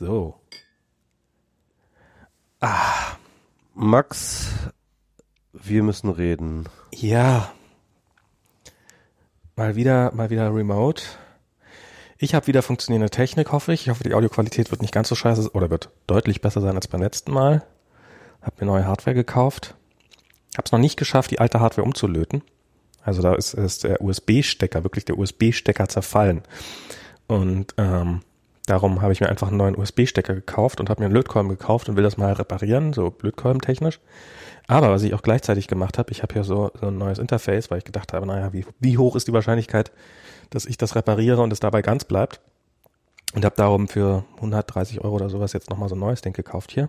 So. Ah. Max, wir müssen reden. Ja. Mal wieder, mal wieder remote. Ich habe wieder funktionierende Technik, hoffe ich. Ich hoffe, die Audioqualität wird nicht ganz so scheiße oder wird deutlich besser sein als beim letzten Mal. Hab mir neue Hardware gekauft. Hab's noch nicht geschafft, die alte Hardware umzulöten. Also da ist, ist der USB-Stecker, wirklich der USB-Stecker zerfallen. Und ähm, darum habe ich mir einfach einen neuen USB-Stecker gekauft und habe mir einen Lötkolben gekauft und will das mal reparieren, so Lötkolben-technisch. Aber was ich auch gleichzeitig gemacht habe, ich habe hier so, so ein neues Interface, weil ich gedacht habe, naja, wie, wie hoch ist die Wahrscheinlichkeit, dass ich das repariere und es dabei ganz bleibt. Und habe darum für 130 Euro oder sowas jetzt nochmal so ein neues Ding gekauft hier.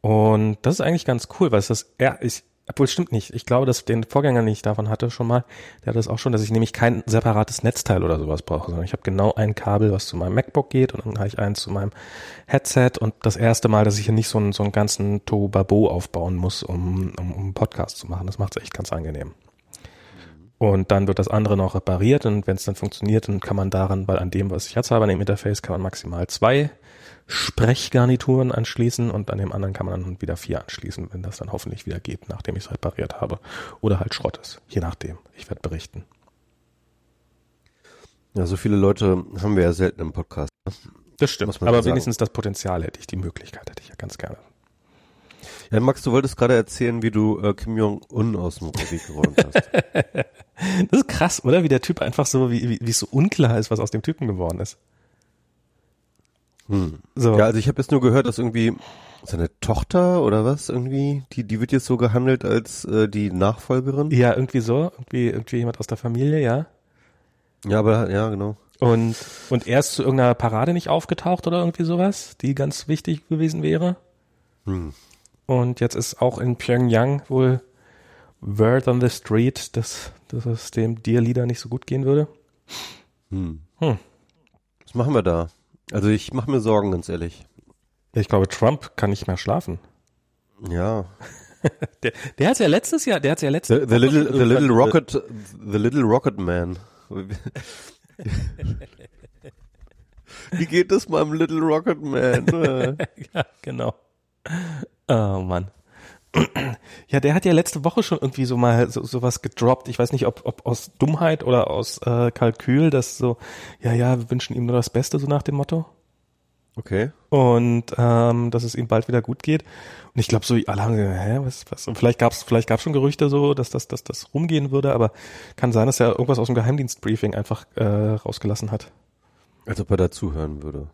Und das ist eigentlich ganz cool, weil es das, ja, ich, obwohl stimmt nicht. Ich glaube, dass den Vorgänger, den ich davon hatte, schon mal, der hat das auch schon, dass ich nämlich kein separates Netzteil oder sowas brauche, sondern ich habe genau ein Kabel, was zu meinem MacBook geht und dann habe ich eins zu meinem Headset und das erste Mal, dass ich hier nicht so einen, so einen ganzen Tobabo aufbauen muss, um, um, um einen Podcast zu machen. Das macht es echt ganz angenehm. Und dann wird das andere noch repariert und wenn es dann funktioniert, dann kann man daran, weil an dem, was ich jetzt habe, an dem Interface, kann man maximal zwei Sprechgarnituren anschließen und an dem anderen kann man dann wieder vier anschließen, wenn das dann hoffentlich wieder geht, nachdem ich es repariert habe. Oder halt Schrott ist, je nachdem. Ich werde berichten. Ja, so viele Leute haben wir ja selten im Podcast. Ne? Das stimmt, aber wenigstens das Potenzial hätte ich, die Möglichkeit hätte ich ja ganz gerne. Ja, Max, du wolltest gerade erzählen, wie du äh, Kim Jong-un aus dem Weg geräumt hast. das ist krass, oder? Wie der Typ einfach so, wie, wie, wie es so unklar ist, was aus dem Typen geworden ist. Hm. So. Ja, also ich habe jetzt nur gehört, dass irgendwie seine Tochter oder was irgendwie, die, die wird jetzt so gehandelt als äh, die Nachfolgerin. Ja, irgendwie so, irgendwie, irgendwie jemand aus der Familie, ja. Ja, aber ja, genau. Und, und er ist zu irgendeiner Parade nicht aufgetaucht oder irgendwie sowas, die ganz wichtig gewesen wäre. Hm. Und jetzt ist auch in Pyongyang wohl Word on the Street, dass, dass es dem Dear-Leader nicht so gut gehen würde. Hm. Hm. Was machen wir da? Also ich mache mir Sorgen, ganz ehrlich. Ich glaube, Trump kann nicht mehr schlafen. Ja. der, der hat ja letztes Jahr, der hat ja letztes the, the little, the little rocket, the little rocket man. Wie geht es meinem Little Rocket Man? ja, genau. Oh Mann. Ja, der hat ja letzte Woche schon irgendwie so mal so, sowas gedroppt. Ich weiß nicht, ob, ob aus Dummheit oder aus äh, Kalkül, dass so, ja, ja, wir wünschen ihm nur das Beste, so nach dem Motto. Okay. Und ähm, dass es ihm bald wieder gut geht. Und ich glaube, so alle haben gesagt, hä, was, was? Und vielleicht gab's vielleicht gab's schon Gerüchte so, dass das, dass das rumgehen würde, aber kann sein, dass er irgendwas aus dem Geheimdienstbriefing einfach äh, rausgelassen hat. Als ob er dazuhören würde.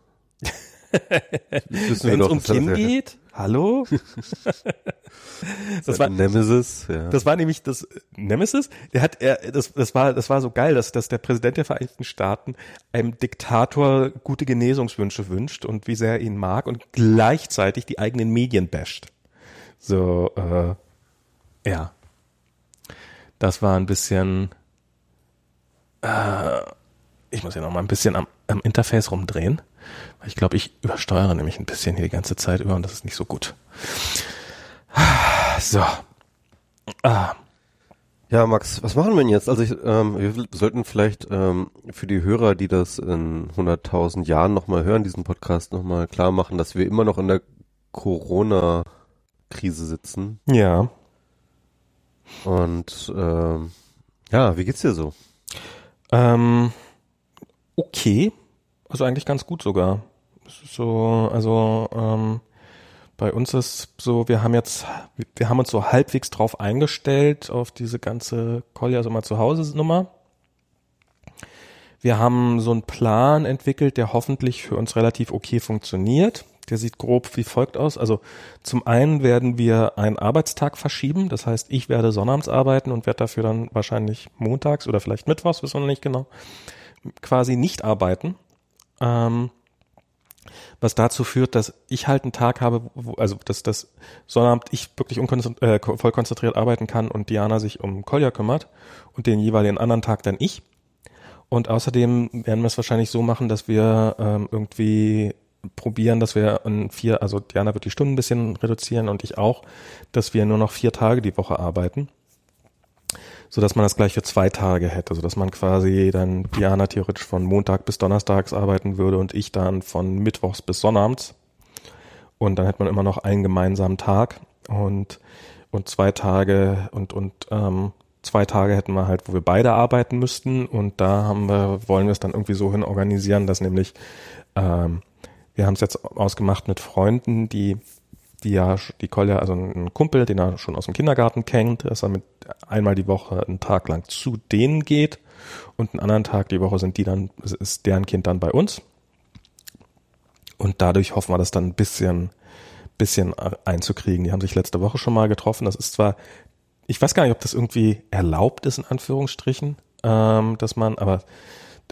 Wenn es um Kim geht, hallo? das war Nemesis, ja. Das war nämlich das Nemesis. Der hat er das das war das war so geil, dass dass der Präsident der Vereinigten Staaten einem Diktator gute Genesungswünsche wünscht und wie sehr er ihn mag und gleichzeitig die eigenen Medien basht. So äh, ja. Das war ein bisschen äh, ich muss ja noch mal ein bisschen am, am Interface rumdrehen. Ich glaube, ich übersteuere nämlich ein bisschen hier die ganze Zeit über und das ist nicht so gut. So. Ah. Ja, Max, was machen wir denn jetzt? Also ich, ähm, wir sollten vielleicht ähm, für die Hörer, die das in 100.000 Jahren nochmal hören, diesen Podcast nochmal klar machen, dass wir immer noch in der Corona-Krise sitzen. Ja. Und ähm, ja, wie geht's dir so? Ähm, okay. Also eigentlich ganz gut sogar. So, also ähm, bei uns ist so, wir haben jetzt, wir haben uns so halbwegs drauf eingestellt, auf diese ganze Kolja, also mal zu Hause Nummer. Wir haben so einen Plan entwickelt, der hoffentlich für uns relativ okay funktioniert. Der sieht grob wie folgt aus. Also zum einen werden wir einen Arbeitstag verschieben. Das heißt, ich werde sonnabends arbeiten und werde dafür dann wahrscheinlich montags oder vielleicht mittwochs, wissen wir noch nicht genau, quasi nicht arbeiten. Ähm, was dazu führt, dass ich halt einen Tag habe, wo, also dass das Sonnabend ich wirklich äh, voll konzentriert arbeiten kann und Diana sich um Kolja kümmert und den jeweiligen anderen Tag dann ich. Und außerdem werden wir es wahrscheinlich so machen, dass wir ähm, irgendwie probieren, dass wir in vier, also Diana wird die Stunden ein bisschen reduzieren und ich auch, dass wir nur noch vier Tage die Woche arbeiten. So dass man das gleich für zwei Tage hätte, so dass man quasi dann Diana theoretisch von Montag bis Donnerstags arbeiten würde und ich dann von Mittwochs bis Sonnabends. Und dann hätte man immer noch einen gemeinsamen Tag. Und und zwei Tage und und ähm, zwei Tage hätten wir halt, wo wir beide arbeiten müssten. Und da haben wir wollen wir es dann irgendwie so hin organisieren, dass nämlich ähm, wir haben es jetzt ausgemacht mit Freunden, die die ja, die Kolja, also ein Kumpel, den er schon aus dem Kindergarten kennt, dass er mit einmal die Woche einen Tag lang zu denen geht und einen anderen Tag die Woche sind die dann, ist deren Kind dann bei uns. Und dadurch hoffen wir das dann ein bisschen, bisschen einzukriegen. Die haben sich letzte Woche schon mal getroffen. Das ist zwar, ich weiß gar nicht, ob das irgendwie erlaubt ist, in Anführungsstrichen, ähm, dass man, aber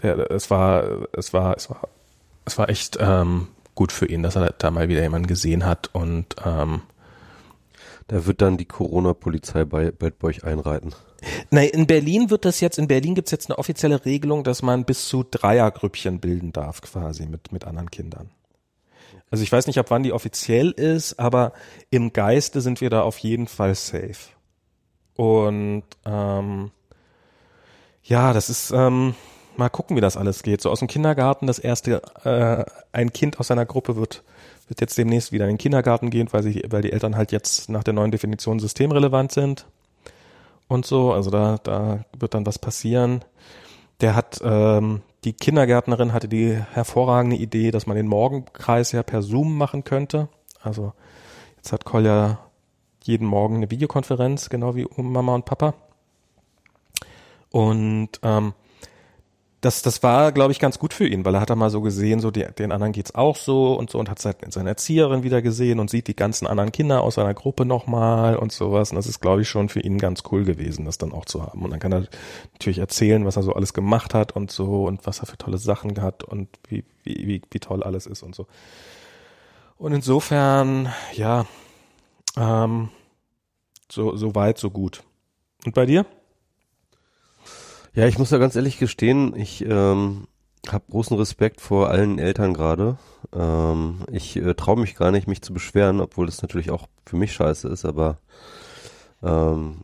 der, es war, es war, es war, es war echt ähm, gut für ihn, dass er da mal wieder jemanden gesehen hat und ähm, da wird dann die Corona-Polizei bei, bei, bei euch einreiten. Nein, in Berlin wird das jetzt, in Berlin gibt's jetzt eine offizielle Regelung, dass man bis zu Dreiergrüppchen bilden darf, quasi mit, mit anderen Kindern. Also ich weiß nicht, ab wann die offiziell ist, aber im Geiste sind wir da auf jeden Fall safe. Und ähm, ja, das ist, ähm, mal gucken, wie das alles geht. So aus dem Kindergarten, das erste, äh, ein Kind aus seiner Gruppe wird, wird jetzt demnächst wieder in den Kindergarten gehen, weil sie, weil die Eltern halt jetzt nach der neuen Definition systemrelevant sind und so. Also da, da wird dann was passieren. Der hat, ähm, die Kindergärtnerin hatte die hervorragende Idee, dass man den Morgenkreis ja per Zoom machen könnte. Also jetzt hat Kolja jeden Morgen eine Videokonferenz, genau wie Mama und Papa. Und ähm, das, das war, glaube ich, ganz gut für ihn, weil er hat da mal so gesehen, so die, den anderen geht's auch so und so und hat seine, seine Erzieherin wieder gesehen und sieht die ganzen anderen Kinder aus seiner Gruppe nochmal und sowas. Und das ist, glaube ich, schon für ihn ganz cool gewesen, das dann auch zu haben. Und dann kann er natürlich erzählen, was er so alles gemacht hat und so und was er für tolle Sachen hat und wie, wie, wie, wie toll alles ist und so. Und insofern, ja, ähm, so, so weit, so gut. Und bei dir? Ja, ich muss ja ganz ehrlich gestehen, ich ähm, habe großen Respekt vor allen Eltern gerade. Ähm, ich äh, traue mich gar nicht, mich zu beschweren, obwohl das natürlich auch für mich scheiße ist, aber ähm,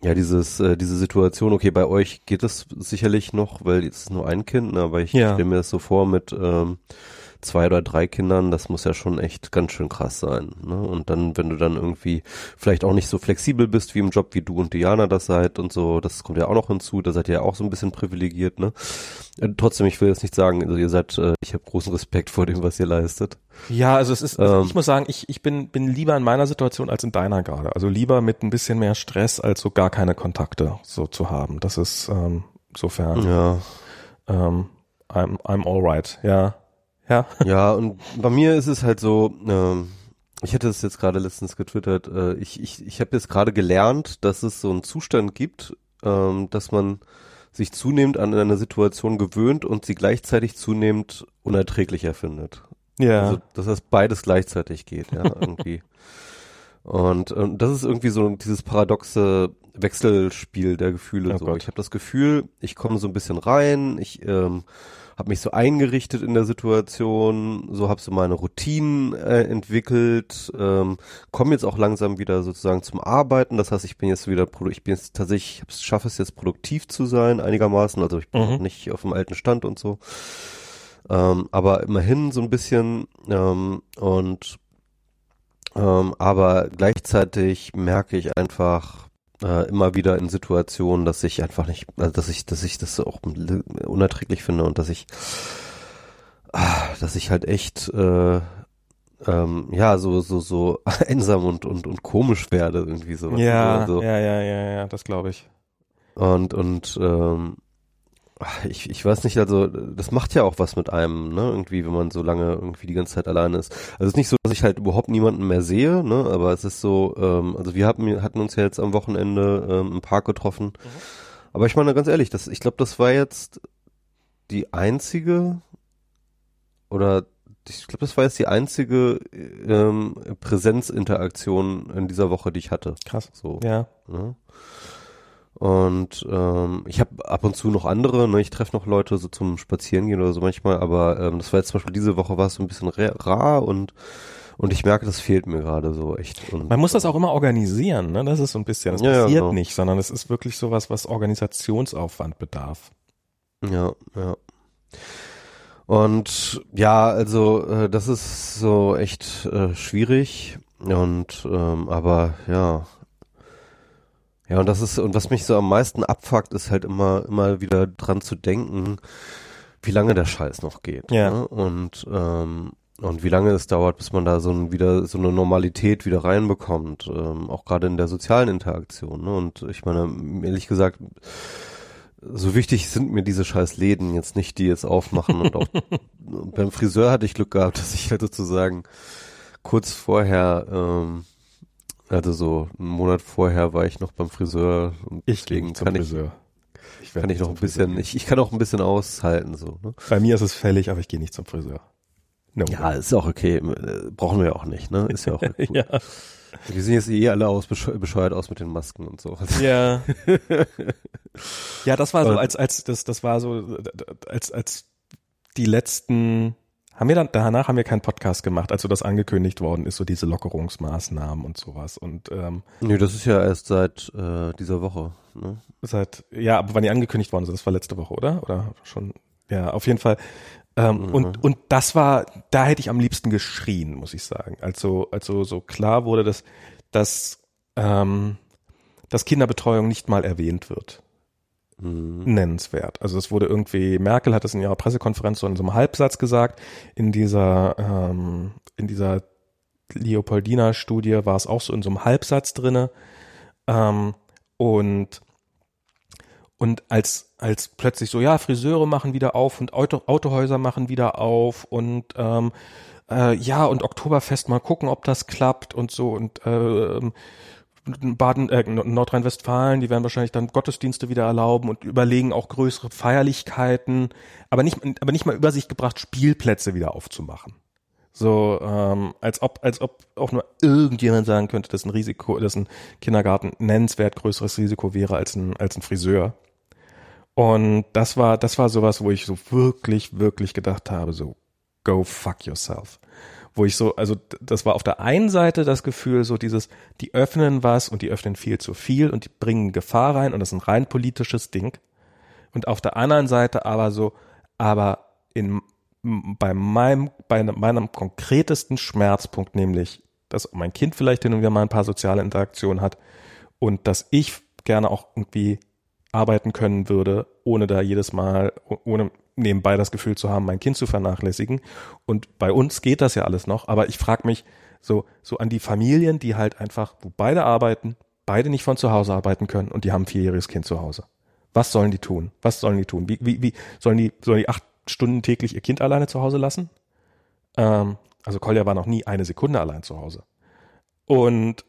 ja, dieses, äh, diese Situation, okay, bei euch geht es sicherlich noch, weil es ist nur ein Kind, ne, aber ich ja. stelle mir das so vor mit ähm, zwei oder drei Kindern, das muss ja schon echt ganz schön krass sein. Ne? Und dann, wenn du dann irgendwie vielleicht auch nicht so flexibel bist wie im Job, wie du und Diana das seid und so, das kommt ja auch noch hinzu, da seid ihr ja auch so ein bisschen privilegiert. Ne? Äh, trotzdem, ich will jetzt nicht sagen, also ihr seid, äh, ich habe großen Respekt vor dem, was ihr leistet. Ja, also es ist, also ähm, ich muss sagen, ich, ich bin, bin lieber in meiner Situation als in deiner gerade. Also lieber mit ein bisschen mehr Stress, als so gar keine Kontakte so zu haben. Das ist ähm, insofern. Ja. Ähm, I'm, I'm alright, ja. Ja. Ja, und bei mir ist es halt so, ähm, ich hätte es jetzt gerade letztens getwittert, äh, ich, ich, ich habe jetzt gerade gelernt, dass es so einen Zustand gibt, ähm, dass man sich zunehmend an eine Situation gewöhnt und sie gleichzeitig zunehmend unerträglicher findet. Ja. Also, dass das beides gleichzeitig geht, ja, irgendwie. und, und das ist irgendwie so dieses paradoxe Wechselspiel der Gefühle. Oh so. Gott. Ich habe das Gefühl, ich komme so ein bisschen rein, ich ähm, habe mich so eingerichtet in der Situation, so habe so meine Routinen äh, entwickelt, ähm, komme jetzt auch langsam wieder sozusagen zum Arbeiten. Das heißt, ich bin jetzt wieder, ich bin jetzt tatsächlich, ich schaffe es jetzt produktiv zu sein einigermaßen. Also ich bin mhm. nicht auf dem alten Stand und so. Ähm, aber immerhin so ein bisschen ähm, und ähm, aber gleichzeitig merke ich einfach, äh, immer wieder in Situationen, dass ich einfach nicht, also dass ich, dass ich das auch unerträglich finde und dass ich, ah, dass ich halt echt äh, ähm, ja so so so einsam und und und komisch werde irgendwie so. Ja, also, ja, ja, ja, ja, das glaube ich. Und und ähm, ich, ich weiß nicht, also das macht ja auch was mit einem, ne? Irgendwie, wenn man so lange irgendwie die ganze Zeit alleine ist. Also es ist nicht so, dass ich halt überhaupt niemanden mehr sehe, ne? Aber es ist so, ähm, also wir hatten, hatten uns ja jetzt am Wochenende ähm, im Park getroffen. Mhm. Aber ich meine ganz ehrlich, das, ich glaube, das war jetzt die einzige oder ich glaube, das war jetzt die einzige ähm, Präsenzinteraktion in dieser Woche, die ich hatte. Krass. So. Ja. Ne? Und ähm, ich habe ab und zu noch andere, ne? ich treffe noch Leute so zum Spazierengehen oder so manchmal, aber ähm, das war jetzt zum Beispiel diese Woche war es so ein bisschen rar und Und ich merke, das fehlt mir gerade so echt. Und Man muss das auch immer organisieren, ne? Das ist so ein bisschen, das Ja, ja, passiert genau. nicht, sondern es ist wirklich sowas, was Organisationsaufwand bedarf. Ja, ja. Und ja, also äh, das ist so echt äh, schwierig und ähm, aber ja. Ja, und das ist und was mich so am meisten abfuckt, ist halt immer immer wieder dran zu denken, wie lange der Scheiß noch geht. Ja. Ne? Und ähm, und wie lange es dauert, bis man da so ein, wieder so eine Normalität wieder reinbekommt, ähm, auch gerade in der sozialen Interaktion. Ne? Und ich meine, ehrlich gesagt, so wichtig sind mir diese scheiß Läden jetzt nicht, die jetzt aufmachen. Und auch beim Friseur hatte ich Glück gehabt, dass ich halt sozusagen kurz vorher, ähm, also so einen Monat vorher war ich noch beim Friseur. Und Ich deswegen zum kann ich, Friseur. Ich kann werde ich noch ein bisschen, Friseur ich, ich kann auch ein bisschen aushalten, so, ne? Bei mir ist es fällig, aber ich gehe nicht zum Friseur. No. Ja, ist auch okay. äh, Brauchen wir auch nicht, ne? Ist ja auch gut. ja. Wir sehen jetzt eh alle aus, bescheu- bescheuert aus mit den Masken und so. Ja. ja, das war so, als, als, das, das war so, als, als die letzten, haben wir dann, danach haben wir keinen Podcast gemacht, als so das angekündigt worden ist, so diese Lockerungsmaßnahmen und sowas. Und ähm, nee, das ist ja erst seit äh, dieser Woche, ne? seit, ja, aber wann die angekündigt worden sind, das war letzte Woche, oder? Oder schon, ja, auf jeden Fall. Ähm, Mhm. und, und das war, da hätte ich am liebsten geschrien, muss ich sagen. Also, also so klar wurde, dass, dass, ähm, dass Kinderbetreuung nicht mal erwähnt wird. Mhm. nennenswert. Also es wurde irgendwie, Merkel hat es in ihrer Pressekonferenz so in so einem Halbsatz gesagt, in dieser, ähm, in dieser Leopoldina-Studie war es auch so in so einem Halbsatz drinne. Ähm, und und als, als plötzlich so, ja, Friseure machen wieder auf und Auto, Autohäuser machen wieder auf und ähm, äh, ja, und Oktoberfest mal gucken, ob das klappt und so und ähm, Baden, äh, Nordrhein-Westfalen, die werden wahrscheinlich dann Gottesdienste wieder erlauben und überlegen auch größere Feierlichkeiten, aber nicht, aber nicht mal über sich gebracht, Spielplätze wieder aufzumachen. So, ähm, als ob, als ob auch nur irgendjemand sagen könnte, dass ein Risiko, dass ein Kindergarten nennenswert größeres Risiko wäre als ein, als ein Friseur. Und das war, das war sowas, wo ich so wirklich, wirklich gedacht habe, so, go fuck yourself. Wo ich so, also das war auf der einen Seite das Gefühl, so dieses, die öffnen was und die öffnen viel zu viel und die bringen Gefahr rein und das ist ein rein politisches Ding. Und auf der anderen Seite aber so, aber in, bei meinem, bei einem- meinem konkretesten Schmerzpunkt, nämlich, dass mein Kind vielleicht hin und wieder mal ein paar soziale Interaktionen hat und dass ich gerne auch irgendwie arbeiten können würde, ohne da jedes Mal, oh- ohne nebenbei das Gefühl zu haben, mein Kind zu vernachlässigen. Und bei uns geht das ja alles noch, aber ich frage mich so, so an die Familien, die halt einfach, wo beide arbeiten, beide nicht von zu Hause arbeiten können und die haben ein vierjähriges Kind zu Hause. Was sollen die tun? Was sollen die tun? Wie, wie, wie sollen die, sollen die acht Stunden täglich ihr Kind alleine zu Hause lassen? Ähm, also Kolja war noch nie eine Sekunde allein zu Hause. Und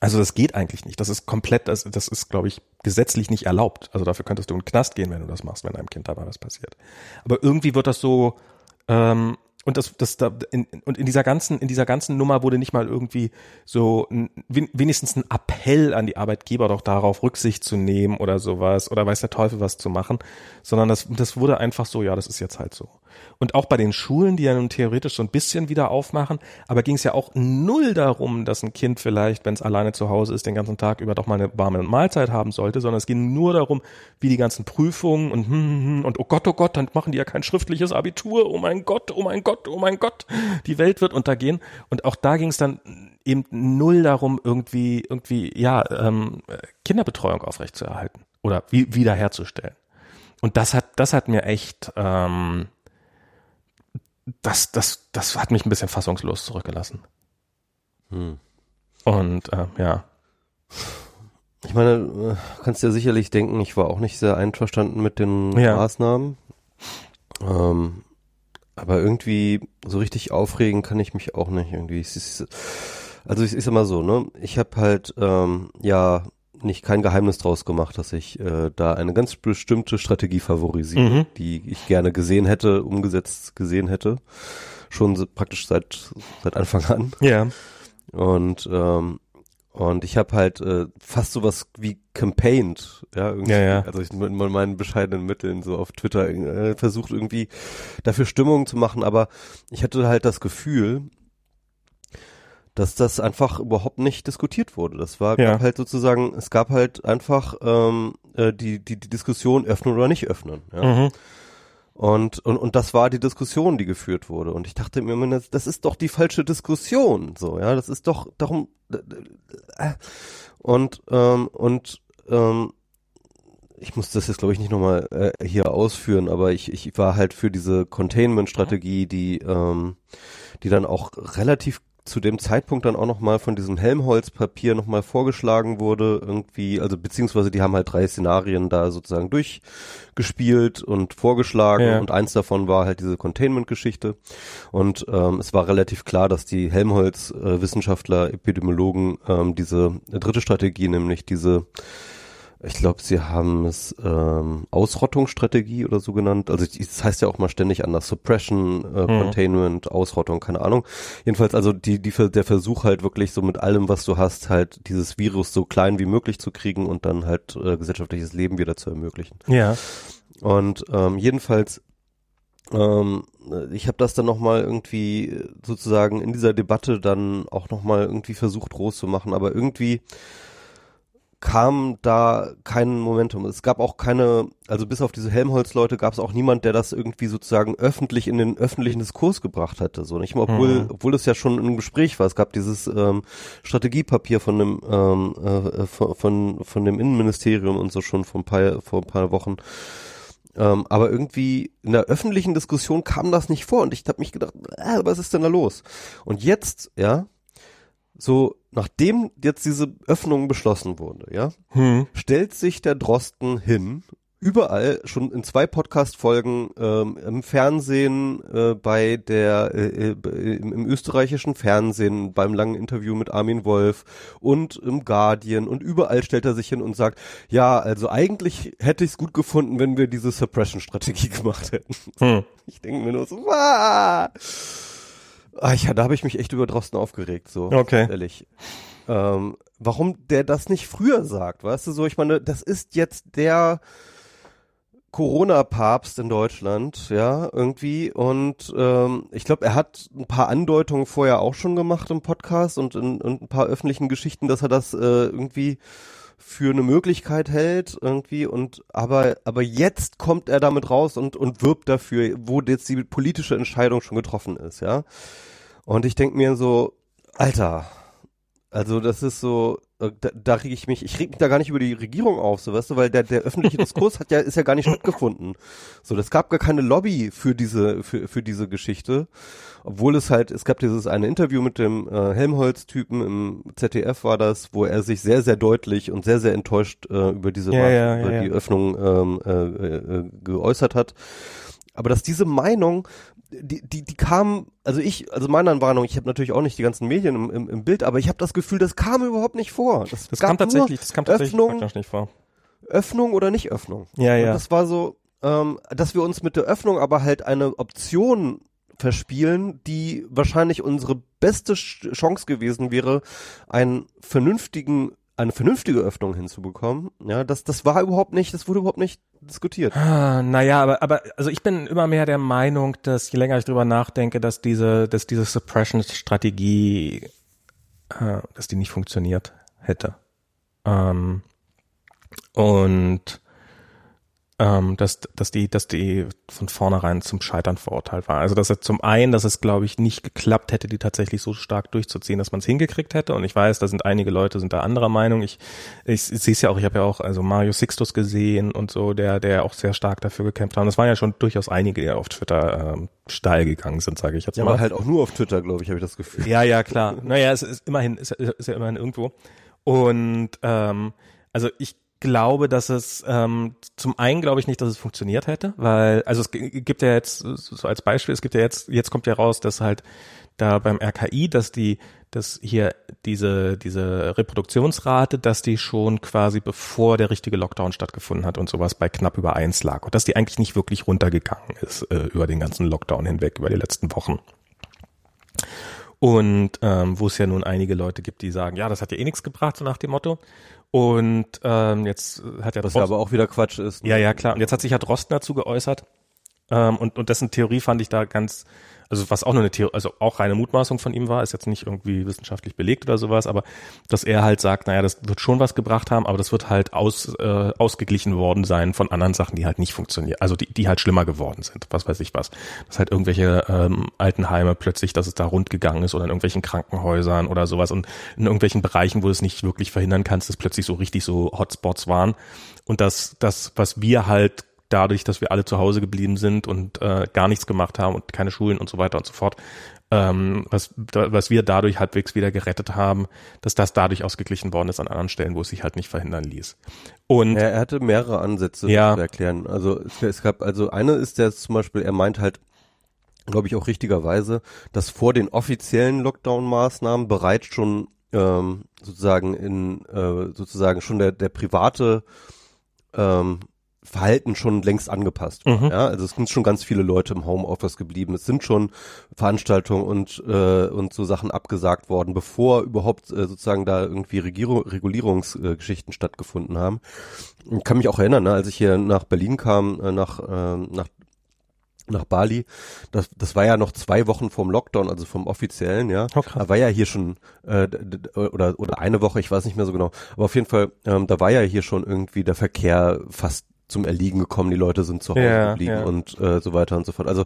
also das geht eigentlich nicht. Das ist komplett, das, das ist, glaube ich, gesetzlich nicht erlaubt. Also dafür könntest du in den Knast gehen, wenn du das machst, wenn deinem Kind dabei was passiert. Aber irgendwie wird das so, ähm, und das, das da in, und in dieser ganzen, in dieser ganzen Nummer wurde nicht mal irgendwie so ein, wen- wenigstens ein Appell an die Arbeitgeber doch darauf Rücksicht zu nehmen oder sowas oder weiß der Teufel was zu machen, sondern das, das wurde einfach so, ja, das ist jetzt halt so. Und auch bei den Schulen, die ja nun theoretisch so ein bisschen wieder aufmachen, aber ging es ja auch null darum, dass ein Kind vielleicht, wenn es alleine zu Hause ist, den ganzen Tag über doch mal eine warme Mahlzeit haben sollte, sondern es ging nur darum, wie die ganzen Prüfungen und hm, hm, hm, und oh Gott, oh Gott, dann machen die ja kein schriftliches Abitur, oh mein Gott, oh mein Gott, oh mein Gott, die Welt wird untergehen. Und auch da ging es dann eben null darum, irgendwie, irgendwie, ja, ähm, Kinderbetreuung aufrechtzuerhalten oder wie, wiederherzustellen. Und das hat, das hat mir echt, ähm, das, das, das hat mich ein bisschen fassungslos zurückgelassen. Hm. Und äh, ja, Ich meine, äh, kannst dir sicherlich denken, ich war auch nicht sehr einverstanden mit den Ja. Maßnahmen. Ähm, aber irgendwie so richtig aufregen kann ich mich auch nicht irgendwie. Es ist, also ich ist immer so, ne? Ich habe halt ähm, ja nicht kein Geheimnis draus gemacht, dass ich äh, da eine ganz bestimmte Strategie favorisiere, Mhm. die ich gerne gesehen hätte, umgesetzt gesehen hätte, schon so praktisch seit seit Anfang an. ja, Und ähm, und ich habe halt äh, fast sowas wie campaigned, ja, irgendwie. Ja, ja. Also ich mit meinen bescheidenen Mitteln so auf Twitter äh, versucht irgendwie dafür Stimmung zu machen, aber ich hatte halt das Gefühl, dass das einfach überhaupt nicht diskutiert wurde. Das war Ja. gab halt sozusagen, es gab halt einfach ähm, äh, die, die, die Diskussion öffnen oder nicht öffnen. Ja? Mhm. Und, und, und das war die Diskussion, die geführt wurde. Und ich dachte mir immer, das, das ist doch die falsche Diskussion. So, ja, das ist doch darum. äh, Und, ähm, und ähm, ich muss das jetzt, glaube ich, nicht nochmal äh, hier ausführen, aber ich, ich war halt für diese Containment-Strategie, die, ähm, die dann auch relativ zu dem Zeitpunkt dann auch nochmal von diesem Helmholtz-Papier nochmal vorgeschlagen wurde, irgendwie, also beziehungsweise die haben halt drei Szenarien da sozusagen durchgespielt und vorgeschlagen Ja. und eins davon war halt diese Containment-Geschichte und ähm, es war relativ klar, dass die Helmholtz-Wissenschaftler, Epidemiologen ähm, diese dritte Strategie, nämlich diese ich glaube, sie haben es ähm, Ausrottungsstrategie oder so genannt. Also das heißt ja auch mal ständig anders. Suppression, äh, Containment, Ausrottung, keine Ahnung. Jedenfalls also die, die, der Versuch halt wirklich so mit allem, was du hast, halt dieses Virus so klein wie möglich zu kriegen und dann halt äh, gesellschaftliches Leben wieder zu ermöglichen. Ja. Und ähm, jedenfalls, ähm, ich habe das dann nochmal irgendwie sozusagen in dieser Debatte dann auch nochmal irgendwie versucht groß zu machen, aber irgendwie kam da kein Momentum. Es gab auch keine, also bis auf diese Helmholtz-Leute gab es auch niemand, der das irgendwie sozusagen öffentlich in den öffentlichen Diskurs gebracht hätte. So nicht mal, obwohl, Mhm. obwohl es ja schon im Gespräch war. Es gab dieses ähm, Strategiepapier von dem ähm, äh, von, von von dem Innenministerium und so schon vor ein paar vor ein paar Wochen. Ähm, aber irgendwie in der öffentlichen Diskussion kam das nicht vor und ich habe mich gedacht, äh, was ist denn da los? Und jetzt, ja, so nachdem jetzt diese Öffnung beschlossen wurde, ja, Hm. stellt sich der Drosten hin, überall schon in zwei Podcast-Folgen ähm, im Fernsehen, äh, bei der äh, äh, im, im österreichischen Fernsehen, beim langen Interview mit Armin Wolf und im Guardian und überall stellt er sich hin und sagt, ja, also eigentlich hätte ich es gut gefunden, wenn wir diese Suppression-Strategie gemacht hätten. Hm. Ich denke mir nur so, Wah! Ah, ja, da habe ich mich echt über Drosten aufgeregt, so Okay. ehrlich. Ähm, warum der das nicht früher sagt, weißt du so? Ich meine, das ist jetzt der Corona-Papst in Deutschland, ja, irgendwie. Und ähm, ich glaube, er hat ein paar Andeutungen vorher auch schon gemacht im Podcast und in, und ein paar öffentlichen Geschichten, dass er das äh, irgendwie für eine Möglichkeit hält irgendwie und aber aber jetzt kommt er damit raus und und wirbt dafür, wo jetzt die politische Entscheidung schon getroffen ist, ja. Und ich denk mir so, Alter, also das ist so, da, da reg ich mich, ich reg mich da gar nicht über die Regierung auf, so weißt du, weil der, der öffentliche Diskurs hat ja, ist ja gar nicht stattgefunden. So, das gab gar keine Lobby für diese, für, für diese Geschichte. Obwohl es halt, es gab dieses eine Interview mit dem äh, Helmholtz-Typen im ZDF war das, wo er sich sehr, sehr deutlich und sehr, sehr enttäuscht äh, über diese Ja, ja, über ja, die. Öffnung ähm, äh, äh, geäußert hat. Aber dass diese Meinung, die, die, die kam, also ich, also meiner Warnung, ich habe natürlich auch nicht die ganzen Medien im, im, im Bild, aber ich habe das Gefühl, das kam überhaupt nicht vor. Das, Das kam tatsächlich, das kam tatsächlich Öffnung, nicht vor. Öffnung oder nicht Öffnung. Ja, Und ja. das war so, ähm, dass wir uns mit der Öffnung aber halt eine Option verspielen, die wahrscheinlich unsere beste Chance gewesen wäre, einen vernünftigen eine vernünftige Öffnung hinzubekommen. Ja, das das war überhaupt nicht, das wurde überhaupt nicht diskutiert. Ah, naja, aber, aber, also ich bin immer mehr der Meinung, dass je länger ich drüber nachdenke, dass diese, dass diese Suppression-Strategie, äh, dass die nicht funktioniert hätte. Ähm, und ähm, dass, dass die, dass die von vornherein zum Scheitern verurteilt war. Also dass es zum einen, dass es glaube ich nicht geklappt hätte, die tatsächlich so stark durchzuziehen, dass man es hingekriegt hätte. Und ich weiß, da sind einige Leute sind da anderer Meinung. Ich, ich, sehe es ja auch. Ich habe ja auch also Mario Sixtus gesehen und so, der, der auch sehr stark dafür gekämpft hat. Und es waren ja schon durchaus einige, die auf Twitter ähm, steil gegangen sind, sage ich jetzt Ja, mal. aber halt auch nur auf Twitter, glaube ich, habe ich das Gefühl. Ja, ja, klar. Naja, es ist immerhin, ist, ist ja immerhin irgendwo. Und ähm, also ich glaube, dass es ähm, zum einen glaube ich nicht, dass es funktioniert hätte, weil also es gibt ja jetzt so als Beispiel, es gibt ja jetzt jetzt kommt ja raus, dass halt da beim RKI, dass die dass hier diese diese Reproduktionsrate, dass die schon quasi bevor der richtige Lockdown stattgefunden hat und sowas bei knapp über eins lag und dass die eigentlich nicht wirklich runtergegangen ist äh, über den ganzen Lockdown hinweg über die letzten Wochen. Und ähm, wo es ja nun einige Leute gibt, die sagen, ja, das hat ja eh nichts gebracht, so nach dem Motto. Und ähm, jetzt hat ja Was ja aber auch wieder Quatsch ist. ne? ja, ja, klar. Und jetzt hat sich ja Drosten dazu geäußert Ähm, und, und dessen Theorie fand ich da ganz, also was auch nur eine Theorie, also auch reine Mutmaßung von ihm war, ist jetzt nicht irgendwie wissenschaftlich belegt oder sowas, aber dass er halt sagt, naja, das wird schon was gebracht haben, aber das wird halt aus, äh, ausgeglichen worden sein von anderen Sachen, die halt nicht funktionieren, also die, die halt schlimmer geworden sind, was weiß ich was. Dass halt irgendwelche ähm, Altenheime plötzlich, dass es da rund gegangen ist oder in irgendwelchen Krankenhäusern oder sowas und in irgendwelchen Bereichen, wo du es nicht wirklich verhindern kannst, dass plötzlich so richtig so Hotspots waren und dass das, was wir halt dadurch, dass wir alle zu Hause geblieben sind und äh, gar nichts gemacht haben und keine Schulen und so weiter und so fort, ähm, was, was wir dadurch halbwegs wieder gerettet haben, dass das dadurch ausgeglichen worden ist an anderen Stellen, wo es sich halt nicht verhindern ließ. Und ja, er hatte mehrere Ansätze ja. zu erklären. Also es, es gab, also eine ist der zum Beispiel, er meint halt, glaube ich auch richtigerweise, dass vor den offiziellen Lockdown-Maßnahmen bereits schon ähm, sozusagen in äh, sozusagen schon der der private ähm, Verhalten schon längst angepasst war. Mhm. Ja, also es sind schon ganz viele Leute im Homeoffice geblieben. Es sind schon Veranstaltungen und äh, und so Sachen abgesagt worden, bevor überhaupt äh, sozusagen da irgendwie Regierung, Regulierungsgeschichten äh, stattgefunden haben. Ich kann mich auch erinnern, ne, als ich hier nach Berlin kam, äh, nach äh, nach nach Bali. Das, das war ja noch zwei Wochen vom Lockdown, also vom offiziellen, ja. Oh, da war ja hier schon äh, oder oder eine Woche, ich weiß nicht mehr so genau. Aber auf jeden Fall, ähm, da war ja hier schon irgendwie der Verkehr fast zum Erliegen gekommen, die Leute sind zu Hause ja, geblieben ja. und äh, so weiter und so fort. Also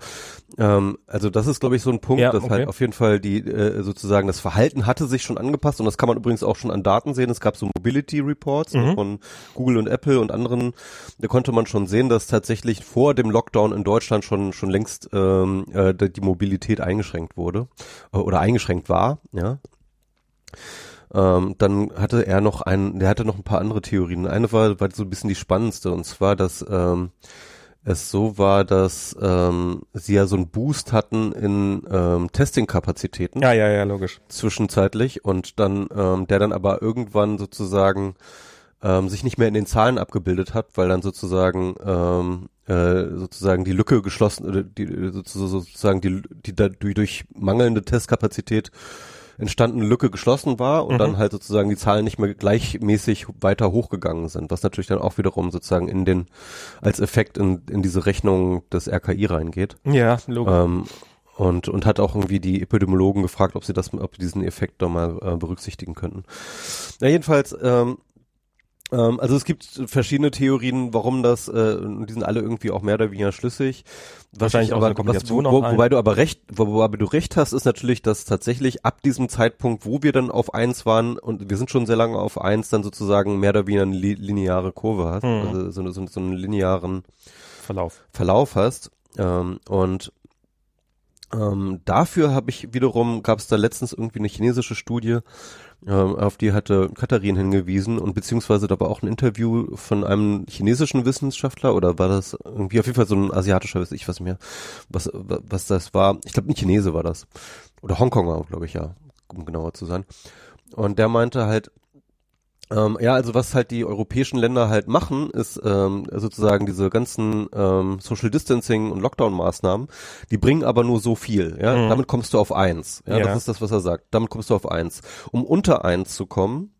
ähm, also das ist glaube ich so ein Punkt, ja, dass okay. halt auf jeden Fall die äh, sozusagen das Verhalten hatte sich schon angepasst und das kann man übrigens auch schon an Daten sehen. Es gab so Mobility Reports mhm. von Google und Apple und anderen, da konnte man schon sehen, dass tatsächlich vor dem Lockdown in Deutschland schon schon längst ähm, äh, die Mobilität eingeschränkt wurde äh, oder eingeschränkt war, ja. Ähm, dann hatte er noch einen, der hatte noch ein paar andere Theorien. Eine war, war so ein bisschen die spannendste, und zwar, dass ähm, es so war, dass ähm, sie ja so einen Boost hatten in ähm, Testing-Kapazitäten. Ja, ja, ja, logisch. Zwischenzeitlich und dann, ähm, der dann aber irgendwann sozusagen ähm, sich nicht mehr in den Zahlen abgebildet hat, weil dann sozusagen ähm, äh, sozusagen die Lücke geschlossen, oder die sozusagen die, die, die durch mangelnde Testkapazität entstandene Lücke geschlossen war und mhm. dann halt sozusagen die Zahlen nicht mehr gleichmäßig weiter hochgegangen sind, was natürlich dann auch wiederum sozusagen in den, als Effekt in, in diese Rechnung des RKI reingeht. Ja, logisch. Ähm, und, und hat auch irgendwie die Epidemiologen gefragt, ob sie das, ob sie diesen Effekt da mal äh, berücksichtigen könnten. Na, jedenfalls, ähm, ähm, also es gibt verschiedene Theorien, warum das, äh, die sind alle irgendwie auch mehr oder weniger schlüssig. Wahrscheinlich auch aber, eine Kombination was, wo, wo, wobei du aber recht, wo, wobei du recht hast, ist natürlich, dass tatsächlich ab diesem Zeitpunkt, wo wir dann auf eins waren und wir sind schon sehr lange auf eins, dann sozusagen mehr oder weniger eine lineare Kurve hast, mhm. also so, so, so einen linearen Verlauf, Verlauf hast. Ähm, und ähm, dafür habe ich wiederum, gab es da letztens irgendwie eine chinesische Studie, ähm, auf die hatte Katharin hingewiesen und beziehungsweise da war auch ein Interview von einem chinesischen Wissenschaftler oder war das irgendwie auf jeden Fall so ein asiatischer Wissenschaftler, ich weiß nicht mehr, was, was das war. Ich glaube, ein Chinese war das. Oder Hongkonger, glaube ich, ja, um genauer zu sein. Und der meinte halt, ähm, ja, also was halt die europäischen Länder halt machen, ist ähm, sozusagen diese ganzen ähm, Social Distancing und Lockdown-Maßnahmen, die bringen aber nur so viel. Ja, mhm. damit kommst du auf eins. Ja, ja, das ist das, was er sagt. Damit kommst du auf eins. Um unter eins zu kommen,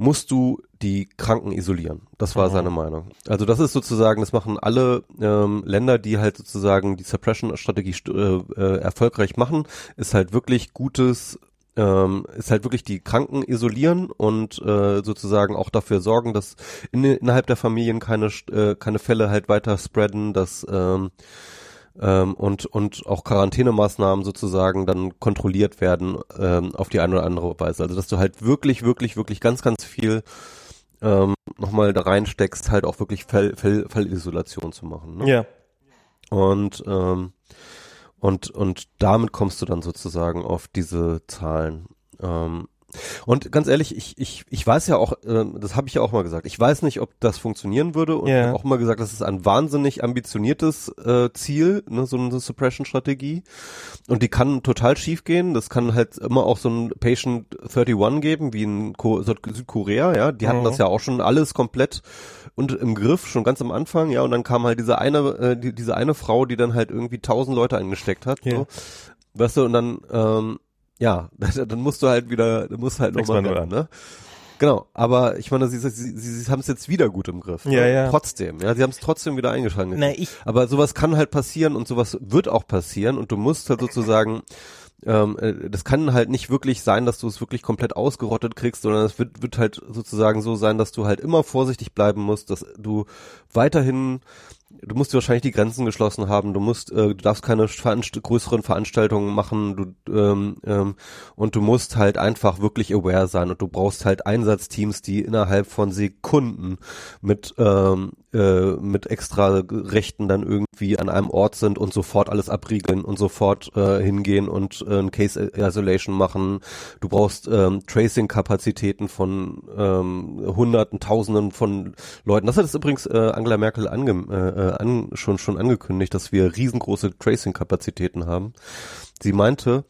musst du die Kranken isolieren. Das war mhm. seine Meinung. Also das ist sozusagen, das machen alle ähm, Länder, die halt sozusagen die Suppression-Strategie äh, äh, erfolgreich machen, ist halt wirklich gutes ähm, ist halt wirklich die Kranken isolieren und äh, sozusagen auch dafür sorgen, dass in, innerhalb der Familien keine äh, keine Fälle halt weiter spreaden, dass ähm, ähm, und und auch Quarantänemaßnahmen sozusagen dann kontrolliert werden ähm, auf die eine oder andere Weise. Also dass du halt wirklich wirklich wirklich ganz ganz viel ähm, nochmal da reinsteckst, halt auch wirklich Fall, Fall, Fallisolation zu machen. Ne? Ja. Und ähm, und, und damit kommst du dann sozusagen auf diese Zahlen. Ähm, und ganz ehrlich, ich, ich, ich weiß ja auch, äh, das habe ich ja auch mal gesagt, ich weiß nicht, ob das funktionieren würde und yeah. ich habe auch mal gesagt, das ist ein wahnsinnig ambitioniertes äh, Ziel, ne, so eine Suppression-Strategie und die kann total schief gehen, das kann halt immer auch so ein Patient 31 geben, wie in Ko Südkorea, ja, die hatten mhm. das ja auch schon alles komplett und im Griff, schon ganz am Anfang, ja, und dann kam halt diese eine, äh, die, diese eine Frau, die dann halt irgendwie tausend Leute eingesteckt hat, yeah. so. weißt du, und dann, ähm, ja, dann musst du halt wieder, dann musst du halt nochmal, ne? Genau, aber ich meine, sie, sie, sie, sie haben es jetzt wieder gut im Griff. Ja, ja. Trotzdem, ja, sie haben es trotzdem wieder eingeschaltet. Na, ich- aber sowas kann halt passieren und sowas wird auch passieren und du musst halt sozusagen ähm, äh, das kann halt nicht wirklich sein, dass du es wirklich komplett ausgerottet kriegst, sondern es wird, wird halt sozusagen so sein, dass du halt immer vorsichtig bleiben musst, dass du weiterhin du musst dir wahrscheinlich die Grenzen geschlossen haben, du musst, äh, du darfst keine veranst größeren Veranstaltungen machen, du ähm, ähm, und du musst halt einfach wirklich aware sein. Und du brauchst halt Einsatzteams, die innerhalb von Sekunden mit ähm, äh, mit extra Rechten dann irgendwie an einem Ort sind und sofort alles abriegeln und sofort äh, hingehen und äh, ein Case Isolation machen. Du brauchst ähm, Tracing-Kapazitäten von ähm, Hunderten, Tausenden von Leuten. Das hat es übrigens äh, Angela Merkel ange äh, äh, an, schon schon angekündigt, dass wir riesengroße Tracing-Kapazitäten haben. Sie meinte,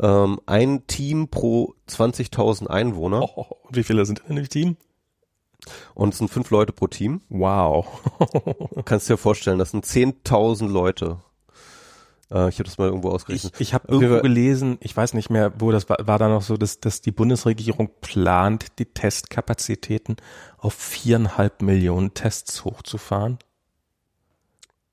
ähm, ein Team pro 20.000 Einwohner Oh, und wie viele sind in dem Team? Und es sind fünf Leute pro Team. Wow. Kannst dir vorstellen, das sind 10.000 Leute. Äh, ich habe das mal irgendwo Ich, ausgerechnet. ich habe Okay, irgendwo gelesen, ich weiß nicht mehr, wo das war, war da noch so, dass, dass die Bundesregierung plant, die Testkapazitäten auf viereinhalb Millionen Tests hochzufahren.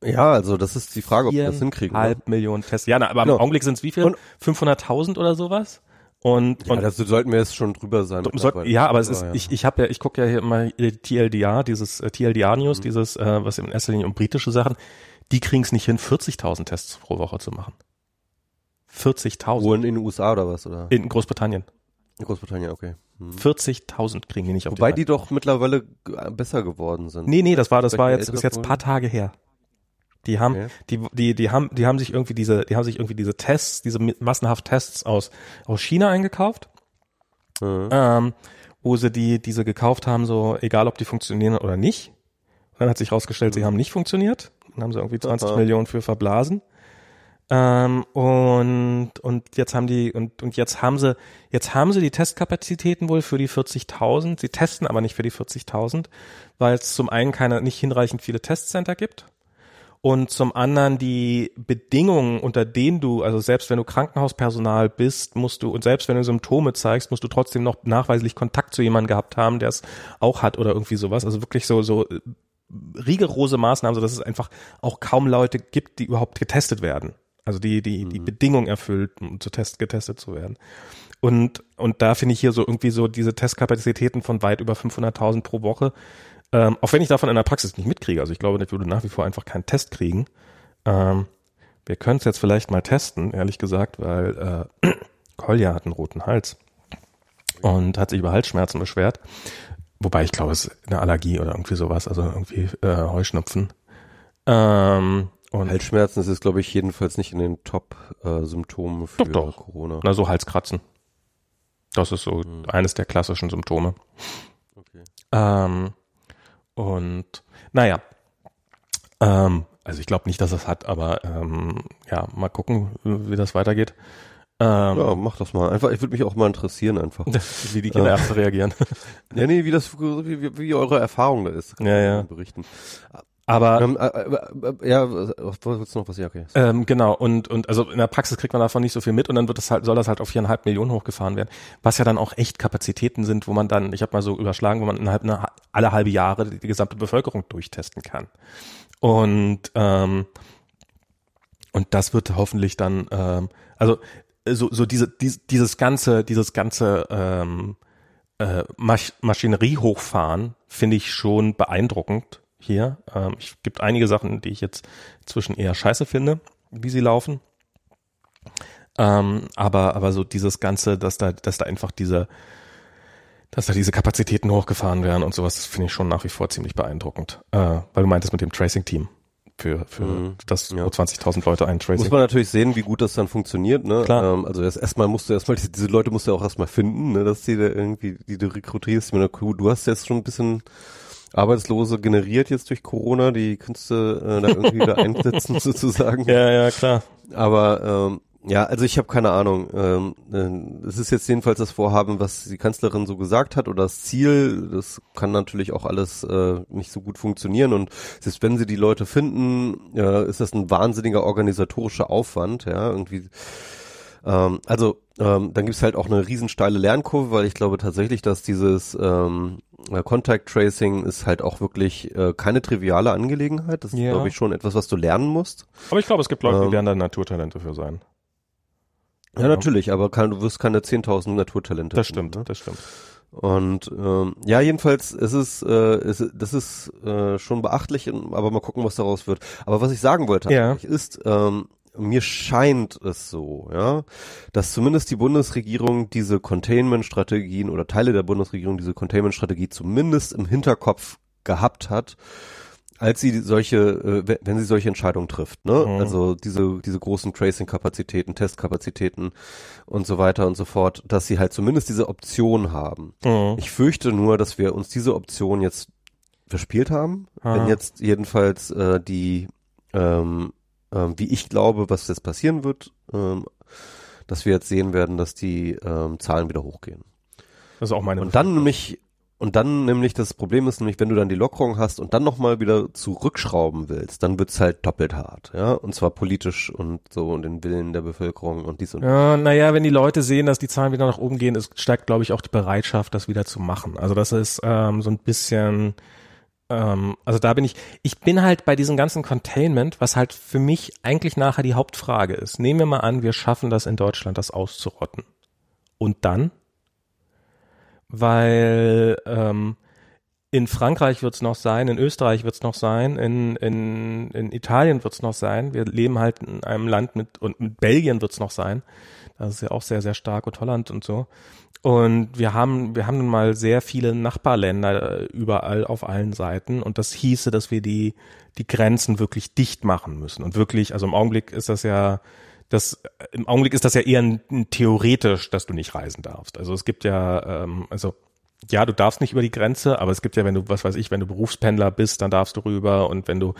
ja, also das ist die Frage, ob wir das hinkriegen. Viereinhalb Millionen Tests. Ja, na, aber Genau. im Augenblick sind es wie viel? Und- 500.000 oder sowas? Und, Ja, und das sollten wir jetzt schon drüber sein. soll, ja, aber es ist, ja. ich, ich habe ja, ich gucke ja hier immer TLDR, dieses äh, TLDR News, Mhm. dieses, äh, was in erster Linie um britische Sachen, die kriegen es nicht hin, 40.000 Tests pro Woche zu machen. 40.000 Wo in, den USA oder was? Oder? in Großbritannien. In Großbritannien, okay. Hm. 40.000 kriegen die nicht auf Wobei die die doch mittlerweile besser geworden sind. Nee, nee, das war, das war jetzt, ist jetzt ein paar Tage her. Die haben, Okay. die, die, die haben, die haben sich irgendwie diese, die haben sich irgendwie diese Tests, diese massenhaft Tests aus, aus China eingekauft, Mhm. ähm, wo sie die, diese gekauft haben, so, egal ob die funktionieren oder nicht. Und dann hat sich rausgestellt, sie haben nicht funktioniert. Dann haben sie irgendwie 20 Aha. Millionen für verblasen. Ähm, und, und jetzt haben die, und, und jetzt haben sie, jetzt haben sie die Testkapazitäten wohl für die 40.000. Sie testen aber nicht für die 40.000, weil es zum einen keine, nicht hinreichend viele Testcenter gibt. Und zum anderen die Bedingungen, unter denen du, also selbst wenn du Krankenhauspersonal bist, musst du, und selbst wenn du Symptome zeigst, musst du trotzdem noch nachweislich Kontakt zu jemandem gehabt haben, der es auch hat oder irgendwie sowas. Also wirklich so, so äh, rigorose Maßnahmen, so dass es einfach auch kaum Leute gibt, die überhaupt getestet werden. Also die, die, die Bedingungen erfüllt, um zu test, getestet zu werden. Und, und da finde ich hier so irgendwie so diese Testkapazitäten von weit über 500.000 pro Woche. Ähm, auch wenn ich davon in der Praxis nicht mitkriege. Also ich glaube, ich würde nach wie vor einfach keinen Test kriegen. Ähm, wir können es jetzt vielleicht mal testen, ehrlich gesagt, weil äh, Kolja hat einen roten Hals und hat sich über Halsschmerzen beschwert. Wobei ich glaube, es ist eine Allergie oder irgendwie sowas, also irgendwie äh, Heuschnupfen. Ähm, und Halsschmerzen ist glaube ich, jedenfalls nicht in den Top-Symptomen für Doch, doch. Corona. na so Halskratzen. Das ist so eines der klassischen Symptome. Okay. Ähm, und naja, ähm, also ich glaube nicht, dass es hat, aber ähm, ja, mal gucken, wie das weitergeht. Ähm, Ja, mach das mal. Einfach, ich würde mich auch mal interessieren einfach. Wie die Kinderärzte reagieren. ja, nee, wie das, wie, wie, wie eure Erfahrung da ist. Ja, ja. Berichten. Aber Ähm, äh, äh, ja, wolltest du noch was? Ja, okay. Ähm, genau, und, und also in der Praxis kriegt man davon nicht so viel mit und dann wird es halt, soll das halt auf viereinhalb Millionen hochgefahren werden. Was ja dann auch echt Kapazitäten sind, wo man dann, ich habe mal so überschlagen, wo man innerhalb einer, alle halbe Jahre die, gesamte Bevölkerung durchtesten kann. Und ähm, und das wird hoffentlich dann, ähm, also so, so diese, dies, dieses ganze, dieses ganze ähm, äh, Masch Maschinerie hochfahren finde ich schon beeindruckend hier. Ähm, es gibt einige Sachen, die ich jetzt zwischen eher scheiße finde, wie sie laufen. Ähm, aber, aber so dieses Ganze, dass da, dass da einfach diese, dass da diese Kapazitäten hochgefahren werden und sowas, das finde ich schon nach wie vor ziemlich beeindruckend. Äh, weil du meintest mit dem Tracing-Team für, für Mhm. das Ja. wo 20.000 Leute ein Tracing. Muss man natürlich sehen, wie gut das dann funktioniert, ne? Klar. Ähm, also erst erstmal musst du erstmal diese, diese Leute musst du auch erstmal finden, ne, dass die da irgendwie, die du rekrutierst. Ich meine, du du hast jetzt schon ein bisschen Arbeitslose generiert jetzt durch Corona, die kannst du äh, da irgendwie wieder einsetzen sozusagen. ja, ja, klar. Aber ähm, ja, also ich habe keine Ahnung. Ähm, äh, es ist jetzt jedenfalls das Vorhaben, was die Kanzlerin so gesagt hat oder das Ziel. Das kann natürlich auch alles äh, nicht so gut funktionieren und selbst wenn sie die Leute finden, äh, ist das ein wahnsinniger organisatorischer Aufwand. Ja, irgendwie. Ähm, also ähm, dann gibt's halt auch eine riesensteile Lernkurve, weil ich glaube tatsächlich, dass dieses ähm, äh, Contact Tracing ist halt auch wirklich äh, keine triviale Angelegenheit. Das ist, Ja. glaube ich, schon etwas, was du lernen musst. Aber ich glaube, es gibt Leute, die Ähm. werden da Naturtalente für sein. Ja, natürlich, aber kann, du wirst keine 10.000 Naturtalente. Das stimmt, ne? das stimmt. Und ähm, ja, jedenfalls ist es, äh, ist, das ist äh, schon beachtlich, aber mal gucken, was daraus wird. Aber was ich sagen wollte Ja. ist, ähm, mir scheint es so, ja, dass zumindest die Bundesregierung diese Containment-Strategien oder Teile der Bundesregierung diese Containment-Strategie zumindest im Hinterkopf gehabt hat, als sie solche, äh, we- wenn sie solche Entscheidungen trifft, ne? Mhm. Also diese diese großen Tracing-Kapazitäten, Testkapazitäten und so weiter und so fort, dass sie halt zumindest diese Option haben. Mhm. Ich fürchte nur, dass wir uns diese Option jetzt verspielt haben, Ah. wenn jetzt jedenfalls äh, die, ähm, ähm, wie ich glaube, was jetzt passieren wird, ähm, dass wir jetzt sehen werden, dass die ähm, Zahlen wieder hochgehen. Das ist auch meine Und dann nämlich und dann nämlich das Problem ist nämlich, wenn du dann die Lockerung hast und dann nochmal wieder zurückschrauben willst, dann wird's halt doppelt hart, ja, und zwar politisch und so und den Willen der Bevölkerung und dies und Ja, naja, wenn die Leute sehen, dass die Zahlen wieder nach oben gehen, es steigt, glaube ich, auch die Bereitschaft, das wieder zu machen. Also das ist ähm, so ein bisschen, ähm, also da bin ich, ich bin halt bei diesem ganzen Containment, was halt für mich eigentlich nachher die Hauptfrage ist. Nehmen wir mal an, wir schaffen das in Deutschland, das auszurotten. Und dann? Weil ähm, in Frankreich wird es noch sein, in Österreich wird es noch sein, in, in, in Italien wird es noch sein. Wir leben halt in einem Land mit, und mit Belgien wird es noch sein. Das ist ja auch sehr, sehr stark und Holland und so. Und wir haben, wir haben nun mal sehr viele Nachbarländer äh, überall auf allen Seiten. Und das hieße, dass wir die, die Grenzen wirklich dicht machen müssen. Und wirklich, also im Augenblick ist das ja, das, im Augenblick ist das ja eher ein, ein theoretisch, dass du nicht reisen darfst. Also es gibt ja, ähm, also ja, du darfst nicht über die Grenze, aber es gibt ja, wenn du, was weiß ich, wenn du Berufspendler bist, dann darfst du rüber und wenn du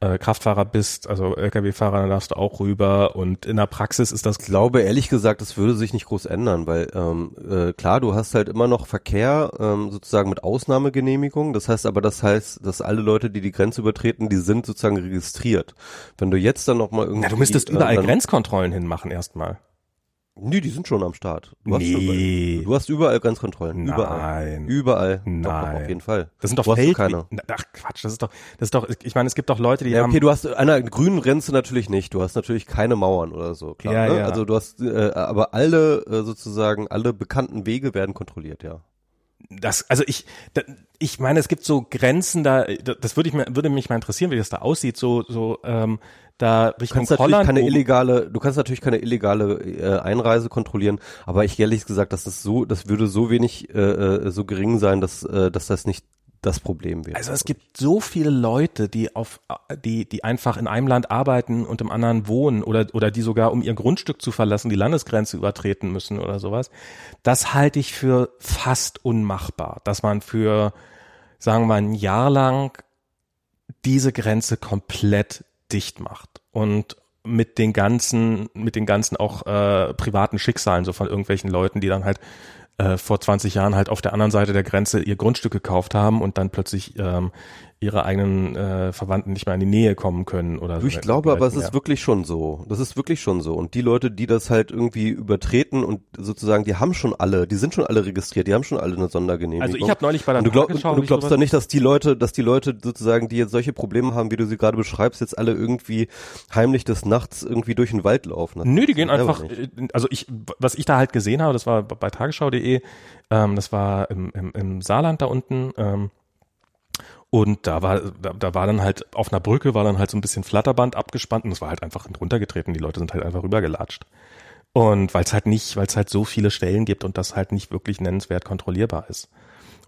äh, Kraftfahrer bist, also Lkw-Fahrer, dann darfst du auch rüber und in der Praxis ist das Ich glaube ehrlich gesagt, das würde sich nicht groß ändern, weil ähm, äh, klar, du hast halt immer noch Verkehr ähm, sozusagen mit Ausnahmegenehmigung. Das heißt aber, das heißt, dass alle Leute, die die Grenze übertreten, die sind sozusagen registriert. Wenn du jetzt dann noch mal irgendwie, Ja, du müsstest äh, überall dann, Grenzkontrollen hinmachen erstmal. Nee, die sind schon am Start. Du hast, Nee. überall, du hast überall Grenzkontrollen. Überall. Nein. Überall. Doch, doch, Nein. auf jeden Fall. Das sind doch du Feld. keine? Ach Quatsch, das ist doch, das ist doch, ich meine, es gibt doch Leute, die Ja, haben. okay, du hast an einer grünen Grenze natürlich nicht. Du hast natürlich keine Mauern oder so. Klar, Ja, ne? ja. Also du hast, äh, aber alle äh, sozusagen alle bekannten Wege werden kontrolliert, ja. Das, also ich, da, ich meine, es gibt so Grenzen da, das würde ich mir, würde mich mal interessieren, wie das da aussieht, so, so, ähm, da Du Richtung kannst natürlich Holland. keine oben- illegale, du kannst natürlich keine illegale äh, Einreise kontrollieren, aber ich ehrlich gesagt, dass das so, das würde so wenig, äh, äh, so gering sein, dass, äh, dass das nicht das Problem wäre. Also es gibt so viele Leute, die auf, die, die einfach in einem Land arbeiten und im anderen wohnen oder, oder die sogar, um ihr Grundstück zu verlassen, die Landesgrenze übertreten müssen oder sowas. Das halte ich für fast unmachbar, dass man für, sagen wir ein Jahr lang diese Grenze komplett dicht macht und mit den ganzen, mit den ganzen auch äh, privaten Schicksalen so von irgendwelchen Leuten, die dann halt äh, vor 20 Jahren halt auf der anderen Seite der Grenze ihr Grundstück gekauft haben und dann plötzlich ähm, ihre eigenen äh, Verwandten nicht mehr in die Nähe kommen können oder Du, ich so. glaube aber, es Ja. ist wirklich schon so. Das ist wirklich schon so. Und die Leute, die das halt irgendwie übertreten und sozusagen, die haben schon alle, die sind schon alle registriert, die haben schon alle eine Sondergenehmigung. Also ich habe neulich bei der und du, glaub, Tagesschau und du glaubst doch nicht, dass die Leute, dass die Leute sozusagen, die jetzt solche Probleme haben, wie du sie gerade beschreibst, jetzt alle irgendwie heimlich des Nachts irgendwie durch den Wald laufen. Das Nö, die gehen einfach, nicht. äh, also ich, was ich da halt gesehen habe, das war bei tagesschau.de, ähm, das war im, im, im Saarland da unten, ähm, und da war, da, da war dann halt auf einer Brücke war dann halt so ein bisschen Flatterband abgespannt und es war halt einfach runtergetreten. Die Leute sind halt einfach rübergelatscht. Und weil es halt nicht, weil es halt so viele Stellen gibt und das halt nicht wirklich nennenswert kontrollierbar ist.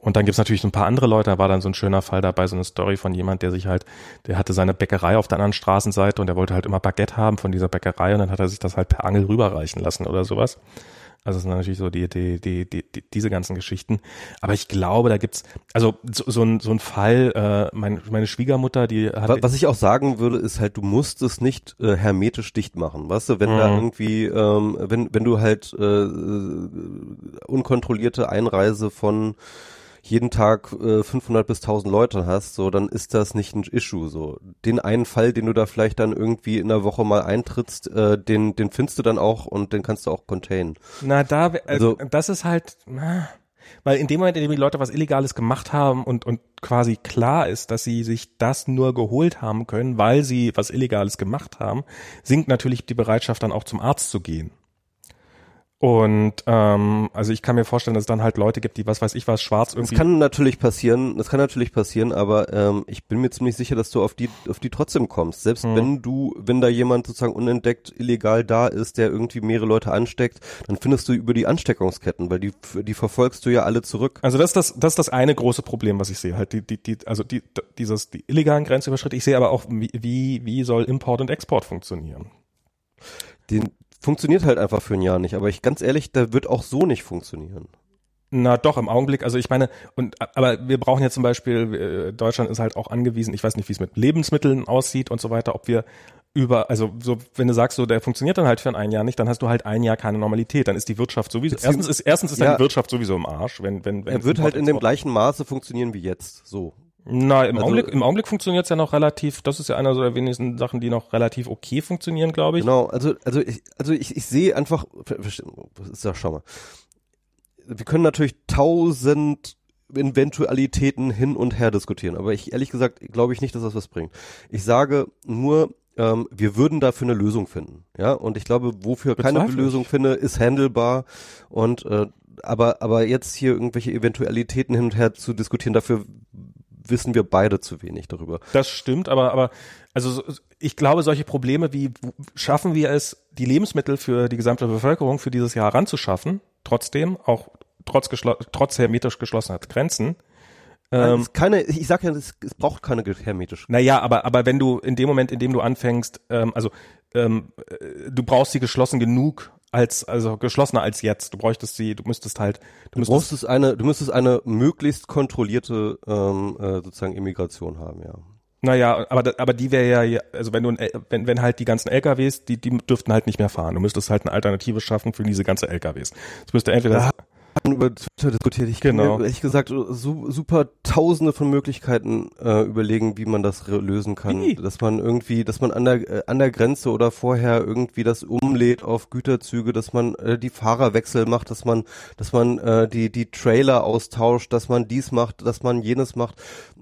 Und dann gibt's natürlich ein paar andere Leute, da war dann so ein schöner Fall dabei, so eine Story von jemand, der sich halt, der hatte seine Bäckerei auf der anderen Straßenseite und der wollte halt immer Baguette haben von dieser Bäckerei und dann hat er sich das halt per Angel rüberreichen lassen oder sowas. Also das sind natürlich so die, die, die, die, die diese ganzen Geschichten. Aber ich glaube, da gibt's, also so, so, ein, so ein Fall, äh, mein, meine Schwiegermutter, die hat. Wa- Was ich auch sagen würde, ist halt, du musst es nicht äh, hermetisch dicht machen, weißt du, wenn da Mhm. irgendwie, ähm, wenn wenn du halt äh, unkontrollierte Einreise von jeden Tag äh, 500 bis 1000 Leute hast, so, dann ist das nicht ein Issue, so. Den einen Fall, den du da vielleicht dann irgendwie in der Woche mal eintrittst, äh, den, den findest du dann auch und den kannst du auch containen. Na, da, äh, also, das ist halt, na, weil in dem Moment, in dem die Leute was Illegales gemacht haben und, und quasi klar ist, dass sie sich das nur geholt haben können, weil sie was Illegales gemacht haben, sinkt natürlich die Bereitschaft dann auch zum Arzt zu gehen. Und ähm, also ich kann mir vorstellen, dass es dann halt Leute gibt, die was weiß ich was schwarz irgendwie. Das kann natürlich passieren, das kann natürlich passieren, aber ähm, ich bin mir ziemlich sicher, dass du auf die auf die trotzdem kommst. Selbst mhm. wenn du, wenn da jemand sozusagen unentdeckt illegal da ist, der irgendwie mehrere Leute ansteckt, dann findest du über die Ansteckungsketten, weil die die verfolgst du ja alle zurück. Also das ist das das ist das eine große Problem, was ich sehe, halt die die die also die dieses die illegalen Grenzüberschritte. Ich sehe aber auch wie wie, soll Import und Export funktionieren. Den, funktioniert halt einfach für ein Jahr nicht. Aber ich ganz ehrlich, da wird auch so nicht funktionieren. Na doch, im Augenblick, also ich meine, und aber wir brauchen ja zum Beispiel, äh, Deutschland ist halt auch angewiesen, ich weiß nicht, wie es mit Lebensmitteln aussieht und so weiter, ob wir über, also so, wenn du sagst, so der funktioniert dann halt für ein Jahr nicht, dann hast du halt ein Jahr keine Normalität, dann ist die Wirtschaft sowieso. Erstens ist erstens ist ja, die Wirtschaft sowieso im Arsch, wenn wenn wenn. Er wird halt in dem gleichen Maße funktionieren wie jetzt, so. Na, im also, Augenblick, im Augenblick funktioniert es ja noch relativ, das ist ja einer so der wenigsten Sachen, die noch relativ okay funktionieren, glaube ich. Genau, also, also ich, also ich, ich sehe einfach, ist ja, schau mal. Wir können natürlich tausend Eventualitäten hin und her diskutieren, aber ich, ehrlich gesagt, glaube ich nicht, dass das was bringt. Ich sage nur, ähm, wir würden dafür eine Lösung finden, ja, und ich glaube, wofür keine Lösung finde, ist handelbar und, äh, aber, aber jetzt hier irgendwelche Eventualitäten hin und her zu diskutieren, dafür wissen wir beide zu wenig darüber. Das stimmt, aber, aber also ich glaube, solche Probleme wie schaffen wir es, die Lebensmittel für die gesamte Bevölkerung für dieses Jahr ranzuschaffen, trotzdem, auch trotz, trotz hermetisch geschlossener Grenzen. Ähm, keine, ich sag ja, es, es braucht keine hermetisch. Naja, aber, aber wenn du in dem Moment, in dem du anfängst, ähm, also ähm, äh, du brauchst sie geschlossen genug, als also geschlossener als jetzt. Du bräuchtest sie, du müsstest halt, du, du müsstest eine, du müsstest eine möglichst kontrollierte ähm, äh, sozusagen Immigration haben, ja. Naja, aber aber die wäre ja, also wenn du wenn wenn halt die ganzen LKWs, die die dürften halt nicht mehr fahren. Du müsstest halt eine Alternative schaffen für diese ganze LKWs. Es müsste entweder ja, über Twitter diskutiert. Ich genau. kann ehrlich gesagt so, super tausende von Möglichkeiten äh, überlegen, wie man das lösen kann. Wie? Dass man irgendwie, dass man an der, äh, an der Grenze oder vorher irgendwie das umlädt auf Güterzüge, dass man äh, die Fahrerwechsel macht, dass man, dass man äh, die, die Trailer austauscht, dass man dies macht, dass man jenes macht.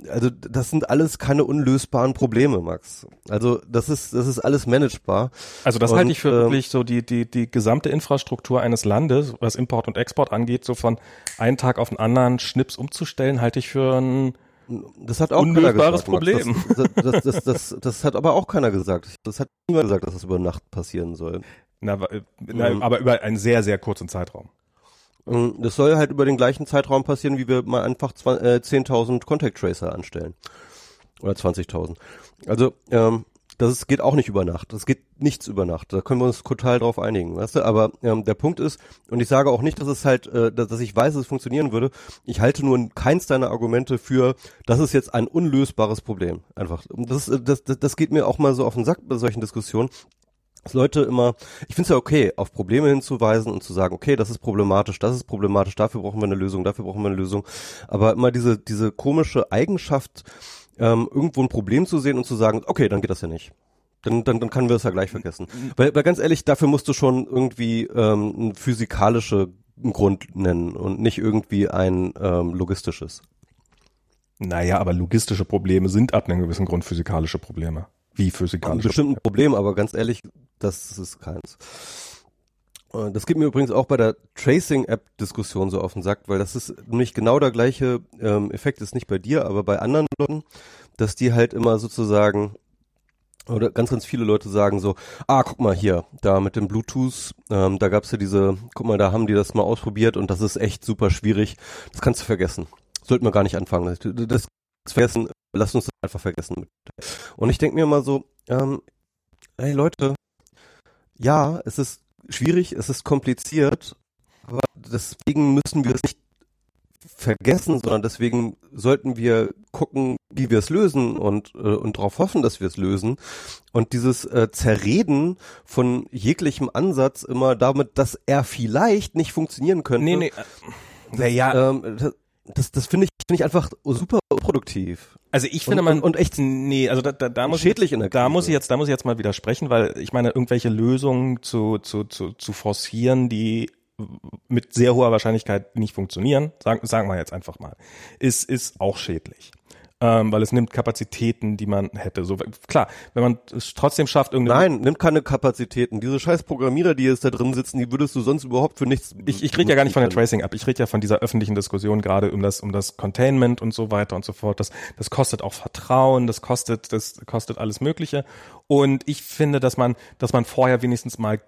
Also das sind alles keine unlösbaren Probleme, Max. Also das ist, das ist alles managebar. Also das und, halte ich für äh, wirklich so die, die, die gesamte Infrastruktur eines Landes, was Import und Export angeht, so von einem Tag auf den anderen Schnips umzustellen, halte ich für ein das hat auch unlösbares Problem. Das, das, das, das, hat aber auch keiner gesagt. Das hat niemand gesagt, dass das über Nacht passieren soll. Na, na, mhm. aber über einen sehr, sehr kurzen Zeitraum. Ähm, das soll halt über den gleichen Zeitraum passieren, wie wir mal einfach äh, 10.000 Contact Tracer anstellen. Oder 20.000. Also, ähm, das geht auch nicht über Nacht. Das geht nichts über Nacht. Da können wir uns total drauf einigen, weißt du? Aber ähm, der Punkt ist, und ich sage auch nicht, dass es halt, äh, dass, ich weiß, dass es funktionieren würde. Ich halte nur keins deiner Argumente für, das ist jetzt ein unlösbares Problem. Einfach. Das, das, das, das geht mir auch mal so auf den Sack bei solchen Diskussionen dass Leute immer, ich finde es ja okay, auf Probleme hinzuweisen und zu sagen, okay, das ist problematisch, das ist problematisch, dafür brauchen wir eine Lösung, dafür brauchen wir eine Lösung. Aber immer diese, diese komische Eigenschaft, ähm, irgendwo ein Problem zu sehen und zu sagen, okay, dann geht das ja nicht. Dann, dann, dann können wir es ja gleich vergessen. Weil, weil ganz ehrlich, dafür musst du schon irgendwie ähm, ein physikalische Grund nennen und nicht irgendwie ein ähm, logistisches. Naja, aber logistische Probleme sind ab einem gewissen Grund physikalische Probleme. Wie physikalische? Bestimmt ein Problem, aber ganz ehrlich, das ist keins. Äh, das geht mir übrigens auch bei der Tracing-App-Diskussion so auf den Sack, weil das ist nämlich genau der gleiche ähm, Effekt, ist nicht bei dir, aber bei anderen Leuten, dass die halt immer sozusagen oder ganz, ganz viele Leute sagen so, ah, guck mal hier, da mit dem Bluetooth, ähm, da gab's ja diese, guck mal, da haben die das mal ausprobiert und das ist echt super schwierig. Das kannst du vergessen. Sollten wir gar nicht anfangen. Das, das vergessen, lass uns das einfach vergessen. Und ich denke mir immer so, ähm, hey Leute, ja, es ist schwierig, es ist kompliziert, aber deswegen müssen wir es nicht vergessen, sondern deswegen sollten wir gucken, wie wir es lösen und, äh, und darauf hoffen, dass wir es lösen. Und dieses äh, Zerreden von jeglichem Ansatz immer damit, dass er vielleicht nicht funktionieren könnte. Nee, nee. Naja. Ähm, das, das finde ich, finde ich einfach super produktiv. Also ich finde und, man und, echt nee, also da, da, da muss schädlich ich, in der da Krise. muss ich jetzt da muss ich jetzt mal widersprechen, weil ich meine irgendwelche Lösungen zu zu zu zu forcieren, die mit sehr hoher Wahrscheinlichkeit nicht funktionieren, sagen sagen wir jetzt einfach mal, ist ist auch schädlich ähm, weil es nimmt Kapazitäten, die man hätte. So klar, wenn man es trotzdem schafft, irgendeine Nein, nimmt keine Kapazitäten. Diese scheiß Programmierer, die jetzt da drin sitzen, die würdest du sonst überhaupt für nichts. ich, ich rede ja gar nicht von der Tracing ab, ich rede ja von dieser öffentlichen Diskussion gerade um das um das Containment und so weiter und so fort. Das das kostet auch Vertrauen, das kostet das kostet alles Mögliche. Und ich finde, dass man dass man vorher wenigstens mal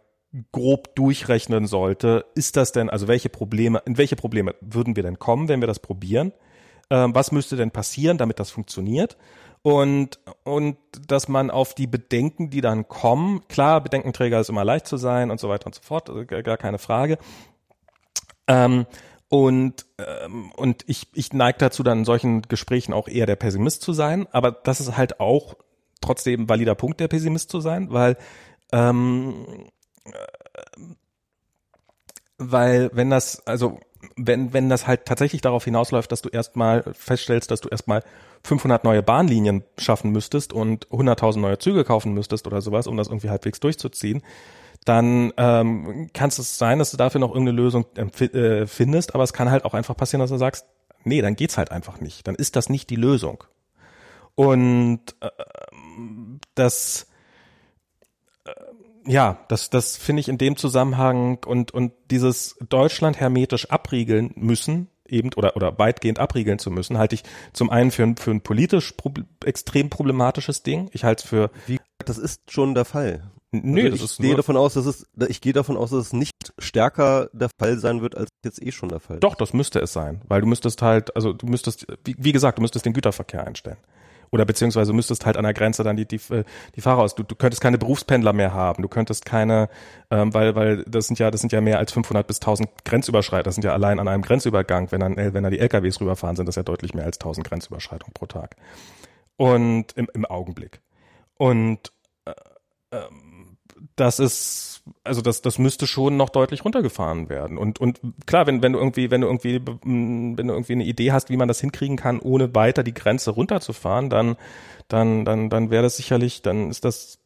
grob durchrechnen sollte, ist das denn, also welche Probleme, in welche Probleme würden wir denn kommen, wenn wir das probieren? Ähm, was müsste denn passieren, damit das funktioniert? Und, und dass man auf die Bedenken, die dann kommen, klar, Bedenkenträger ist immer leicht zu sein und so weiter und so fort, also gar keine Frage. Ähm, und, ähm, und ich, ich neige dazu, dann in solchen Gesprächen auch eher der Pessimist zu sein, aber das ist halt auch trotzdem ein valider Punkt, der Pessimist zu sein, weil ähm, äh, weil wenn das, also wenn, wenn das halt tatsächlich darauf hinausläuft, dass du erstmal feststellst, dass du erstmal 500 neue Bahnlinien schaffen müsstest und 100.000 neue Züge kaufen müsstest oder sowas, um das irgendwie halbwegs durchzuziehen, dann ähm, kann es sein, dass du dafür noch irgendeine Lösung äh, findest, aber es kann halt auch einfach passieren, dass du sagst, nee, dann geht's halt einfach nicht. Dann ist das nicht die Lösung. Und äh, das ja, das, das finde ich in dem Zusammenhang und, und dieses Deutschland hermetisch abriegeln müssen, eben oder, oder weitgehend abriegeln zu müssen, halte ich zum einen für ein, für ein politisch prob extrem problematisches Ding. Ich halte es für. Wie, das ist schon der Fall. Nö, also das ist ich gehe davon aus, dass es, ich gehe davon aus, dass es nicht stärker der Fall sein wird, als jetzt eh schon der Fall. Doch, das müsste es sein, weil du müsstest halt, also du müsstest, wie, wie gesagt, du müsstest den Güterverkehr einstellen oder beziehungsweise müsstest halt an der Grenze dann die die, die Fahrer aus. Du, du könntest keine Berufspendler mehr haben. Du könntest keine, ähm, weil weil das sind ja das sind ja mehr als 500 bis 1000 Grenzüberschreitungen. Das sind ja allein an einem Grenzübergang, wenn dann wenn da die LKWs rüberfahren, sind das ja deutlich mehr als 1000 Grenzüberschreitungen pro Tag. Und im, im Augenblick. Und äh, ähm, das ist also das, das müsste schon noch deutlich runtergefahren werden. Und, und klar, wenn, wenn du irgendwie, wenn du irgendwie, wenn du irgendwie eine Idee hast, wie man das hinkriegen kann, ohne weiter die Grenze runterzufahren, dann, dann, dann, dann wäre das sicherlich, dann ist das,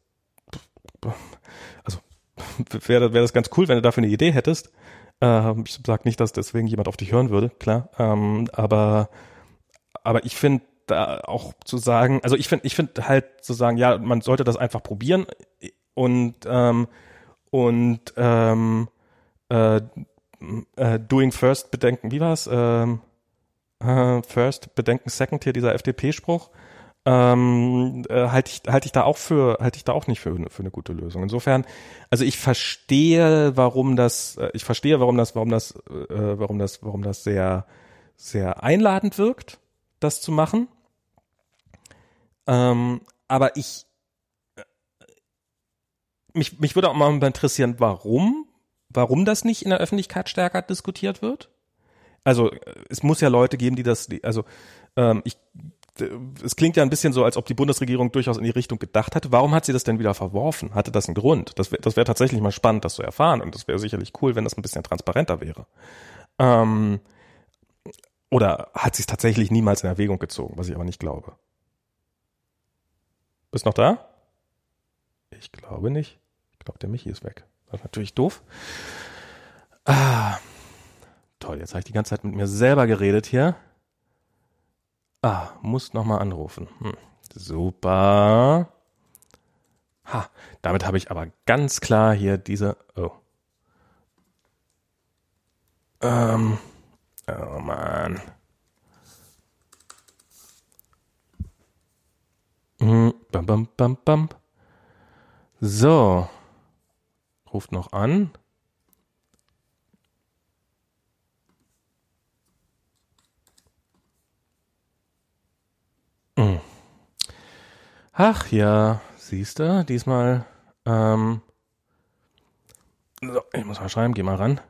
also wäre wäre das ganz cool, wenn du dafür eine Idee hättest. Äh, ich sag nicht, dass deswegen jemand auf dich hören würde, klar. Ähm, aber, aber ich finde, da auch zu sagen, also ich finde, ich finde halt zu sagen, ja, man sollte das einfach probieren und ähm, und ähm, äh, äh, Doing First bedenken, wie war's? Ähm, äh, first bedenken Second hier dieser FDP-Spruch. Ähm, äh, halte ich halte ich da auch für halte ich da auch nicht für für eine gute Lösung. Insofern, also ich verstehe, warum das äh, ich verstehe, warum das warum das äh, warum das warum das sehr sehr einladend wirkt, das zu machen. Ähm, aber ich mich, mich würde auch mal interessieren, warum, warum das nicht in der Öffentlichkeit stärker diskutiert wird. Also es muss ja Leute geben, die das, also ähm, ich, es klingt ja ein bisschen so, als ob die Bundesregierung durchaus in die Richtung gedacht hatte. Warum hat sie das denn wieder verworfen? Hatte das einen Grund? Das wäre das wär tatsächlich mal spannend, das zu erfahren. Und das wäre sicherlich cool, wenn das ein bisschen transparenter wäre. Ähm, oder hat sie es tatsächlich niemals in Erwägung gezogen, was ich aber nicht glaube. Bist noch da? Ich glaube nicht glaube, der Michi ist weg. Das ist natürlich doof. Ah, toll, jetzt habe ich die ganze Zeit mit mir selber geredet hier. Ah, muss nochmal anrufen. Hm, super. Ha, damit habe ich aber ganz klar hier diese. Oh. Ähm. Oh Mann. Hm, bam, bam, bam, bam. So ruft noch an. Hm. Ach ja, siehst du, diesmal. Ähm, so, ich muss mal schreiben, geh mal ran.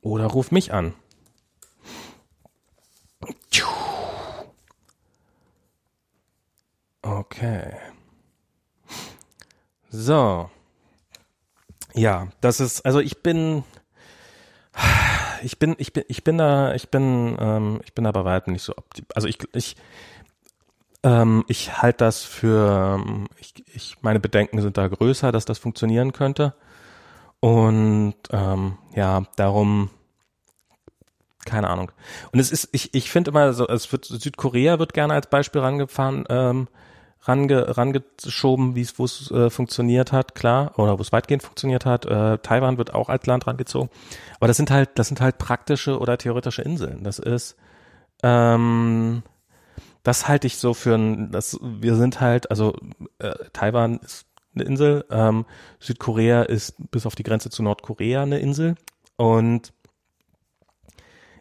Oder ruf mich an. Okay. So. Ja, das ist, also ich bin, ich bin, ich bin, ich bin da, ich bin, ähm, ich bin da bei weitem nicht so optimistisch. Also ich, ich, ähm, ich halte das für, ich, ich, meine Bedenken sind da größer, dass das funktionieren könnte. Und ähm, ja, darum, keine Ahnung. Und es ist, ich, ich finde immer so, es wird Südkorea wird gerne als Beispiel rangefahren, ähm, range, rangeschoben, wie es wo es äh, funktioniert hat, klar, oder wo es weitgehend funktioniert hat. Äh, Taiwan wird auch als Land rangezogen. Aber das sind halt, das sind halt praktische oder theoretische Inseln. Das ist, ähm, das halte ich so für ein, das, wir sind halt, also äh, Taiwan ist eine Insel, ähm, Südkorea ist bis auf die Grenze zu Nordkorea eine Insel und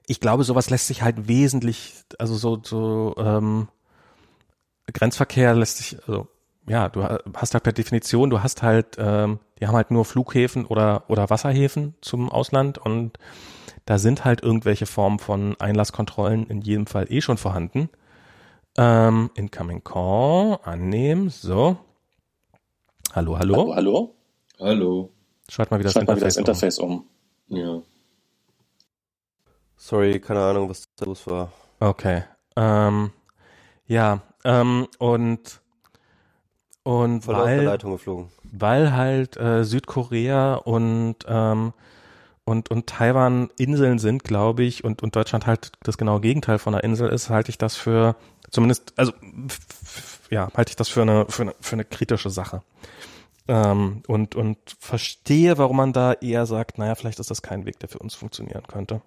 ich glaube, sowas lässt sich halt wesentlich, also so, so ähm, Grenzverkehr lässt sich, also ja, du hast halt per Definition, du hast halt, ähm, die haben halt nur Flughäfen oder oder Wasserhäfen zum Ausland und da sind halt irgendwelche Formen von Einlasskontrollen in jedem Fall eh schon vorhanden. Ähm, incoming Call, annehmen, so. Hallo, hallo. Hallo, hallo. Hallo. Schalt mal wieder, Schalt das, mal wieder Interface das Interface um. um. Ja. Sorry, keine Ahnung, was da los war. Okay. Ähm, ja, ähm, und und Voll weil, weil halt äh, Südkorea und ähm, und und Taiwan Inseln sind, glaube ich, und und Deutschland halt das genaue Gegenteil von einer Insel ist, halte ich das für zumindest, also ja, halte ich das für eine für eine, für eine kritische Sache. Ähm, und und verstehe, warum man da eher sagt, naja, vielleicht ist das kein Weg, der für uns funktionieren könnte.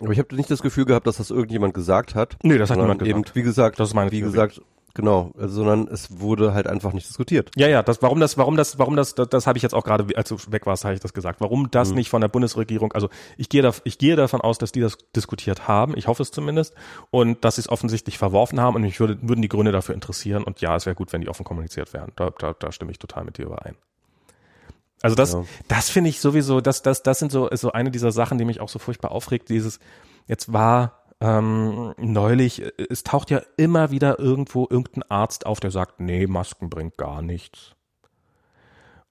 Aber ich habe nicht das Gefühl gehabt, dass das irgendjemand gesagt hat. Nee, das hat niemand gesagt. Eben, wie gesagt, Das ist meine wie Theorie. gesagt, genau, also, sondern es wurde halt einfach nicht diskutiert. Ja, ja, das, warum das, warum das, warum das, das, das habe ich jetzt auch gerade, als du weg warst, habe ich das gesagt. Warum das Mhm. nicht von der Bundesregierung, also ich gehe da, ich gehe davon aus, dass die das diskutiert haben, ich hoffe es zumindest, und dass sie es offensichtlich verworfen haben und mich würde, würden die Gründe dafür interessieren und ja, es wäre gut, wenn die offen kommuniziert wären. Da, da, da stimme ich total mit dir überein. Also das, Ja. das finde ich sowieso, das, das, das sind so, ist so eine dieser Sachen, die mich auch so furchtbar aufregt. Dieses, jetzt war ähm, neulich, äh, es taucht ja immer wieder irgendwo irgendein Arzt auf, der sagt, nee, Masken bringt gar nichts.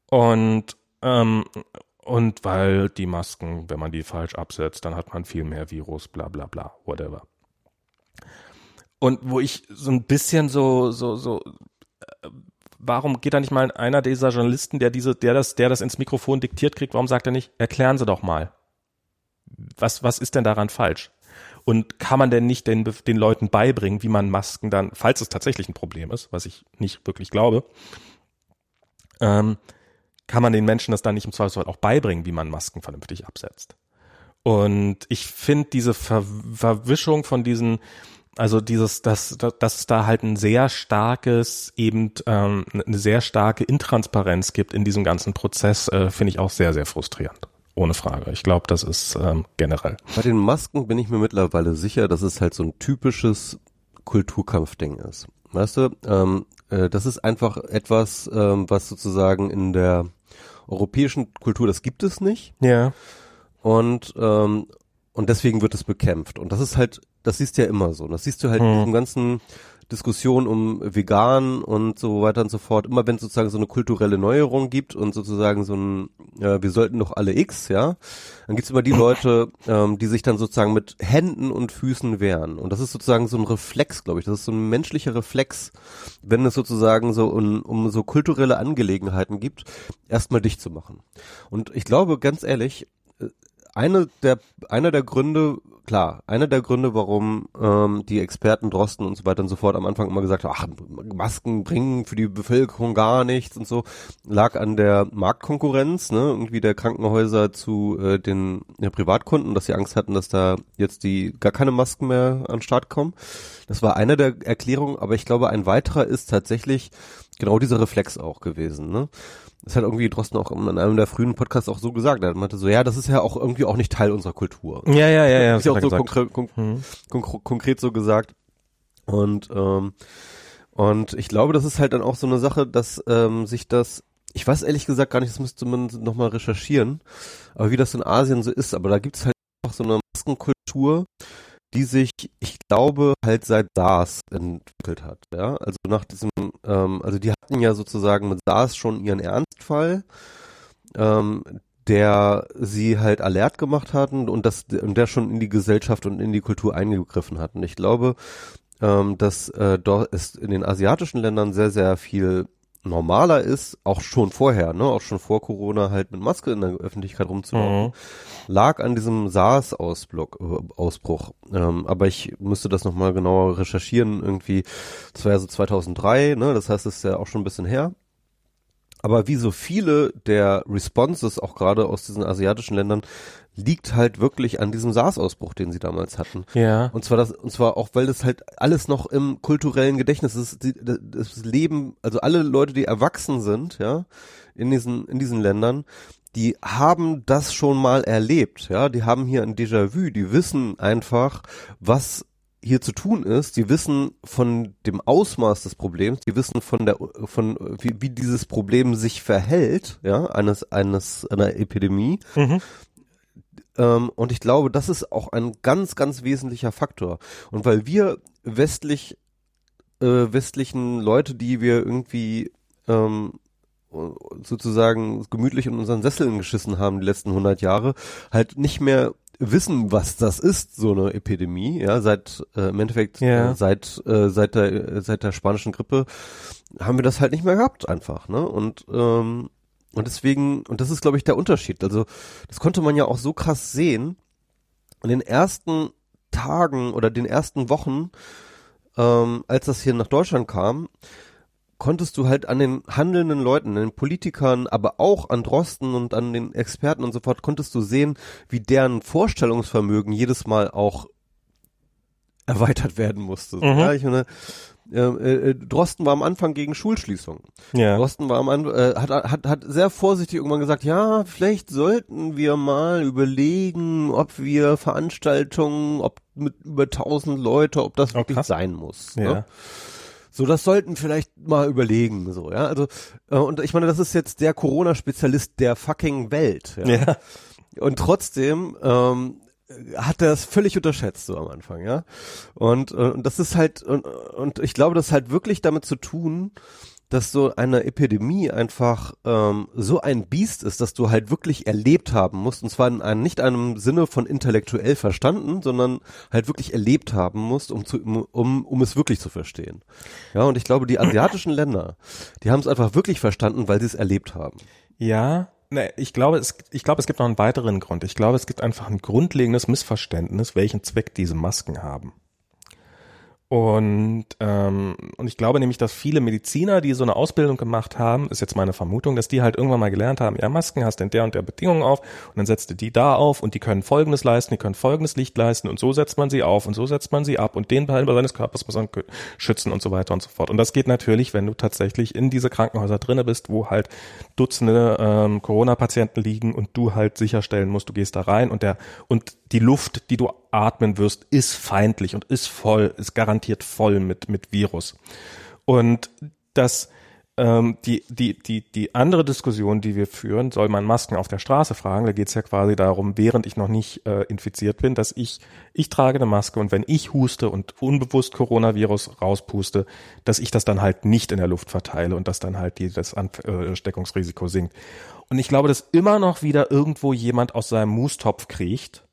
Und ähm, und weil die Masken, wenn man die falsch absetzt, dann hat man viel mehr Virus, bla bla bla, whatever. Und wo ich so ein bisschen so, so, so, warum geht da nicht mal einer dieser Journalisten, der diese, der das, der das ins Mikrofon diktiert kriegt, warum sagt er nicht, erklären Sie doch mal. Was, was ist denn daran falsch? Und kann man denn nicht den, den Leuten beibringen, wie man Masken dann, falls es tatsächlich ein Problem ist, was ich nicht wirklich glaube, ähm, kann man den Menschen das dann nicht im Zweifelsfall auch beibringen, wie man Masken vernünftig absetzt. Und ich finde diese Ver Verwischung von diesen, also dieses, dass, dass es da halt ein sehr starkes, eben ähm, eine sehr starke Intransparenz gibt in diesem ganzen Prozess, äh, finde ich auch sehr, sehr frustrierend. Ohne Frage. Ich glaube, das ist ähm, generell. Bei den Masken bin ich mir mittlerweile sicher, dass es halt so ein typisches Kulturkampfding ist. Weißt du, ähm, äh, das ist einfach etwas, ähm, was sozusagen in der europäischen Kultur, das gibt es nicht. Ja. Und, ähm, und deswegen wird es bekämpft. Und das ist halt, das siehst du ja immer so. Das siehst du halt in Hm. diesem ganzen Diskussion um vegan und so weiter und so fort. Immer wenn es sozusagen so eine kulturelle Neuerung gibt und sozusagen so ein, äh, wir sollten doch alle X, ja, dann gibt's immer die Leute, ähm, die sich dann sozusagen mit Händen und Füßen wehren. Und das ist sozusagen so ein Reflex, glaube ich. Das ist so ein menschlicher Reflex, wenn es sozusagen so um, um so kulturelle Angelegenheiten gibt, erstmal dicht zu machen. Und ich glaube, ganz ehrlich, eine der, einer der Gründe, klar, einer der Gründe, warum ähm, die Experten Drosten und so weiter und so fort am Anfang immer gesagt haben, ach, Masken bringen für die Bevölkerung gar nichts und so, lag an der Marktkonkurrenz, ne, irgendwie der Krankenhäuser zu äh, den ja, Privatkunden, dass sie Angst hatten, dass da jetzt die gar keine Masken mehr an den Start kommen. Das war eine der Erklärungen, aber ich glaube, ein weiterer ist tatsächlich genau dieser Reflex auch gewesen, ne? Das hat irgendwie Drosten auch in einem der frühen Podcasts auch so gesagt. Er meinte so, ja, das ist ja auch irgendwie auch nicht Teil unserer Kultur. Ja, ja, ja, ja. ist ja auch so konkre kon Hm. kon konkret so gesagt. Und ähm, und ich glaube, das ist halt dann auch so eine Sache, dass ähm, sich das, ich weiß ehrlich gesagt gar nicht, das müsste man nochmal recherchieren, aber wie das in Asien so ist, aber da gibt's halt einfach so eine Maskenkultur, die sich, ich glaube, halt seit SARS entwickelt hat. Ja, also nach diesem, ähm, also die hatten ja sozusagen mit SARS schon ihren Ernstfall ähm, der sie halt alert gemacht hatten und das und der schon in die Gesellschaft und in die Kultur eingegriffen hat. Und ich glaube, ähm, dass äh, dort ist in den asiatischen Ländern sehr, sehr viel normaler ist, auch schon vorher, ne, auch schon vor Corona halt mit Maske in der Öffentlichkeit rumzulaufen, mhm. lag an diesem SARS-Ausbruch. Äh, ähm, aber ich müsste das nochmal genauer recherchieren, irgendwie, das war ja so 2003, ne, das heißt, es ist ja auch schon ein bisschen her. Aber wie so viele der Responses, auch gerade aus diesen asiatischen Ländern, liegt halt wirklich an diesem SARS-Ausbruch, den sie damals hatten. Ja. Und zwar das, und zwar auch, weil das halt alles noch im kulturellen Gedächtnis ist, das Leben, also alle Leute, die erwachsen sind, ja, in diesen, in diesen Ländern, die haben das schon mal erlebt, ja, die haben hier ein Déjà-vu, die wissen einfach, was hier zu tun ist, die wissen von dem Ausmaß des Problems, die wissen von der von wie, wie dieses Problem sich verhält, ja, eines eines einer Epidemie. Mhm. Ähm, und ich glaube, das ist auch ein ganz ganz wesentlicher Faktor. Und weil wir westlich äh, westlichen Leute, die wir irgendwie ähm, sozusagen gemütlich in unseren Sesseln geschissen haben die letzten 100 Jahre, halt nicht mehr wissen, was das ist, so eine Epidemie, ja, seit äh, im Endeffekt ja. äh, seit äh, seit der seit der spanischen Grippe haben wir das halt nicht mehr gehabt einfach, ne? Und ähm, und deswegen und das ist glaube ich der Unterschied. Also, das konnte man ja auch so krass sehen in den ersten Tagen oder den ersten Wochen ähm, als das hier nach Deutschland kam, konntest du halt an den handelnden Leuten, an den Politikern, aber auch an Drosten und an den Experten und so fort, konntest du sehen, wie deren Vorstellungsvermögen jedes Mal auch erweitert werden musste. Mhm. Ja, ich meine, äh, äh, Drosten war am Anfang gegen Schulschließung. Ja. Drosten war am Anfang, äh, hat, hat, hat sehr vorsichtig irgendwann gesagt, ja, vielleicht sollten wir mal überlegen, ob wir Veranstaltungen, ob mit über tausend Leute, ob das wirklich okay. sein muss. Ne? Ja. Ne? So, das sollten vielleicht mal überlegen, so, ja. Also, äh, und ich meine, das ist jetzt der Corona-Spezialist der fucking Welt. Ja. ja. Und trotzdem ähm, hat er es völlig unterschätzt so am Anfang, ja. Und, äh, und das ist halt, und, und ich glaube, das hat wirklich damit zu tun, dass so eine Epidemie einfach ähm, so ein Biest ist, dass du halt wirklich erlebt haben musst, und zwar in einem, nicht einem Sinne von intellektuell verstanden, sondern halt wirklich erlebt haben musst, um, zu, um, um es wirklich zu verstehen. Ja, und ich glaube, die asiatischen Länder, die haben es einfach wirklich verstanden, weil sie es erlebt haben. Ja, ne, ich glaube, es, ich glaube, es gibt noch einen weiteren Grund. Ich glaube, es gibt einfach ein grundlegendes Missverständnis, welchen Zweck diese Masken haben. Und, ähm, und ich glaube nämlich, dass viele Mediziner, die so eine Ausbildung gemacht haben, ist jetzt meine Vermutung, dass die halt irgendwann mal gelernt haben, ja, Masken hast in der und der Bedingung auf und dann setzt du die da auf und die können folgendes leisten, die können folgendes Licht leisten und so setzt man sie auf und so setzt man sie ab und den Teil seines Körpers muss man schützen und so weiter und so fort. Und das geht natürlich, wenn du tatsächlich in diese Krankenhäuser drinne bist, wo halt Dutzende ähm, Corona-Patienten liegen und du halt sicherstellen musst, du gehst da rein und der und die Luft, die du atmen wirst, ist feindlich und ist voll, ist garantiert voll mit, mit Virus. Und das, ähm, die, die, die, die andere Diskussion, die wir führen, soll man Masken auf der Straße fragen, da geht es ja quasi darum, während ich noch nicht äh, infiziert bin, dass ich, ich trage eine Maske und wenn ich huste und unbewusst Coronavirus rauspuste, dass ich das dann halt nicht in der Luft verteile und dass dann halt die, das Ansteckungsrisiko sinkt. Und ich glaube, dass immer noch wieder irgendwo jemand aus seinem Mustopf kriecht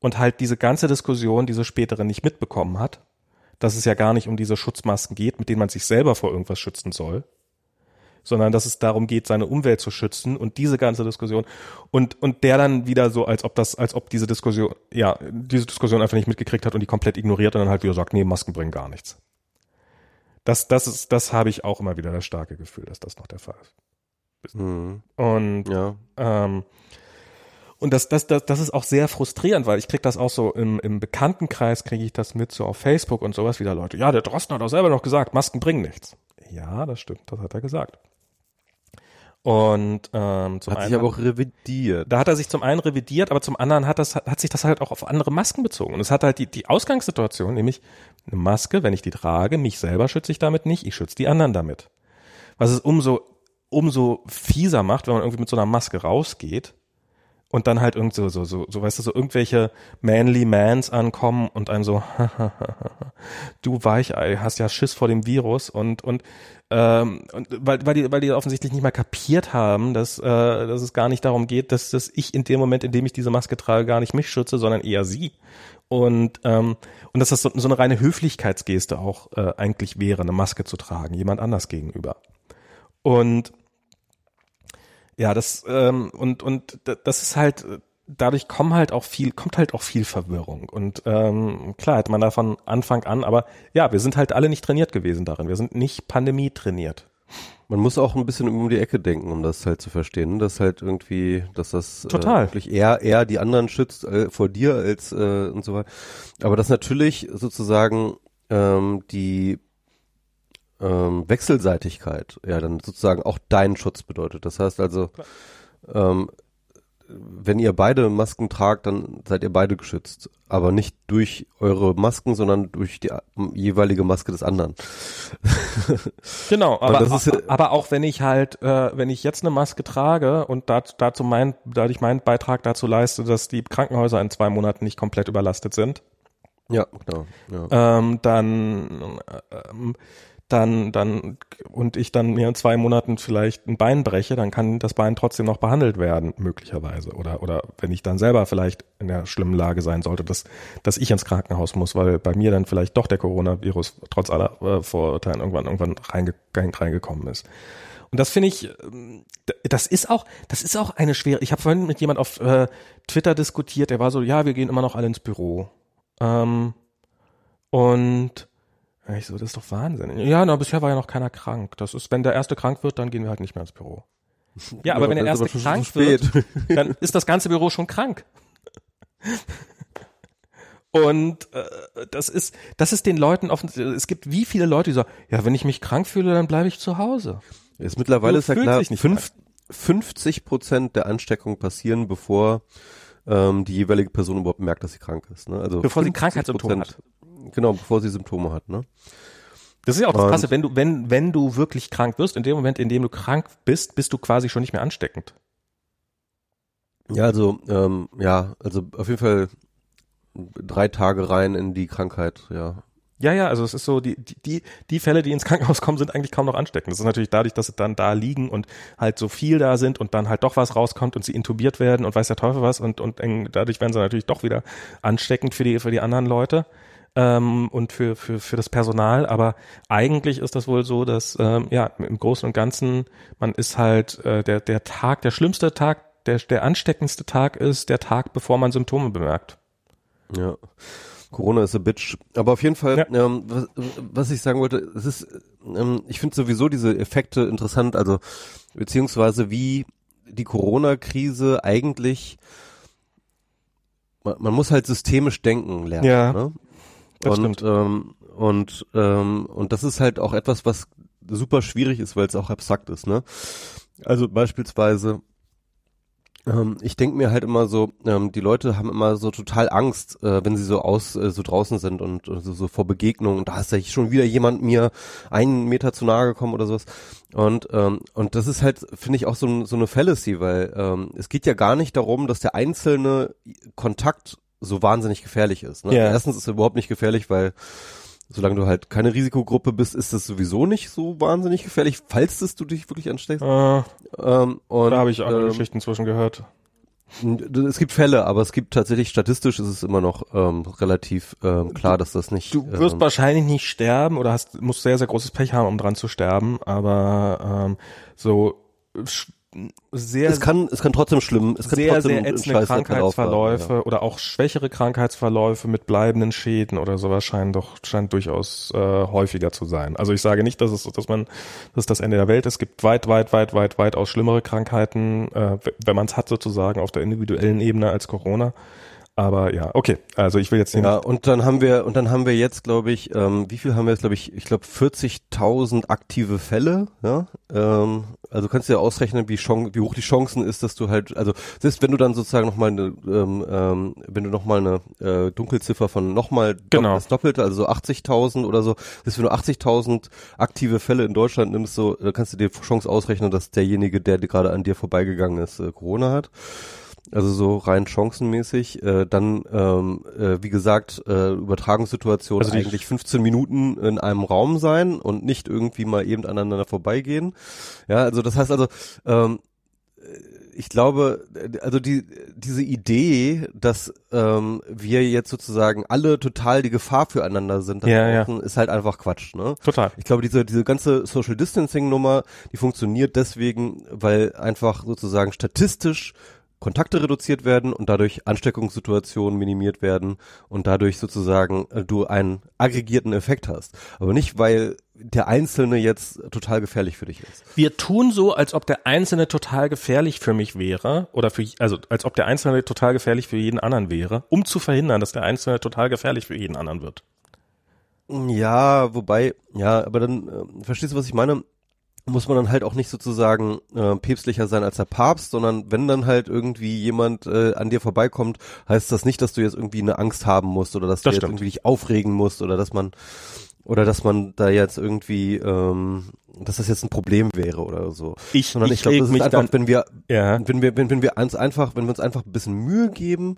und halt diese ganze Diskussion, diese spätere nicht mitbekommen hat, dass es ja gar nicht um diese Schutzmasken geht, mit denen man sich selber vor irgendwas schützen soll, sondern dass es darum geht, seine Umwelt zu schützen und diese ganze Diskussion und und der dann wieder so, als ob das, als ob diese Diskussion, ja, diese Diskussion einfach nicht mitgekriegt hat und die komplett ignoriert und dann halt wieder sagt, nee, Masken bringen gar nichts. Das, das ist, das habe ich auch immer wieder das starke Gefühl, dass das noch der Fall ist. Mhm. Und ja. ähm, und das, das, das, das ist auch sehr frustrierend, weil ich krieg das auch so im, im Bekanntenkreis, kriege ich das mit, so auf Facebook und sowas wieder Leute. Ja, der Drosten hat auch selber noch gesagt, Masken bringen nichts. Ja, das stimmt, das hat er gesagt. Und ähm, zum hat einen sich aber auch revidiert. Da hat er sich zum einen revidiert, aber zum anderen hat das hat sich das halt auch auf andere Masken bezogen. Und es hat halt die die Ausgangssituation, nämlich eine Maske, wenn ich die trage, mich selber schütze ich damit nicht, ich schütze die anderen damit. Was es umso umso fieser macht, wenn man irgendwie mit so einer Maske rausgeht und dann halt irgend so, so, so, so, weißt du, so irgendwelche manly Mans ankommen und einem so, du Weichei, hast ja Schiss vor dem Virus und, und, ähm, und weil, weil die, weil die offensichtlich nicht mal kapiert haben, dass, äh, dass es gar nicht darum geht, dass, dass ich in dem Moment, in dem ich diese Maske trage, gar nicht mich schütze, sondern eher sie. Und, ähm, und dass das so, so eine reine Höflichkeitsgeste auch äh, eigentlich wäre, eine Maske zu tragen, jemand anders gegenüber. Und ja, das ähm, und und das ist halt dadurch kommen halt auch viel kommt halt auch viel Verwirrung und ähm, klar hätte man da von Anfang an, aber ja, wir sind halt alle nicht trainiert gewesen darin. Wir sind nicht Pandemie trainiert. Man muss auch ein bisschen um die Ecke denken, um das halt zu verstehen, dass halt irgendwie, dass das Total. Äh, wirklich eher eher die anderen schützt äh, vor dir als äh, und so weiter. Aber dass natürlich sozusagen ähm, die ähm, Wechselseitigkeit ja dann sozusagen auch deinen Schutz bedeutet. Das heißt also, ähm, wenn ihr beide Masken tragt, dann seid ihr beide geschützt. Aber nicht durch eure Masken, sondern durch die jeweilige Maske des anderen. genau, aber, ist, aber auch wenn ich halt, äh, wenn ich jetzt eine Maske trage und dazu, dazu mein, dadurch meinen Beitrag dazu leiste, dass die Krankenhäuser in zwei Monaten nicht komplett überlastet sind. Ja, genau. Ja. Ähm, dann ähm, dann, dann, und ich dann mir in zwei Monaten vielleicht ein Bein breche, dann kann das Bein trotzdem noch behandelt werden, möglicherweise. Oder, oder wenn ich dann selber vielleicht in der schlimmen Lage sein sollte, dass, dass ich ins Krankenhaus muss, weil bei mir dann vielleicht doch der Coronavirus trotz aller äh, Vorurteilen irgendwann, irgendwann reinge reingekommen ist. Und das finde ich, ähm, das ist auch, das ist auch eine schwere. Ich habe vorhin mit jemand auf äh, Twitter diskutiert, der war so, ja, wir gehen immer noch alle ins Büro. Ähm, und ich so, das ist doch Wahnsinn. Ja, na, bisher war ja noch keiner krank. Das ist, wenn der erste krank wird, dann gehen wir halt nicht mehr ins Büro. Ja, aber ja, wenn der erste krank wird, dann ist das ganze Büro schon krank. Und äh, das ist, das ist den Leuten offen. Es gibt wie viele Leute, die sagen, ja, wenn ich mich krank fühle, dann bleibe ich zu Hause. Jetzt mittlerweile ist ja klar, fünf, 50 Prozent der Ansteckungen passieren, bevor ähm, die jeweilige Person überhaupt merkt, dass sie krank ist. Ne? Also bevor sie Krankheitssymptome hat. Genau, bevor sie Symptome hat, ne? Das ist ja auch das Krasse, wenn du, wenn, wenn du wirklich krank wirst, in dem Moment, in dem du krank bist, bist du quasi schon nicht mehr ansteckend. Ja, also, ähm, ja, also auf jeden Fall drei Tage rein in die Krankheit, ja. Ja, ja, also es ist so, die, die, die Fälle, die ins Krankenhaus kommen, sind eigentlich kaum noch ansteckend. Das ist natürlich dadurch, dass sie dann da liegen und halt so viel da sind und dann halt doch was rauskommt und sie intubiert werden und weiß der Teufel was und, und dadurch werden sie natürlich doch wieder ansteckend für die, für die anderen Leute ähm, und für, für, für das Personal. Aber eigentlich ist das wohl so, dass ähm, ja im Großen und Ganzen man ist halt äh, der, der Tag, der schlimmste Tag, der, der ansteckendste Tag ist der Tag, bevor man Symptome bemerkt. Ja. Corona ist a bitch. Aber auf jeden Fall, ja. ähm, was, was ich sagen wollte, es ist, ähm, ich finde sowieso diese Effekte interessant, also beziehungsweise wie die Corona-Krise eigentlich man, man muss halt systemisch denken lernen. Ja. Ne? Das und, ähm, und, ähm, und das ist halt auch etwas, was super schwierig ist, weil es auch abstrakt ist, ne? Also beispielsweise, ähm, ich denke mir halt immer so, ähm, die Leute haben immer so total Angst, äh, wenn sie so aus, äh, so draußen sind und äh, so, so vor Begegnungen. Da ist ja schon wieder jemand mir einen Meter zu nahe gekommen oder sowas. Und ähm, und das ist halt, finde ich, auch so, so eine Fallacy, weil ähm, es geht ja gar nicht darum, dass der einzelne Kontakt so wahnsinnig gefährlich ist. Ne? Ja. Erstens ist es überhaupt nicht gefährlich, weil solange du halt keine Risikogruppe bist, ist das sowieso nicht so wahnsinnig gefährlich, falls das du dich wirklich ansteckst. Äh, ähm, und, da habe ich auch ähm, Geschichten zwischen gehört. Es gibt Fälle, aber es gibt tatsächlich statistisch ist es immer noch ähm, relativ ähm, klar, dass das nicht. Du wirst ähm, wahrscheinlich nicht sterben oder hast musst sehr sehr großes Pech haben, um dran zu sterben, aber ähm, so sehr es kann es kann trotzdem schlimm es kann sehr trotzdem sehr ätzende Krankheitsverläufe ja. oder auch schwächere Krankheitsverläufe mit bleibenden Schäden oder sowas scheinen doch scheint durchaus äh, häufiger zu sein. Also ich sage nicht, dass es dass man dass das Ende der Welt ist. Es gibt weit weit weit weit weit aus schlimmere Krankheiten, äh, wenn man es hat sozusagen auf der individuellen Ebene als Corona. Aber ja, okay. Also ich will jetzt nicht. Ja, und dann haben wir und dann haben wir jetzt, glaube ich, ähm, wie viel haben wir jetzt, glaube ich, ich glaube 40.000 aktive Fälle. Ja, ähm, also kannst du ja ausrechnen, wie, Chance, wie hoch die Chancen ist, dass du halt, also selbst wenn du dann sozusagen nochmal eine, ähm, ähm, wenn du nochmal eine äh, Dunkelziffer von nochmal genau. das Doppelte, also so 80.000 oder so, selbst wenn du 80.000 aktive Fälle in Deutschland nimmst, so, da kannst du dir Chance ausrechnen, dass derjenige, der gerade an dir vorbeigegangen ist, äh, Corona hat. Also so rein chancenmäßig. Äh, dann, ähm, äh, wie gesagt, äh, Übertragungssituation Also eigentlich 15 Minuten in einem Raum sein und nicht irgendwie mal eben aneinander vorbeigehen. Ja, also das heißt also, ähm, ich glaube, äh, also die diese Idee, dass ähm, wir jetzt sozusagen alle total die Gefahr füreinander sind, Ja, ja. ist halt einfach Quatsch, ne? Total. Ich glaube, diese, diese ganze Social Distancing Nummer, die funktioniert deswegen, weil einfach sozusagen statistisch Kontakte reduziert werden und dadurch Ansteckungssituationen minimiert werden und dadurch sozusagen äh, du einen aggregierten Effekt hast. Aber nicht, weil der Einzelne jetzt total gefährlich für dich ist. Wir tun so, als ob der Einzelne total gefährlich für mich wäre oder für, also als ob der Einzelne total gefährlich für jeden anderen wäre, um zu verhindern, dass der Einzelne total gefährlich für jeden anderen wird. Ja, wobei, ja, aber dann, äh, verstehst du, was ich meine? Muss man dann halt auch nicht sozusagen äh, päpstlicher sein als der Papst, sondern wenn dann halt irgendwie jemand äh, an dir vorbeikommt, heißt das nicht, dass du jetzt irgendwie eine Angst haben musst oder dass Das du jetzt irgendwie dich aufregen musst oder dass man oder dass man da jetzt irgendwie, ähm, dass das jetzt ein Problem wäre oder so. Ich, Sondern ich, ich glaube, das ist einfach, wenn wir ja, wenn wir, wenn, wenn wir uns einfach, wenn wir uns einfach ein bisschen Mühe geben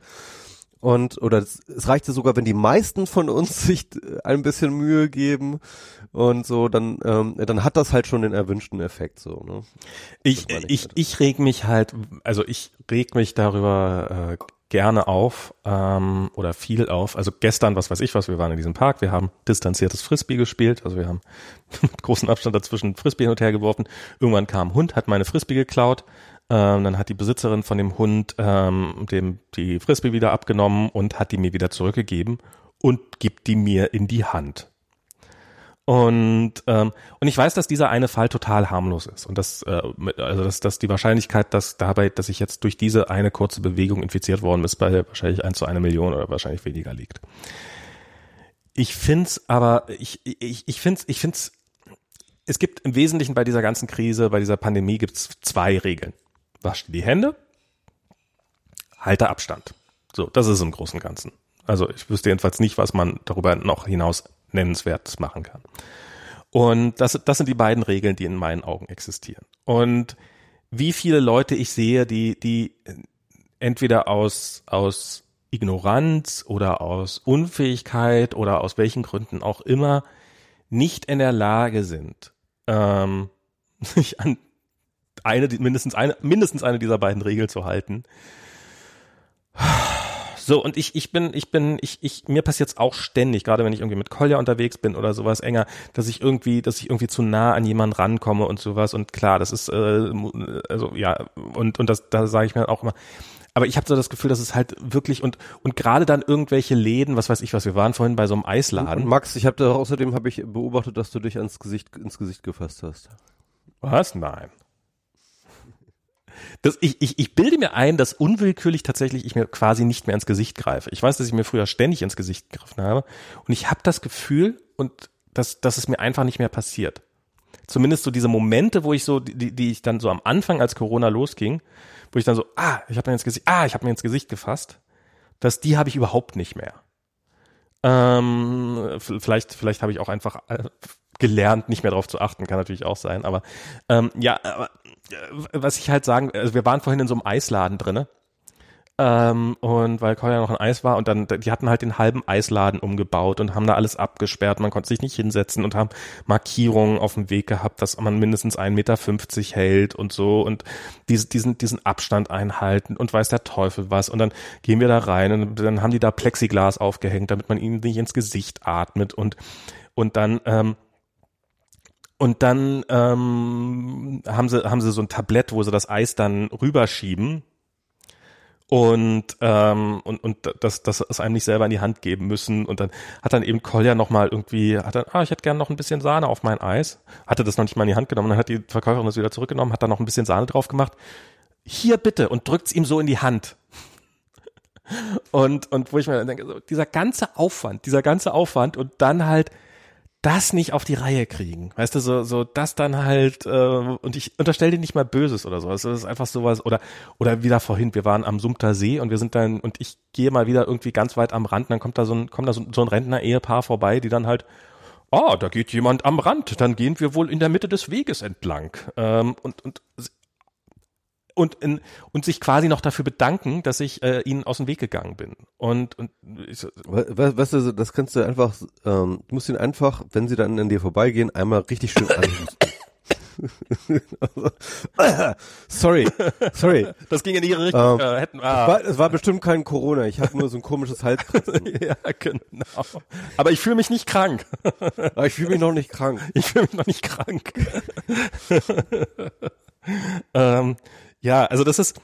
und oder es, es reicht ja sogar, wenn die meisten von uns sich ein bisschen Mühe geben und so, dann ähm, dann hat das halt schon den erwünschten Effekt so. Ne? ich, ich, halt. ich reg mich halt, also ich reg mich darüber äh, gerne auf ähm, oder viel auf. Also gestern, was weiß ich was, wir waren in diesem Park, wir haben distanziertes Frisbee gespielt, also wir haben mit großem Abstand dazwischen Frisbee hin und her geworfen. Irgendwann kam ein Hund, hat meine Frisbee geklaut. Ähm, dann hat die Besitzerin von dem Hund ähm, dem die Frisbee wieder abgenommen und hat die mir wieder zurückgegeben und gibt die mir in die Hand. Und, ähm, und ich weiß, dass dieser eine Fall total harmlos ist. Und dass, äh, also dass, dass die Wahrscheinlichkeit, dass dabei, dass ich jetzt durch diese eine kurze Bewegung infiziert worden ist, bei wahrscheinlich 1 zu einer Million oder wahrscheinlich weniger liegt. Ich find's aber, ich, ich, ich find's, ich find's, es gibt im Wesentlichen bei dieser ganzen Krise, bei dieser Pandemie gibt's zwei Regeln. Wasch dir die Hände, halte Abstand. So, das ist im Großen und Ganzen. Also ich wüsste jedenfalls nicht, was man darüber noch hinaus nennenswertes machen kann. Und das, das sind die beiden Regeln, die in meinen Augen existieren. Und wie viele Leute ich sehe, die, die entweder aus, aus Ignoranz oder aus Unfähigkeit oder aus welchen Gründen auch immer nicht in der Lage sind, ähm, sich an eine, mindestens eine, mindestens eine dieser beiden Regeln zu halten. So, und ich, ich bin, ich bin, ich, ich, mir passiert's auch ständig, gerade wenn ich irgendwie mit Kolja unterwegs bin oder sowas enger, dass ich irgendwie, dass ich irgendwie zu nah an jemanden rankomme und sowas. Und klar, das ist, äh, also ja, und, und das, da sage ich mir auch immer, aber ich habe so das Gefühl, dass es halt wirklich und und gerade dann irgendwelche Läden, was weiß ich was, wir waren vorhin bei so einem Eisladen. Und Max, ich habe da außerdem habe ich beobachtet, dass du dich ans Gesicht ins Gesicht gefasst hast. Was? Nein. Das, ich, ich, ich bilde mir ein, dass unwillkürlich tatsächlich ich mir quasi nicht mehr ins Gesicht greife. Ich weiß, dass ich mir früher ständig ins Gesicht gegriffen habe und ich habe das Gefühl und dass, dass es mir einfach nicht mehr passiert. Zumindest so diese Momente, wo ich so, die, die ich dann so am Anfang, als Corona losging, wo ich dann so, ah, ich habe mir ins Gesicht, ah, ich habe mir ins Gesicht gefasst, dass die habe ich überhaupt nicht mehr. Ähm, vielleicht, vielleicht habe ich auch einfach äh, gelernt, nicht mehr darauf zu achten, kann natürlich auch sein. Aber ähm, ja, aber, äh, was ich halt sagen, also wir waren vorhin in so einem Eisladen drinne. Ähm, und weil Kolja noch ein Eis war und dann, die hatten halt den halben Eisladen umgebaut und haben da alles abgesperrt, man konnte sich nicht hinsetzen und haben Markierungen auf dem Weg gehabt, dass man mindestens 1,50 Meter hält und so und diese, diesen, diesen Abstand einhalten und weiß der Teufel was. Und dann gehen wir da rein und dann haben die da Plexiglas aufgehängt, damit man ihnen nicht ins Gesicht atmet und, und dann, ähm, und dann ähm, haben sie haben sie so ein Tablett, wo sie das Eis dann rüberschieben. Und ähm, und und das das es einem nicht selber in die Hand geben müssen. Und dann hat dann eben Kolja noch mal irgendwie hat dann ah ich hätte gerne noch ein bisschen Sahne auf mein Eis. Hatte das noch nicht mal in die Hand genommen. Dann hat die Verkäuferin das wieder zurückgenommen hat dann noch ein bisschen Sahne drauf gemacht. Hier bitte. Und drückt's ihm so in die Hand. Und und wo ich mir dann denke so dieser ganze Aufwand dieser ganze Aufwand und dann halt das nicht auf die Reihe kriegen. Weißt du, so, so das dann halt, äh, und ich unterstelle dir nicht mal Böses oder so. Es ist einfach sowas, oder, oder wieder vorhin, wir waren am Sumter See und wir sind dann, und ich gehe mal wieder irgendwie ganz weit am Rand, dann kommt da so ein, kommt da so, so ein Rentner-Ehepaar vorbei, die dann halt, ah, da geht jemand am Rand, dann gehen wir wohl in der Mitte des Weges entlang. Ähm, und, und und, in, und sich quasi noch dafür bedanken, dass ich äh, ihnen aus dem Weg gegangen bin. Und, und ich, We weißt du, das kannst du einfach, ähm, du musst ihn einfach, wenn sie dann an dir vorbeigehen, einmal richtig schön anhusten. sorry, sorry. Das ging in ihre Richtung. Ähm, äh, hätten, ah. Es, war, es war bestimmt kein Corona. Ich habe nur so ein komisches Halskratzen. ja, genau. Aber ich fühle mich nicht krank. Aber ich fühle mich noch nicht krank. Ich fühle mich noch nicht krank. ähm, ja, also das ist.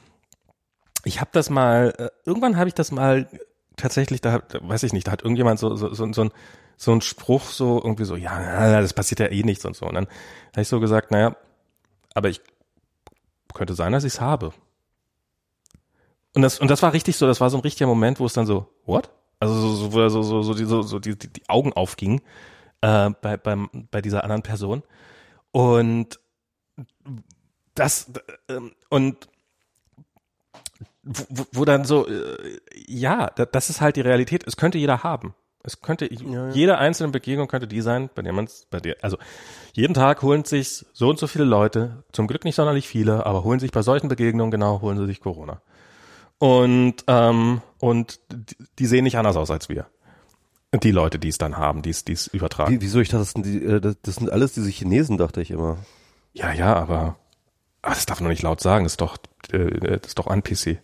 Ich habe das mal. Äh, irgendwann habe ich das mal tatsächlich. Da, weiß ich nicht. Da hat irgendjemand so so so, so ein so ein Spruch so irgendwie so, ja, das passiert ja eh nichts und so. Und dann habe ich so gesagt, naja, aber ich könnte sein, dass ich es habe. Und das, und das war richtig so, das war so ein richtiger Moment, wo es dann so, what? Also so, so, so, so, so, die, so, so die, die, die Augen aufgingen äh, bei, beim, bei dieser anderen Person. Und das, äh, und wo, wo dann so, äh, ja, das ist halt die Realität. Es könnte jeder haben. Es könnte, ja, ja. jede einzelne Begegnung könnte die sein, bei der man es, bei der, also jeden Tag holen sich so und so viele Leute, zum Glück nicht sonderlich viele, aber holen sich bei solchen Begegnungen genau, holen sie sich Corona. Und, ähm, und die sehen nicht anders aus als wir. Die Leute, die es dann haben, die es, die es übertragen. Wie, wieso ich dachte, das sind, die, äh, das sind alles diese Chinesen, dachte ich immer. Ja, ja, aber, aber das darf man nicht laut sagen, das ist doch, äh, das ist doch ein PC.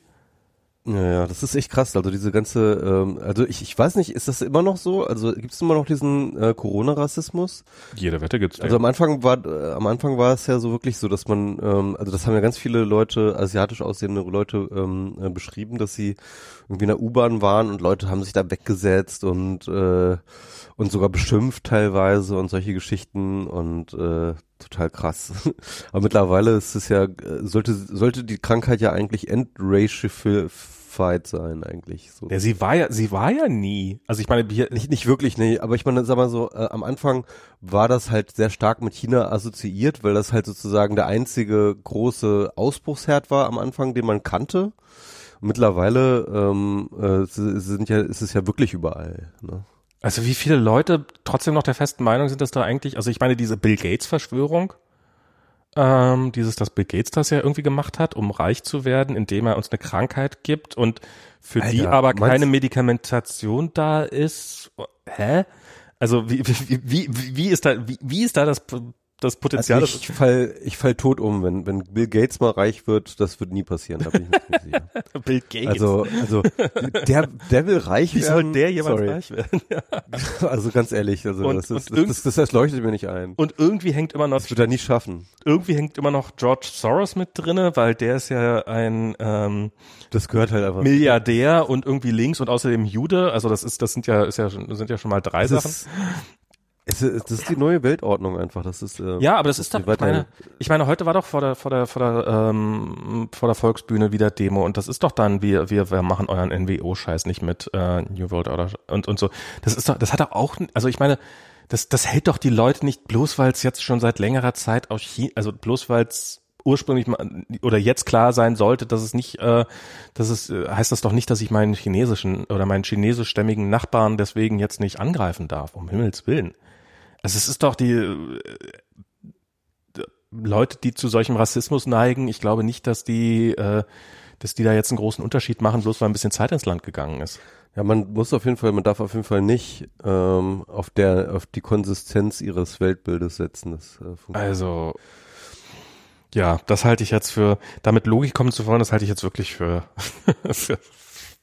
Ja, ja, das ist echt krass. Also diese ganze, ähm, also ich, ich weiß nicht, ist das immer noch so? Also gibt es immer noch diesen äh, Corona-Rassismus? Jede Wette gibt's. Also am Anfang war, äh, am Anfang war es ja so wirklich so, dass man, ähm, also das haben ja ganz viele Leute, asiatisch aussehende Leute ähm, äh, beschrieben, dass sie irgendwie in der U-Bahn waren und Leute haben sich da weggesetzt und äh, und sogar beschimpft teilweise und solche Geschichten und äh, total krass. Aber mittlerweile ist es ja, sollte, sollte die Krankheit ja eigentlich entracified sein eigentlich. So. Ja, sie war ja, sie war ja nie. Also ich meine, hier nicht, nicht wirklich, nee, aber ich meine, sag mal so, äh, am Anfang war das halt sehr stark mit China assoziiert, weil das halt sozusagen der einzige große Ausbruchsherd war am Anfang, den man kannte. Mittlerweile ähm, äh, sind ja, ist es ja wirklich überall. Ne? Also wie viele Leute trotzdem noch der festen Meinung sind, dass da eigentlich, also ich meine, diese Bill Gates Verschwörung, ähm, dieses, dass Bill Gates das ja irgendwie gemacht hat, um reich zu werden, indem er uns eine Krankheit gibt und für Alter, die aber keine Medikamentation da ist. Hä? Also wie, wie, wie, wie ist da, wie, wie ist da das das Potenzial. Also ich, ich fall, ich fall tot um, wenn, wenn Bill Gates mal reich wird, das wird nie passieren, da bin ich mir sicher. Bill Gates. Also, also, der, der will reich Wie werden. Wie soll der jemals Sorry. reich werden? Ja. Also ganz ehrlich, also und, das, ist, das, das, das, das leuchtet mir nicht ein. Und irgendwie hängt immer noch. Das wird er nie schaffen. Irgendwie hängt immer noch George Soros mit drinne, weil der ist ja ein ähm, das gehört halt einfach. Milliardär und irgendwie links und außerdem Jude. Also das ist, das sind ja, ist ja, sind ja schon mal drei das Sachen. Ist, es ist, das ist die neue Weltordnung einfach. Das ist äh, ja, aber das, das ist doch. Ich meine, ich meine, heute war doch vor der vor der vor der ähm, vor der Volksbühne wieder Demo und das ist doch dann wir wir, wir machen euren NWO-Scheiß nicht mit äh, New World Order und und so. Das ist doch, das hat doch auch, also ich meine, das das hält doch die Leute nicht bloß, weil es jetzt schon seit längerer Zeit aus China, also bloß weil es ursprünglich mal, oder jetzt klar sein sollte, dass es nicht, äh, dass es äh, heißt das doch nicht, dass ich meinen chinesischen oder meinen chinesischstämmigen Nachbarn deswegen jetzt nicht angreifen darf, um Himmels willen. Also es ist doch die äh, Leute, die zu solchem Rassismus neigen. Ich glaube nicht, dass die, äh, dass die da jetzt einen großen Unterschied machen, bloß weil ein bisschen Zeit ins Land gegangen ist. Ja, man muss auf jeden Fall, man darf auf jeden Fall nicht ähm, auf der, auf die Konsistenz ihres Weltbildes setzen. Das, äh, also ja, das halte ich jetzt für, damit Logik kommen zu wollen, das halte ich jetzt wirklich für, für,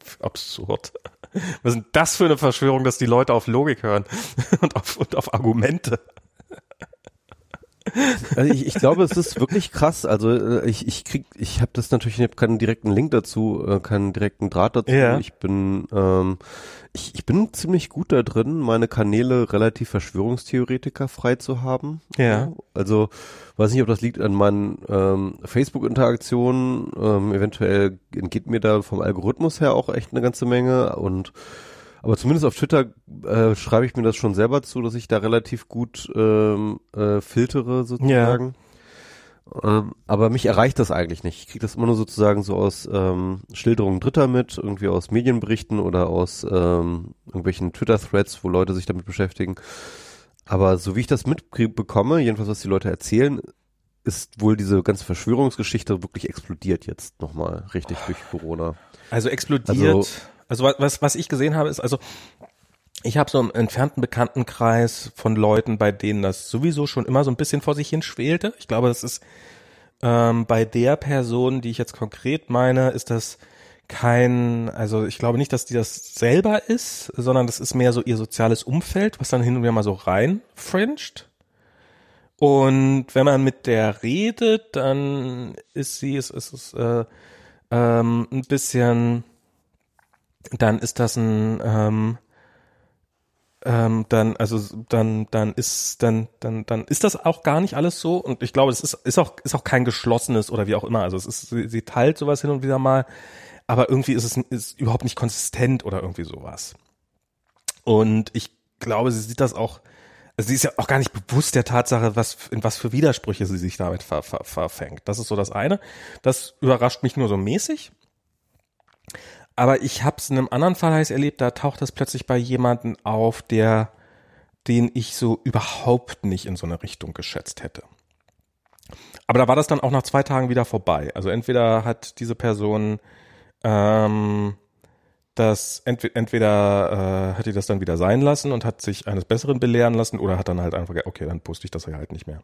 für absurd. Was ist denn das für eine Verschwörung, dass die Leute auf Logik hören und auf, und auf Argumente? Also ich, ich glaube, es ist wirklich krass. Also äh, ich, ich krieg, ich habe das natürlich, ich habe keinen direkten Link dazu, äh, keinen direkten Draht dazu. Ja. Ich bin, ähm, ich, ich bin ziemlich gut da drin, meine Kanäle relativ Verschwörungstheoretiker frei zu haben. Ja. Also weiß nicht, ob das liegt an meinen ähm, Facebook-Interaktionen. Ähm, eventuell entgeht mir da vom Algorithmus her auch echt eine ganze Menge und aber zumindest auf Twitter äh, schreibe ich mir das schon selber zu, dass ich da relativ gut ähm, äh, filtere sozusagen. Ja. Ähm, aber mich erreicht das eigentlich nicht. Ich kriege das immer nur sozusagen so aus ähm, Schilderungen Dritter mit, irgendwie aus Medienberichten oder aus ähm, irgendwelchen Twitter-Threads, wo Leute sich damit beschäftigen. Aber so wie ich das mitbekomme, jedenfalls was die Leute erzählen, ist wohl diese ganze Verschwörungsgeschichte wirklich explodiert jetzt nochmal richtig durch Corona. Also explodiert. Also, also was, was ich gesehen habe, ist also, ich habe so einen entfernten Bekanntenkreis von Leuten, bei denen das sowieso schon immer so ein bisschen vor sich hin schwelte. Ich glaube, das ist ähm, bei der Person, die ich jetzt konkret meine, ist das kein, also ich glaube nicht, dass die das selber ist, sondern das ist mehr so ihr soziales Umfeld, was dann hin und wieder mal so reinfringed. Und wenn man mit der redet, dann ist sie, es ist, ist äh, ähm, ein bisschen, dann ist das ein, ähm, ähm, dann, also dann, dann ist, dann, dann, dann ist das auch gar nicht alles so. Und ich glaube, es ist, ist auch, ist auch kein geschlossenes oder wie auch immer. Also es ist, sie, sie teilt sowas hin und wieder mal, aber irgendwie ist es ist überhaupt nicht konsistent oder irgendwie sowas. Und ich glaube, sie sieht das auch, also sie ist ja auch gar nicht bewusst der Tatsache, was, in was für Widersprüche sie sich damit ver, ver, verfängt. Das ist so das eine. Das überrascht mich nur so mäßig. Aber ich habe es in einem anderen Fall heiß erlebt, da taucht das plötzlich bei jemanden auf, der, den ich so überhaupt nicht in so eine Richtung geschätzt hätte. Aber da war das dann auch nach zwei Tagen wieder vorbei. Also entweder hat diese Person ähm, das entweder, entweder äh, hat die das dann wieder sein lassen und hat sich eines Besseren belehren lassen oder hat dann halt einfach, okay, dann poste ich das halt nicht mehr.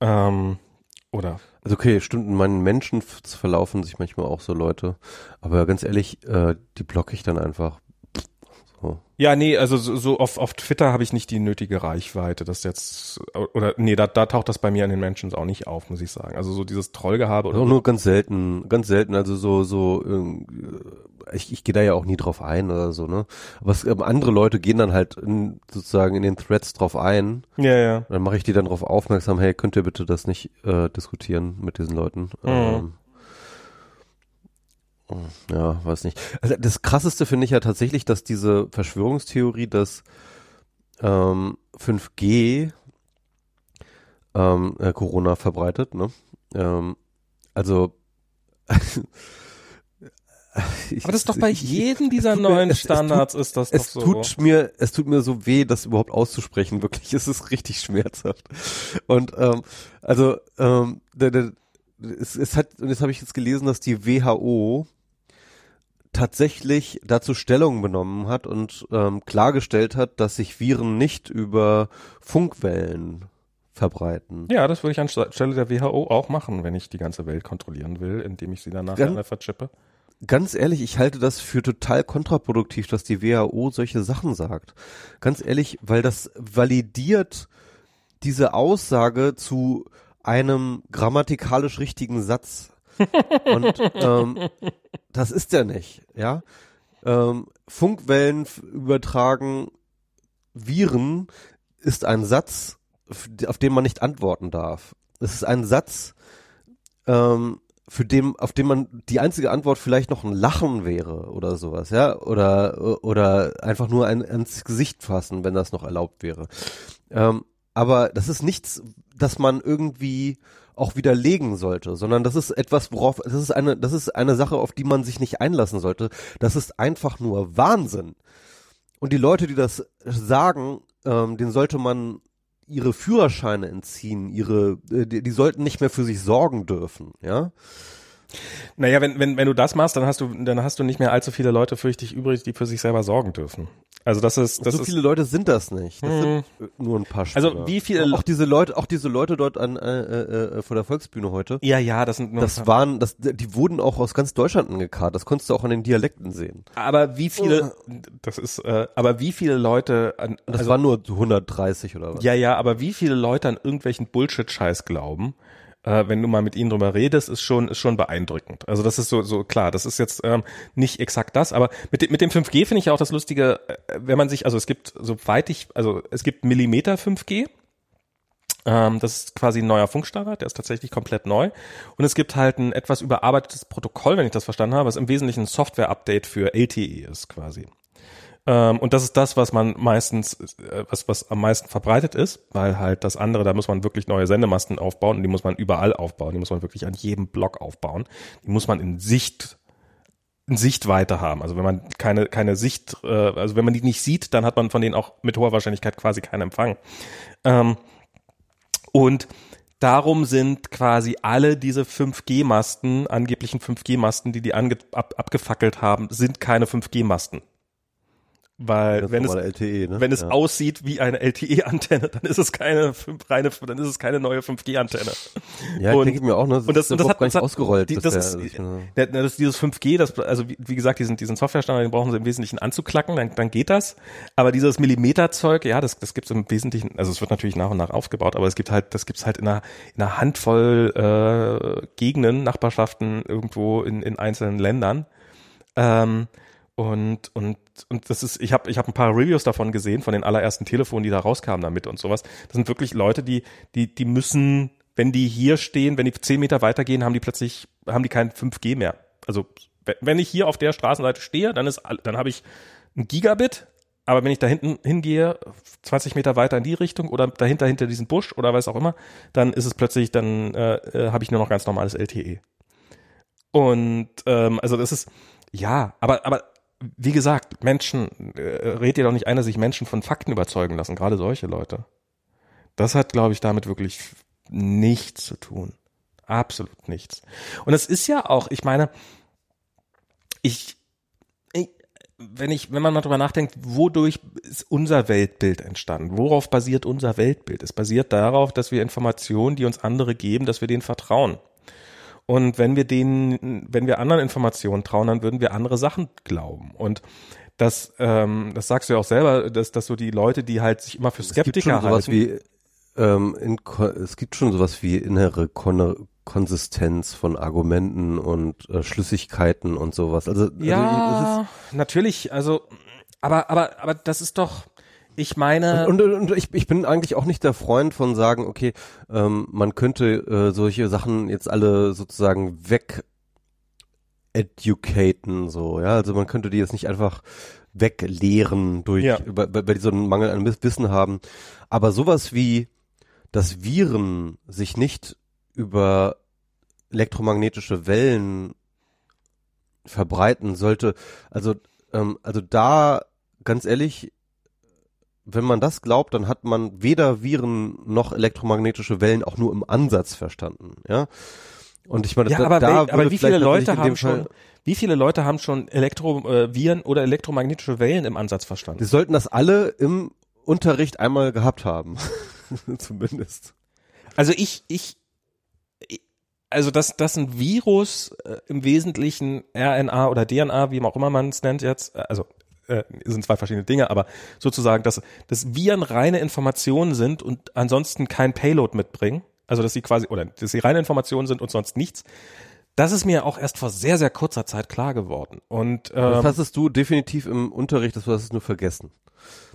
Ähm, oder? Also okay, in meinen Menschen verlaufen sich manchmal auch so Leute. Aber ganz ehrlich, äh, die blocke ich dann einfach. Ja, nee, also so, so auf, auf Twitter habe ich nicht die nötige Reichweite, das jetzt oder nee, da, da taucht das bei mir an den Menschen auch nicht auf, muss ich sagen. Also so dieses Trollgehabe oder auch nur ganz selten, ganz selten, also so so äh, ich, ich gehe da ja auch nie drauf ein oder so, ne? Aber es, ähm, andere Leute gehen dann halt in, sozusagen in den Threads drauf ein. Ja, ja. Dann mache ich die dann drauf aufmerksam, hey, könnt ihr bitte das nicht äh, diskutieren mit diesen Leuten? Mhm. Ähm, ja, weiß nicht. Also das krasseste finde ich ja tatsächlich, dass diese Verschwörungstheorie, dass ähm, 5G ähm, äh, Corona verbreitet, ne? Ähm, also ich, Aber das ist doch bei ich, jedem dieser neuen mir, Standards tut, ist das es doch so. Tut mir, es tut mir so weh, das überhaupt auszusprechen. Wirklich, es ist richtig schmerzhaft. Und ähm, also ähm, der, der, es, es hat, und jetzt habe ich jetzt gelesen, dass die WHO tatsächlich dazu Stellung benommen hat und ähm, klargestellt hat, dass sich Viren nicht über Funkwellen verbreiten. Ja, das würde ich anstelle der WHO auch machen, wenn ich die ganze Welt kontrollieren will, indem ich sie danach Ganz, verchippe ganz ehrlich, ich halte das für total kontraproduktiv, dass die WHO solche Sachen sagt. Ganz ehrlich, weil das validiert diese Aussage zu einem grammatikalisch richtigen Satz. Und ähm, das ist er nicht, ja. Ähm, Funkwellen übertragen Viren ist ein Satz, auf den man nicht antworten darf. Es ist ein Satz, ähm, für dem, auf dem man die einzige Antwort vielleicht noch ein Lachen wäre oder sowas, ja, oder oder einfach nur ein, ans Gesicht fassen, wenn das noch erlaubt wäre. Ähm, aber das ist nichts, das man irgendwie auch widerlegen sollte, sondern das ist etwas, worauf, das ist eine, das ist eine Sache, auf die man sich nicht einlassen sollte. Das ist einfach nur Wahnsinn. Und die Leute, die das sagen, ähm, den sollte man ihre Führerscheine entziehen, ihre, äh, die, die sollten nicht mehr für sich sorgen dürfen, ja. Naja, wenn, wenn, wenn du das machst, dann hast du, dann hast du nicht mehr allzu viele Leute für dich übrig, die für sich selber sorgen dürfen. Also das ist, das so ist, viele Leute sind das nicht. Das hm. sind nur ein paar Stück. Also wie viele auch diese Leute, auch diese Leute dort an äh, äh, äh, vor der Volksbühne heute. Ja, ja, das sind nur Das waren, das, die wurden auch aus ganz Deutschland angekarrt. Das konntest du auch an den Dialekten sehen. Aber wie viele, oh. das ist, äh, aber wie viele Leute an, das also, waren nur 130 oder was? Ja, ja, aber wie viele Leute an irgendwelchen Bullshit-Scheiß glauben? Äh, wenn du mal mit ihnen drüber redest, ist schon, ist schon beeindruckend. Also das ist so, so klar, das ist jetzt ähm, nicht exakt das, aber mit, mit dem 5G finde ich ja auch das Lustige, äh, wenn man sich, also es gibt, soweit ich, also es gibt Millimeter 5G, ähm, das ist quasi ein neuer Funkstandard, der ist tatsächlich komplett neu. Und es gibt halt ein etwas überarbeitetes Protokoll, wenn ich das verstanden habe, was im Wesentlichen ein Software-Update für LTE ist quasi. Ähm, und das ist das, was man meistens, äh, was, was am meisten verbreitet ist, weil halt das andere, da muss man wirklich neue Sendemasten aufbauen und die muss man überall aufbauen. Die muss man wirklich an jedem Block aufbauen. Die muss man in Sicht Sichtweite haben. Also wenn man keine, keine Sicht, äh, also wenn man die nicht sieht, dann hat man von denen auch mit hoher Wahrscheinlichkeit quasi keinen Empfang. Ähm, und darum sind quasi alle diese 5G-Masten, angeblichen 5G-Masten, die die ange ab, abgefackelt haben, sind keine 5G-Masten. Weil Das wenn es, LTE, ne? wenn es ja. aussieht wie eine LTE-Antenne, dann ist es keine reine, dann ist es keine neue 5G-Antenne. Ja, und- denke ich mir auch, ne? Das und das, und das hat, das hat ausgerollt. Die, das, ist, das ja, das, dieses 5G, das, also wie, wie gesagt, diesen, diesen Softwarestandard, den brauchen sie im Wesentlichen anzuklacken, dann, dann geht das. Aber dieses Millimeterzeug, ja, das, das gibt's im Wesentlichen, also es wird natürlich nach und nach aufgebaut, aber es gibt halt, das gibt's halt in einer, in einer Handvoll äh, Gegenden, Nachbarschaften irgendwo in, in einzelnen Ländern. Ähm, und, und, und das ist, ich habe ich hab ein paar Reviews davon gesehen, von den allerersten Telefonen, die da rauskamen damit und sowas. Das sind wirklich Leute, die, die, die müssen, wenn die hier stehen, wenn die zehn Meter weitergehen, haben die plötzlich, haben die kein 5G mehr. Also wenn- ich hier auf der Straßenseite stehe, dann ist, dann habe ich ein Gigabit, aber wenn ich da hinten hingehe, 20 Meter weiter in die Richtung oder dahinter hinter diesen Busch oder was auch immer, dann ist es plötzlich, dann äh, äh, habe ich nur noch ganz normales LTE. Und ähm, also das ist ja, aber aber wie gesagt, Menschen, äh, redet ihr doch nicht ein, dass sich Menschen von Fakten überzeugen lassen, gerade solche Leute. Das hat, glaube ich, damit wirklich nichts zu tun. Absolut nichts. Und es ist ja auch, ich meine, ich, ich wenn ich, wenn man mal drüber nachdenkt, wodurch ist unser Weltbild entstanden? Worauf basiert unser Weltbild? Es basiert darauf, dass wir Informationen, die uns andere geben, dass wir denen vertrauen. Und wenn wir denen, wenn wir anderen Informationen trauen, dann würden wir andere Sachen glauben. Und das, ähm, das sagst du ja auch selber, dass, dass so die Leute, die halt sich immer für es gibt Skeptiker schon sowas halten. wie, ähm, in, es gibt schon sowas wie innere Kon Konsistenz von Argumenten und äh, Schlüssigkeiten und sowas. Also, also ja, natürlich, also, aber, aber, aber das ist doch, ich meine, Und, und, und ich, ich bin eigentlich auch nicht der Freund von sagen, okay, ähm, man könnte äh, solche Sachen jetzt alle sozusagen weg educaten, so, ja, also man könnte die jetzt nicht einfach weglehren durch, Ja. bei, bei, bei diesem Mangel an Wiss- Wissen haben. Aber sowas wie, dass Viren sich nicht über elektromagnetische Wellen verbreiten sollte, also, ähm, also da, ganz ehrlich, wenn man das glaubt, dann hat man weder Viren noch elektromagnetische Wellen auch nur im Ansatz verstanden, ja. Und ich meine, ja, da, aber, da aber wie viele Leute haben schon, wie viele Leute haben schon Elektro, äh, oder elektromagnetische Wellen im Ansatz verstanden? Die sollten das alle im Unterricht einmal gehabt haben. Zumindest. Also ich, ich, ich- also dass, dass ein Virus äh, im Wesentlichen RNA oder DNA, wie auch immer man es nennt jetzt, äh, also äh, sind zwei verschiedene Dinge, aber sozusagen, dass, dass Viren reine Informationen sind und ansonsten kein Payload mitbringen, also dass sie quasi, oder dass sie reine Informationen sind und sonst nichts, das ist mir auch erst vor sehr, sehr kurzer Zeit klar geworden. Und Das ähm, hattest du definitiv im Unterricht, das hast du nur vergessen.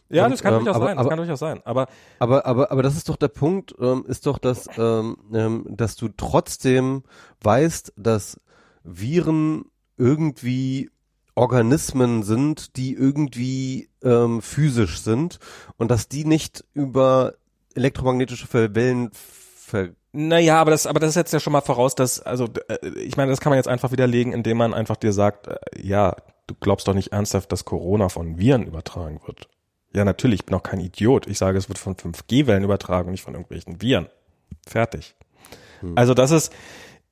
ja, und, das kann ähm, durchaus aber- sein, das aber- kann durchaus sein. Aber Aber, aber, aber das ist doch der Punkt, ähm, ist doch, dass, ähm, ähm, dass du trotzdem weißt, dass Viren irgendwie Organismen sind, die irgendwie ähm, physisch sind und dass die nicht über elektromagnetische Wellen ver Naja, aber das, aber das setzt ja schon mal voraus, dass, also äh, ich meine, das kann man jetzt einfach widerlegen, indem man einfach dir sagt, äh, ja, du glaubst doch nicht ernsthaft, dass Corona von Viren übertragen wird. Ja, natürlich, ich bin auch kein Idiot. Ich sage, es wird von 5G-Wellen übertragen, nicht von irgendwelchen Viren. Fertig. Also das ist,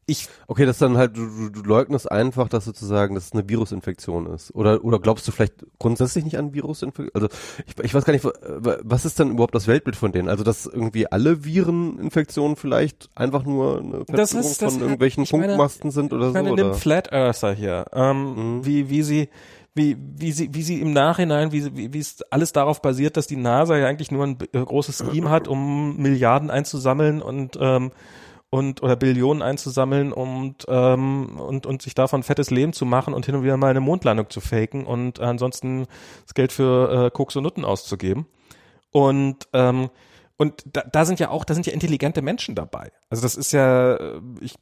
ich, Okay, das dann halt, du, du, du leugnest einfach, dass sozusagen, dass es eine Virusinfektion ist. Oder, oder glaubst du vielleicht grundsätzlich nicht an Virusinfektion? Also, ich, ich weiß gar nicht, wa- was ist denn überhaupt das Weltbild von denen? Also, dass irgendwie alle Vireninfektionen vielleicht einfach nur eine Das ist- das von hat- irgendwelchen Funkmasten sind oder ich meine, so? Oder? Flat Earther hier, ähm, Mhm. wie, wie sie, wie, wie sie, wie sie im Nachhinein, wie, sie- wie, wie es alles darauf basiert, dass die NASA ja eigentlich nur ein äh, großes Scheme hat, um Milliarden einzusammeln und, ähm, und oder Billionen einzusammeln und, ähm, und, und sich davon fettes Leben zu machen und hin und wieder mal eine Mondlandung zu faken und ansonsten das Geld für äh, Koks und Nutten auszugeben. Und ähm, und da, da sind ja auch, da sind ja intelligente Menschen dabei. Also das ist ja, äh, ich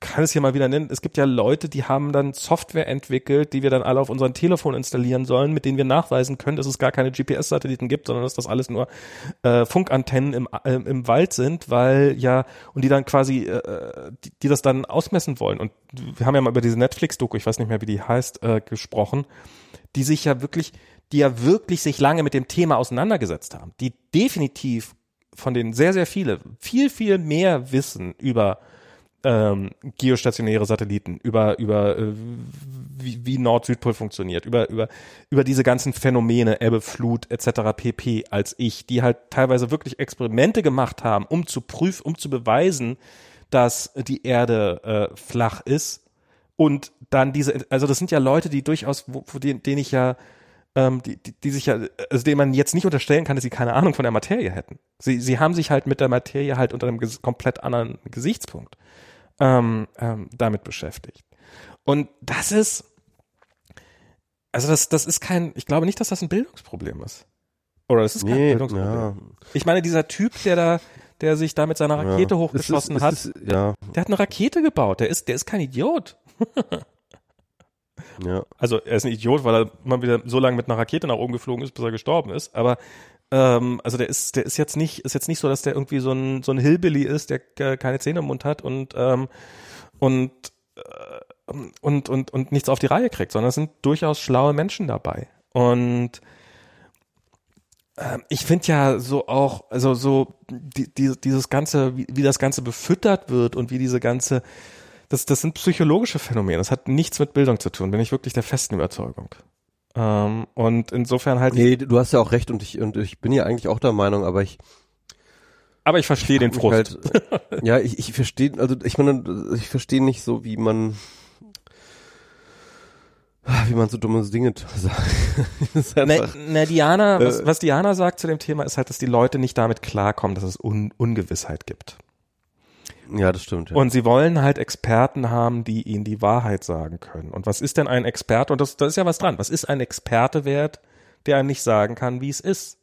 kann es hier mal wieder nennen, es gibt ja Leute, die haben dann Software entwickelt, die wir dann alle auf unseren Telefon installieren sollen, mit denen wir nachweisen können, dass es gar keine GPS-Satelliten gibt, sondern dass das alles nur äh, Funkantennen im, äh, im Wald sind, weil ja, und die dann quasi, äh, die, die das dann ausmessen wollen. Und wir haben ja mal über diese Netflix-Doku, ich weiß nicht mehr, wie die heißt, äh, gesprochen, die sich ja wirklich, die ja wirklich sich lange mit dem Thema auseinandergesetzt haben, die definitiv von denen sehr, sehr viele, viel, viel mehr wissen über ähm, geostationäre Satelliten, über, über äh, wie, wie Nord-Südpol funktioniert, über, über, über diese ganzen Phänomene, Ebbe, Flut etc. pp. als ich, die halt teilweise wirklich Experimente gemacht haben, um zu prüfen, um zu beweisen, dass die Erde äh, flach ist. Und dann diese, also das sind ja Leute, die durchaus, wo, wo denen, ich ja ähm, die, die, die sich ja, also denen man jetzt nicht unterstellen kann, dass sie keine Ahnung von der Materie hätten. Sie, sie haben sich halt mit der Materie halt unter einem komplett anderen Gesichtspunkt ähm, ähm, damit beschäftigt. Und das ist, also das, das ist kein, ich glaube nicht, dass das ein Bildungsproblem ist. Oder es ist kein Nee, Bildungsproblem. ja. Ich meine, dieser Typ, der da, der sich da mit seiner Rakete Ja. hochgeschossen Es ist, hat, ist, ja, der hat eine Rakete gebaut. Der ist, der ist kein Idiot. ja. Also er ist ein Idiot, weil er mal wieder so lange mit einer Rakete nach oben geflogen ist, bis er gestorben ist. Aber ähm, also der ist, der ist jetzt nicht, ist jetzt nicht so, dass der irgendwie so ein so ein Hillbilly ist, der äh, keine Zähne im Mund hat und ähm, und äh, und und und nichts auf die Reihe kriegt, sondern es sind durchaus schlaue Menschen dabei. Und ähm, ich finde ja so auch, also so die, die, dieses ganze, wie, wie das Ganze befüttert wird und wie diese ganze, das, das sind psychologische Phänomene. Das hat nichts mit Bildung zu tun, bin ich wirklich der festen Überzeugung. Ähm, und insofern halt, Nee, du hast ja auch recht und ich, und ich bin ja eigentlich auch der Meinung, aber ich aber ich verstehe den Frust. Halt, ja, ich, ich verstehe, also ich meine, ich verstehe nicht so, wie man wie man so dumme Dinge sagt. Na, na Diana, was, Äh. was Diana sagt zu dem Thema, ist halt, dass die Leute nicht damit klarkommen, dass es Un Ungewissheit gibt. Ja, das stimmt. Ja. Und sie wollen halt Experten haben, die ihnen die Wahrheit sagen können. Und was ist denn ein Experte? Und das, da ist ja was dran. Was ist ein Experte wert, der einem nicht sagen kann, wie es ist?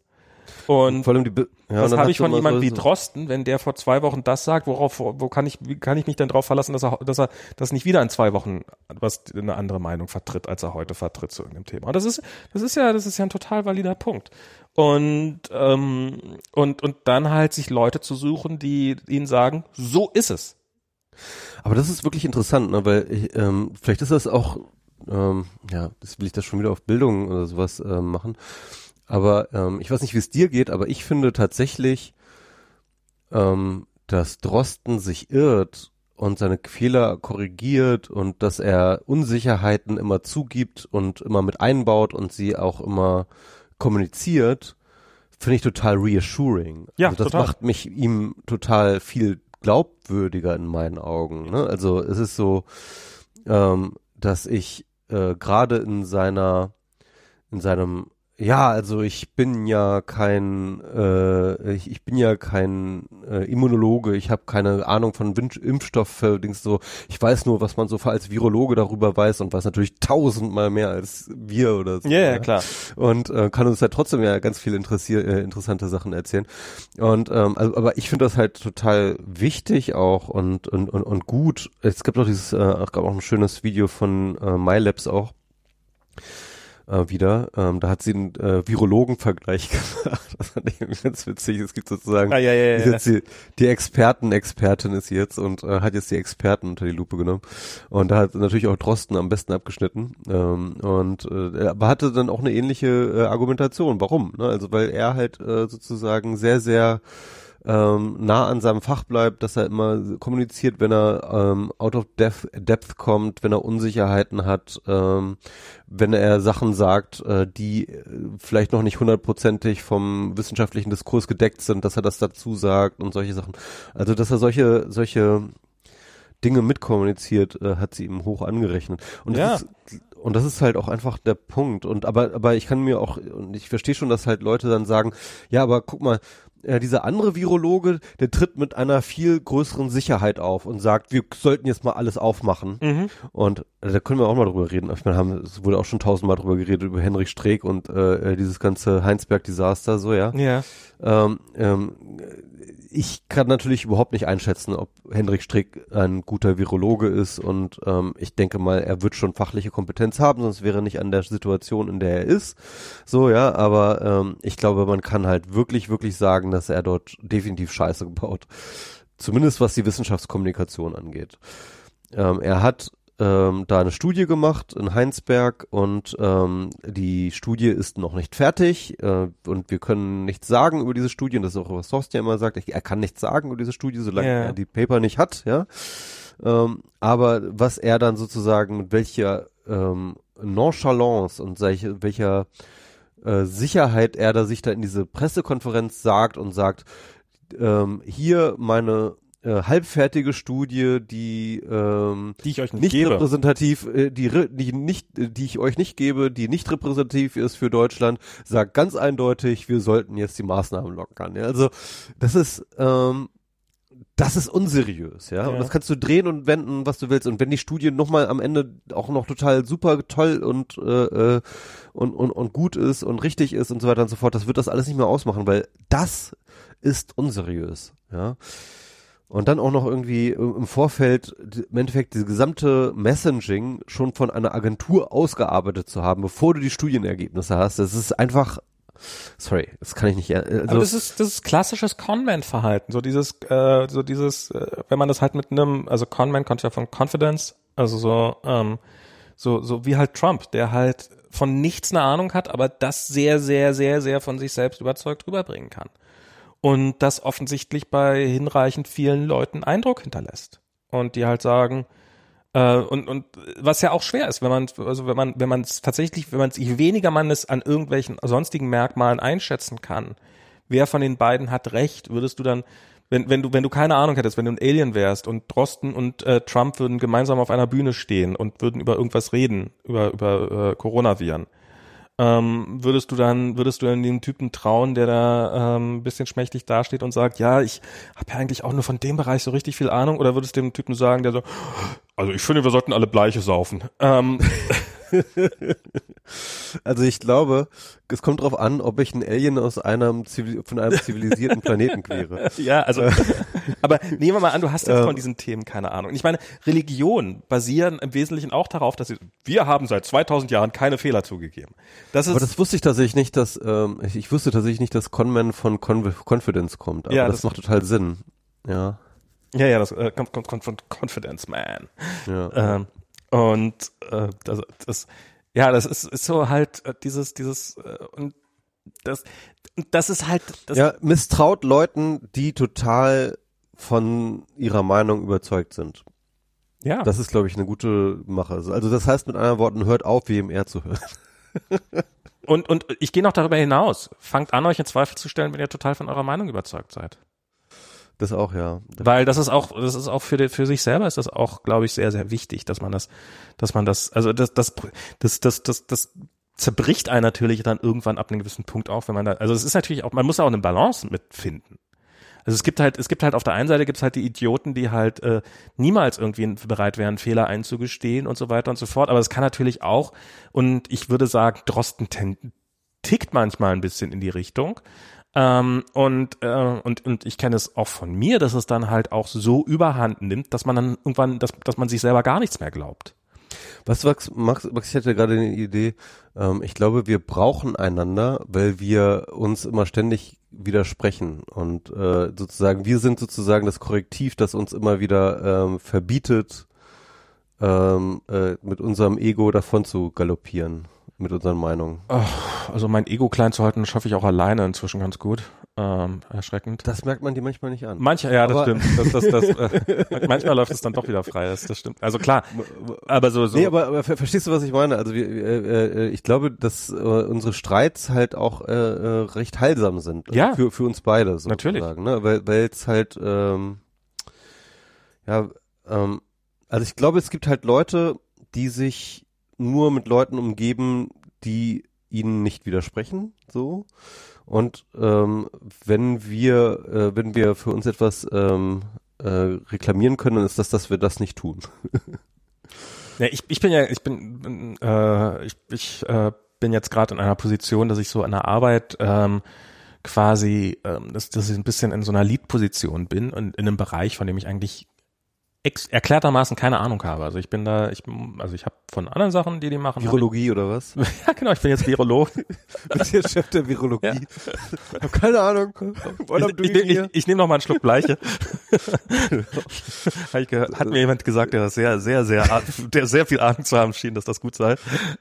Und vor allem die, Be- ja, das habe ich von jemandem wie Drosten, wenn der vor zwei Wochen das sagt, worauf, wo kann ich, wie kann ich mich denn darauf verlassen, dass er, dass er, dass nicht wieder in zwei Wochen was eine andere Meinung vertritt, als er heute vertritt zu irgendeinem Thema. Und das ist, das ist ja, das ist ja ein total valider Punkt. Und ähm, und und dann halt sich Leute zu suchen, die ihnen sagen, so ist es. Aber das ist wirklich interessant, ne, weil ich, ähm, vielleicht ist das auch, ähm, ja, das will ich das schon wieder auf Bildung oder sowas ähm, machen. Aber ähm, ich weiß nicht, wie es dir geht, aber ich finde tatsächlich, ähm, dass Drosten sich irrt und seine Fehler korrigiert und dass er Unsicherheiten immer zugibt und immer mit einbaut und sie auch immer kommuniziert, finde ich total reassuring. Ja, also das total. macht mich ihm total viel glaubwürdiger in meinen Augen. Ne? Also es ist so, ähm, dass ich äh, gerade in seiner, in seinem ja, also ich bin ja kein, äh, ich, ich bin ja kein äh, Immunologe, ich habe keine Ahnung von Win Impfstoff, äh, Dings so. Ich weiß nur, was man so als Virologe darüber weiß und weiß natürlich tausendmal mehr als wir oder so. Ja, ja, klar. Und äh, kann uns ja trotzdem ja ganz viel interessier äh, interessante Sachen erzählen. Und ähm, also, aber ich finde das halt total wichtig auch und und und, und gut. Es gibt auch dieses, äh, gab auch ein schönes Video von äh, MyLabs auch äh, wieder. Ähm, da hat sie einen äh, Virologen-Vergleich gemacht. Das fand ich ganz witzig. Es gibt sozusagen, Ah, ja, ja, ja, die, die Experten-Expertin ist jetzt und äh, hat jetzt die Experten unter die Lupe genommen. Und da hat natürlich auch Drosten am besten abgeschnitten. Ähm, und äh, aber hatte dann auch eine ähnliche äh, Argumentation. Warum? Ne? Also weil er halt äh, sozusagen sehr, sehr ähm, nah an seinem Fach bleibt, dass er immer kommuniziert, wenn er ähm, out of depth, depth kommt, wenn er Unsicherheiten hat, ähm, wenn er Sachen sagt, äh, die äh, vielleicht noch nicht hundertprozentig vom wissenschaftlichen Diskurs gedeckt sind, dass er das dazu sagt und solche Sachen. Also dass er solche solche Dinge mitkommuniziert, äh, hat sie ihm hoch angerechnet. Und Ja. das ist, und das ist halt auch einfach der Punkt. Und aber aber ich kann mir auch und ich verstehe schon, dass halt Leute dann sagen, ja, aber guck mal, äh, dieser andere Virologe, der tritt mit einer viel größeren Sicherheit auf und sagt, wir sollten jetzt mal alles aufmachen. Mhm. Und äh, da können wir auch mal drüber reden. Ich meine, haben, es wurde auch schon tausendmal drüber geredet, über Henrik Streeck und äh, äh, dieses ganze Heinsberg-Desaster, so, ja. Ja. Ähm, ähm, ich kann natürlich überhaupt nicht einschätzen, ob Hendrik Strick ein guter Virologe ist und ähm, ich denke mal, er wird schon fachliche Kompetenz haben, sonst wäre er nicht an der Situation, in der er ist. So, ja, aber ähm, ich glaube, man kann halt wirklich, wirklich sagen, dass er dort definitiv Scheiße gebaut. Zumindest was die Wissenschaftskommunikation angeht. Ähm, er hat ähm, da eine Studie gemacht in Heinsberg und ähm, die Studie ist noch nicht fertig äh, und wir können nichts sagen über diese Studie und das ist auch was Horst ja immer sagt, er kann nichts sagen über diese Studie, solange Ja. er die Paper nicht hat, ja. Ähm, aber was er dann sozusagen mit welcher ähm, Nonchalance und solche, welcher äh, Sicherheit er da sich da in diese Pressekonferenz sagt und sagt, ähm, hier meine äh, halbfertige Studie, die ähm, Die ich euch nicht, nicht gebe. repräsentativ, äh, die, die nicht, die ich euch nicht gebe, die nicht repräsentativ ist für Deutschland, sagt ganz eindeutig, wir sollten jetzt die Maßnahmen lockern. Ja? Also das ist ähm, das ist unseriös, ja? Ja. Und das kannst du drehen und wenden, was du willst. Und wenn die Studie nochmal am Ende auch noch total super toll und, äh, äh, und, und, und gut ist und richtig ist und so weiter und so fort, das wird das alles nicht mehr ausmachen, weil das ist unseriös, ja. Und dann auch noch irgendwie im Vorfeld im Endeffekt diese gesamte Messaging schon von einer Agentur ausgearbeitet zu haben, bevor du die Studienergebnisse hast. Das ist einfach, sorry, das kann ich nicht. äh, Also, Aber das ist das ist klassisches Conman-Verhalten, so dieses, äh, so dieses, äh, wenn man das halt mit einem, also Conman kommt ja von Confidence, also so, ähm, so, so wie halt Trump, der halt von nichts eine Ahnung hat, aber das sehr, sehr, sehr, sehr von sich selbst überzeugt rüberbringen kann. Und das offensichtlich bei hinreichend vielen Leuten Eindruck hinterlässt. Und die halt sagen, äh, und, und was ja auch schwer ist, wenn man, also wenn man, wenn man es tatsächlich, wenn man es, je weniger man es an irgendwelchen sonstigen Merkmalen einschätzen kann, wer von den beiden hat recht, würdest du dann, wenn, wenn du, wenn du keine Ahnung hättest, wenn du ein Alien wärst und Drosten und äh, Trump würden gemeinsam auf einer Bühne stehen und würden über irgendwas reden, über, über äh, Coronaviren, ähm, würdest du dann, würdest du dann dem Typen trauen, der da ähm, ein bisschen schmächtig dasteht und sagt, ja, ich habe ja eigentlich auch nur von dem Bereich so richtig viel Ahnung, oder würdest du dem Typen sagen, der so, also ich finde, wir sollten alle Bleiche saufen. Ähm, also ich glaube, es kommt drauf an, ob ich ein Alien aus einem Zivil von einem zivilisierten Planeten quere. ja, also, aber nehmen wir mal an, du hast jetzt von diesen Themen keine Ahnung. Ich meine, Religion basieren im Wesentlichen auch darauf, dass sie, wir haben seit 2000 Jahren keine Fehler zugegeben. Das ist, Aber das wusste ich tatsächlich nicht, dass ähm, ich, ich wusste tatsächlich nicht, dass Conman von Conv Confidence kommt. Aber Ja, das, das- macht total Sinn. Ja, ja, ja, das äh, kommt, kommt, kommt von Confidence Man. ja. Ähm, und äh, das, das, ja, das ist, ist so halt äh, dieses, dieses äh, und das, das ist halt, das, ja, misstraut Leuten, die total von ihrer Meinung überzeugt sind. ja. Das ist, glaube ich, eine gute Mache. Also das heißt mit anderen Worten, hört auf, WMR zu hören. Und, und ich gehe noch darüber hinaus. Fangt an, euch in Zweifel zu stellen, wenn ihr total von eurer Meinung überzeugt seid. Das auch, ja. Weil das ist auch, das ist auch für, die, für sich selber ist das auch, glaube ich, sehr, sehr wichtig, dass man das, dass man das, also das, das, das, das, das, das zerbricht einen natürlich dann irgendwann ab einem gewissen Punkt auch, wenn man da, also es ist natürlich auch, man muss auch eine Balance mitfinden. Also es gibt halt, es gibt halt auf der einen Seite gibt's halt die Idioten, die halt äh, niemals irgendwie bereit wären, Fehler einzugestehen und so weiter und so fort. Aber es kann natürlich auch, und ich würde sagen, Drosten ten- tickt manchmal ein bisschen in die Richtung. Ähm, und, äh, und, und ich kenne es auch von mir, dass es dann halt auch so überhand nimmt, dass man dann irgendwann, dass, dass man sich selber gar nichts mehr glaubt. Was Max, Max, Max ich hatte gerade eine Idee. Ähm, ich glaube, wir brauchen einander, weil wir uns immer ständig widersprechen und äh, sozusagen wir sind sozusagen das Korrektiv, das uns immer wieder ähm, verbietet, ähm, äh, mit unserem Ego davon zu galoppieren, mit unseren Meinungen. Also mein Ego klein zu halten, schaffe ich auch alleine inzwischen ganz gut. Ähm, erschreckend. Das merkt man dir manchmal nicht an. Manche, ja, das Aber- stimmt. Das, das, das, äh, manchmal läuft es dann doch wieder frei, das, das stimmt. Also klar, aber so, so. Nee, aber, aber ver verstehst du, was ich meine? Also wir, äh, äh, ich glaube, dass äh, unsere Streits halt auch äh, äh, recht heilsam sind. Ja. Für, für uns beide sozusagen. Natürlich. Ne? Weil weil es halt, ähm, ja, ähm, also ich glaube, es gibt halt Leute, die sich nur mit Leuten umgeben, die ihnen nicht widersprechen, so. Und ähm, wenn wir, äh, wenn wir für uns etwas ähm, äh, reklamieren können, dann ist das, dass wir das nicht tun. Ja, ich, ich bin ja, ich bin, äh, ich, ich äh, bin jetzt gerade in einer Position, dass ich so an der Arbeit ähm, quasi, ähm, dass, dass ich ein bisschen in so einer Lead-Position bin und in einem Bereich, von dem ich eigentlich erklärtermaßen keine Ahnung habe. Also ich bin da, ich, also ich habe von anderen Sachen, die die machen. Virologie oder was? Ich, ja, genau, ich bin jetzt Virolog. bist jetzt Chef der Virologie. Ja. Hab keine Ahnung. Ich, ich, ich, here? ich nehme noch mal einen Schluck Bleiche. ich hat mir jemand gesagt, der das sehr, sehr, sehr, der sehr viel Ahnung zu haben schien, dass das gut sei.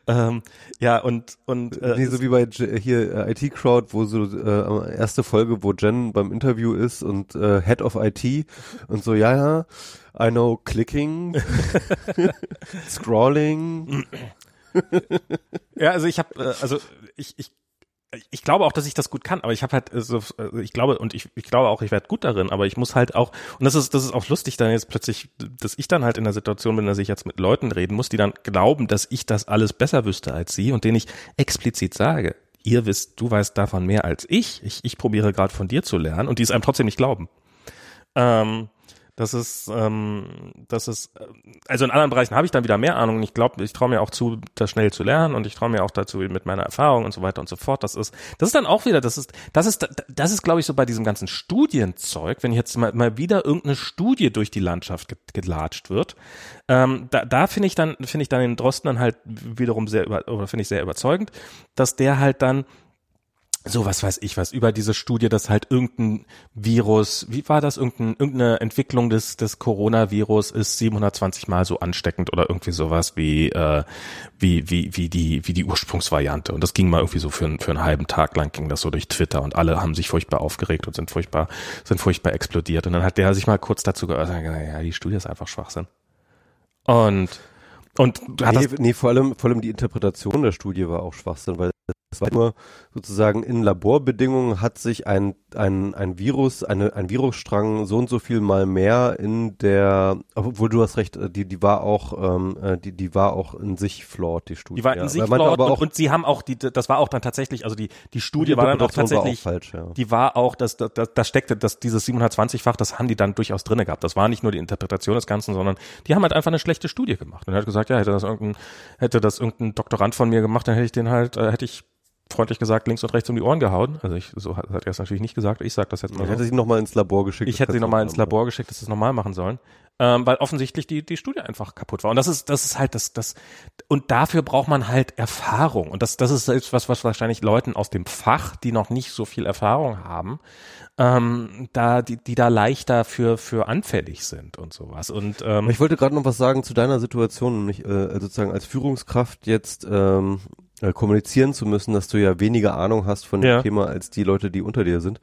Ähm, ja, und, und, äh, nee, so wie bei hier äh, IT Crowd, wo so äh, erste Folge, wo Jen beim Interview ist und äh, Head of IT und so, ja, ja, I know clicking, scrolling. ja, also ich habe, äh, also ich, ich ich glaube auch, dass ich das gut kann, aber ich habe halt äh, so, äh, ich glaube und ich, ich glaube auch, ich werde gut darin, aber ich muss halt auch und das ist das ist auch lustig dann jetzt plötzlich, dass ich dann halt in der Situation bin, dass ich jetzt mit Leuten reden muss, die dann glauben, dass ich das alles besser wüsste als sie und denen ich explizit sage, ihr wisst, du weißt davon mehr als ich, ich, ich probiere gerade von dir zu lernen und die es einem trotzdem nicht glauben. Ähm, das ist, ähm, das ist, äh, also in anderen Bereichen habe ich dann wieder mehr Ahnung ich glaube, ich traue mir auch zu, das schnell zu lernen und ich traue mir auch dazu mit meiner Erfahrung und so weiter und so fort. Das ist, das ist dann auch wieder, das ist, das ist, das ist, glaube ich, so bei diesem ganzen Studienzeug, wenn jetzt mal, mal wieder irgendeine Studie durch die Landschaft gelatscht wird, ähm, da, da finde ich dann, finde ich dann den Drosten dann halt wiederum sehr über, oder finde ich sehr überzeugend, dass der halt dann so was weiß ich was über diese Studie, dass halt irgendein Virus, wie war das, irgendein, irgendeine Entwicklung des des Coronavirus ist 720 mal so ansteckend oder irgendwie sowas wie äh, wie wie wie die wie die Ursprungsvariante. Und das ging mal irgendwie so für, für einen halben Tag lang ging das so durch Twitter und alle haben sich furchtbar aufgeregt und sind furchtbar sind furchtbar explodiert. Und dann hat der sich mal kurz dazu geäußert, ja die Studie ist einfach Schwachsinn. Und und hat nee, nee, vor allem vor allem die Interpretation der Studie war auch Schwachsinn, weil es war nur sozusagen in Laborbedingungen hat sich ein, ein, ein Virus, eine, ein Virusstrang so und so viel mal mehr in der, obwohl du hast recht, die, die war auch, ähm, äh, die, die war auch in sich flawed, die Studie. Die war in ja. sich flawed aber auch, und, und, sie haben auch, die, das war auch dann tatsächlich, also die, die Studie die war dann auch tatsächlich, war auch falsch, ja. die war auch, das, das, das steckte, das, dieses 720-fach, das haben die dann durchaus drinne gehabt. Das war nicht nur die Interpretation des Ganzen, sondern die haben halt einfach eine schlechte Studie gemacht. Und er hat gesagt, ja, hätte das irgendein, hätte das irgendein Doktorand von mir gemacht, dann hätte ich den halt, äh, hätte ich freundlich gesagt links und rechts um die Ohren gehauen. Also ich, so hat, hat er es natürlich nicht gesagt. Ich sage das jetzt mal. Ich so. hätte sie nochmal ins Labor geschickt. Ich hätte sie nochmal ins Labor geschickt, dass sie es nochmal machen sollen. Ähm, weil offensichtlich die, die Studie einfach kaputt war. Und das ist, das ist halt das, das, und dafür braucht man halt Erfahrung. Und das, das ist etwas, was wahrscheinlich Leuten aus dem Fach, die noch nicht so viel Erfahrung haben, ähm, da, die, die da leichter für, für anfällig sind und sowas. Und, ähm, ich wollte gerade noch was sagen zu deiner Situation, nämlich äh, sozusagen als Führungskraft jetzt ähm, äh, kommunizieren zu müssen, dass du ja weniger Ahnung hast von ja. dem Thema als die Leute, die unter dir sind.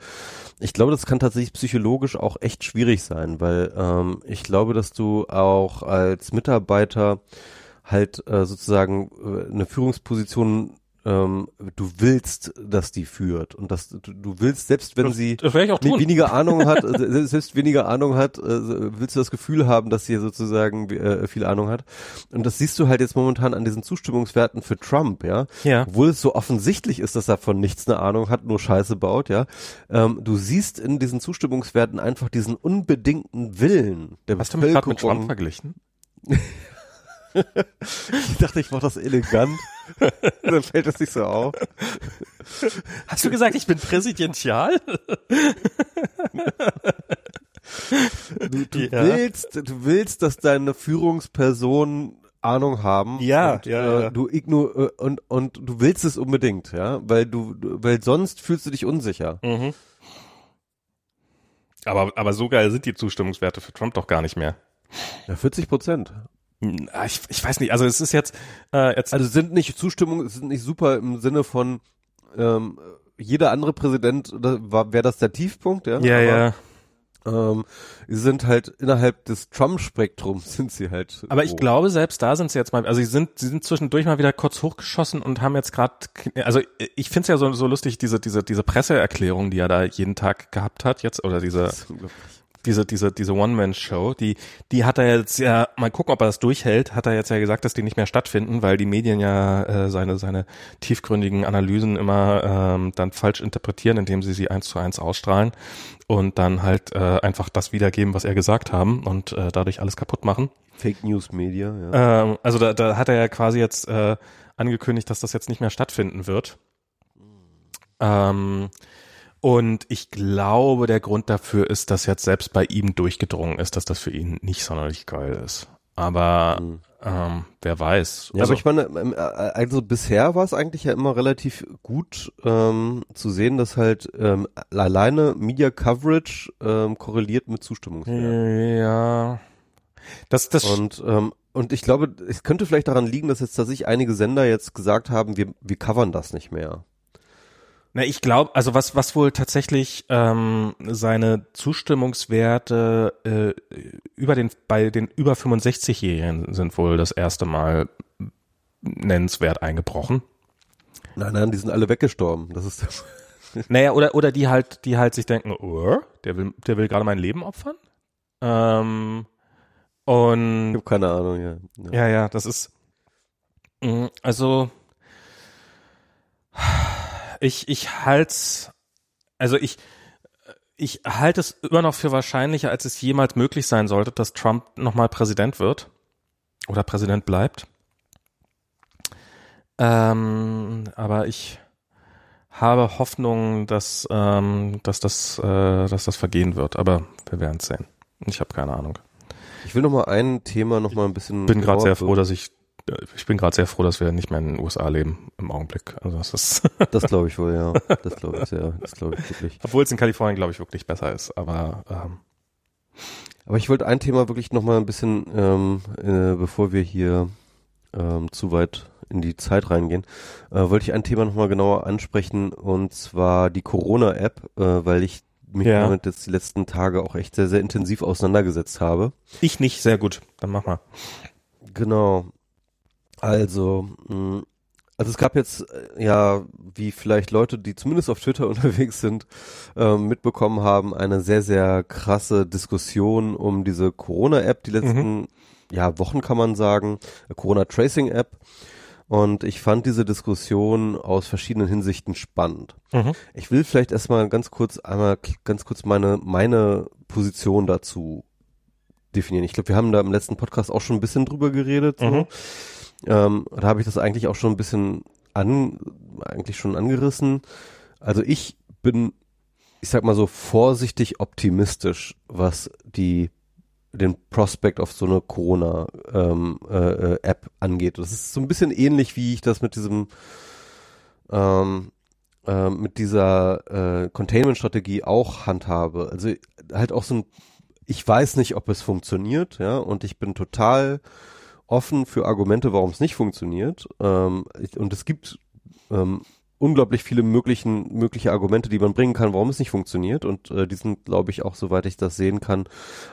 Ich glaube, das kann tatsächlich psychologisch auch echt schwierig sein, weil ähm, ich glaube, dass du auch als Mitarbeiter halt äh, sozusagen äh, eine Führungsposition ähm, du willst, dass die führt und dass du, du willst, selbst wenn das, sie das weniger Ahnung hat, äh, selbst weniger Ahnung hat, äh, willst du das Gefühl haben, dass sie sozusagen äh, viel Ahnung hat. Und das siehst du halt jetzt momentan an diesen Zustimmungswerten für Trump, ja. Ja. Obwohl es so offensichtlich ist, dass er von nichts eine Ahnung hat, nur Scheiße baut, ja. Ähm, du siehst in diesen Zustimmungswerten einfach diesen unbedingten Willen der Hast Bevölkerung. Hast du mich gerade mit Trump verglichen? ich dachte, ich mache das elegant. Dann fällt es nicht so auf. Hast du gesagt, ich bin präsidential? du, du ja. willst, du willst, dass deine Führungsperson Ahnung haben. Ja, und, ja, äh, Du ignor äh, und und du willst es unbedingt, ja, weil du, weil sonst fühlst du dich unsicher. Mhm. Aber aber so geil sind die Zustimmungswerte für Trump doch gar nicht mehr. Ja, 40 Prozent. Ah, ich, ich weiß nicht, also es ist jetzt, äh, jetzt also sind nicht Zustimmung, sind nicht super im Sinne von ähm, jeder andere Präsident war wäre das der Tiefpunkt, ja? Ja, Aber, ja. Ähm, sie sind halt innerhalb des Trump-Spektrums sind sie halt. Aber ich glaube, selbst da sind sie jetzt mal, also sie sind, sie sind zwischendurch mal wieder kurz hochgeschossen und haben jetzt gerade, also ich finde es ja so, so lustig, diese, diese, diese Presseerklärung, die er da jeden Tag gehabt hat jetzt, oder diese, diese, diese, diese One-Man-Show, die, die hat er jetzt ja, mal gucken, ob er das durchhält, hat er jetzt ja gesagt, dass die nicht mehr stattfinden, weil die Medien ja äh, seine, seine tiefgründigen Analysen immer ähm, dann falsch interpretieren, indem sie sie eins zu eins ausstrahlen und dann halt äh, einfach das wiedergeben, was er gesagt haben und äh, dadurch alles kaputt machen. Fake News Media, ja. Ähm, also da, da hat er ja quasi jetzt äh, angekündigt, dass das jetzt nicht mehr stattfinden wird. Ähm, und ich glaube, der Grund dafür ist, dass jetzt selbst bei ihm durchgedrungen ist, dass das für ihn nicht sonderlich geil ist. Aber, mhm. ähm, wer weiß. Ja, also, aber ich meine, ähm, äh, also bisher war es eigentlich ja immer relativ gut ähm, zu sehen, dass halt ähm, alleine Media Coverage ähm, korreliert mit Zustimmungswert. ja. Das, das, Und ähm, und ich glaube, es könnte vielleicht daran liegen, dass jetzt tatsächlich einige Sender jetzt gesagt haben, wir wir covern das nicht mehr. Na, ich glaube, also was was wohl tatsächlich ähm, seine Zustimmungswerte äh, über den bei den über 65-Jährigen sind wohl das erste Mal nennenswert eingebrochen. Nein, nein, die sind alle weggestorben. Das ist das. Naja, oder oder die halt die halt sich denken, oh, der will der will gerade mein Leben opfern. Ähm, Ich und habe keine Ahnung, ja. ja. ja, ja, das ist mh, also ich ich halt's also ich ich halte es immer noch für wahrscheinlicher, als es jemals möglich sein sollte, dass Trump nochmal Präsident wird oder Präsident bleibt. Ähm, aber ich habe Hoffnung, dass, ähm, dass, das, äh, dass das vergehen wird. Aber wir werden es sehen. Ich habe keine Ahnung. Ich will noch mal ein Thema noch mal ein bisschen. bin gerade sehr froh, dass ich ich bin gerade sehr froh, dass wir nicht mehr in den USA leben im Augenblick. Also das ist, Das glaube ich wohl, ja. Das glaube ich sehr. Das glaube ich wirklich. obwohl es in Kalifornien glaube ich wirklich besser ist. Aber ähm, Aber ich wollte ein Thema wirklich noch mal ein bisschen, ähm, äh, bevor wir hier ähm, zu weit in die Zeit reingehen, äh, wollte ich ein Thema noch mal genauer ansprechen und zwar die Corona-App, äh, weil ich mich Ja. damit jetzt die letzten Tage auch echt sehr, sehr intensiv auseinandergesetzt habe. ich nicht sehr gut. Dann mach mal. Genau. Also, mh, also es gab jetzt äh, ja, wie vielleicht Leute, die zumindest auf Twitter unterwegs sind, ähm, mitbekommen haben, eine sehr, sehr krasse Diskussion um diese Corona-App, die letzten ja, Wochen kann man sagen, äh, Corona-Tracing-App. Und ich fand diese Diskussion aus verschiedenen Hinsichten spannend. Mhm. Ich will vielleicht erstmal ganz kurz einmal ganz kurz meine meine Position dazu definieren. Ich glaube, wir haben da im letzten Podcast auch schon ein bisschen drüber geredet. So. Mhm. Ähm, da habe ich das eigentlich auch schon ein bisschen an eigentlich schon angerissen. Also ich bin, ich sag mal so vorsichtig optimistisch, was die den Prospect auf so eine Corona ähm, äh, äh, angeht. Das ist so ein bisschen ähnlich, wie ich das mit diesem ähm, ähm, mit dieser äh, Containment-Strategie auch handhabe. Also halt auch so ein, ich weiß nicht, ob es funktioniert, ja, und ich bin total offen für Argumente, warum es nicht funktioniert. Ähm, und es gibt ähm, unglaublich viele möglichen, mögliche Argumente, die man bringen kann, warum es nicht funktioniert. Und äh, die sind, glaube ich, auch, soweit ich das sehen kann,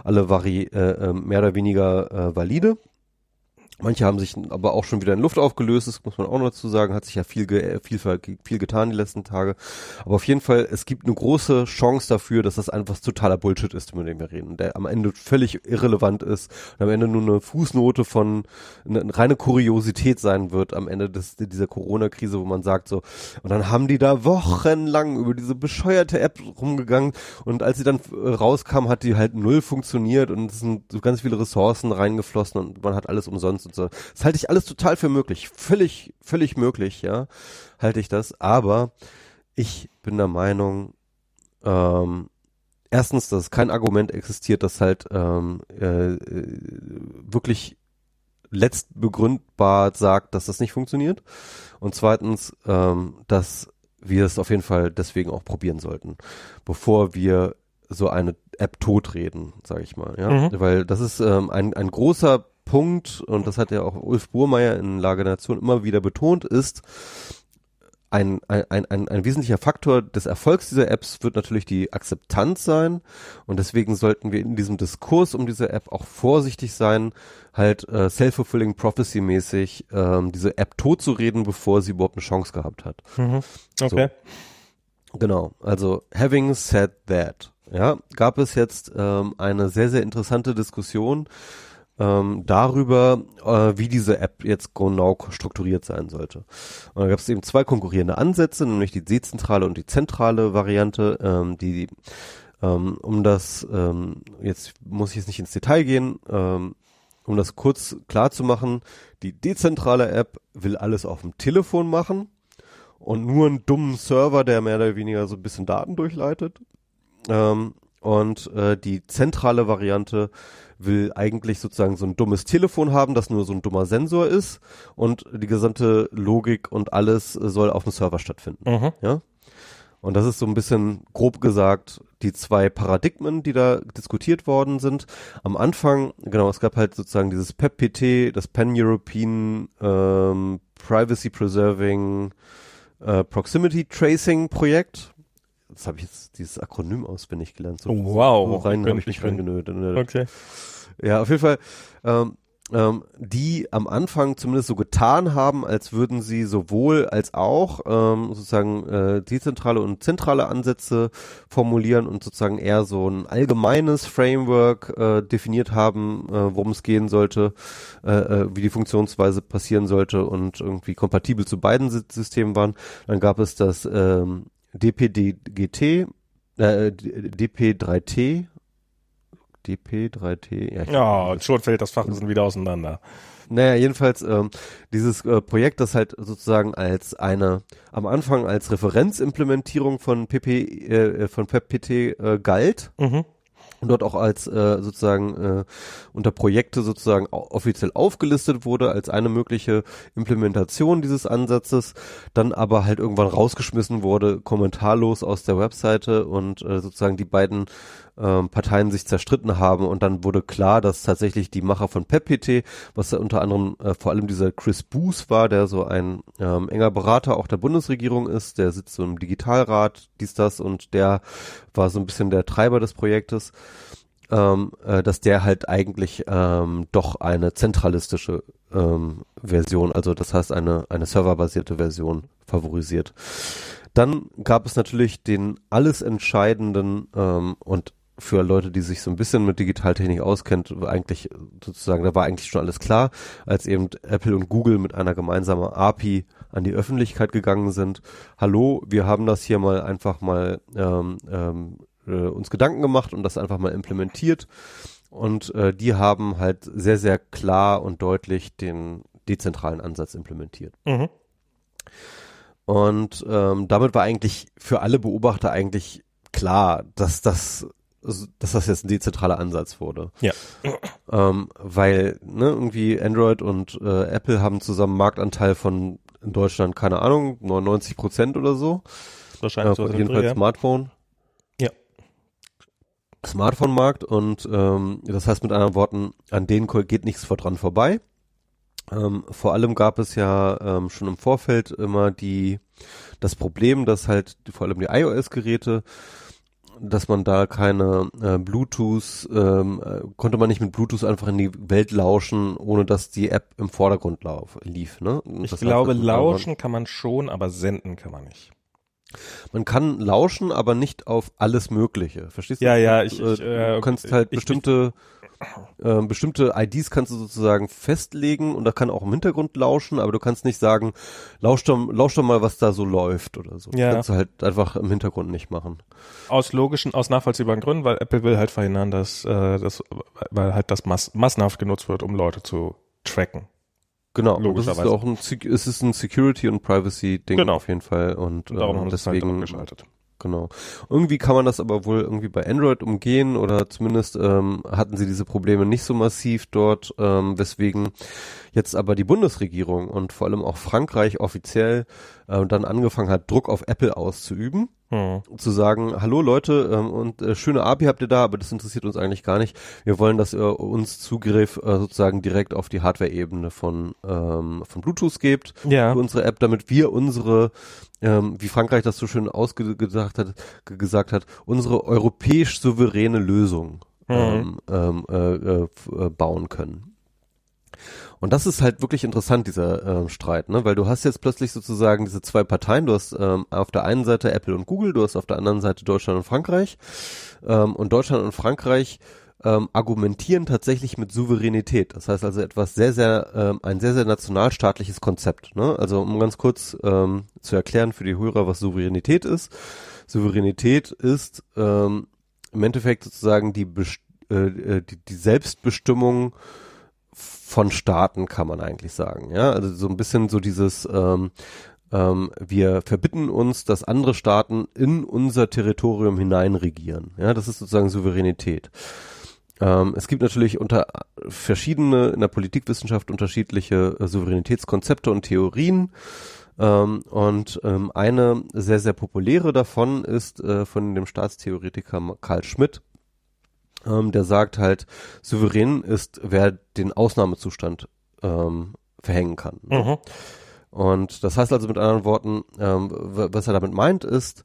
alle vari äh, äh, mehr oder weniger äh, valide. Manche haben sich aber auch schon wieder in Luft aufgelöst, das muss man auch noch dazu sagen, hat sich ja viel, ge äh, viel, viel getan die letzten Tage. Aber auf jeden Fall, es gibt eine große Chance dafür, dass das einfach totaler Bullshit ist, über den wir reden, der am Ende völlig irrelevant ist und am Ende nur eine Fußnote von, eine, eine reine Kuriosität sein wird am Ende des, dieser Corona-Krise, wo man sagt so, und dann haben die da wochenlang über diese bescheuerte App rumgegangen und als sie dann äh, rauskam, hat die halt null funktioniert und es sind so ganz viele Ressourcen reingeflossen und man hat alles umsonst und so. Das halte ich alles total für möglich. Völlig, völlig möglich, ja, halte ich das. Aber ich bin der Meinung, ähm, erstens, dass kein Argument existiert, das halt ähm, äh, äh, wirklich letztbegründbar sagt, dass das nicht funktioniert. Und zweitens, ähm, dass wir es auf jeden Fall deswegen auch probieren sollten, bevor wir so eine App totreden, sage ich mal. Ja? Mhm. Weil das ist ähm, ein, ein großer Punkt, und das hat ja auch Ulf Burmeier in Lage der Nation immer wieder betont, ist, ein, ein, ein, ein, wesentlicher Faktor des Erfolgs dieser Apps wird natürlich die Akzeptanz sein und deswegen sollten wir in diesem Diskurs um diese App auch vorsichtig sein, halt äh, self-fulfilling prophecy mäßig ähm, diese App totzureden, bevor sie überhaupt eine Chance gehabt hat. Mhm. Okay. Genau, also having said that, ja, gab es jetzt ähm, eine sehr, sehr interessante Diskussion ähm, darüber, äh, wie diese App jetzt genau strukturiert sein sollte. Und da gab es eben zwei konkurrierende Ansätze, nämlich die dezentrale und die zentrale Variante, ähm, die ähm, um das, ähm, jetzt muss ich jetzt nicht ins Detail gehen, ähm, um das kurz klar zu machen, die dezentrale App will alles auf dem Telefon machen und nur einen dummen Server, der mehr oder weniger so ein bisschen Daten durchleitet. Ähm, und äh, die zentrale Variante will eigentlich sozusagen so ein dummes Telefon haben, das nur so ein dummer Sensor ist und die gesamte Logik und alles soll auf dem Server stattfinden. Mhm. Ja. Und das ist so ein bisschen grob gesagt die zwei Paradigmen, die da diskutiert worden sind. Am Anfang, genau, es gab halt sozusagen dieses PEP-PT, das Pan-European ähm, Privacy Preserving äh, Proximity Tracing Projekt. Das habe ich jetzt dieses Akronym auswendig gelernt. So, Oh, wow. so rein habe ich mich ich bin- reingenötigt. Okay. Ja, auf jeden Fall, ähm, ähm, die am Anfang zumindest so getan haben, als würden sie sowohl als auch ähm, sozusagen äh, dezentrale und zentrale Ansätze formulieren und sozusagen eher so ein allgemeines Framework äh, definiert haben, äh, worum es gehen sollte, äh, äh, wie die Funktionsweise passieren sollte und irgendwie kompatibel zu beiden Sy- Systemen waren. Dann gab es das ähm, DPDGT, äh, DP3T, DP3T, ja, Ja, schon fällt das Fachwissen wieder auseinander. naja, jedenfalls ähm, dieses äh, Projekt, das halt sozusagen als eine am Anfang als Referenzimplementierung von PP äh, von PEPPT äh, galt Mhm. Und dort auch als äh, sozusagen äh, unter Projekte sozusagen offiziell aufgelistet wurde als eine mögliche Implementation dieses Ansatzes, dann aber halt irgendwann rausgeschmissen wurde, kommentarlos aus der Webseite und äh, sozusagen die beiden ähm, Parteien sich zerstritten haben und dann wurde klar, dass tatsächlich die Macher von PEPPT, was unter anderem äh, vor allem dieser Chris Boos war, der so ein ähm, enger Berater auch der Bundesregierung ist, der sitzt so im Digitalrat, dies, das und der war so ein bisschen der Treiber des Projektes, ähm, äh, dass der halt eigentlich ähm, doch eine zentralistische ähm, Version, also das heißt eine, eine serverbasierte Version favorisiert. Dann gab es natürlich den alles entscheidenden ähm, und für Leute, die sich so ein bisschen mit Digitaltechnik auskennt, eigentlich sozusagen, da war eigentlich schon alles klar, als eben Apple und Google mit einer gemeinsamen API an die Öffentlichkeit gegangen sind. Hallo, wir haben das hier mal einfach mal ähm, ähm, äh, uns Gedanken gemacht und das einfach mal implementiert. Und äh, die haben halt sehr, sehr klar und deutlich den dezentralen Ansatz implementiert. Mhm. Und ähm, damit war eigentlich für alle Beobachter eigentlich klar, dass das, dass das jetzt ein dezentraler Ansatz wurde. Ja. Ähm, weil ne, irgendwie Android und äh, Apple haben zusammen Marktanteil von in Deutschland, keine Ahnung, 99 Prozent oder so. Äh, Wahrscheinlich so. von sind jedenfalls ja. Smartphone. Ja. Smartphone-Markt und ähm, das heißt mit anderen Worten, an denen geht nichts vor dran vorbei. Ähm, vor allem gab es ja ähm, schon im Vorfeld immer die das Problem, dass halt vor allem die iOS-Geräte, dass man da keine äh, Bluetooth, ähm, äh, konnte man nicht mit Bluetooth einfach in die Welt lauschen, ohne dass die App im Vordergrund lauf, lief. Ne? Ich das glaube, lauschen kann man schon, aber senden kann man nicht. Man kann lauschen, aber nicht auf alles Mögliche. Verstehst du? Ja, ja, ich- Äh, ich, äh, du kannst halt ich- bestimmte äh, bestimmte IDs kannst du sozusagen festlegen und da kann auch im Hintergrund lauschen, aber du kannst nicht sagen, lausch doch, lausch doch mal, was da so läuft oder so. Ja. Das kannst du halt einfach im Hintergrund nicht machen. Aus logischen, aus nachvollziehbaren Gründen, weil Apple will halt verhindern, dass äh, das, weil halt das mass massenhaft genutzt wird, um Leute zu tracken. Genau, und das ist Logischerweise. auch ein, es ist ein Security- und Privacy-Ding Genau. auf jeden Fall und, Und es halt deswegen abgeschaltet. Genau. Irgendwie kann man das aber wohl irgendwie bei Android umgehen oder zumindest ähm, hatten sie diese Probleme nicht so massiv dort, ähm, weswegen jetzt aber die Bundesregierung und vor allem auch Frankreich offiziell äh, dann angefangen hat, Druck auf Apple auszuüben Hm. zu sagen, hallo Leute, ähm, und äh, schöne API habt ihr da, aber das interessiert uns eigentlich gar nicht. Wir wollen, dass ihr uns Zugriff äh, sozusagen direkt auf die Hardware-Ebene von, ähm, von Bluetooth gebt Ja. für unsere App, damit wir unsere, ähm, wie Frankreich das so schön ausgesagt hat, ge- gesagt hat, unsere europäisch souveräne Lösung ähm, ähm, äh, äh, äh, bauen können. Und das ist halt wirklich interessant, dieser ähm, Streit, ne? Weil du hast jetzt plötzlich sozusagen diese zwei Parteien. Du hast ähm, auf der einen Seite Apple und Google, du hast auf der anderen Seite Deutschland und Frankreich. Ähm, und Deutschland und Frankreich ähm, argumentieren tatsächlich mit Souveränität. Das heißt also etwas sehr, sehr, ähm, ein sehr, sehr nationalstaatliches Konzept. Ne? Also um ganz kurz ähm, zu erklären für die Hörer, was Souveränität ist. Souveränität ist ähm, im Endeffekt sozusagen die, äh, äh, die, die Selbstbestimmung von Staaten, kann man eigentlich sagen. Ja, also so ein bisschen so dieses, ähm, ähm, wir verbitten uns, dass andere Staaten in unser Territorium hinein regieren. Ja, das ist sozusagen Souveränität. Ähm, es gibt natürlich unter verschiedene in der Politikwissenschaft unterschiedliche äh, Souveränitätskonzepte und Theorien. Ähm, und ähm, eine sehr, sehr populäre davon ist äh, von dem Staatstheoretiker Karl Schmidt. Ähm, der sagt halt, souverän ist, wer den Ausnahmezustand ähm, verhängen kann. Mhm. Und das heißt also mit anderen Worten, ähm, was er damit meint, ist,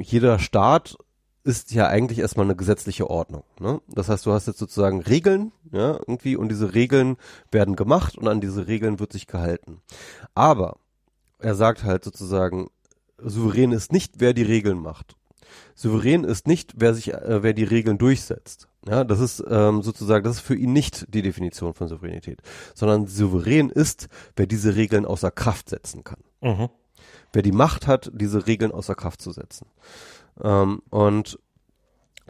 jeder Staat ist ja eigentlich erstmal eine gesetzliche Ordnung. Ne? Das heißt, du hast jetzt sozusagen Regeln, ja, irgendwie, und diese Regeln werden gemacht und an diese Regeln wird sich gehalten. Aber er sagt halt sozusagen, souverän ist nicht, wer die Regeln macht. Souverän ist nicht, wer sich, äh, wer die Regeln durchsetzt. Ja, das ist ähm, sozusagen, das ist für ihn nicht die Definition von Souveränität, sondern souverän ist, wer diese Regeln außer Kraft setzen kann. Mhm. Wer die Macht hat, diese Regeln außer Kraft zu setzen. Ähm, und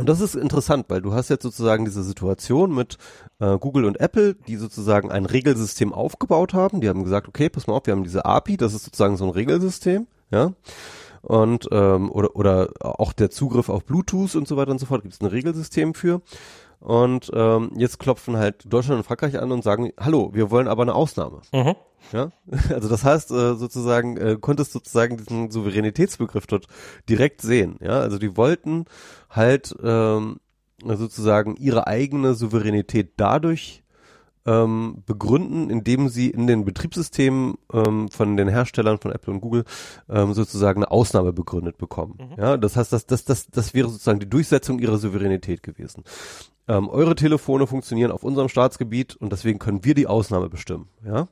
und das ist interessant, weil du hast jetzt sozusagen diese Situation mit äh, Google und Apple, die sozusagen ein Regelsystem aufgebaut haben. Die haben gesagt, okay, pass mal auf, wir haben diese API, das ist sozusagen so ein Regelsystem, ja. Und ähm, oder oder auch der Zugriff auf Bluetooth und so weiter und so fort, gibt es ein Regelsystem für. Und ähm, jetzt klopfen halt Deutschland und Frankreich an und sagen, hallo, wir wollen aber eine Ausnahme. Mhm. Ja, also das heißt äh, sozusagen, äh, konntest sozusagen diesen Souveränitätsbegriff dort direkt sehen. Ja, also die wollten halt ähm, sozusagen ihre eigene Souveränität dadurch ähm, begründen, indem sie in den Betriebssystemen ähm, von den Herstellern von Apple und Google ähm, sozusagen eine Ausnahme begründet bekommen. Mhm. Ja, das heißt, das, das, das, das wäre sozusagen die Durchsetzung ihrer Souveränität gewesen. Ähm, eure Telefone funktionieren auf unserem Staatsgebiet und deswegen können wir die Ausnahme bestimmen. Ja.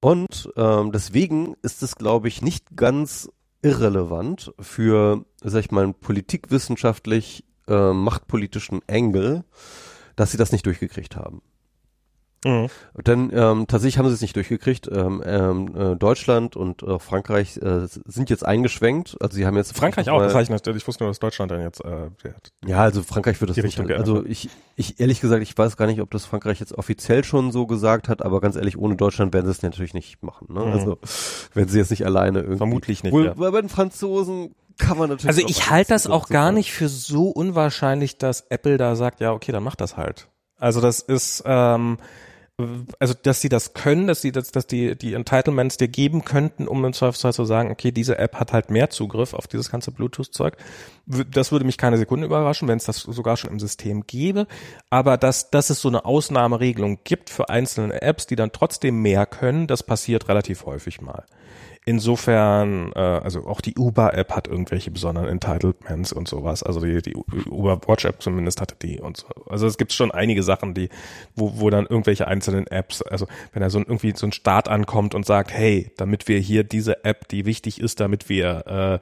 Und ähm, deswegen ist es, glaube ich, nicht ganz irrelevant für, sag ich mal, einen politikwissenschaftlich äh, machtpolitischen Engel, dass sie das nicht durchgekriegt haben. Mhm. Denn ähm, tatsächlich haben sie es nicht durchgekriegt. Ähm, ähm, äh, Deutschland und äh, Frankreich äh, sind jetzt eingeschwenkt. Also sie haben jetzt Frankreich auch, das heißt, ich wusste nur, dass Deutschland dann jetzt äh, ja, also Frankreich wird das nicht. Also ich, ich ehrlich gesagt, ich weiß gar nicht, ob das Frankreich jetzt offiziell schon so gesagt hat, aber ganz ehrlich, ohne Deutschland werden sie es natürlich nicht machen. Ne? Mhm. Also wenn sie jetzt nicht alleine irgendwie. Vermutlich nicht, Wohl, ja. Bei den Franzosen kann man natürlich. Also ich halte das auch gar nicht für so unwahrscheinlich, dass Apple da sagt, ja, okay, dann mach das halt. Also das ist, ähm, also dass sie das können, dass sie das, dass die die Entitlements dir geben könnten, um im Zweifelsfall zu sagen, okay, diese App hat halt mehr Zugriff auf dieses ganze Bluetooth-Zeug. Das würde mich keine Sekunde überraschen, wenn es das sogar schon im System gäbe. Aber dass, dass es so eine Ausnahmeregelung gibt für einzelne Apps, die dann trotzdem mehr können, das passiert relativ häufig mal. Insofern, äh, also auch die Uber-App hat irgendwelche besonderen Entitlements und sowas. Also die, die Uber Watch-App zumindest hatte die und so. Also es gibt schon einige Sachen, die, wo, wo dann irgendwelche einzelnen Apps, also wenn da so ein, irgendwie so ein Staat ankommt und sagt, hey, damit wir hier diese App, die wichtig ist, damit wir,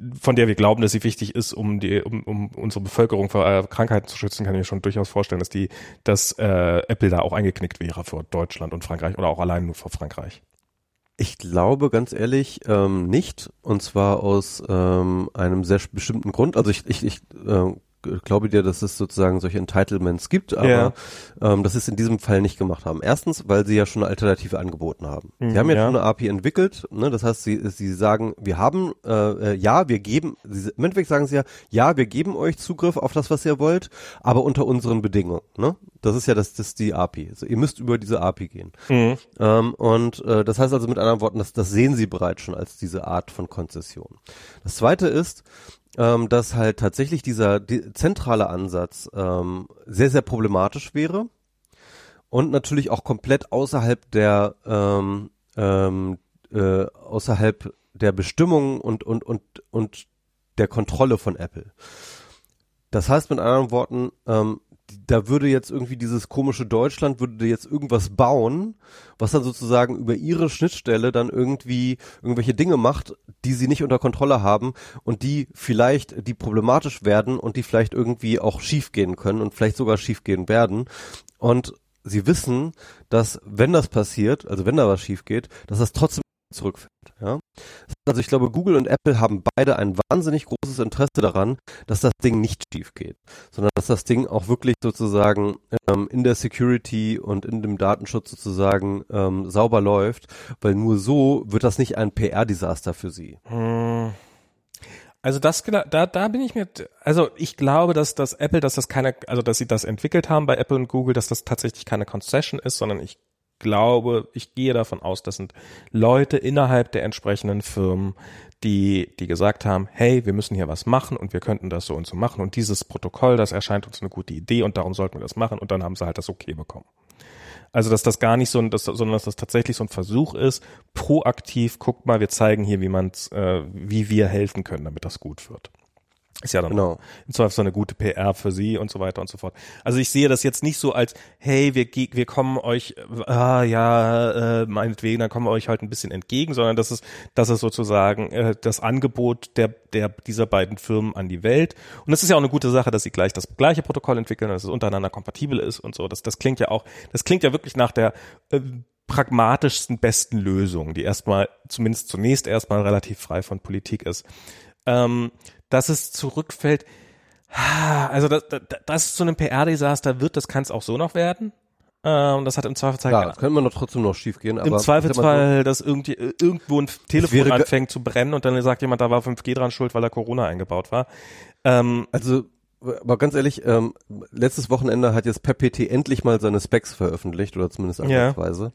äh, von der wir glauben, dass sie wichtig ist, um die, um, um unsere Bevölkerung vor äh, Krankheiten zu schützen, kann ich mir schon durchaus vorstellen, dass die, dass äh, Apple da auch eingeknickt wäre vor Deutschland und Frankreich oder auch allein nur vor Frankreich. Ich glaube ganz ehrlich ähm, nicht. Und zwar aus ähm, einem sehr bestimmten Grund. Also ich, ich, ich äh, glaube dir, dass es sozusagen solche Entitlements gibt, aber Ja. ähm, das ist in diesem Fall nicht gemacht haben. Erstens, weil sie ja schon eine Alternative angeboten haben. Mhm, sie haben ja, ja. schon eine API entwickelt, ne? das heißt, sie, sie sagen, wir haben, äh, äh, ja, wir geben, sie, im Endeffekt sagen sie ja, ja, wir geben euch Zugriff auf das, was ihr wollt, aber unter unseren Bedingungen. Ne? Das ist ja das, das ist die API. Also ihr müsst über diese API gehen. Mhm. Ähm, und äh, das heißt also mit anderen Worten, das, das sehen sie bereits schon als diese Art von Konzession. Das zweite ist, ähm, dass halt tatsächlich dieser die, zentrale Ansatz ähm, sehr, sehr problematisch wäre und natürlich auch komplett außerhalb der ähm, ähm, äh, außerhalb der Bestimmungen und und und und der Kontrolle von Apple. Das heißt mit anderen Worten, ähm, da würde jetzt irgendwie dieses komische Deutschland würde jetzt irgendwas bauen, was dann sozusagen über ihre Schnittstelle dann irgendwie irgendwelche Dinge macht, die sie nicht unter Kontrolle haben und die vielleicht, die problematisch werden und die vielleicht irgendwie auch schiefgehen können und vielleicht sogar schiefgehen werden. Und sie wissen, dass wenn das passiert, also wenn da was schief geht, dass das trotzdem zurückfällt. Ja? Also ich glaube, Google und Apple haben beide ein wahnsinnig großes Interesse daran, dass das Ding nicht schief geht, sondern dass das Ding auch wirklich sozusagen ähm, in der Security und in dem Datenschutz sozusagen ähm, sauber läuft, weil nur so wird das nicht ein PR-Desaster für sie. Hm. Also das da da bin ich mir also ich glaube, dass dass Apple, dass das keine also dass sie das entwickelt haben bei Apple und Google, dass das tatsächlich keine Concession ist, sondern ich glaube, ich gehe davon aus, das sind Leute innerhalb der entsprechenden Firmen, die die gesagt haben, hey, wir müssen hier was machen und wir könnten das so und so machen und dieses Protokoll, das erscheint uns eine gute Idee und darum sollten wir das machen und dann haben sie halt das okay bekommen. Also dass das gar nicht so ein, das, sondern dass das tatsächlich so ein Versuch ist, proaktiv, guck mal, wir zeigen hier, wie man's, äh, wie wir helfen können, damit das gut wird. Ist ja dann genau. im Zweifel so eine gute PR für sie und so weiter und so fort. Also ich sehe das jetzt nicht so als, hey, wir, wir kommen euch, ah ja, äh, meinetwegen, dann kommen wir euch halt ein bisschen entgegen, sondern das ist, das ist sozusagen äh, das Angebot der, der, dieser beiden Firmen an die Welt. Und das ist ja auch eine gute Sache, dass sie gleich das gleiche Protokoll entwickeln, dass es untereinander kompatibel ist und so. Das, das klingt ja auch, das klingt ja wirklich nach der äh, pragmatischsten, besten Lösung, die erstmal, zumindest zunächst erstmal relativ frei von Politik ist. Ähm, dass es zurückfällt. Also das, das, das ist so ein PR-Desaster wird, das kann es auch so noch werden. Ähm, das hat im Zweifelsfall. Ja, das könnte man doch trotzdem noch schief gehen. Aber Im Zweifelsfall, so, dass irgendwie irgendwo ein Telefon anfängt zu brennen und dann sagt jemand, da war 5G dran schuld, weil da Corona eingebaut war. Ähm, also aber ganz ehrlich, ähm, letztes Wochenende hat jetzt PepPT endlich mal seine Specs veröffentlicht oder zumindest ansatzweise. Ja.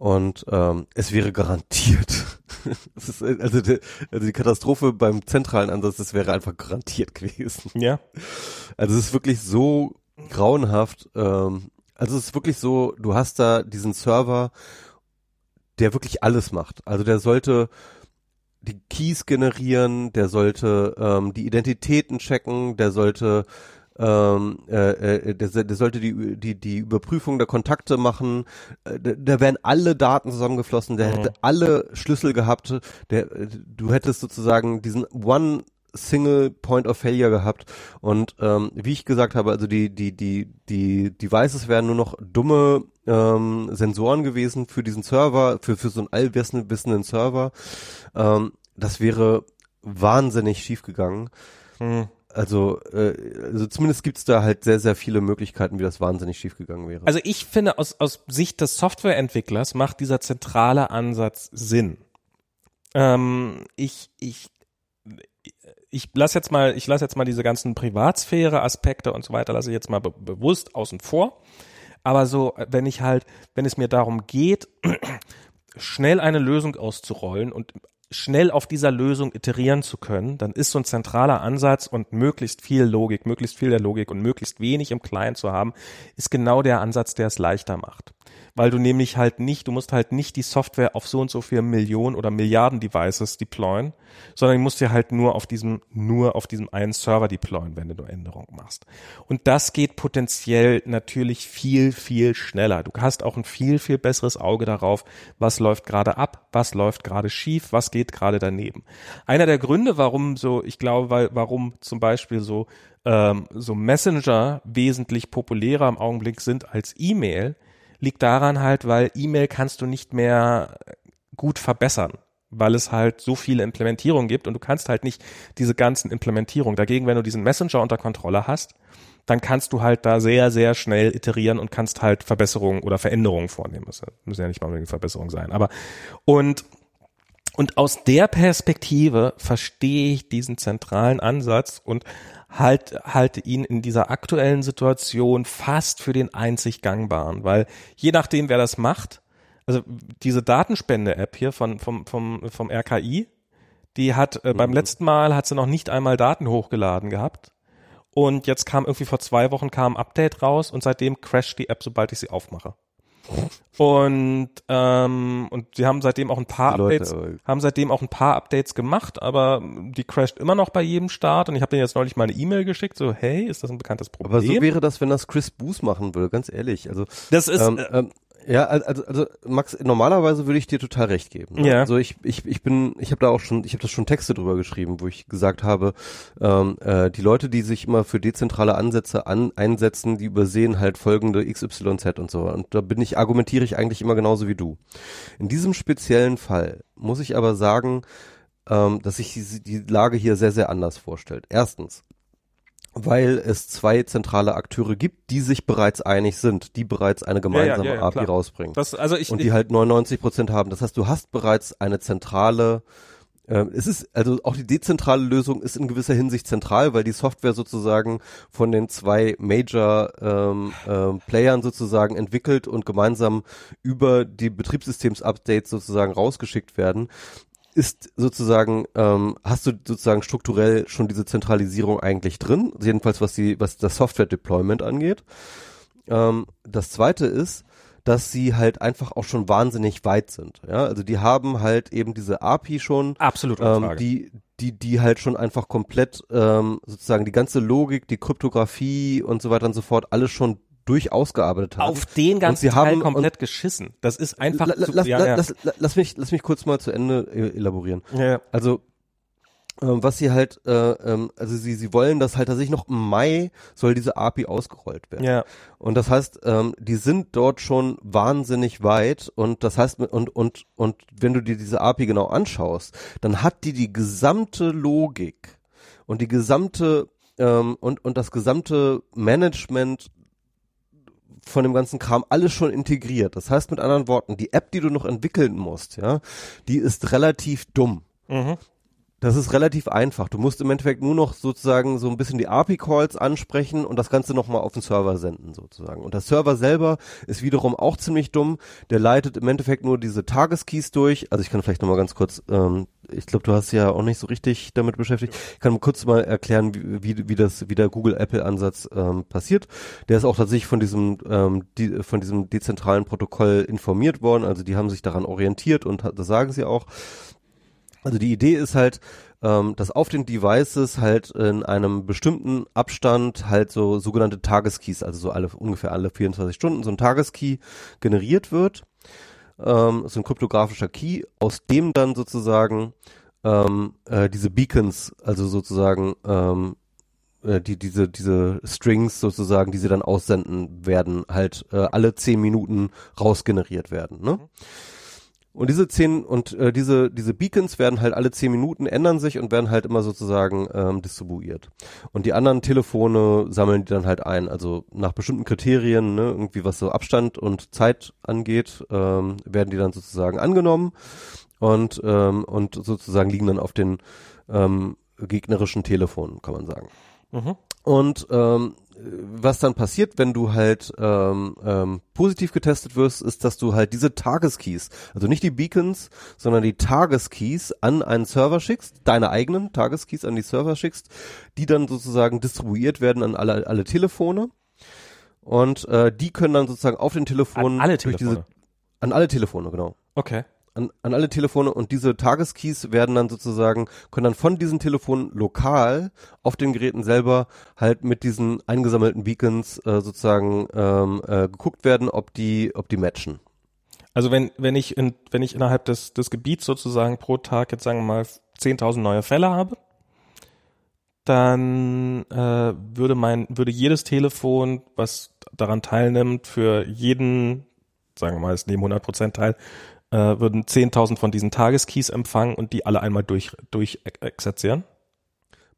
Und ähm, es wäre garantiert. ist, also, die, also die Katastrophe beim zentralen Ansatz, das wäre einfach garantiert gewesen. Ja. Also es ist wirklich so grauenhaft. Ähm, also es ist wirklich so, du hast da diesen Server, der wirklich alles macht. Also der sollte die Keys generieren, der sollte ähm, die Identitäten checken, der sollte ähm, äh, äh, der, der sollte die, die, die Überprüfung der Kontakte machen, äh, da wären alle Daten zusammengeflossen, der mhm. hätte alle Schlüssel gehabt, der, du hättest sozusagen diesen One Single Point of Failure gehabt und ähm, wie ich gesagt habe, also die die die die Devices wären nur noch dumme ähm, Sensoren gewesen für diesen Server, für für so einen allwissenden Server. Ähm, das wäre wahnsinnig schief gegangen. Mhm. Also, äh, also zumindest gibt's da halt sehr, sehr viele Möglichkeiten, wie das wahnsinnig schiefgegangen wäre. Also ich finde, aus, aus Sicht des Softwareentwicklers macht dieser zentrale Ansatz Sinn. Ähm, ich, ich, ich lasse jetzt mal, ich lasse jetzt mal diese ganzen Privatsphäre-Aspekte und so weiter, lasse ich jetzt mal be bewusst außen vor. Aber so, wenn ich halt, wenn es mir darum geht, schnell eine Lösung auszurollen und schnell auf dieser Lösung iterieren zu können, dann ist so ein zentraler Ansatz und möglichst viel Logik, möglichst viel der Logik und möglichst wenig im Client zu haben, ist genau der Ansatz, der es leichter macht weil du nämlich halt nicht, du musst halt nicht die Software auf so und so viele Millionen oder Milliarden Devices deployen, sondern du musst dir halt nur auf diesem, nur auf diesem einen Server deployen, wenn du Änderungen machst. Und das geht potenziell natürlich viel, viel schneller. Du hast auch ein viel, viel besseres Auge darauf, was läuft gerade ab, was läuft gerade schief, was geht gerade daneben. Einer der Gründe, warum so, ich glaube, weil, warum zum Beispiel so ähm, so Messenger wesentlich populärer im Augenblick sind als E-Mail, liegt daran halt, weil E-Mail kannst du nicht mehr gut verbessern, weil es halt so viele Implementierungen gibt und du kannst halt nicht diese ganzen Implementierungen. Dagegen, wenn du diesen Messenger unter Kontrolle hast, dann kannst du halt da sehr, sehr schnell iterieren und kannst halt Verbesserungen oder Veränderungen vornehmen. Das müssen ja nicht mal unbedingt Verbesserungen sein. Aber und und aus der Perspektive verstehe ich diesen zentralen Ansatz und halt, halte ihn in dieser aktuellen Situation fast für den einzig gangbaren, weil je nachdem, wer das macht, also diese Datenspende-App hier von, vom, vom, vom RKI, die hat äh, mhm. beim letzten Mal hat sie noch nicht einmal Daten hochgeladen gehabt. Und jetzt kam irgendwie vor zwei Wochen kam ein Update raus und seitdem crasht die App, sobald ich sie aufmache. Und ähm, und sie haben seitdem auch ein paar Leute, Updates, haben seitdem auch ein paar Updates gemacht, aber die crasht immer noch bei jedem Start. Und ich habe denen jetzt neulich mal eine E-Mail geschickt, so hey, ist das ein bekanntes Problem? Aber so wäre das, wenn das Chris Boos machen würde, ganz ehrlich. Also das ist ähm, ähm, ja, also, also Max, normalerweise würde ich dir total recht geben. Ne? Ja. Also ich, ich, ich bin, ich habe da auch schon, ich habe das schon Texte drüber geschrieben, wo ich gesagt habe, ähm, äh, die Leute, die sich immer für dezentrale Ansätze an, einsetzen, die übersehen halt folgende XYZ und so. Und da bin ich, argumentiere ich eigentlich immer genauso wie du. In diesem speziellen Fall muss ich aber sagen, ähm, dass sich die, die Lage hier sehr, sehr anders vorstellt. Erstens, weil es zwei zentrale Akteure gibt, die sich bereits einig sind, die bereits eine gemeinsame ja, ja, ja, API klar. rausbringen. Das, also ich, und die halt 99 Prozent haben. Das heißt, du hast bereits eine zentrale ähm, es ist, also auch die dezentrale Lösung ist in gewisser Hinsicht zentral, weil die Software sozusagen von den zwei Major ähm, ähm, Playern sozusagen entwickelt und gemeinsam über die Betriebssystems-Updates sozusagen rausgeschickt werden ist sozusagen, ähm, hast du sozusagen strukturell schon diese Zentralisierung eigentlich drin, jedenfalls was die, was das Software-Deployment angeht. Ähm, das zweite ist, dass sie halt einfach auch schon wahnsinnig weit sind. Ja, also die haben halt eben diese API schon, Absolut ähm, die die die halt schon einfach komplett ähm, sozusagen die ganze Logik, die Kryptographie und so weiter und so fort alles schon durchausgearbeitet haben. Auf den ganzen sie Teil haben- komplett geschissen. Das ist einfach La, la, zu, lass, ja, la, ja. Lass, la- lass mich lass mich kurz mal zu Ende äh, elaborieren. ja, ja. Also ähm, was sie halt, äh, ähm, also sie sie wollen, dass halt tatsächlich noch im Mai soll diese API ausgerollt werden. ja. Und das heißt, ähm, die sind dort schon wahnsinnig weit und das heißt und und und wenn du dir diese API genau anschaust, dann hat die die gesamte Logik und die gesamte ähm, und und das gesamte Management von dem ganzen Kram alles schon integriert. Das heißt mit anderen Worten, die App, die du noch entwickeln musst, ja, die ist relativ dumm. Mhm. Das ist relativ einfach. Du musst im Endeffekt nur noch sozusagen so ein bisschen die API-Calls ansprechen und das Ganze nochmal auf den Server senden sozusagen. Und der Server selber ist wiederum auch ziemlich dumm. Der leitet im Endeffekt nur diese Tageskeys durch. Also ich kann vielleicht nochmal ganz kurz, ähm, ich glaube, du hast ja auch nicht so richtig damit beschäftigt. Ich kann kurz mal erklären, wie, wie, wie das, wie der Google-Apple-Ansatz ähm, passiert. Der ist auch tatsächlich von diesem, ähm, die, von diesem dezentralen Protokoll informiert worden. Also die haben sich daran orientiert und das sagen sie auch. Also die Idee ist halt, ähm, dass auf den Devices halt in einem bestimmten Abstand halt so sogenannte Tageskeys, also so alle ungefähr alle 24 Stunden so ein Tageskey generiert wird. Ähm, so ein kryptografischer Key, aus dem dann sozusagen ähm, äh, diese Beacons, also sozusagen ähm, äh, die diese diese Strings sozusagen, die sie dann aussenden werden, halt äh, alle 10 Minuten rausgeneriert werden. Ne? Und diese zehn und äh, diese diese Beacons werden halt alle zehn Minuten ändern sich und werden halt immer sozusagen ähm, distribuiert. Und die anderen Telefone sammeln die dann halt ein, also nach bestimmten Kriterien, ne, irgendwie was so Abstand und Zeit angeht, ähm, werden die dann sozusagen angenommen und ähm, und sozusagen liegen dann auf den ähm, gegnerischen Telefonen, kann man sagen. Mhm. Und ähm, was dann passiert, wenn du halt ähm, ähm, positiv getestet wirst, ist, dass du halt diese Tageskeys, also nicht die Beacons, sondern die Tageskeys an einen Server schickst, deine eigenen Tageskeys an die Server schickst, die dann sozusagen distribuiert werden an alle, alle Telefone. Und äh, die können dann sozusagen auf den Telefonen An alle Telefone. diese an alle Telefone, genau Okay. An, an alle Telefone und diese Tageskeys werden dann sozusagen, können dann von diesen Telefonen lokal auf den Geräten selber halt mit diesen eingesammelten Beacons äh, sozusagen ähm, äh, geguckt werden, ob die, ob die matchen. Also wenn, wenn ich in, wenn ich innerhalb des, des Gebiets sozusagen pro Tag jetzt sagen wir mal 10.000 neue Fälle habe, dann äh, würde mein, würde jedes Telefon, was daran teilnimmt, für jeden, sagen wir mal, es nehmen 100 Prozent teil, äh, würden 10.000 von diesen Tageskeys empfangen und die alle einmal durch, durch ex- exerzieren.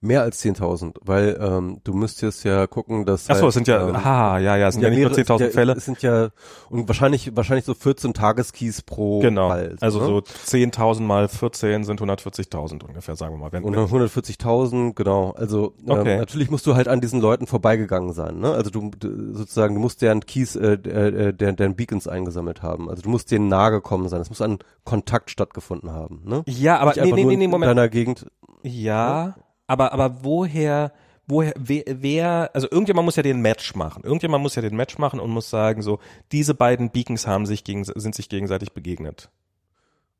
Mehr als 10.000, weil ähm, du müsstest ja gucken, dass Achso, halt, es sind ja, ähm, ha, ja, ja, es sind ja, nicht nur mehrere- es sind 10.000 ja, Fälle. Es sind ja und wahrscheinlich wahrscheinlich so 14 Tageskeys pro Genau. Fall. also ne? so 10.000 mal 14 sind 140.000 ungefähr, sagen wir mal. Wenn, Und wenn, 140.000, genau. Also Okay. ähm, natürlich musst du halt an diesen Leuten vorbeigegangen sein. Ne? Also du, du sozusagen, du musst deren Keys, äh, äh, deren, deren Beacons eingesammelt haben. Also du musst denen nahe gekommen sein. Es muss ein Kontakt stattgefunden haben. Ne? ja, aber Nicht nee, nee, nee, nee, in Moment. deiner Gegend. Ja, aber, aber woher, woher, wer, wer, also irgendjemand muss ja den Match machen. Irgendjemand muss ja den Match machen und muss sagen, so, diese beiden Beacons haben sich gegen, sind sich gegenseitig begegnet.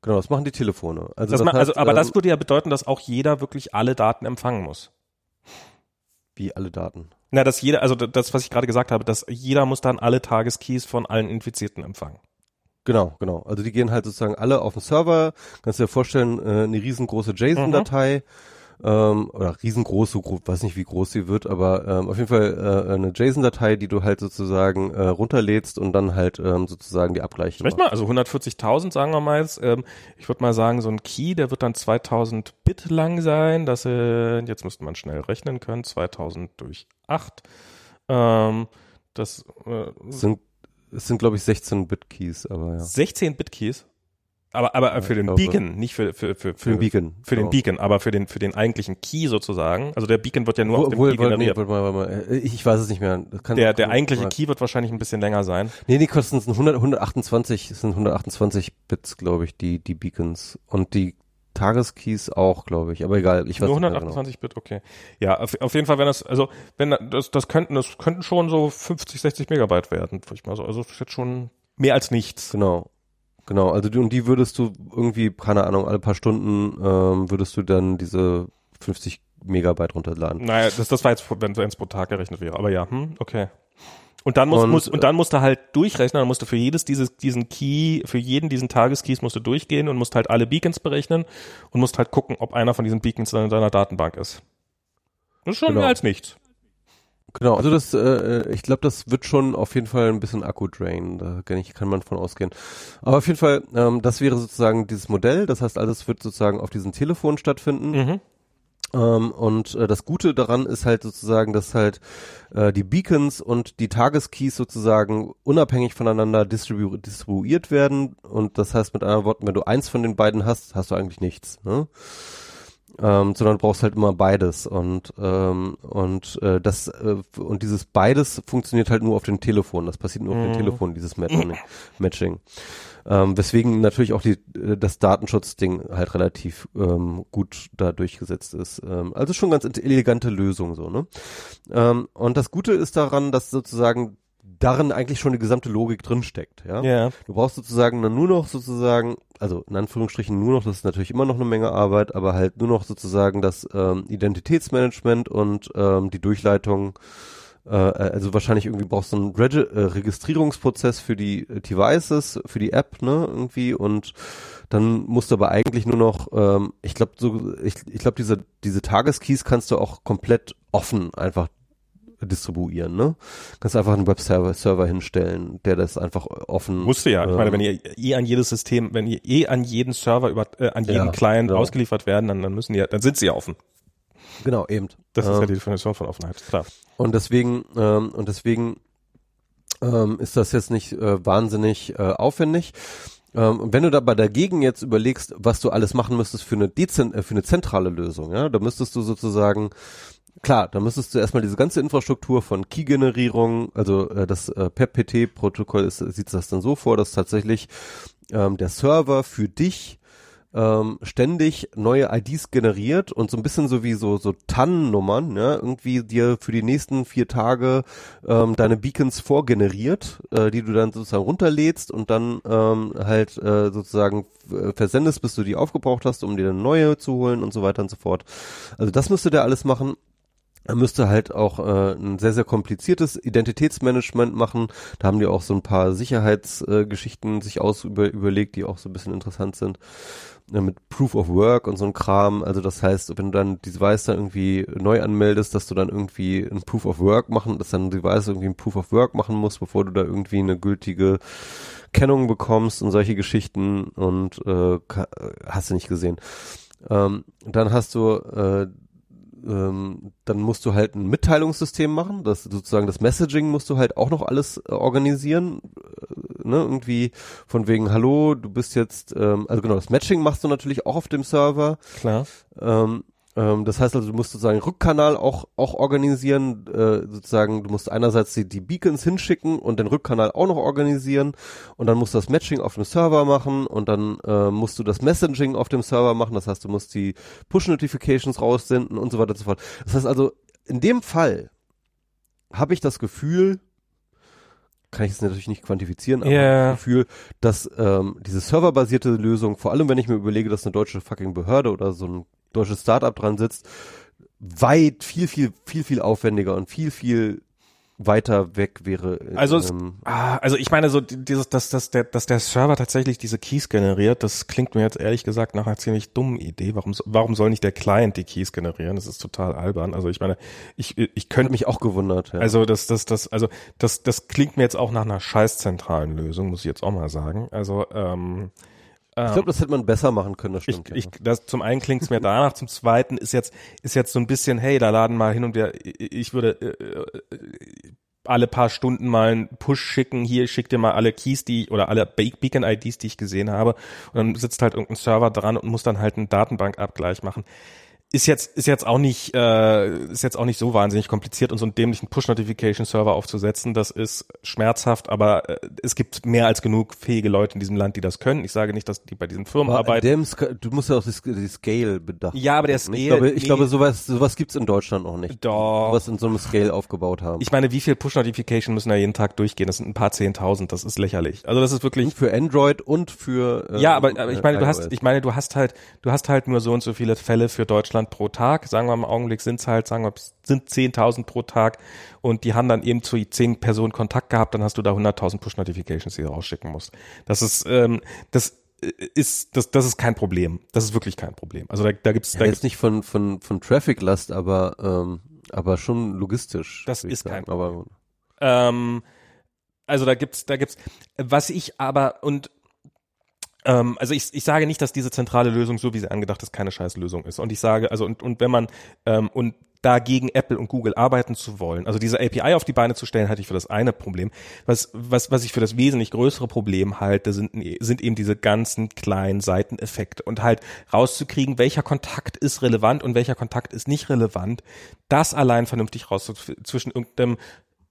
Genau, das machen die Telefone. Also, Das das ma, also, heißt, aber ähm, das würde ja bedeuten, dass auch jeder wirklich alle Daten empfangen muss. wie alle Daten. Na, dass jeder, also das, was ich gerade gesagt habe, dass jeder muss dann alle Tageskeys von allen Infizierten empfangen. Genau, genau. Also die gehen halt sozusagen alle auf den Server. Kannst dir vorstellen, äh, eine riesengroße JSON-Datei. Ähm, oder riesengroß, so groß, weiß nicht, wie groß sie wird, aber ähm, auf jeden Fall äh, eine JSON-Datei, die du halt sozusagen äh, runterlädst und dann halt ähm, sozusagen die Abgleiche Vielleicht mal, also 140.000 sagen wir mal jetzt. Ähm, ich würde mal sagen, so ein Key, der wird dann 2000 Bit lang sein. Das sind, jetzt müsste man schnell rechnen können, 2000 durch 8. Ähm, das äh, sind, es sind glaube ich 16-Bit-Keys, aber ja. 16 Bit Keys. Aber, aber für den Beacon, nicht für, für, für, Für den Beacon, Für den genau. Beacon, aber für den, für den eigentlichen Key sozusagen. Also der Beacon wird ja nur aus dem Key generiert. Ich weiß es nicht mehr. Der, der eigentliche Key wird wahrscheinlich ein bisschen länger sein. Nee, die kosten 100, 128, es sind 128 Bits, glaube ich, die, die Beacons. Und die Tageskeys auch, glaube ich. Aber egal, ich weiß Nur nicht mehr genau. 128 Bit, okay. Ja, auf, auf jeden Fall, wenn das, also, wenn das, das könnten, das könnten schon so 50, 60 Megabyte werden, würde ich mal so. Also, das ist jetzt schon mehr als nichts. Genau. Genau, also die, und die würdest du irgendwie, keine Ahnung, alle paar Stunden ähm, würdest du dann diese 50 Megabyte runterladen. Naja, das, das war jetzt, wenn es pro Tag gerechnet wäre. Aber ja, hm, okay. Und dann muss, Und, muss, und dann musst du halt durchrechnen, dann musst du für jedes dieses, diesen Key, für jeden diesen Tageskeys musst du durchgehen und musst halt alle Beacons berechnen und musst halt gucken, ob einer von diesen Beacons in deiner Datenbank ist. Das ist schon Genau. mehr als nichts. Genau, also das, äh, ich glaube, das wird schon auf jeden Fall ein bisschen Akku-Drain, da kann, ich, kann man von ausgehen. Aber auf jeden Fall, ähm, das wäre sozusagen dieses Modell, das heißt, alles wird sozusagen auf diesem Telefon stattfinden. Mhm. Ähm, und äh, das Gute daran ist halt sozusagen, dass halt äh, die Beacons und die Tageskeys sozusagen unabhängig voneinander distribu distribuiert werden. Und das heißt mit anderen Worten, wenn du eins von den beiden hast, hast du eigentlich nichts. Ne? Ähm, sondern du brauchst halt immer beides und ähm, und äh, das äh, und dieses beides funktioniert halt nur auf dem Telefon. Das passiert nur auf dem Mhm. Telefon, dieses Matching. Matching. Ähm, weswegen natürlich auch die, äh, das Datenschutzding halt relativ ähm, gut da durchgesetzt ist. Ähm, also schon ganz elegante Lösung so, ne? Ähm, und das Gute ist daran, dass sozusagen darin eigentlich schon die gesamte Logik drinsteckt, ja? Ja. Du brauchst sozusagen dann nur noch sozusagen, also in Anführungsstrichen nur noch, das ist natürlich immer noch eine Menge Arbeit, aber halt nur noch sozusagen das ähm, Identitätsmanagement und ähm, die Durchleitung äh, also wahrscheinlich irgendwie brauchst du einen Regi äh, Registrierungsprozess für die äh, Devices, für die App, ne, irgendwie und dann musst du aber eigentlich nur noch, ähm, ich glaube, so, ich, ich glaube, diese, diese Tageskeys kannst du auch komplett offen einfach distribuieren, ne? Kannst einfach einen Webserver Server hinstellen, der das einfach offen. Musste ja. Ich ähm, meine, wenn ihr eh an jedes System, wenn ihr eh an jeden Server über, äh, an jeden Ja, Client genau. ausgeliefert werden, dann, dann müssen die ja, dann sind sie ja offen. Genau, eben. Das ist Ähm, ja die Definition von Offenheit, klar. Und deswegen, ähm, und deswegen ähm, ist das jetzt nicht äh, wahnsinnig äh, aufwendig. Ähm, und wenn du dabei dagegen jetzt überlegst, was du alles machen müsstest für eine Dezen äh, für eine zentrale Lösung, ja, da müsstest du sozusagen Klar, da müsstest du erstmal diese ganze Infrastruktur von Key-Generierung, also äh, das äh, PEP-PT-Protokoll sieht das dann so vor, dass tatsächlich ähm, der Server für dich ähm, ständig neue IDs generiert und so ein bisschen so wie so so TAN-Nummern, ja, irgendwie dir für die nächsten vier Tage ähm, deine Beacons vorgeneriert, äh, die du dann sozusagen runterlädst und dann ähm, halt äh, sozusagen äh, versendest, bis du die aufgebraucht hast, um dir eine neue zu holen und so weiter und so fort. Also das müsste der alles machen. Er müsste halt auch äh, ein sehr, sehr kompliziertes Identitätsmanagement machen. Da haben die auch so ein paar Sicherheitsgeschichten äh, sich aus über, überlegt, die auch so ein bisschen interessant sind. Ja, mit Proof of Work und so ein Kram. Also das heißt, wenn du dann die Device dann irgendwie neu anmeldest, dass du dann irgendwie ein Proof of Work machen, dass dann ein Device irgendwie ein Proof of Work machen muss, bevor du da irgendwie eine gültige Kennung bekommst und solche Geschichten und äh, ka- hast du nicht gesehen. Ähm, dann hast du äh, ähm, dann musst du halt ein Mitteilungssystem machen, das sozusagen das Messaging musst du halt auch noch alles äh, organisieren, äh, ne, irgendwie von wegen, hallo, du bist jetzt, ähm, also genau, das Matching machst du natürlich auch auf dem Server, Klar. ähm, ähm, das heißt also, du musst sozusagen Rückkanal auch auch organisieren, äh, sozusagen, du musst einerseits die, die Beacons hinschicken und den Rückkanal auch noch organisieren und dann musst du das Matching auf dem Server machen und dann äh, musst du das Messaging auf dem Server machen, das heißt, du musst die Push-Notifications raussenden und so weiter und so fort. Das heißt also, in dem Fall habe ich das Gefühl, kann ich es natürlich nicht quantifizieren, aber Ja. das Gefühl, dass ähm, diese serverbasierte Lösung, vor allem wenn ich mir überlege, dass eine deutsche fucking Behörde oder so ein deutsches Startup dran sitzt, weit viel, viel, viel, viel aufwendiger und viel, viel weiter weg wäre. Also es- ähm, Ah, also ich meine so die- dieses, dass, dass der, dass der Server tatsächlich diese Keys generiert, das klingt mir jetzt ehrlich gesagt nach einer ziemlich dummen Idee. Warum, warum soll nicht der Client die Keys generieren? Das ist total albern. Also ich meine, ich, ich könnte mich auch gewundert. Ja. Also das, das, das, also das, das klingt mir jetzt auch nach einer scheiß zentralen Lösung, muss ich jetzt auch mal sagen. Also ähm, ich glaube, das hätte man besser machen können, das ich, stimmt. ich, das, zum einen klingt es mir danach, zum zweiten ist jetzt, ist jetzt so ein bisschen, hey, da laden mal hin und her, ich würde, äh, äh, alle paar Stunden mal einen Push schicken, hier schick dir mal alle Keys, die oder alle Beacon IDs, die ich gesehen habe und dann sitzt halt irgendein Server dran und muss dann halt einen Datenbankabgleich machen ist jetzt ist jetzt auch nicht äh, ist jetzt auch nicht so wahnsinnig kompliziert und so einen dämlichen Push Notification Server aufzusetzen, das ist schmerzhaft, aber äh, es gibt mehr als genug fähige Leute in diesem Land, die das können. Ich sage nicht, dass die bei diesen Firmen aber arbeiten. du musst ja auch die, die Scale bedacht. Ja, aber der Scale. Ich glaube, ich nee. glaube sowas sowas gibt's in Deutschland auch nicht. Doch. Was in so einem Scale aufgebaut haben. Ich meine, wie viel Push Notification müssen da jeden Tag durchgehen? Das sind ein paar zehntausend. Das ist lächerlich. Also das ist wirklich und für Android und für äh, ja, aber, aber ich meine, du hast ich meine, du hast halt du hast halt nur so und so viele Fälle für Deutschland pro Tag. Sagen wir im Augenblick sind es halt, sagen wir, sind 10.000 pro Tag und die haben dann eben zu 10 Personen Kontakt gehabt, dann hast du da 100.000 Push-Notifications, die du rausschicken musst. Das ist, ähm, das ist, das, das ist kein Problem. Das ist wirklich kein Problem. Also da, da gibt's, ja, da jetzt nicht von, von, von Traffic-Last, aber, ähm, aber schon logistisch. Das ist kein Problem. Aber, ähm, also da gibt's, da gibt's, was ich aber, und ähm, also ich, ich sage nicht, dass diese zentrale Lösung, so wie sie angedacht ist, keine scheiß Lösung ist. Und ich sage, also und, und wenn man ähm, und dagegen Apple und Google arbeiten zu wollen, also diese API auf die Beine zu stellen, halte ich für das eine Problem. Was, was, was ich für das wesentlich größere Problem halte, sind, sind eben diese ganzen kleinen Seiteneffekte und halt rauszukriegen, welcher Kontakt ist relevant und welcher Kontakt ist nicht relevant, das allein vernünftig raus zwischen irgendeinem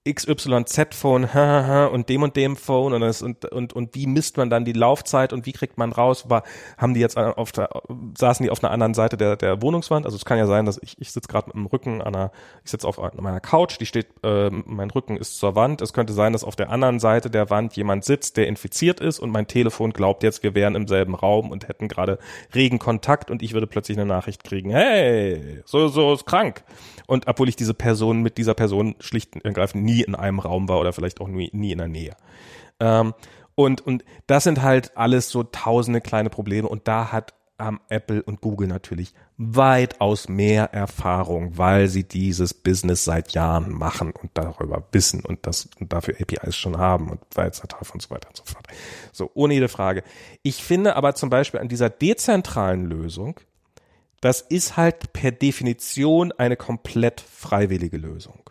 XYZ-Phone und dem und dem Phone und, das, und, und, und wie misst man dann die Laufzeit und wie kriegt man raus, war, haben die jetzt auf der, saßen die auf einer anderen Seite der, der Wohnungswand, also es kann ja sein, dass ich, ich sitze gerade mit dem Rücken an einer, ich sitze auf meiner Couch, die steht, äh, mein Rücken ist zur Wand, es könnte sein, dass auf der anderen Seite der Wand jemand sitzt, der infiziert ist und mein Telefon glaubt jetzt, wir wären im selben Raum und hätten gerade regen Kontakt und ich würde plötzlich eine Nachricht kriegen, hey, so, so ist krank. Und obwohl ich diese Person mit dieser Person schlicht und ergreifend nie in einem Raum war oder vielleicht auch nie, nie in der Nähe. Ähm, und, und das sind halt alles so tausende kleine Probleme und da hat ähm, Apple und Google natürlich weitaus mehr Erfahrung, weil sie dieses Business seit Jahren machen und darüber wissen und das und dafür APIs schon haben und Weizertaf und so weiter und so fort. So, ohne jede Frage. Ich finde aber zum Beispiel an dieser dezentralen Lösung das ist halt per Definition eine komplett freiwillige Lösung.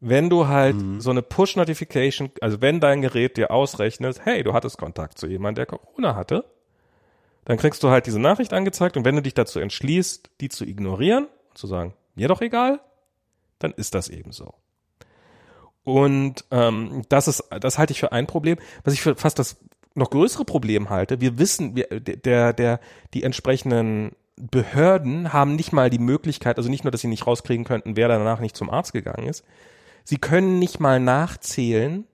Wenn du halt mhm. so eine Push-Notification, also wenn dein Gerät dir ausrechnet, hey, du hattest Kontakt zu jemandem, der Corona hatte, dann kriegst du halt diese Nachricht angezeigt und wenn du dich dazu entschließt, die zu ignorieren und zu sagen, mir doch egal, dann ist das eben so. Und ähm, das ist, das halte ich für ein Problem. Was ich für fast das noch größere Problem halte, wir wissen, wir, der, der, die entsprechenden Behörden haben nicht mal die Möglichkeit, also nicht nur, dass sie nicht rauskriegen könnten, wer danach nicht zum Arzt gegangen ist, sie können nicht mal nachzählen,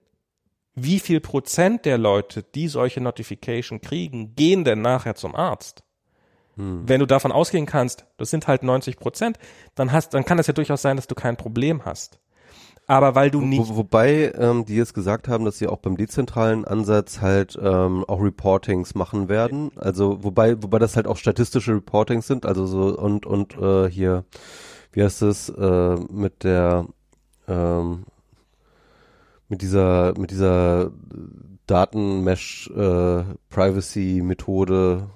wie viel Prozent der Leute, die solche Notification kriegen, gehen denn nachher zum Arzt. Hm. Wenn du davon ausgehen kannst, das sind halt 90 Prozent, dann hast, dann kann es ja durchaus sein, dass du kein Problem hast aber weil du nicht. Wo, wobei ähm, die jetzt gesagt haben, dass sie auch beim dezentralen Ansatz halt ähm, auch Reportings machen werden. Also wobei, wobei das halt auch statistische Reportings sind, also so und und äh, hier, wie heißt es, äh, mit der ähm, mit dieser mit dieser Datenmesh äh, Privacy Methode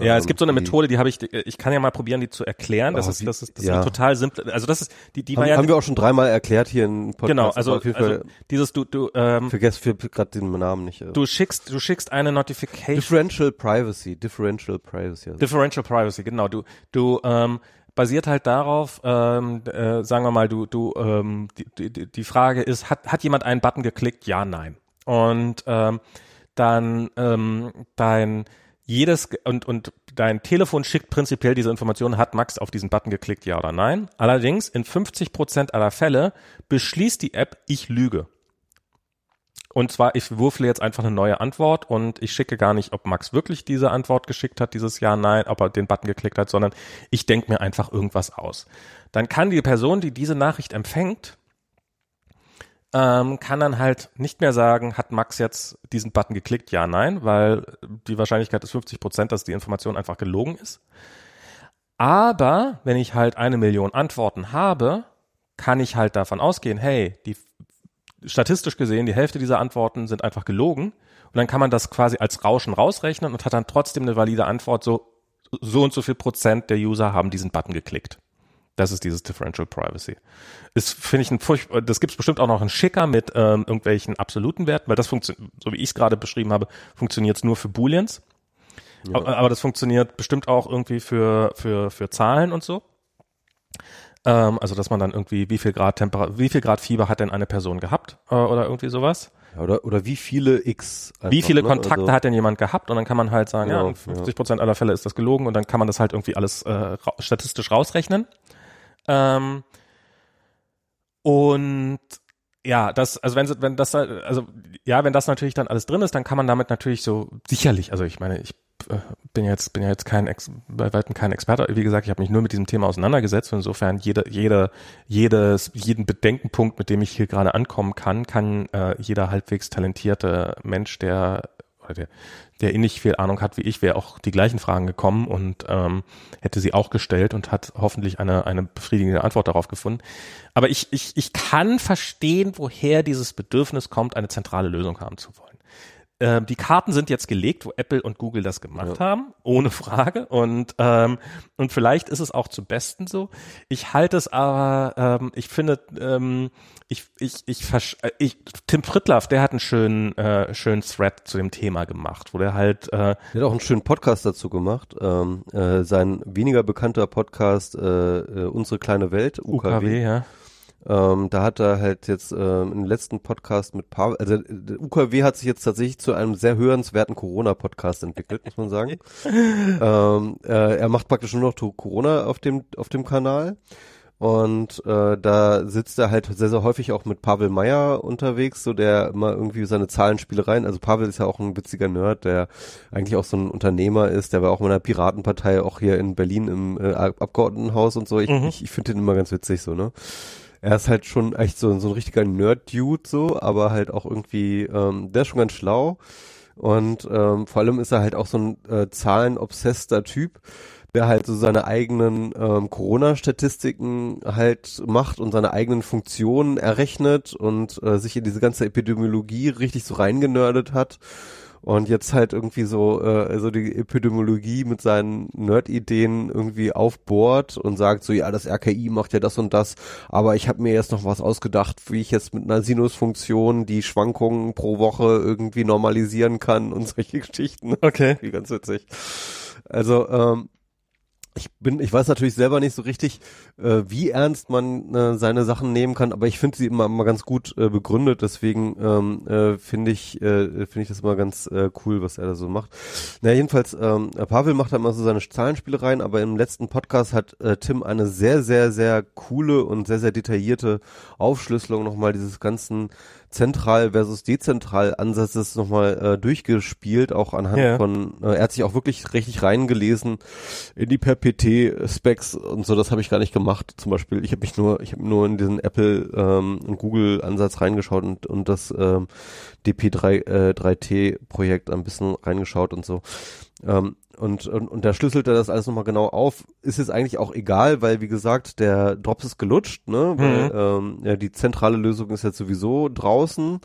ja, es gibt so eine Methode, die habe ich, ich kann ja mal probieren, die zu erklären. Das oh, ist, das ist, das ist ja. total simpel. Also das ist, die, die haben, war ja. Haben wir auch schon dreimal erklärt hier in Podcast. Genau, also, also dieses, du, du, ähm, vergesst für gerade den Namen nicht. Du schickst, du schickst eine Notification. Differential Privacy, Differential Privacy. Also. Differential Privacy, genau. Du, du, ähm, basiert halt darauf, ähm, äh, sagen wir mal, du, du, ähm, die, die, die Frage ist, hat, hat jemand einen Button geklickt? Ja, nein. Und ähm, dann ähm, dein jedes und und dein Telefon schickt prinzipiell diese Information, hat Max auf diesen Button geklickt, ja oder nein. Allerdings in 50 Prozent aller Fälle beschließt die App, ich lüge. Und zwar, ich würfle jetzt einfach eine neue Antwort und ich schicke gar nicht, ob Max wirklich diese Antwort geschickt hat, dieses Ja, Nein, ob er den Button geklickt hat, sondern ich denke mir einfach irgendwas aus. Dann kann die Person, die diese Nachricht empfängt, ähm, kann dann halt nicht mehr sagen, hat Max jetzt diesen Button geklickt, ja, nein, weil die Wahrscheinlichkeit ist 50 Prozent, dass die Information einfach gelogen ist. Aber wenn ich halt eine Million Antworten habe, kann ich halt davon ausgehen, hey, die statistisch gesehen, die Hälfte dieser Antworten sind einfach gelogen. Und dann kann man das quasi als Rauschen rausrechnen und hat dann trotzdem eine valide Antwort, so, so und so viel Prozent der User haben diesen Button geklickt. Das ist dieses Differential Privacy. Ist, finde ich, ein furcht, das gibt's bestimmt auch noch ein Schicker mit ähm, irgendwelchen absoluten Werten, weil das funktioniert, so wie ich es gerade beschrieben habe, funktioniert es nur für Booleans. Ja. Aber, aber das funktioniert bestimmt auch irgendwie für, für, für Zahlen und so. Ähm, also, dass man dann irgendwie, wie viel Grad Temperatur, wie viel Grad Fieber hat denn eine Person gehabt äh, oder irgendwie sowas. Ja, oder, oder wie viele X. Einfach, wie viele ne? Kontakte also, hat denn jemand gehabt? Und dann kann man halt sagen, genau, ja, 50 Prozent aller Fälle ist das gelogen und dann kann man das halt irgendwie alles äh, ra statistisch rausrechnen. Ähm, und ja, das, also wenn, wenn das, also ja, wenn das natürlich dann alles drin ist, dann kann man damit natürlich so sicherlich, also ich meine, ich äh, bin jetzt bin ja jetzt kein Ex, bei weitem kein Experte. Wie gesagt, ich habe mich nur mit diesem Thema auseinandergesetzt und insofern jede jede jedes jeden Bedenkenpunkt, mit dem ich hier gerade ankommen kann, kann äh, jeder halbwegs talentierte Mensch, der oder der der ähnlich viel Ahnung hat wie ich, wäre auch die gleichen Fragen gekommen und ähm, hätte sie auch gestellt und hat hoffentlich eine eine befriedigende Antwort darauf gefunden. Aber ich ich ich kann verstehen, woher dieses Bedürfnis kommt, eine zentrale Lösung haben zu wollen. Ähm, die Karten sind jetzt gelegt, wo Apple und Google das gemacht ja. haben, ohne Frage. Und, ähm, und vielleicht ist es auch zum Besten so. Ich halte es aber, ähm, ich finde, ähm, ich, ich, ich, äh, ich, Tim Pritlaff, der hat einen schönen, äh, schönen Thread zu dem Thema gemacht, wo der halt. Äh, der hat auch einen schönen Podcast dazu gemacht. Ähm, äh, sein weniger bekannter Podcast, äh, äh, Unsere kleine Welt, UKW. UKW ja ähm, da hat er halt jetzt ähm, im letzten Podcast mit Pavel, also der UKW hat sich jetzt tatsächlich zu einem sehr hörenswerten Corona-Podcast entwickelt, muss man sagen. ähm, äh, er macht praktisch nur noch Corona auf dem auf dem Kanal. Und äh, da sitzt er halt sehr, sehr häufig auch mit Pavel Meyer unterwegs, so der immer irgendwie seine Zahlenspielereien, also Pavel ist ja auch ein witziger Nerd, der eigentlich auch so ein Unternehmer ist, der war auch in der Piratenpartei, auch hier in Berlin im äh, Abgeordnetenhaus und so. Ich, mhm. ich, ich finde den immer ganz witzig so, ne? Er ist halt schon echt so, so ein richtiger Nerd-Dude so, aber halt auch irgendwie, ähm, der ist schon ganz schlau. Und ähm, vor allem ist er halt auch so ein äh, zahlenobsesster Typ, der halt so seine eigenen ähm, Corona-Statistiken halt macht und seine eigenen Funktionen errechnet und äh, sich in diese ganze Epidemiologie richtig so reingenördet hat und jetzt halt irgendwie so äh, so die Epidemiologie mit seinen Nerd-Ideen irgendwie aufbohrt und sagt so, ja, das RKI macht ja das und das, aber ich habe mir jetzt noch was ausgedacht, wie ich jetzt mit einer Sinusfunktion die Schwankungen pro Woche irgendwie normalisieren kann und solche Geschichten. Okay. Wie ganz witzig. Also ähm, ich bin, ich weiß natürlich selber nicht so richtig, äh, wie ernst man äh, seine Sachen nehmen kann, aber ich finde sie immer, immer ganz gut äh, begründet. Deswegen ähm, äh, finde ich, äh, finde ich das immer ganz äh, cool, was er da so macht. Na jedenfalls, ähm, Pavel macht da immer so seine Zahlenspielereien, aber im letzten Podcast hat äh, Tim eine sehr, sehr, sehr coole und sehr, sehr detaillierte Aufschlüsselung nochmal dieses ganzen zentral versus dezentral Ansatzes nochmal äh, durchgespielt, auch anhand ja. von, äh, er hat sich auch wirklich richtig reingelesen in die per PT Specs und so, das habe ich gar nicht gemacht. Zum Beispiel, ich habe mich nur, ich habe nur in diesen Apple ähm, und Google Ansatz reingeschaut und, und das ähm, DP3 äh, 3T Projekt ein bisschen reingeschaut und so. Ähm, und, und, und da schlüsselt er das alles nochmal genau auf. Ist jetzt eigentlich auch egal, weil wie gesagt, der Drops ist gelutscht, ne? Weil, mhm. ähm, ja, die zentrale Lösung ist jetzt sowieso draußen,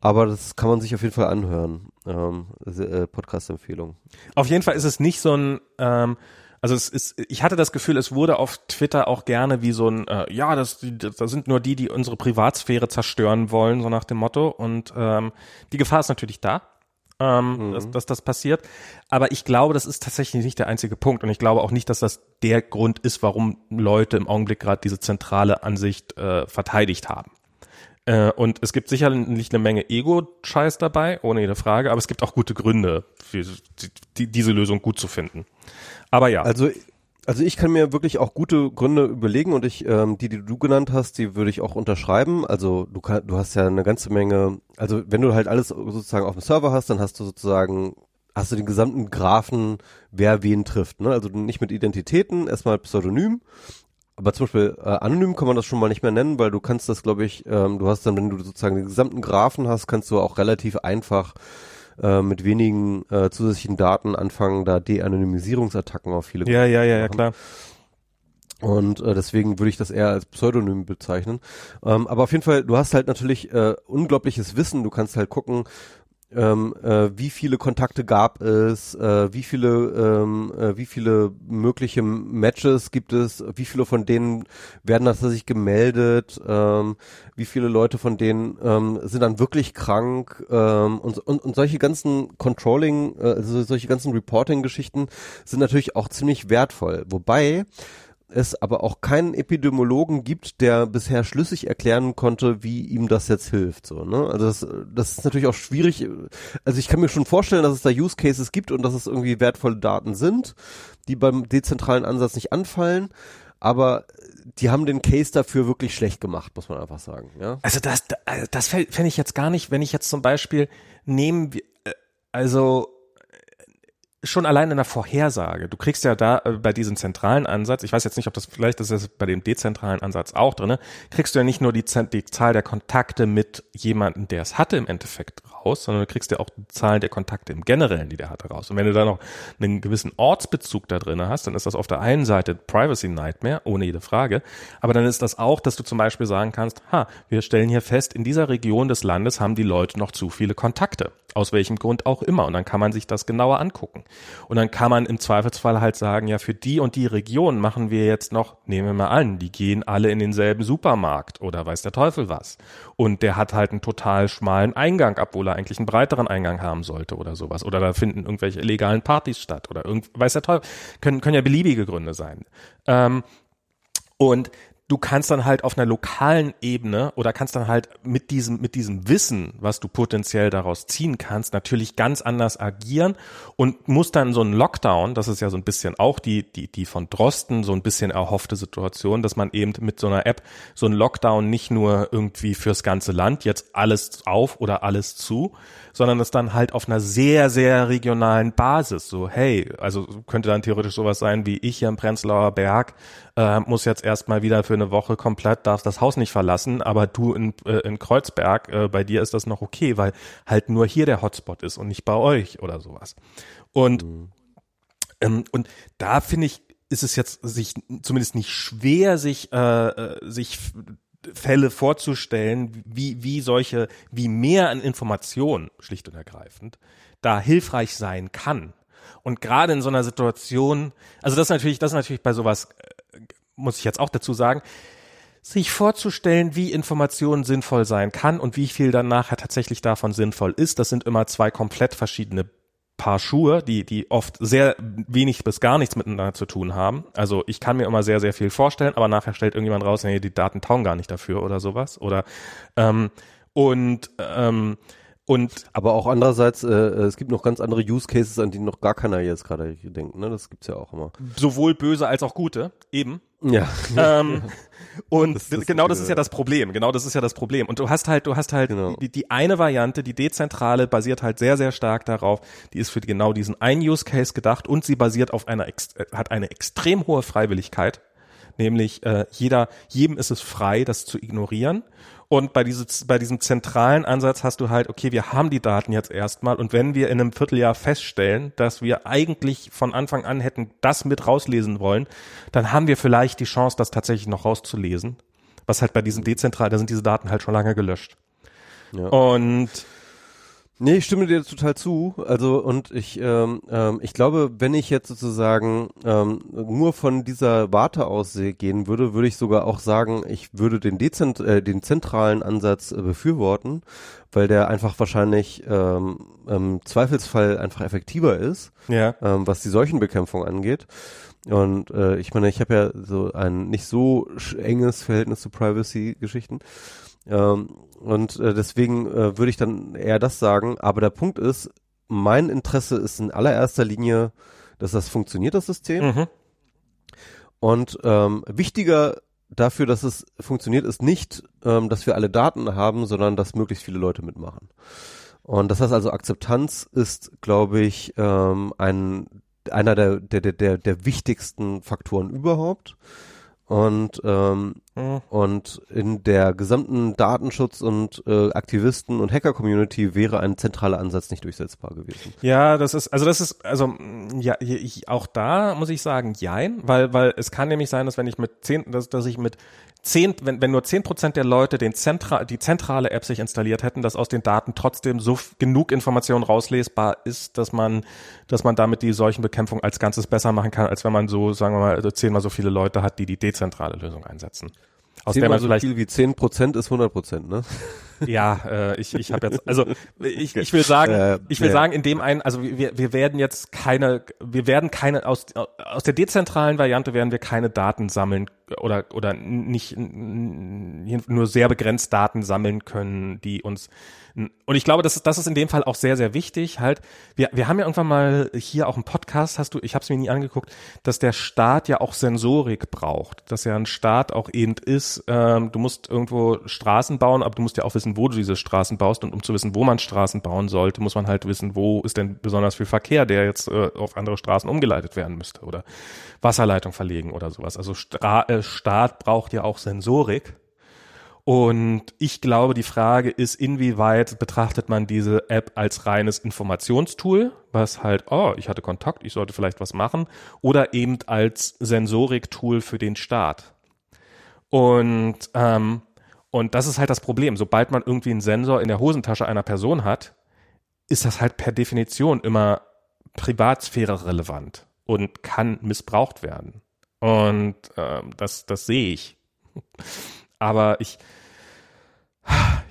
aber das kann man sich auf jeden Fall anhören. Ähm, äh, Podcast-Empfehlung. Auf jeden Fall ist es nicht so ein ähm, also es ist, ich hatte das Gefühl, es wurde auf Twitter auch gerne wie so ein, äh, ja, das, das sind nur die, die unsere Privatsphäre zerstören wollen, so nach dem Motto. Und ähm, die Gefahr ist natürlich da ähm, mhm. dass, dass das passiert. Aber ich glaube, das ist tatsächlich nicht der einzige Punkt. Und ich glaube auch nicht, dass das der Grund ist, warum Leute im Augenblick gerade diese zentrale Ansicht äh, verteidigt haben. Äh, und es gibt sicherlich eine Menge Ego-Scheiß dabei, ohne jede Frage, aber es gibt auch gute Gründe, für die, diese Lösung gut zu finden. Aber ja. Also also ich kann mir wirklich auch gute Gründe überlegen und ich, ähm, die, die du genannt hast, die würde ich auch unterschreiben. Also du kann, du hast ja eine ganze Menge, also wenn du halt alles sozusagen auf dem Server hast, dann hast du sozusagen, hast du den gesamten Graphen, wer wen trifft. Ne? Also nicht mit Identitäten, erstmal Pseudonym. Aber zum Beispiel äh, anonym kann man das schon mal nicht mehr nennen, weil du kannst das, glaube ich, ähm, du hast dann, wenn du sozusagen den gesamten Graphen hast, kannst du auch relativ einfach äh, mit wenigen äh, zusätzlichen Daten anfangen, da De-Anonymisierungsattacken auf viele Ja, ja, ja, ja, klar. Und äh, deswegen würde ich das eher als Pseudonym bezeichnen. Ähm, aber auf jeden Fall, du hast halt natürlich äh, unglaubliches Wissen. Du kannst halt gucken, ähm, äh, wie viele Kontakte gab es, äh, wie viele, ähm, äh, wie viele mögliche Matches gibt es, wie viele von denen werden tatsächlich gemeldet, ähm, wie viele Leute von denen ähm, sind dann wirklich krank? Ähm, und, und, und solche ganzen Controlling, äh, also solche ganzen Reporting-Geschichten sind natürlich auch ziemlich wertvoll. Wobei es aber auch keinen Epidemiologen gibt, der bisher schlüssig erklären konnte, wie ihm das jetzt hilft. So, ne? Also das, das ist natürlich auch schwierig. Also ich kann mir schon vorstellen, dass es da Use Cases gibt und dass es irgendwie wertvolle Daten sind, die beim dezentralen Ansatz nicht anfallen. Aber die haben den Case dafür wirklich schlecht gemacht, muss man einfach sagen. Ja? Also das, das fände ich jetzt gar nicht, wenn ich jetzt zum Beispiel nehmen, äh, also schon allein in der Vorhersage. Du kriegst ja da äh, bei diesem zentralen Ansatz, ich weiß jetzt nicht, ob das vielleicht ist das bei dem dezentralen Ansatz auch drinne, kriegst du ja nicht nur die, die Zahl der Kontakte mit jemandem, der es hatte im Endeffekt raus, sondern du kriegst ja auch die Zahl der Kontakte im Generellen, die der hatte raus. Und wenn du da noch einen gewissen Ortsbezug da drinne hast, dann ist das auf der einen Seite Privacy Nightmare, ohne jede Frage. Aber dann ist das auch, dass du zum Beispiel sagen kannst, ha, wir stellen hier fest, in dieser Region des Landes haben die Leute noch zu viele Kontakte. Aus welchem Grund auch immer. Und dann kann man sich das genauer angucken. Und dann kann man im Zweifelsfall halt sagen, ja, für die und die Region machen wir jetzt noch, nehmen wir mal an, die gehen alle in denselben Supermarkt oder weiß der Teufel was. Und der hat halt einen total schmalen Eingang, obwohl er eigentlich einen breiteren Eingang haben sollte oder sowas. Oder da finden irgendwelche illegalen Partys statt oder irgend, weiß der Teufel. Können, können ja beliebige Gründe sein. Ähm, und du kannst dann halt auf einer lokalen Ebene oder kannst dann halt mit diesem, mit diesem Wissen, was du potenziell daraus ziehen kannst, natürlich ganz anders agieren und musst dann so einen Lockdown, das ist ja so ein bisschen auch die, die, die von Drosten so ein bisschen erhoffte Situation, dass man eben mit so einer App so einen Lockdown nicht nur irgendwie fürs ganze Land jetzt alles auf oder alles zu, sondern es dann halt auf einer sehr, sehr regionalen Basis, so hey, also könnte dann theoretisch sowas sein wie ich hier im Prenzlauer Berg, äh, muss jetzt erstmal wieder für eine Woche komplett, darfst das Haus nicht verlassen, aber du in, äh, in Kreuzberg, äh, bei dir ist das noch okay, weil halt nur hier der Hotspot ist und nicht bei euch oder sowas. Und, mhm. ähm, und da finde ich, ist es jetzt sich zumindest nicht schwer, sich, äh, äh sich Fälle vorzustellen, wie, wie solche, wie mehr an Informationen, schlicht und ergreifend, da hilfreich sein kann. Und gerade in so einer Situation, also das natürlich, das natürlich bei sowas muss ich jetzt auch dazu sagen, sich vorzustellen, wie Information sinnvoll sein kann und wie viel dann nachher tatsächlich davon sinnvoll ist, das sind immer zwei komplett verschiedene Paar Schuhe, die, die oft sehr wenig bis gar nichts miteinander zu tun haben. Also ich kann mir immer sehr, sehr viel vorstellen, aber nachher stellt irgendjemand raus, nee, die Daten taugen gar nicht dafür oder sowas. Oder ähm, und ähm, und aber auch andererseits, äh, äh, es gibt noch ganz andere Use Cases, an die noch gar keiner jetzt gerade denkt. Ne? Das gibt's ja auch immer. Sowohl böse als auch gute, eben. Ja. Ähm, und das, das genau das ist ja das Problem. Genau das ist ja das Problem. Und du hast halt, du hast halt genau. die, die eine Variante, die dezentrale, basiert halt sehr, sehr stark darauf. Die ist für genau diesen einen Use Case gedacht und sie basiert auf einer, hat eine extrem hohe Freiwilligkeit. Nämlich äh, jeder, jedem ist es frei, das zu ignorieren. Und bei, dieses, bei diesem zentralen Ansatz hast du halt, okay, wir haben die Daten jetzt erstmal und wenn wir in einem Vierteljahr feststellen, dass wir eigentlich von Anfang an hätten das mit rauslesen wollen, dann haben wir vielleicht die Chance, das tatsächlich noch rauszulesen. Was halt bei diesem dezentral, da sind diese Daten halt schon lange gelöscht. Ja. Und Nee, ich stimme dir total zu. Also und ich, ähm, ähm, ich glaube, wenn ich jetzt sozusagen ähm, nur von dieser Warte aus gehen würde, würde ich sogar auch sagen, ich würde den dezent, äh, den zentralen Ansatz äh, befürworten, weil der einfach wahrscheinlich ähm, im Zweifelsfall einfach effektiver ist, ja. ähm, was die Seuchenbekämpfung angeht. Und äh, ich meine, ich habe ja so ein nicht so enges Verhältnis zu Privacy-Geschichten. Ähm, und äh, deswegen äh, würde ich dann eher das sagen. Aber der Punkt ist, mein Interesse ist in allererster Linie, dass das funktioniert, das System. Mhm. Und ähm, wichtiger dafür, dass es funktioniert, ist nicht, ähm, dass wir alle Daten haben, sondern dass möglichst viele Leute mitmachen. Und das heißt also, Akzeptanz ist, glaube ich, ähm, ein, einer der, der, der, der wichtigsten Faktoren überhaupt. Und ähm, Mhm. Und in der gesamten Datenschutz- und äh, Aktivisten- und Hacker-Community wäre ein zentraler Ansatz nicht durchsetzbar gewesen. Ja, das ist, also das ist, also ja, ich, auch da muss ich sagen, jein, weil, weil es kann nämlich sein, dass wenn ich mit zehn, dass, dass ich mit zehn, wenn, wenn nur zehn Prozent der Leute den Zentra, die zentrale App sich installiert hätten, dass aus den Daten trotzdem so genug Information rauslesbar ist, dass man, dass man damit die Seuchenbekämpfung als Ganzes besser machen kann, als wenn man so, sagen wir mal, also zehnmal so viele Leute hat, die die dezentrale Lösung einsetzen. Aus der man so vielleicht viel wie zehn Prozent ist 100 Prozent, ne? Ja, äh, ich, ich habe jetzt, also ich, ich will sagen, äh, ich will ja. sagen, in dem einen, also wir, wir werden jetzt keine, wir werden keine, aus, aus der dezentralen Variante werden wir keine Daten sammeln oder, oder nicht nur sehr begrenzt Daten sammeln können, die uns und ich glaube, das ist, das ist in dem Fall auch sehr, sehr wichtig. Halt, wir, wir haben ja irgendwann mal hier auch einen Podcast, hast du, ich habe es mir nie angeguckt, dass der Staat ja auch Sensorik braucht, dass ja ein Staat auch eben ist, ähm, du musst irgendwo Straßen bauen, aber du musst ja auch wissen, wo du diese Straßen baust und um zu wissen, wo man Straßen bauen sollte, muss man halt wissen, wo ist denn besonders viel Verkehr, der jetzt äh, auf andere Straßen umgeleitet werden müsste oder Wasserleitung verlegen oder sowas. Also Stra äh, Staat braucht ja auch Sensorik. Und ich glaube, die Frage ist, inwieweit betrachtet man diese App als reines Informationstool, was halt, oh, ich hatte Kontakt, ich sollte vielleicht was machen, oder eben als Sensorik-Tool für den Staat. Und ähm, und das ist halt das Problem. Sobald man irgendwie einen Sensor in der Hosentasche einer Person hat, ist das halt per Definition immer Privatsphäre relevant und kann missbraucht werden. Und ähm, das, das sehe ich. Aber ich,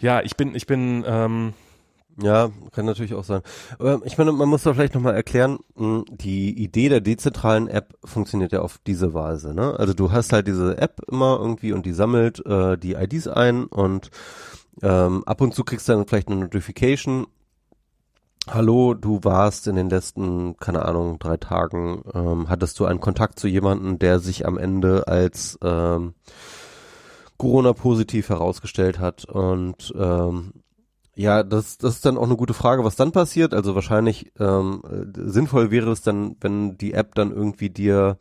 ja, ich bin, ich bin, ähm, ja, kann natürlich auch sein. Aber ich meine, man muss da vielleicht nochmal erklären, hm, die Idee der dezentralen App funktioniert ja auf diese Weise. Ne? Also du hast halt diese App immer irgendwie und die sammelt äh, die IDs ein und ähm, ab und zu kriegst du dann vielleicht eine Notification. Hallo, du warst in den letzten, keine Ahnung, drei Tagen, ähm, hattest du einen Kontakt zu jemandem, der sich am Ende als ähm, Corona-positiv herausgestellt hat und ähm, ja, das, das ist dann auch eine gute Frage, was dann passiert. Also wahrscheinlich ähm, sinnvoll wäre es dann, wenn die App dann irgendwie dir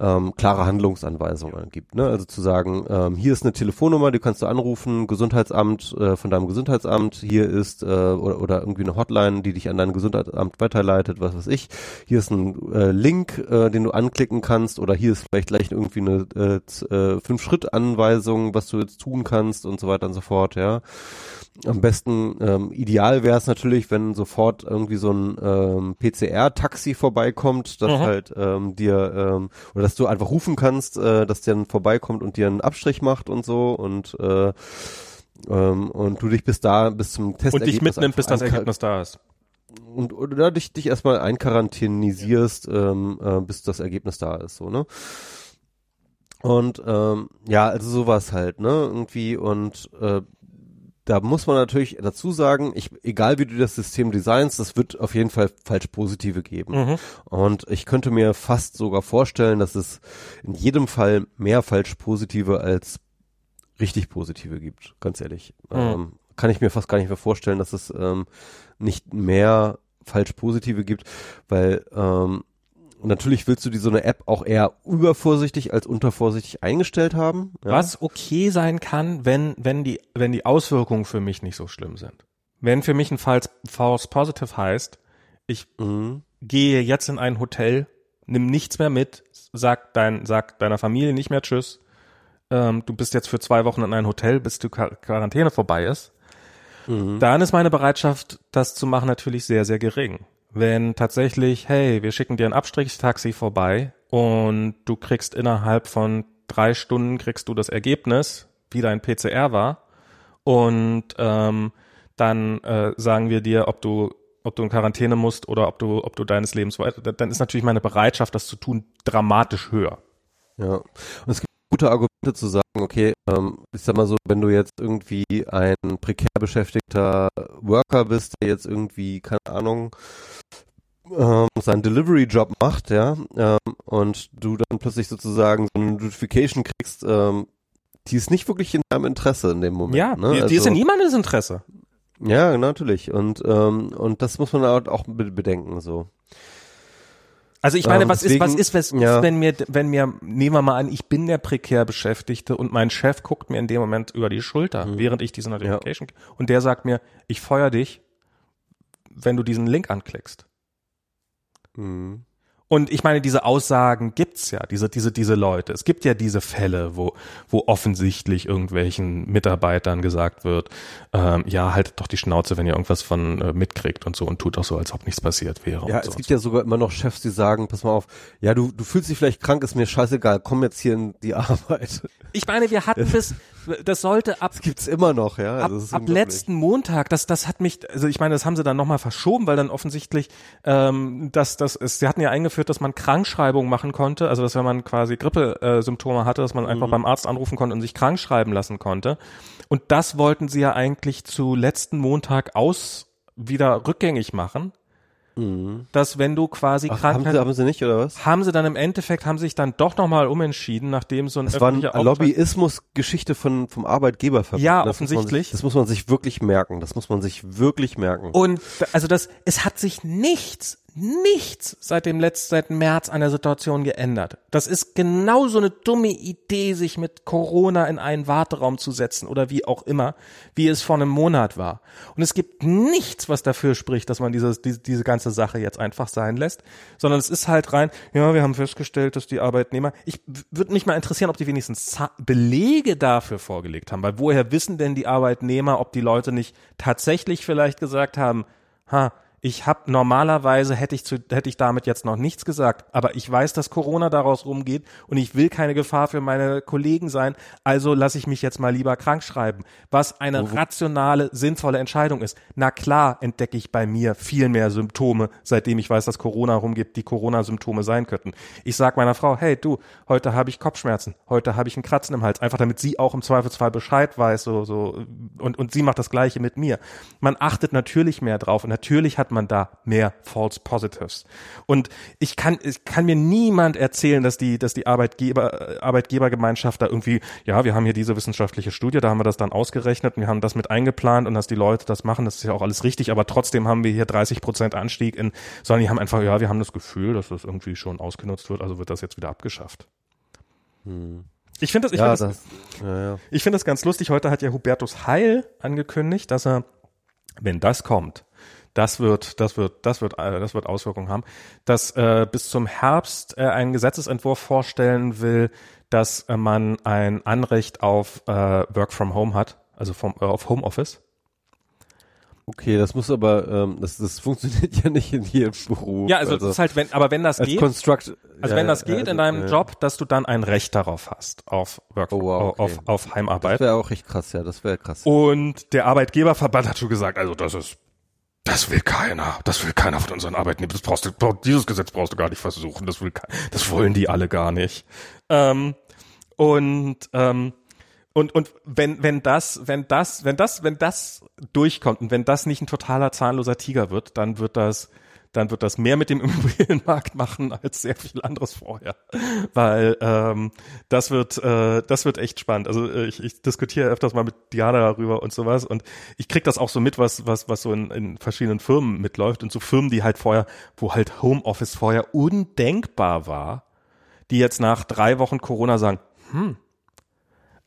ähm, klare Handlungsanweisungen gibt. Ne? Also zu sagen, ähm, hier ist eine Telefonnummer, die kannst du anrufen, Gesundheitsamt äh, von deinem Gesundheitsamt, hier ist äh, oder, oder irgendwie eine Hotline, die dich an dein Gesundheitsamt weiterleitet, was weiß ich. Hier ist ein äh, Link, äh, den du anklicken kannst oder hier ist vielleicht gleich irgendwie eine äh, äh, Fünf-Schritt-Anweisung, was du jetzt tun kannst und so weiter und so fort, ja. Am besten, ähm, ideal wäre es natürlich, wenn sofort irgendwie so ein ähm, PCR-Taxi vorbeikommt, das mhm. halt ähm, dir, ähm, oder dass du einfach rufen kannst, äh, dass der dann vorbeikommt und dir einen Abstrich macht und so und äh, ähm, und du dich bis da, bis zum Test Und dich mitnimmt, bis das Ergebnis da ist. Und oder dich, dich erstmal einquarantänisierst, ähm, äh, bis das Ergebnis da ist, so, ne? Und ähm, ja, also sowas halt, ne? Irgendwie und äh, da muss man natürlich dazu sagen, ich, egal wie du das System designst, das wird auf jeden Fall falsch positive geben. Mhm. Und ich könnte mir fast sogar vorstellen, dass es in jedem Fall mehr falsch positive als richtig positive gibt, ganz ehrlich. Mhm. Ähm, kann ich mir fast gar nicht mehr vorstellen, dass es ähm, nicht mehr falsch positive gibt, weil ähm, und natürlich willst du die so eine App auch eher übervorsichtig als untervorsichtig eingestellt haben. Ja? Was okay sein kann, wenn, wenn die, wenn die Auswirkungen für mich nicht so schlimm sind. Wenn für mich ein False, False Positive heißt, ich mhm. gehe jetzt in ein Hotel, nimm nichts mehr mit, sag dein, sag deiner Familie nicht mehr Tschüss, ähm, du bist jetzt für zwei Wochen in ein Hotel, bis die Quarantäne vorbei ist, mhm. dann ist meine Bereitschaft, das zu machen, natürlich sehr, sehr gering wenn tatsächlich, hey, wir schicken dir ein Abstrichtaxi vorbei und du kriegst innerhalb von drei Stunden kriegst du das Ergebnis, wie dein PCR war und ähm, dann äh, sagen wir dir, ob du ob du in Quarantäne musst oder ob du ob du deines Lebens weiter, dann ist natürlich meine Bereitschaft, das zu tun, dramatisch höher. Ja, und es gibt gute Argumente zu sagen, okay, ähm, ich sag mal so, wenn du jetzt irgendwie ein prekär beschäftigter Worker bist, der jetzt irgendwie, keine Ahnung, ähm, seinen Delivery-Job macht, ja, ähm, und du dann plötzlich sozusagen so eine Notification kriegst, ähm, die ist nicht wirklich in deinem Interesse in dem Moment. Ja, ne? die, die ist in also niemandes Interesse. Ja, natürlich. Und, ähm, und das muss man auch bedenken, so. Also ich meine, Ähm, was deswegen- ist, was ist, was ja. ist, wenn mir, wenn mir, nehmen wir mal an, ich bin der prekär Beschäftigte und mein Chef guckt mir in dem Moment über die Schulter, Mhm. während ich diese Notification und der sagt mir, ich feuer dich, wenn du diesen Link anklickst. Mhm. Und ich meine, diese Aussagen gibt's ja, diese, diese, diese Leute. Es gibt ja diese Fälle, wo, wo offensichtlich irgendwelchen Mitarbeitern gesagt wird, ähm, ja, haltet doch die Schnauze, wenn ihr irgendwas von äh, mitkriegt und so und tut doch so, als ob nichts passiert wäre. Ja, so es gibt so. ja sogar immer noch Chefs, die sagen, pass mal auf, ja, du, du fühlst dich vielleicht krank, ist mir scheißegal, komm jetzt hier in die Arbeit. Ich meine, wir hatten bis, das sollte ab Das gibt's immer noch, ja. ab, Also ab unglaublich. letzten Montag, das, das hat mich, also ich meine, das haben sie dann nochmal verschoben, weil dann offensichtlich, ähm, dass das ist, sie hatten ja eingeführt, dass man Krankschreibung machen konnte, also dass wenn man quasi Grippe-Symptome hatte, dass man einfach Mhm. beim Arzt anrufen konnte und sich krank schreiben lassen konnte. Und das wollten sie ja eigentlich zu letzten Montag aus wieder rückgängig machen, dass wenn du quasi Mhm. Ach, krank haben, sie, haben sie nicht, oder was? haben sie dann im Endeffekt, haben sie sich dann doch nochmal umentschieden, nachdem so ein Das war eine öffentlicher Lobbyismus-Geschichte von, vom Arbeitgeberverband. Ja, das Muss man offensichtlich. sich, das muss man sich wirklich merken. Das muss man sich wirklich merken. Und also das, es hat sich nichts, nichts seit dem letzten, seit März an der Situation geändert. Das ist genau so eine dumme Idee, sich mit Corona in einen Warteraum zu setzen oder wie auch immer, wie es vor einem Monat war. Und es gibt nichts, was dafür spricht, dass man dieses, diese, diese ganze Sache jetzt einfach sein lässt, sondern es ist halt rein, ja, wir haben festgestellt, dass die Arbeitnehmer, ich würde mich mal interessieren, ob die wenigstens Belege dafür vorgelegt haben, weil woher wissen denn die Arbeitnehmer, ob die Leute nicht tatsächlich vielleicht gesagt haben, ha, ich habe normalerweise hätte ich zu, hätte ich damit jetzt noch nichts gesagt, aber ich weiß, dass Corona daraus rumgeht und ich will keine Gefahr für meine Kollegen sein, also lasse ich mich jetzt mal lieber krank schreiben, was eine rationale, sinnvolle Entscheidung ist. Na klar, entdecke ich bei mir viel mehr Symptome, seitdem ich weiß, dass Corona rumgeht, die Corona-Symptome sein könnten. Ich sag meiner Frau, hey du, heute habe ich Kopfschmerzen, heute habe ich ein Kratzen im Hals, einfach damit sie auch im Zweifelsfall Bescheid weiß, so so und und sie macht das gleiche mit mir. Man achtet natürlich mehr drauf und natürlich hat man da mehr False Positives. Und ich kann ich kann mir niemand erzählen, dass die dass die Arbeitgeber Arbeitgebergemeinschaft da irgendwie, ja, wir haben hier diese wissenschaftliche Studie, da haben wir das dann ausgerechnet und wir haben das mit eingeplant und dass die Leute das machen, das ist ja auch alles richtig, aber trotzdem haben wir hier 30 Prozent Anstieg in, sondern die haben einfach, ja, wir haben das Gefühl, dass das irgendwie schon ausgenutzt wird, also wird das jetzt wieder abgeschafft. Ich finde das, ich ja, finde das, das, ja, ja. ich finde das ganz lustig. Heute hat ja Hubertus Heil angekündigt, dass er, wenn das kommt, das wird, das wird, das wird, äh, das wird Auswirkungen haben, dass äh, bis zum Herbst äh, einen Gesetzesentwurf vorstellen will, dass äh, man ein Anrecht auf äh, Work from Home hat, also vom, äh, auf Homeoffice. Okay, das muss aber, ähm, das, das funktioniert ja nicht in jedem Beruf. Ja, also, das ist halt, wenn, aber wenn das als geht, Construct. also ja, wenn das ja, geht also, in deinem ja. Job, dass du dann ein Recht darauf hast, auf Work, Oh, wow, okay. auf, auf Heimarbeit. Das wäre auch echt krass, ja, das wäre krass. Und der Arbeitgeberverband hat schon gesagt, also das ist, das will keiner, das will keiner von unseren Arbeitnehmern, das brauchst du, dieses Gesetz brauchst du gar nicht versuchen, das will, das wollen die alle gar nicht. Ähm, und, ähm, und, und wenn, wenn das, wenn das, wenn das, wenn das durchkommt und wenn das nicht ein totaler zahnloser Tiger wird, dann wird das, dann wird das mehr mit dem Immobilienmarkt machen als sehr viel anderes vorher, weil ähm, das wird äh, das wird echt spannend. Also äh, ich, ich diskutiere öfters mal mit Diana darüber und sowas und ich krieg das auch so mit, was was was so in, in verschiedenen Firmen mitläuft und so Firmen, die halt vorher, wo halt Homeoffice vorher undenkbar war, die jetzt nach drei Wochen Corona sagen, hm,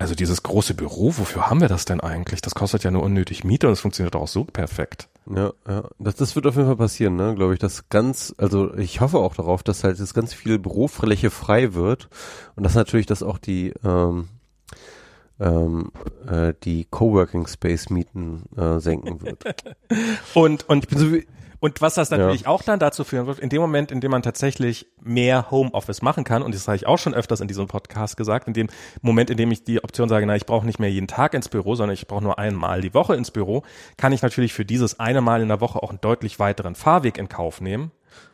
also dieses große Büro, wofür haben wir das denn eigentlich? Das kostet ja nur unnötig Miete und es funktioniert auch so perfekt. Ja, ja. Das, das wird auf jeden Fall passieren, ne, glaube ich, dass ganz, also ich hoffe auch darauf, dass halt jetzt ganz viel Bürofläche frei wird und dass natürlich, dass auch die, ähm, ähm, äh, die Coworking Space Mieten äh, senken wird. Und, und Ich bin so wie, Und was das natürlich auch dann dazu führen wird, in dem Moment, in dem man tatsächlich mehr Homeoffice machen kann, und das habe ich auch schon öfters in diesem Podcast gesagt, in dem Moment, in dem ich die Option sage, na, ich brauche nicht mehr jeden Tag ins Büro, sondern ich brauche nur einmal die Woche ins Büro, kann ich natürlich für dieses eine Mal in der Woche auch einen deutlich weiteren Fahrweg in Kauf nehmen.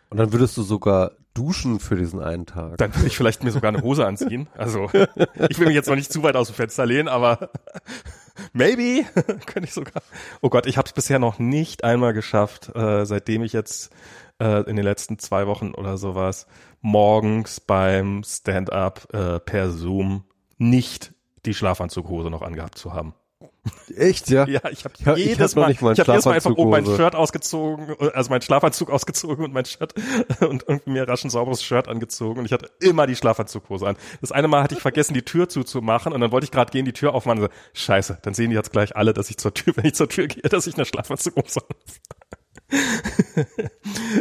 und dann würdest du sogar duschen für diesen einen Tag. Dann würde ich vielleicht mir sogar eine Hose anziehen. Also ich will mich jetzt noch nicht zu weit aus dem Fenster lehnen, aber maybe könnte ich sogar. Oh Gott, ich habe es bisher noch nicht einmal geschafft, äh, seitdem ich jetzt äh, in den letzten zwei Wochen oder sowas morgens beim Stand-up äh, per Zoom nicht die Schlafanzughose noch angehabt zu haben. Echt, ja? Ja, ich habe Ja, ich jedes hab noch Mal, ich jedes Mal einfach oben mein. Shirt ausgezogen, also mein Schlafanzug ausgezogen und mein Shirt und irgendwie mir rasch ein sauberes Shirt angezogen und ich hatte immer die Schlafanzughose an. Das eine Mal hatte ich vergessen, die Tür zuzumachen und dann wollte ich gerade gehen, die Tür aufmachen und so, scheiße, dann sehen die jetzt gleich alle, dass ich zur Tür, wenn ich zur Tür gehe, dass ich eine Schlafanzughose habe.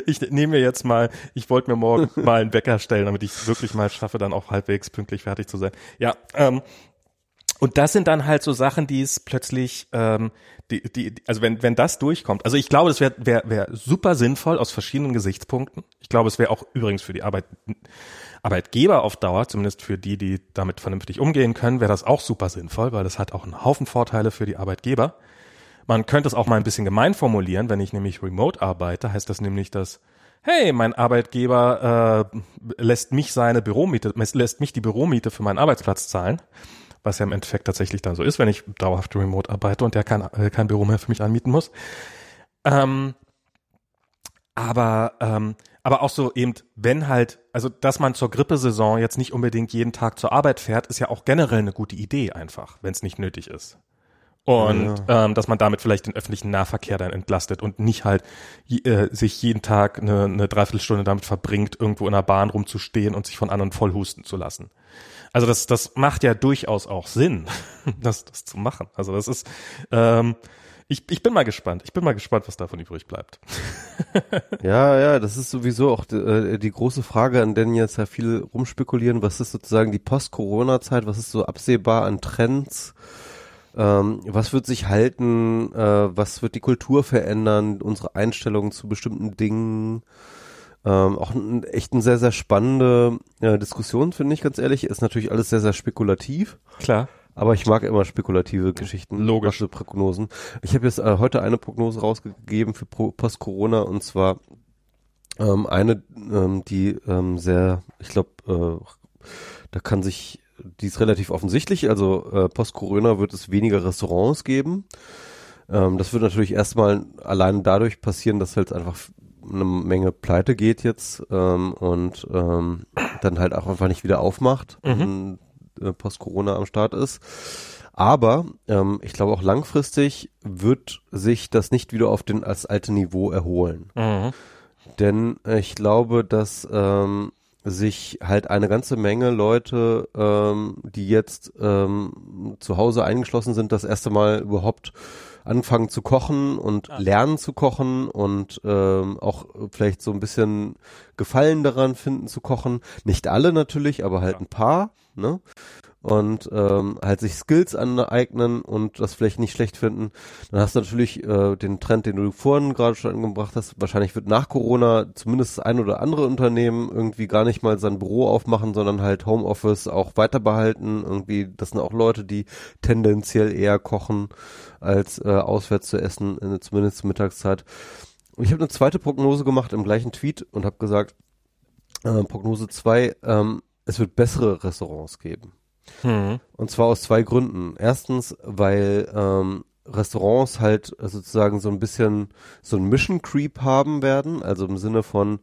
ich nehme mir jetzt mal, ich wollte mir morgen mal einen Wecker stellen, damit ich wirklich mal schaffe, dann auch halbwegs pünktlich fertig zu sein. Ja, ähm, und das sind dann halt so Sachen, die es plötzlich, ähm, die, die, also wenn, wenn das durchkommt, also ich glaube, das wäre wär, wär super sinnvoll aus verschiedenen Gesichtspunkten. Ich glaube, es wäre auch übrigens für die Arbeit, Arbeitgeber auf Dauer, zumindest für die, die damit vernünftig umgehen können, wäre das auch super sinnvoll, weil das hat auch einen Haufen Vorteile für die Arbeitgeber. Man könnte es auch mal ein bisschen gemein formulieren, wenn ich nämlich remote arbeite, heißt das nämlich, dass hey, mein Arbeitgeber äh, lässt mich seine Büromiete, lässt mich die Büromiete für meinen Arbeitsplatz zahlen, was ja im Endeffekt tatsächlich dann so ist, wenn ich dauerhaft remote arbeite und der kein, äh, kein Büro mehr für mich anmieten muss. Ähm, aber ähm, aber auch so eben, wenn halt, also dass man zur Grippesaison jetzt nicht unbedingt jeden Tag zur Arbeit fährt, ist ja auch generell eine gute Idee einfach, wenn es nicht nötig ist. Und ähm, dass man damit vielleicht den öffentlichen Nahverkehr dann entlastet und nicht halt äh, sich jeden Tag eine, eine Dreiviertelstunde damit verbringt, irgendwo in der Bahn rumzustehen und sich von anderen vollhusten zu lassen. Also das, das macht ja durchaus auch Sinn, das, das zu machen. Also das ist, ähm, ich, ich bin mal gespannt. Ich bin mal gespannt, was davon übrig bleibt. Ja, ja, das ist sowieso auch die, äh, die große Frage, an der jetzt ja viele rumspekulieren. Was ist sozusagen die Post-Corona-Zeit? Was ist so absehbar an Trends? Ähm, was wird sich halten? Äh, was wird die Kultur verändern? Unsere Einstellung zu bestimmten Dingen? Ähm, auch ein, echt eine sehr, sehr spannende äh, Diskussion, finde ich ganz ehrlich. Ist natürlich alles sehr, sehr spekulativ. Klar. Aber ich mag immer spekulative Geschichten. Logisch. was so Prognosen. Ich habe jetzt äh, heute eine Prognose rausgegeben für Post-Corona und zwar ähm, eine, ähm, die ähm, sehr, ich glaube, äh, da kann sich, die ist relativ offensichtlich. Also äh, Post-Corona wird es weniger Restaurants geben. Ähm, das wird natürlich erstmal allein dadurch passieren, dass halt einfach eine Menge Pleite geht jetzt ähm, und ähm, dann halt auch einfach nicht wieder aufmacht, wenn äh, Post-Corona am Start ist. Aber ähm, ich glaube auch langfristig wird sich das nicht wieder auf den als alte Niveau erholen. Mhm. Denn äh, ich glaube, dass ähm, sich halt eine ganze Menge Leute, ähm, die jetzt ähm, zu Hause eingeschlossen sind, das erste Mal überhaupt anfangen zu kochen und lernen zu kochen und ähm, auch vielleicht so ein bisschen Gefallen daran finden zu kochen. Nicht alle natürlich, aber halt ein paar, ne? Und ähm, halt sich Skills aneignen und das vielleicht nicht schlecht finden. Dann hast du natürlich äh, den Trend, den du vorhin gerade schon angebracht hast. Wahrscheinlich wird nach Corona zumindest ein oder andere Unternehmen irgendwie gar nicht mal sein Büro aufmachen, sondern halt Homeoffice auch weiter behalten. Irgendwie, das sind auch Leute, die tendenziell eher kochen, als äh, auswärts zu essen, in, zumindest zur Mittagszeit. Und ich habe eine zweite Prognose gemacht im gleichen Tweet und habe gesagt, äh, Prognose 2, ähm, es wird bessere Restaurants geben. Mhm. Und zwar aus zwei Gründen. Erstens, weil ähm, Restaurants halt sozusagen so ein bisschen so ein Mission Creep haben werden, also im Sinne von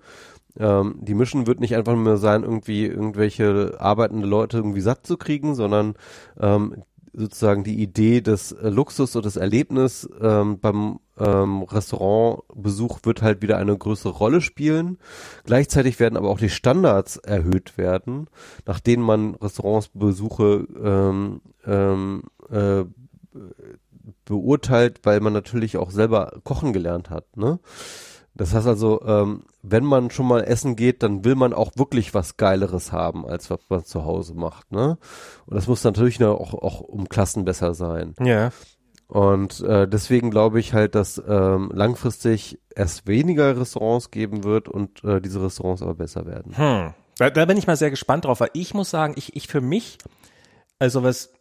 ähm, die Mission wird nicht einfach nur sein, irgendwie irgendwelche arbeitende Leute irgendwie satt zu kriegen, sondern ähm, sozusagen die Idee des äh, Luxus und des Erlebnis ähm, beim ähm, Restaurantbesuch wird halt wieder eine größere Rolle spielen. Gleichzeitig werden aber auch die Standards erhöht werden, nach denen man Restaurantsbesuche ähm, ähm, äh, beurteilt, weil man natürlich auch selber kochen gelernt hat. Ne? Das heißt also, ähm, wenn man schon mal essen geht, dann will man auch wirklich was Geileres haben, als was man zu Hause macht. Ne? Und das muss natürlich auch, auch um Klassen besser sein. Ja. Und äh, deswegen glaube ich halt, dass ähm, langfristig es weniger Restaurants geben wird und äh, diese Restaurants aber besser werden. Hm. Da, da bin ich mal sehr gespannt drauf, weil ich muss sagen, ich, ich für mich, also was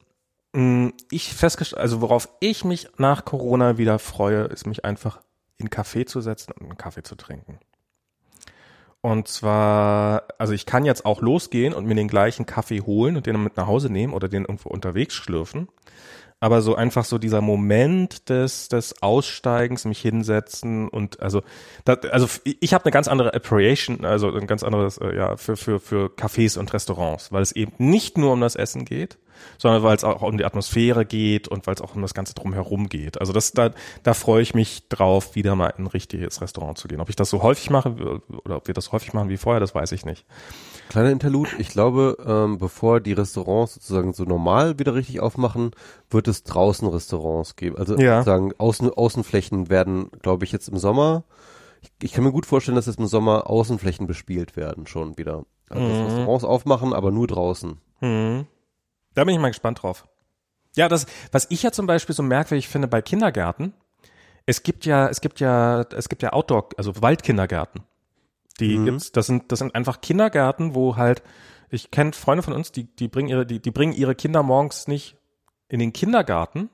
mh, ich festgestellt, also worauf ich mich nach Corona wieder freue, ist mich einfach in Café zu setzen und einen Kaffee zu trinken. Und zwar, also ich kann jetzt auch losgehen und mir den gleichen Kaffee holen und den mit nach Hause nehmen oder den irgendwo unterwegs schlürfen. Aber so einfach so dieser Moment des, des Aussteigens, mich hinsetzen und also, da, also ich habe eine ganz andere Appreciation, also ein ganz anderes, äh, ja, für, für, für Cafés und Restaurants, weil es eben nicht nur um das Essen geht, sondern weil es auch um die Atmosphäre geht und weil es auch um das Ganze drumherum geht. Also das, da, da freue ich mich drauf, wieder mal in ein richtiges Restaurant zu gehen. Ob ich das so häufig mache oder ob wir das häufig machen wie vorher, das weiß ich nicht. Kleiner Interlude, ich glaube, ähm, bevor die Restaurants sozusagen so normal wieder richtig aufmachen, wird es draußen Restaurants geben. Also Ja. sozusagen Außen, Außenflächen werden, glaube ich, jetzt im Sommer. Ich, kann mir gut vorstellen, dass jetzt im Sommer Außenflächen bespielt werden schon wieder. Also dass Restaurants aufmachen, aber nur draußen. Hm. Da bin ich mal gespannt drauf. Ja, das, was ich ja zum Beispiel so merkwürdig finde bei Kindergärten, es gibt ja, es gibt ja, es gibt ja Outdoor, also Waldkindergärten. Die Mhm. gibt's, das sind, das sind einfach Kindergärten, wo halt, ich kenne Freunde von uns, die, die bringen ihre, die, die bringen ihre Kinder morgens nicht in den Kindergarten,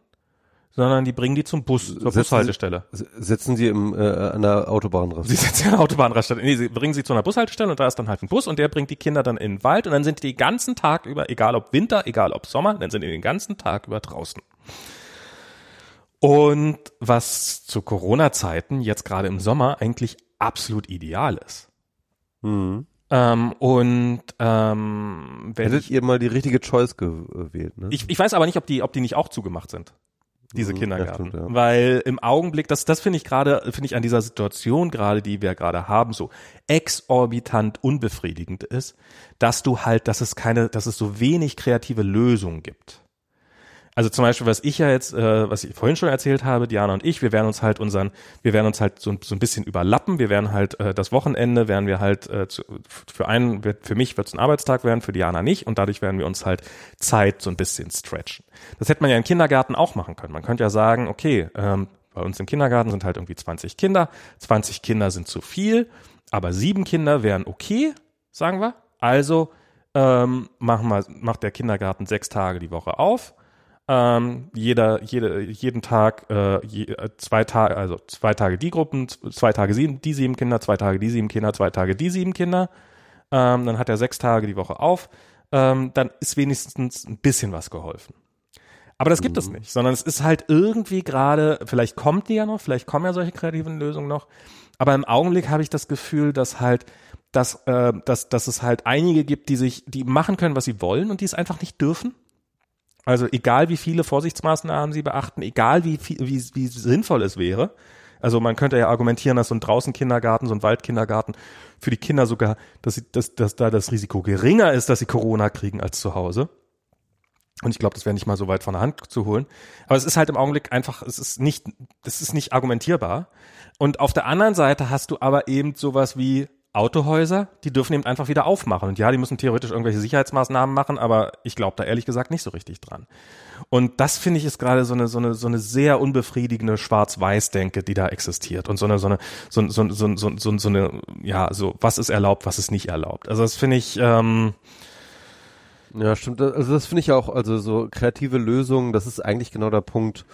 sondern die bringen die zum Bus, zur Setzen Sie- Bushaltestelle. S- Setzen sie im, äh, an der Autobahn Sie setzen ja eine Autobahnraststätte. Nee, sie bringen sie zu einer Bushaltestelle und da ist dann halt ein Bus und der bringt die Kinder dann in den Wald und dann sind die den ganzen Tag über, egal ob Winter, egal ob Sommer, dann sind die den ganzen Tag über draußen. Und was zu Corona-Zeiten jetzt gerade im Sommer eigentlich absolut ideal ist. Mhm. Ähm, und ähm, wenn Hättet ich, ihr mal die richtige Choice gewählt, ne? ich, ich weiß aber nicht, ob die, ob die nicht auch zugemacht sind. Diese Mhm, ja, Kindergärten. stimmt, ja. Weil im Augenblick, das, das finde ich gerade, finde ich an dieser Situation gerade, die wir gerade haben, so exorbitant unbefriedigend ist, dass du halt, dass es keine, dass es so wenig kreative Lösungen gibt. Also zum Beispiel, was ich ja jetzt, äh, was ich vorhin schon erzählt habe, Diana und ich, wir werden uns halt unseren, wir werden uns halt so, so ein bisschen überlappen. Wir werden halt äh, das Wochenende werden wir halt äh, zu, für einen, für mich wird es ein Arbeitstag werden, für Diana nicht und dadurch werden wir uns halt Zeit so ein bisschen stretchen. Das hätte man ja im Kindergarten auch machen können. Man könnte ja sagen, okay, ähm, bei uns im Kindergarten sind halt irgendwie 20 Kinder, 20 Kinder sind zu viel, aber sieben Kinder wären okay, sagen wir. Also ähm, machen wir, macht der Kindergarten sechs Tage die Woche auf ähm, jeder, jede, jeden Tag äh, je, äh, zwei Tage, also zwei Tage die Gruppen, zwei Tage sieben, die sieben Kinder, zwei Tage die sieben Kinder, zwei Tage die sieben Kinder. Ähm, dann hat er sechs Tage die Woche auf. Ähm, dann ist wenigstens ein bisschen was geholfen. Aber das gibt es nicht, sondern es ist halt irgendwie gerade, vielleicht kommt die ja noch, vielleicht kommen ja solche kreativen Lösungen noch. Aber im Augenblick habe ich das Gefühl, dass halt, dass, äh, dass, dass es halt einige gibt, die sich, die machen können, was sie wollen und die es einfach nicht dürfen. Also egal wie viele Vorsichtsmaßnahmen sie beachten, egal wie, viel, wie, wie sinnvoll es wäre. Also man könnte ja argumentieren, dass so ein Draußenkindergarten, so ein Waldkindergarten für die Kinder sogar, dass, sie, dass, dass da das Risiko geringer ist, dass sie Corona kriegen als zu Hause. Und ich glaube, das wäre nicht mal so weit von der Hand zu holen. Aber es ist halt im Augenblick einfach, es ist nicht, es ist nicht argumentierbar. Und auf der anderen Seite hast du aber eben sowas wie Autohäuser, die dürfen eben einfach wieder aufmachen. Und ja, die müssen theoretisch irgendwelche Sicherheitsmaßnahmen machen, aber ich glaube da ehrlich gesagt nicht so richtig dran. Und das finde ich ist gerade so eine, so eine, so eine sehr unbefriedigende Schwarz-Weiß-Denke, die da existiert. Und so eine, so eine, so, so, so, so, so, so eine, ja, so, was ist erlaubt, was ist nicht erlaubt. Also das finde ich, ähm, Ja, stimmt. Also das finde ich auch, also so kreative Lösungen, das ist eigentlich genau der Punkt,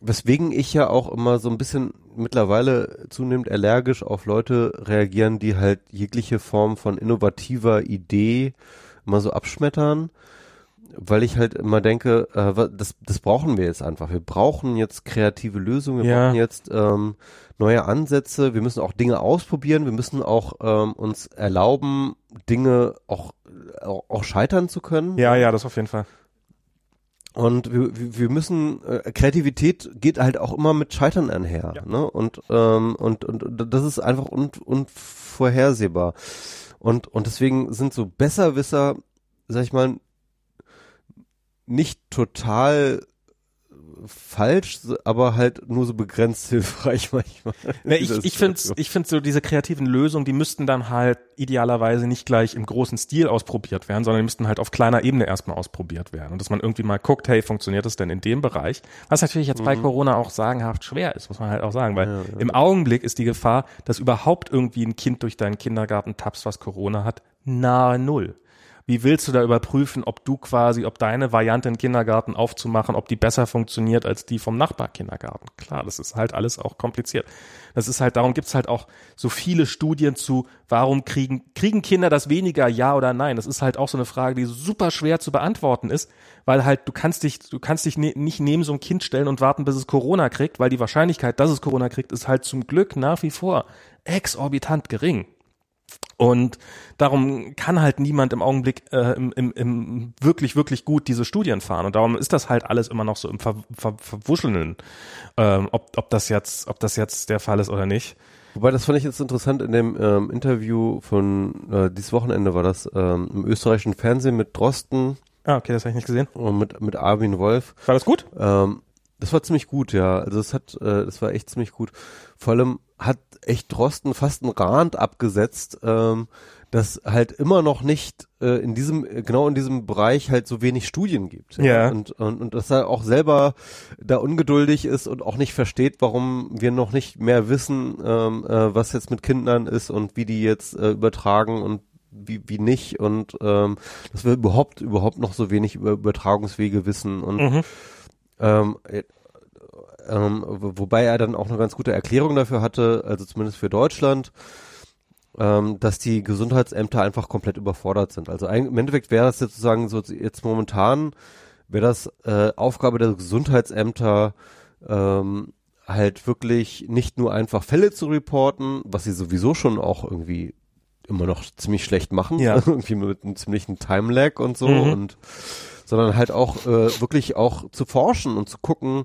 weswegen ich ja auch immer so ein bisschen mittlerweile zunehmend allergisch auf Leute reagieren, die halt jegliche Form von innovativer Idee immer so abschmettern, weil ich halt immer denke, äh, das, das brauchen wir jetzt einfach. Wir brauchen jetzt kreative Lösungen, wir Ja. brauchen jetzt ähm, neue Ansätze, wir müssen auch Dinge ausprobieren, wir müssen auch ähm, uns erlauben, Dinge auch, auch, auch scheitern zu können. ja, ja, das auf jeden Fall. Und wir, wir müssen, äh, Kreativität geht halt auch immer mit Scheitern einher. Ja. Ne? Und, ähm, und, und, und das ist einfach un, unvorhersehbar. Und, und deswegen sind so Besserwisser, sag ich mal, nicht total falsch, aber halt nur so begrenzt hilfreich manchmal. Ne, ich ich finde ich find so diese kreativen Lösungen, die müssten dann halt idealerweise nicht gleich im großen Stil ausprobiert werden, sondern die müssten halt auf kleiner Ebene erstmal ausprobiert werden. Und dass man irgendwie mal guckt, hey, funktioniert das denn in dem Bereich? Was natürlich jetzt bei Corona auch sagenhaft schwer ist, muss man halt auch sagen, weil im Augenblick ist die Gefahr, dass überhaupt irgendwie ein Kind durch deinen Kindergarten tappst, was Corona hat, nahe Null. Wie willst du da überprüfen, ob du quasi, ob deine Variante in Kindergarten aufzumachen, ob die besser funktioniert als die vom Nachbarkindergarten? Klar, das ist halt alles auch kompliziert. Das ist halt, darum gibt's halt auch so viele Studien zu, warum kriegen, kriegen Kinder das weniger, ja oder nein? Das ist halt auch so eine Frage, die super schwer zu beantworten ist, weil halt du kannst dich, du kannst dich ne, nicht neben so ein Kind stellen und warten, bis es Corona kriegt, weil die Wahrscheinlichkeit, dass es Corona kriegt, ist halt zum Glück nach wie vor exorbitant gering. Und darum kann halt niemand im Augenblick äh, im, im, im wirklich, wirklich gut diese Studien fahren. Und darum ist das halt alles immer noch so im Ver, Ver, Verwuscheln, ähm, ob, ob das jetzt, ob das jetzt der Fall ist oder nicht. Wobei, das fand ich jetzt interessant in dem ähm, Interview von äh, dieses Wochenende war das ähm, im österreichischen Fernsehen mit Drosten. Ah, okay, das habe ich nicht gesehen. Und mit, mit Armin Wolf. War das gut? Ähm, das war ziemlich gut, ja. Also es hat, äh, das war echt ziemlich gut. Vor allem hat echt Drosten fast einen Rand abgesetzt, ähm, dass halt immer noch nicht äh, in diesem, genau in diesem Bereich halt so wenig Studien gibt. Ja. Und, und, und dass er auch selber da ungeduldig ist und auch nicht versteht, warum wir noch nicht mehr wissen, ähm, äh, was jetzt mit Kindern ist und wie die jetzt äh, übertragen und wie, wie nicht und ähm, dass wir überhaupt überhaupt noch so wenig über Übertragungswege wissen und Mhm. Ähm, äh, ähm, wo- wobei er dann auch eine ganz gute Erklärung dafür hatte, also zumindest für Deutschland, ähm, dass die Gesundheitsämter einfach komplett überfordert sind. Also ein, im Endeffekt wäre das jetzt sozusagen so jetzt momentan wäre das äh, Aufgabe der Gesundheitsämter ähm, halt wirklich nicht nur einfach Fälle zu reporten, was sie sowieso schon auch irgendwie immer noch ziemlich schlecht machen, Ja. irgendwie mit einem ziemlichen Time-Lag und so Mhm. und sondern halt auch äh, wirklich auch zu forschen und zu gucken,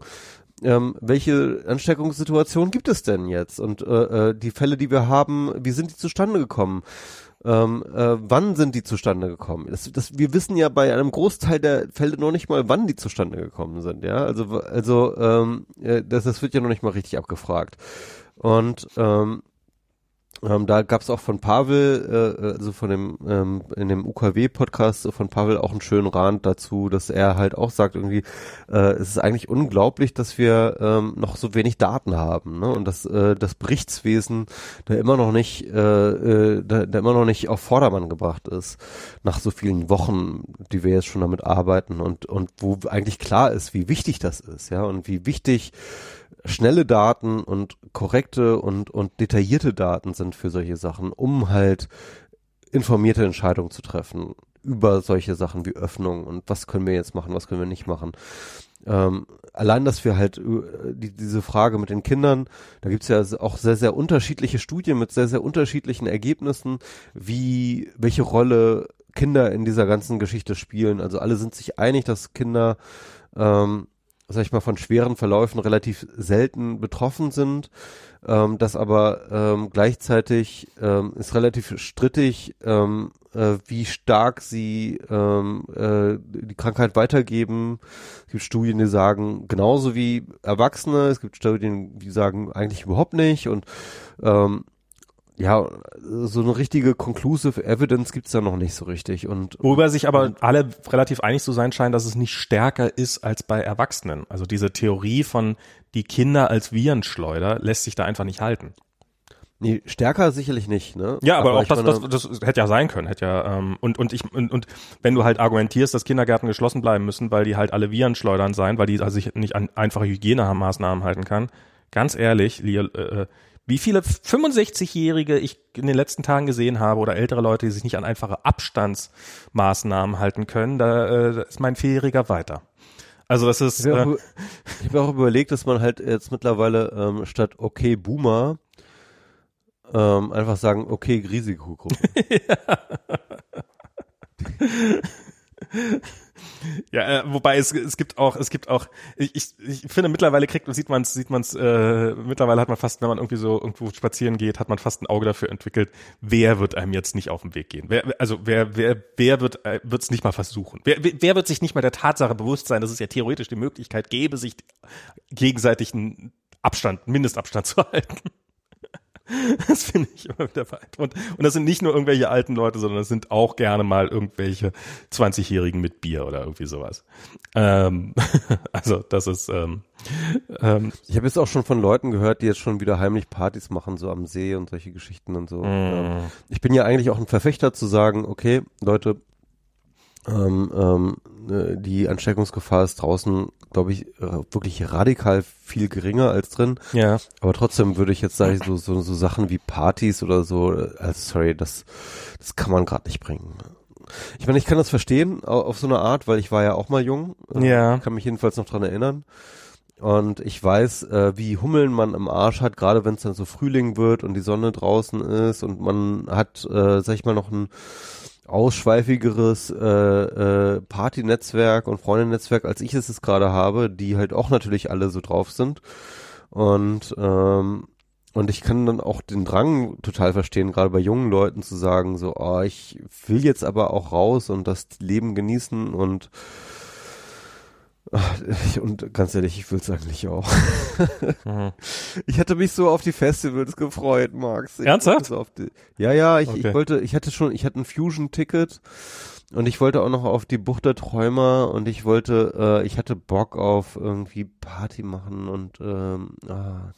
ähm, welche Ansteckungssituation gibt es denn jetzt und äh, äh, die Fälle, die wir haben, wie sind die zustande gekommen? Ähm, äh, wann sind die zustande gekommen? Das, das, wir wissen ja bei einem Großteil der Fälle noch nicht mal, wann die zustande gekommen sind. Ja, also also ähm, äh, das, das wird ja noch nicht mal richtig abgefragt. Und ähm, ähm, da gab es auch von Pavel, äh, also von dem ähm, in dem UKW-Podcast von Pavel auch einen schönen Rand dazu, dass er halt auch sagt irgendwie, äh, es ist eigentlich unglaublich, dass wir ähm, noch so wenig Daten haben, ne? Und dass äh, das Berichtswesen da immer noch nicht, äh, äh, da, da immer noch nicht auf Vordermann gebracht ist nach so vielen Wochen, die wir jetzt schon damit arbeiten und und wo eigentlich klar ist, wie wichtig das ist, ja und wie wichtig schnelle Daten und korrekte und, und detaillierte Daten sind für solche Sachen, um halt informierte Entscheidungen zu treffen über solche Sachen wie Öffnung und was können wir jetzt machen, was können wir nicht machen. Ähm, allein, dass wir halt äh, die, diese Frage mit den Kindern, da gibt's ja auch sehr, sehr unterschiedliche Studien mit sehr, sehr unterschiedlichen Ergebnissen, wie, welche Rolle Kinder in dieser ganzen Geschichte spielen. Also alle sind sich einig, dass Kinder ähm, sag ich mal, von schweren Verläufen relativ selten betroffen sind, ähm, dass aber ähm, gleichzeitig ähm, ist relativ strittig, ähm, äh, wie stark sie ähm, äh, die Krankheit weitergeben. Es gibt Studien, die sagen genauso wie Erwachsene, es gibt Studien, die sagen eigentlich überhaupt nicht und ähm, ja, so eine richtige conclusive evidence gibt's da noch nicht so richtig und Worüber sich aber alle relativ einig zu sein scheinen, dass es nicht stärker ist als bei Erwachsenen. Also diese Theorie von die Kinder als Virenschleuder lässt sich da einfach nicht halten. Nee, stärker sicherlich nicht, ne? Ja, aber, auch ich das, meine- das, das hätte ja sein können, hätte ja ähm, und und ich und, und wenn du halt argumentierst, dass Kindergärten geschlossen bleiben müssen, weil die halt alle Virenschleudern seien, weil die also sich nicht an einfache Hygienemaßnahmen halten kann. Ganz ehrlich, Lia, äh, wie viele 65-Jährige ich in den letzten Tagen gesehen habe oder ältere Leute, die sich nicht an einfache Abstandsmaßnahmen halten können, da, äh, ist mein Vierjähriger weiter. Also das ist Ich habe äh, auch, ich hab auch überlegt, dass man halt jetzt mittlerweile ähm, statt okay Boomer ähm, einfach sagen okay Risikogruppe. Ja, äh, wobei es, es gibt auch, es gibt auch, ich, ich, ich finde mittlerweile kriegt, sieht man es, sieht man es, äh, mittlerweile hat man fast, wenn man irgendwie so irgendwo spazieren geht, hat man fast ein Auge dafür entwickelt, wer wird einem jetzt nicht auf den Weg gehen? Wer, also wer, wer, wer wird äh, es nicht mal versuchen? Wer, wer wird sich nicht mal der Tatsache bewusst sein, dass es ja theoretisch die Möglichkeit gäbe, sich gegenseitigen Abstand, einen Mindestabstand zu halten? Das finde ich immer wieder beeindruckend. Und das sind nicht nur irgendwelche alten Leute, sondern das sind auch gerne mal irgendwelche 20-Jährigen mit Bier oder irgendwie sowas. Ähm, also das ist ähm, ähm, Ich habe jetzt auch schon von Leuten gehört, die jetzt schon wieder heimlich Partys machen, so am See und solche Geschichten und so. Ähm, ich bin ja eigentlich auch ein Verfechter zu sagen, okay, Leute, ähm, ähm, äh, die Ansteckungsgefahr ist draußen, glaube ich, äh, wirklich radikal viel geringer als drin. ja. Aber trotzdem würde ich jetzt sagen, so, so, so Sachen wie Partys oder so, äh, also sorry, das, das kann man gerade nicht bringen. Ich meine, ich kann das verstehen au- auf so eine Art, weil ich war ja auch mal jung. Äh, Ja. Kann mich jedenfalls noch dran erinnern. und ich weiß, äh, wie Hummeln man im Arsch hat, gerade wenn es dann so Frühling wird und die Sonne draußen ist und man hat, äh, sag ich mal, noch ein ausschweifigeres äh, äh, Party-Netzwerk und Freundennetzwerk, als ich es gerade habe, die halt auch natürlich alle so drauf sind. Und ähm, und ich kann dann auch den Drang total verstehen, gerade bei jungen Leuten zu sagen, so, oh, ich will jetzt aber auch raus und das Leben genießen und und ganz ehrlich, ich will es eigentlich auch. mhm. Ich hatte mich so auf die Festivals gefreut, Max. Ich Ernsthaft? Die, ja, ja, ich, okay. ich wollte, ich hatte schon, ich hatte ein Fusion-Ticket und ich wollte auch noch auf die Bucht der Träumer und ich wollte, äh, ich hatte Bock auf irgendwie Party machen und ähm, ah.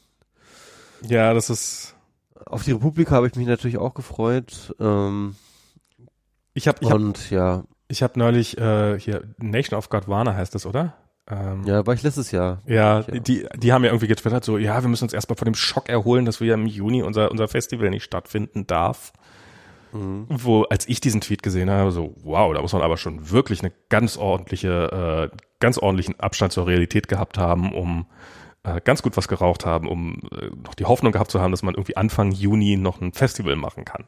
ja, das ist auf die Republik habe ich mich natürlich auch gefreut. Ähm, ich habe, ich und hab, ja, ich habe neulich äh, hier Nation of Godwana heißt das, oder? Ähm, ja, war ich letztes Jahr. Ja, die die haben ja irgendwie getwittert so, ja, wir müssen uns erstmal von dem Schock erholen, dass wir ja im Juni unser unser Festival nicht stattfinden darf. Mhm. Wo als ich diesen Tweet gesehen habe, so wow, da muss man aber schon wirklich eine ganz ordentliche, äh, ganz ordentlichen Abstand zur Realität gehabt haben, um äh, ganz gut was geraucht haben, um äh, noch die Hoffnung gehabt zu haben, dass man irgendwie Anfang Juni noch ein Festival machen kann.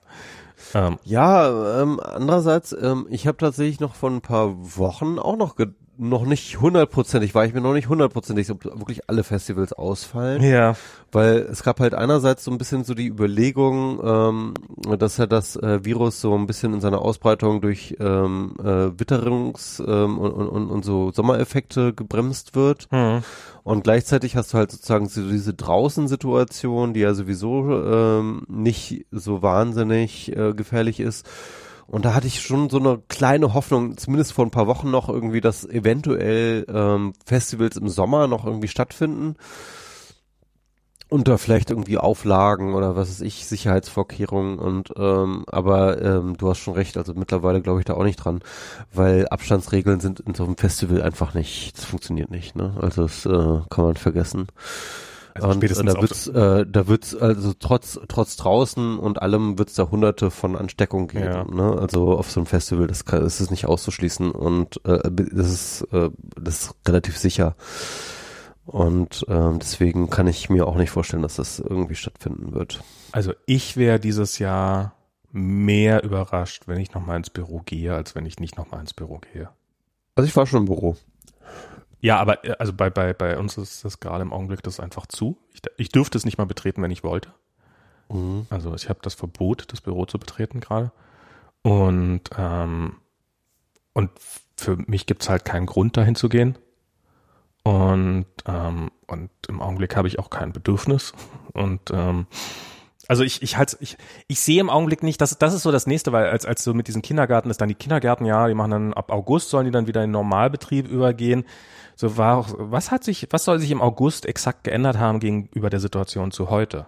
Ähm, ja, ähm, andererseits, ähm, ich habe tatsächlich noch vor ein paar Wochen auch noch noch nicht hundertprozentig, war ich mir noch nicht hundertprozentig, ob wirklich alle Festivals ausfallen. Ja. Weil es gab halt einerseits so ein bisschen so die Überlegung, ähm, dass ja das äh, Virus so ein bisschen in seiner Ausbreitung durch ähm, äh, Witterungs- ähm, und, und, und so Sommereffekte gebremst wird. Mhm. Und gleichzeitig hast du halt sozusagen so diese Draußen-Situation, die ja sowieso ähm, nicht so wahnsinnig äh, gefährlich ist. Und da hatte ich schon so eine kleine Hoffnung, zumindest vor ein paar Wochen noch irgendwie, dass eventuell ähm, Festivals im Sommer noch irgendwie stattfinden. Unter vielleicht irgendwie Auflagen oder was weiß ich, Sicherheitsvorkehrungen und ähm, aber ähm, du hast schon recht, also mittlerweile glaube ich da auch nicht dran, weil Abstandsregeln sind in so einem Festival einfach nicht, das funktioniert nicht, ne? Also das äh, kann man vergessen. Also und äh, da wird's, äh, da wird's also trotz trotz draußen und allem wird's da Hunderte von Ansteckungen geben. Ja. Ne? Also auf so einem Festival, das, kann, das ist nicht auszuschließen und äh, das ist äh, das ist relativ sicher. Und ähm, deswegen kann ich mir auch nicht vorstellen, dass das irgendwie stattfinden wird. Also ich wäre dieses Jahr mehr überrascht, wenn ich nochmal ins Büro gehe, als wenn ich nicht nochmal ins Büro gehe. Also ich war schon im Büro. Ja, aber äh, also bei, bei, bei uns ist das gerade im Augenblick das einfach zu. Ich, ich dürfte es nicht mal betreten, wenn ich wollte. Mhm. Also ich habe das Verbot, das Büro zu betreten gerade. Und, ähm, und für mich gibt's halt keinen Grund, dahin zu gehen. Und, ähm, und im Augenblick habe ich auch kein Bedürfnis. Und ähm, also ich, ich halt, ich, ich sehe im Augenblick nicht, das, das ist so das nächste, weil als, als so mit diesen Kindergarten ist dann die Kindergärten, ja, die machen dann ab August sollen die dann wieder in Normalbetrieb übergehen. So war, was hat sich, was soll sich im August exakt geändert haben gegenüber der Situation zu heute?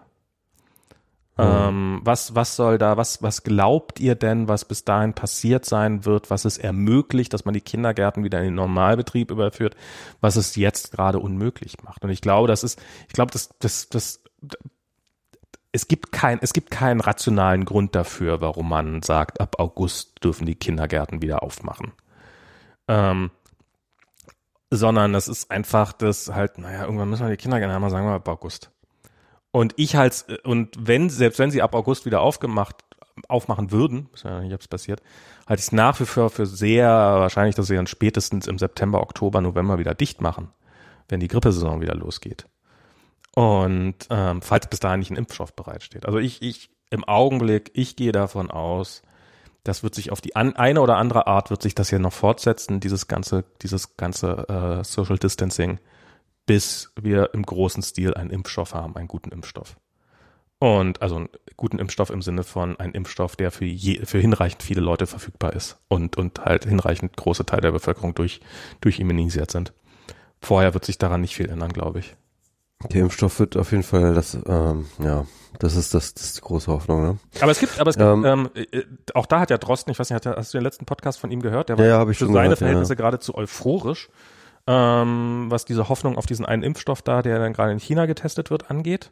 Mhm. Ähm, was, was soll da, was, was glaubt ihr denn, was bis dahin passiert sein wird, was es ermöglicht, dass man die Kindergärten wieder in den Normalbetrieb überführt, was es jetzt gerade unmöglich macht? Und ich glaube, das ist, ich glaube, das, das, das, es gibt kein, es gibt keinen rationalen Grund dafür, warum man sagt, ab August dürfen die Kindergärten wieder aufmachen. Ähm, sondern das ist einfach das halt, naja, irgendwann müssen wir die Kinder gerne haben, sagen wir ab August. Und ich halt, und wenn, selbst wenn sie ab August wieder aufgemacht, aufmachen würden, ist ja nicht, ob es passiert, halte ich es nach wie vor für sehr wahrscheinlich, dass sie dann spätestens im September, Oktober, November wieder dicht machen, wenn die Grippesaison wieder losgeht. Und ähm, falls bis dahin nicht ein Impfstoff bereitsteht. Also ich, ich im Augenblick, ich gehe davon aus, das wird sich auf die an, eine oder andere Art wird sich das hier noch fortsetzen, dieses ganze, dieses ganze äh, Social Distancing, bis wir im großen Stil einen Impfstoff haben, einen guten Impfstoff. Und also einen guten Impfstoff im Sinne von einem Impfstoff, der für, je, für hinreichend viele Leute verfügbar ist und, und halt hinreichend große Teile der Bevölkerung durch, durch immunisiert sind. Vorher wird sich daran nicht viel ändern, glaube ich. Der Impfstoff wird auf jeden Fall das, ähm, ja, das ist das, das ist die große Hoffnung, ne? Aber es gibt, aber es gibt, ähm, ähm, äh, auch da hat ja Drosten, ich weiß nicht, hast du den letzten Podcast von ihm gehört? Der war ja, hab ich für schon seine gehört, Verhältnisse ja. geradezu euphorisch, ähm, was diese Hoffnung auf diesen einen Impfstoff da, der dann gerade in China getestet wird, angeht.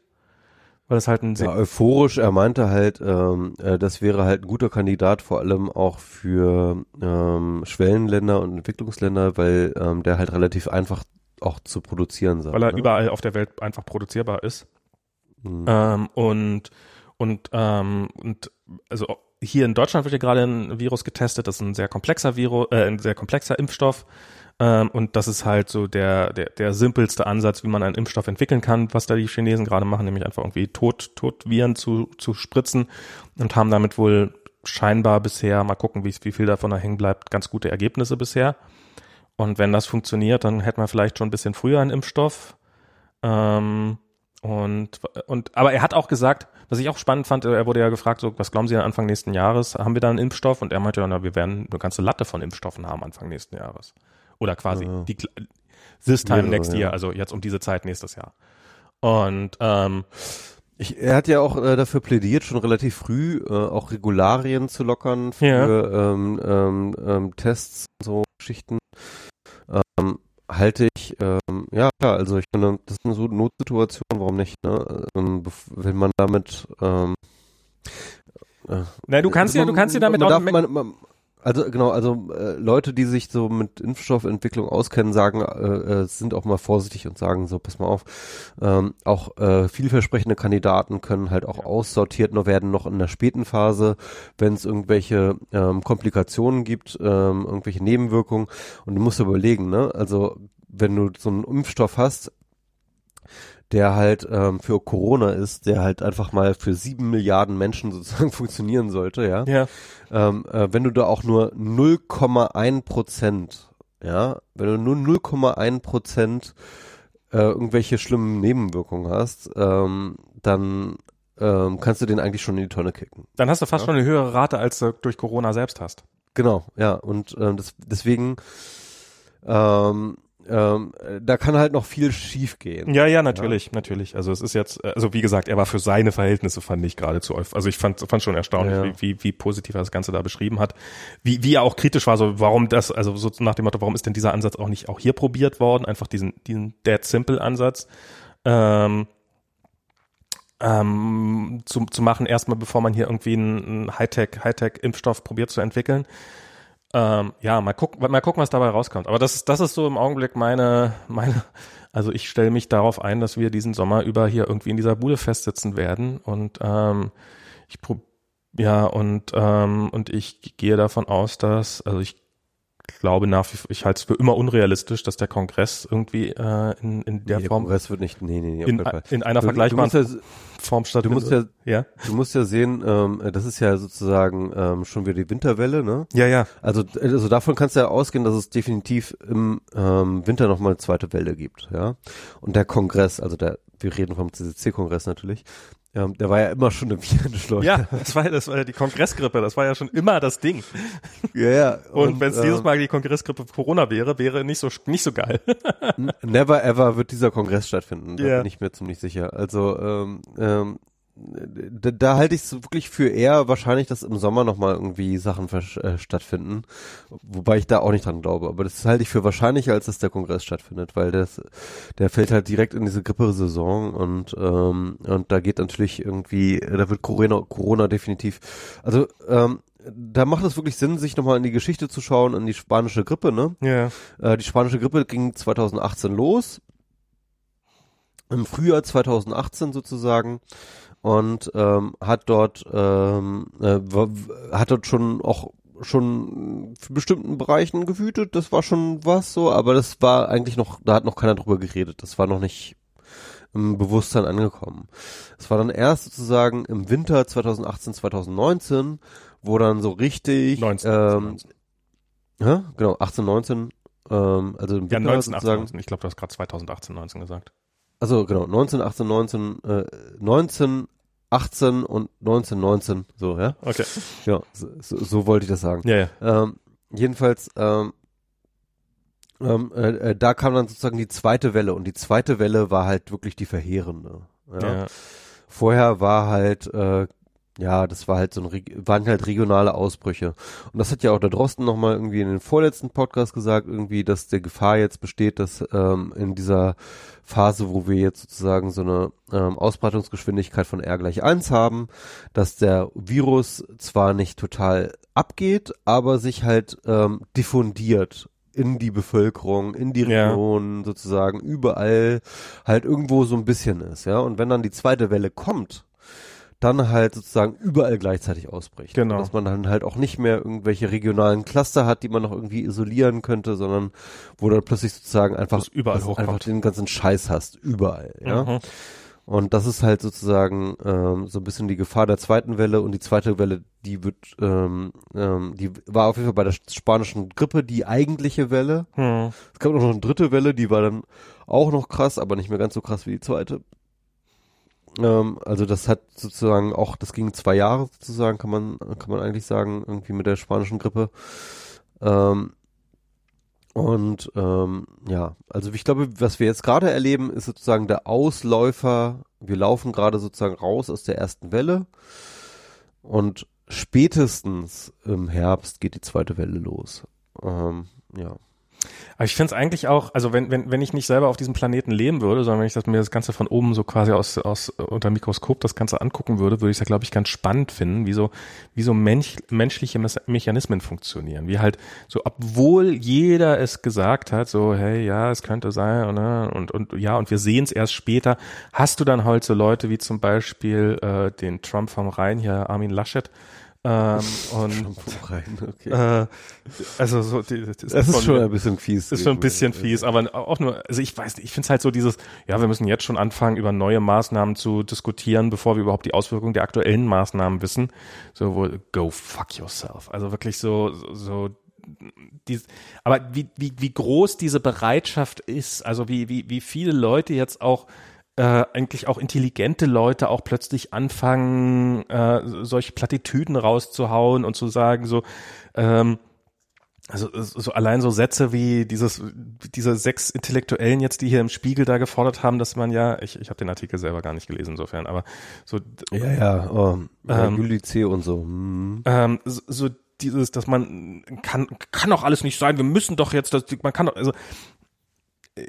Weil es halt ein ja, euphorisch, er meinte halt, ähm, äh, das wäre halt ein guter Kandidat, vor allem auch für ähm, Schwellenländer und Entwicklungsländer, weil ähm, der halt relativ einfach auch zu produzieren sein. weil er ne? überall auf der Welt einfach produzierbar ist. Mhm. Ähm, und und ähm, und also hier in Deutschland wird ja gerade ein Virus getestet. Das ist ein sehr komplexer Virus, äh, ein sehr komplexer Impfstoff. Ähm, und das ist halt so der, der der simpelste Ansatz, wie man einen Impfstoff entwickeln kann, was da die Chinesen gerade machen, nämlich einfach irgendwie tot Totviren zu zu spritzen und haben damit wohl scheinbar bisher mal gucken, wie wie viel davon da hängen bleibt, ganz gute Ergebnisse bisher. Und wenn das funktioniert, dann hätten wir vielleicht schon ein bisschen früher einen Impfstoff. Ähm, und, und, aber er hat auch gesagt, was ich auch spannend fand, er wurde ja gefragt, so, was glauben Sie Anfang nächsten Jahres? Haben wir da einen Impfstoff? Und er meinte, ja, na, wir werden eine ganze Latte von Impfstoffen haben Anfang nächsten Jahres. Oder quasi Ja. die, this time Mehrere, next ja. year, also jetzt um diese Zeit nächstes Jahr. Und, ähm, Ich, er hat ja auch äh, dafür plädiert, schon relativ früh äh, auch Regularien zu lockern für Ja. ähm, ähm, ähm, Tests und so Geschichten. Ähm, halte ich, ähm, ja also ich finde, das ist eine so Notsituation, warum nicht, ne? Ähm, wenn man damit ähm, äh, na, du kannst ja, du kannst ja damit man auch, darf, man, man, also genau, also äh, Leute, die sich so mit Impfstoffentwicklung auskennen, sagen, äh, äh, sind auch mal vorsichtig und sagen so, pass mal auf, ähm, auch äh, vielversprechende Kandidaten können halt auch aussortiert noch werden, noch in der späten Phase, wenn es irgendwelche ähm, Komplikationen gibt, ähm, irgendwelche Nebenwirkungen. Und du musst überlegen, ne? Also wenn du so einen Impfstoff hast, der halt ähm, für Corona ist, der halt einfach mal für sieben Milliarden Menschen sozusagen funktionieren sollte, ja. ja, Ähm, äh, wenn du da auch nur 0,1 Prozent, ja, wenn du nur 0,1 Prozent äh, irgendwelche schlimmen Nebenwirkungen hast, ähm, dann ähm, kannst du den eigentlich schon in die Tonne kicken. dann hast du fast Ja. schon eine höhere Rate, als du durch Corona selbst hast. Genau, ja, und ähm, das, deswegen, ähm, ähm, äh, da kann halt noch viel schief gehen. Ja, ja, natürlich, natürlich. Also es ist jetzt, also wie gesagt, er war für seine Verhältnisse, fand ich geradezu, also ich fand, fand schon erstaunlich, Ja. wie, wie, wie positiv er das Ganze da beschrieben hat. Wie, wie er auch kritisch war, so warum das, also so nach dem Motto, warum ist denn dieser Ansatz auch nicht auch hier probiert worden? Einfach diesen, diesen Dead Simple Ansatz. Ähm, ähm, zu, zu machen, erstmal bevor man hier irgendwie einen, einen Hightech, Hightech-Impfstoff probiert zu entwickeln. Ähm, ja, mal gucken, mal gucken, was dabei rauskommt. Aber das ist, das ist so im Augenblick meine, meine, also ich stelle mich darauf ein, dass wir diesen Sommer über hier irgendwie in dieser Bude festsitzen werden und ähm, ich prob ja und ähm, und ich gehe davon aus, dass also ich glaube nach wie vor, ich halte es für immer unrealistisch, dass der Kongress irgendwie äh, in, in der Nee, Form Kongress wird nicht, nee, nee, nee, in, in einer Du- vergleichbaren du ja, Form du stattfindet. musst ja, ja, du musst ja sehen, ähm, das ist ja sozusagen ähm, schon wieder die Winterwelle, ne? ja, ja, Also, also davon kannst du ja ausgehen, dass es definitiv im ähm, Winter nochmal eine zweite Welle gibt, ja. Und der Kongress, also der, wir reden vom CCC-Kongress natürlich, ähm, der war ja immer schon eine Virenschleuder. ja, das war, das war ja die Kongressgrippe, das war ja schon immer das Ding. ja, ja. Und, wenn es dieses ähm, Mal die Kongressgrippe Corona wäre, wäre nicht so nicht so geil. Never ever wird dieser Kongress stattfinden, da Ja. bin ich mir ziemlich sicher. Also ähm, ähm, da, da halte ich es wirklich für eher wahrscheinlich, dass im Sommer nochmal irgendwie Sachen äh, stattfinden, wobei ich da auch nicht dran glaube. Aber das halte ich für wahrscheinlicher, als dass der Kongress stattfindet, weil das, der fällt halt direkt in diese Grippesaison und ähm, und da geht natürlich irgendwie, da wird Corona, Corona definitiv, also ähm, da macht es wirklich Sinn, sich nochmal in die Geschichte zu schauen, in die spanische Grippe, ne? Ja. Äh, die spanische Grippe ging 2018 los. Im Frühjahr 2018 sozusagen. Und ähm, hat dort ähm, äh, hat dort schon auch schon für bestimmten Bereichen gewütet, das war schon was so, aber das war eigentlich noch, da hat noch keiner drüber geredet, das war noch nicht im Bewusstsein angekommen. Es war dann erst sozusagen im Winter 2018, 2019, wo dann so richtig 19. ähm, 19. ja, genau, 18, 19, ähm, also im Ja, Winter 19, 18, sozusagen. 19. Ich glaube, du hast gerade 2018, 19 gesagt. Also genau, 19, 18, 19, äh, 19, 18 und 19, 19, so, ja. Okay. Ja, so, so, wollte ich das sagen. Ja, ja. Ähm, jedenfalls, ähm, ähm, äh, äh, da kam dann sozusagen die zweite Welle und die zweite Welle war halt wirklich die verheerende. Ja. ja. Vorher war halt, äh, ja, das war halt so ein, waren halt regionale Ausbrüche. Und das hat ja auch der Drosten nochmal irgendwie in den vorletzten Podcast gesagt, irgendwie, dass der Gefahr jetzt besteht, dass ähm, in dieser Phase, wo wir jetzt sozusagen so eine ähm, Ausbreitungsgeschwindigkeit von R gleich eins haben, dass der Virus zwar nicht total abgeht, aber sich halt ähm, diffundiert in die Bevölkerung, in die Ja. Region sozusagen, überall halt irgendwo so ein bisschen ist, ja. Und wenn dann die zweite Welle kommt, dann halt sozusagen überall gleichzeitig ausbricht. Genau. Und dass man dann halt auch nicht mehr irgendwelche regionalen Cluster hat, die man noch irgendwie isolieren könnte, sondern wo dann plötzlich sozusagen einfach, überall einfach den ganzen Scheiß hast, überall, ja. Mhm. Und das ist halt sozusagen ähm, so ein bisschen die Gefahr der zweiten Welle und die zweite Welle, die wird, ähm, ähm, die war auf jeden Fall bei der spanischen Grippe die eigentliche Welle. Hm. Es gab noch eine dritte Welle, die war dann auch noch krass, aber nicht mehr ganz so krass wie die zweite. Ähm, also das hat sozusagen auch, das ging zwei Jahre sozusagen, kann man, kann man eigentlich sagen, irgendwie mit der spanischen Grippe. Ähm, und ähm, ja, also ich glaube, was wir jetzt gerade erleben, ist sozusagen der Ausläufer. Wir laufen gerade sozusagen raus aus der ersten Welle und spätestens im Herbst geht die zweite Welle los. Ähm, ja. Aber ich finde es eigentlich auch, also wenn, wenn, wenn ich nicht selber auf diesem Planeten leben würde, sondern wenn ich das, mir das Ganze von oben so quasi aus, aus unter Mikroskop das Ganze angucken würde, würde ich es ja, glaube ich, ganz spannend finden, wie so, wie so Mensch, menschliche Mechanismen funktionieren. Wie halt so, obwohl jeder es gesagt hat, so, hey, ja, es könnte sein, und, ne, und, und ja, und wir sehen es erst später, hast du dann halt so Leute wie zum Beispiel äh, den Trump vom Rhein hier, Armin Laschet, ähm, und okay. äh, also so die, das das ist von- schon ein bisschen fies. ist schon ein bisschen fies, aber auch nur, also ich weiß nicht, ich finde es halt so dieses, ja, wir müssen jetzt schon anfangen, über neue Maßnahmen zu diskutieren, bevor wir überhaupt die Auswirkungen der aktuellen Maßnahmen wissen. So, wo, go fuck yourself. Also wirklich so, so, dies, aber wie, wie, wie groß diese Bereitschaft ist, also wie, wie, wie viele Leute jetzt auch äh, eigentlich auch intelligente Leute auch plötzlich anfangen, äh, solche Plattitüden rauszuhauen und zu sagen, so, ähm, also so allein so Sätze wie dieses, diese sechs Intellektuellen jetzt, die hier im Spiegel da gefordert haben, dass man ja, ich, ich habe den Artikel selber gar nicht gelesen insofern, aber so Ja, ja, oh, Ähm, Juli C. und so. Hm. ähm, so, so dieses, dass man kann, kann doch alles nicht sein, wir müssen doch jetzt, das, man kann doch, also äh,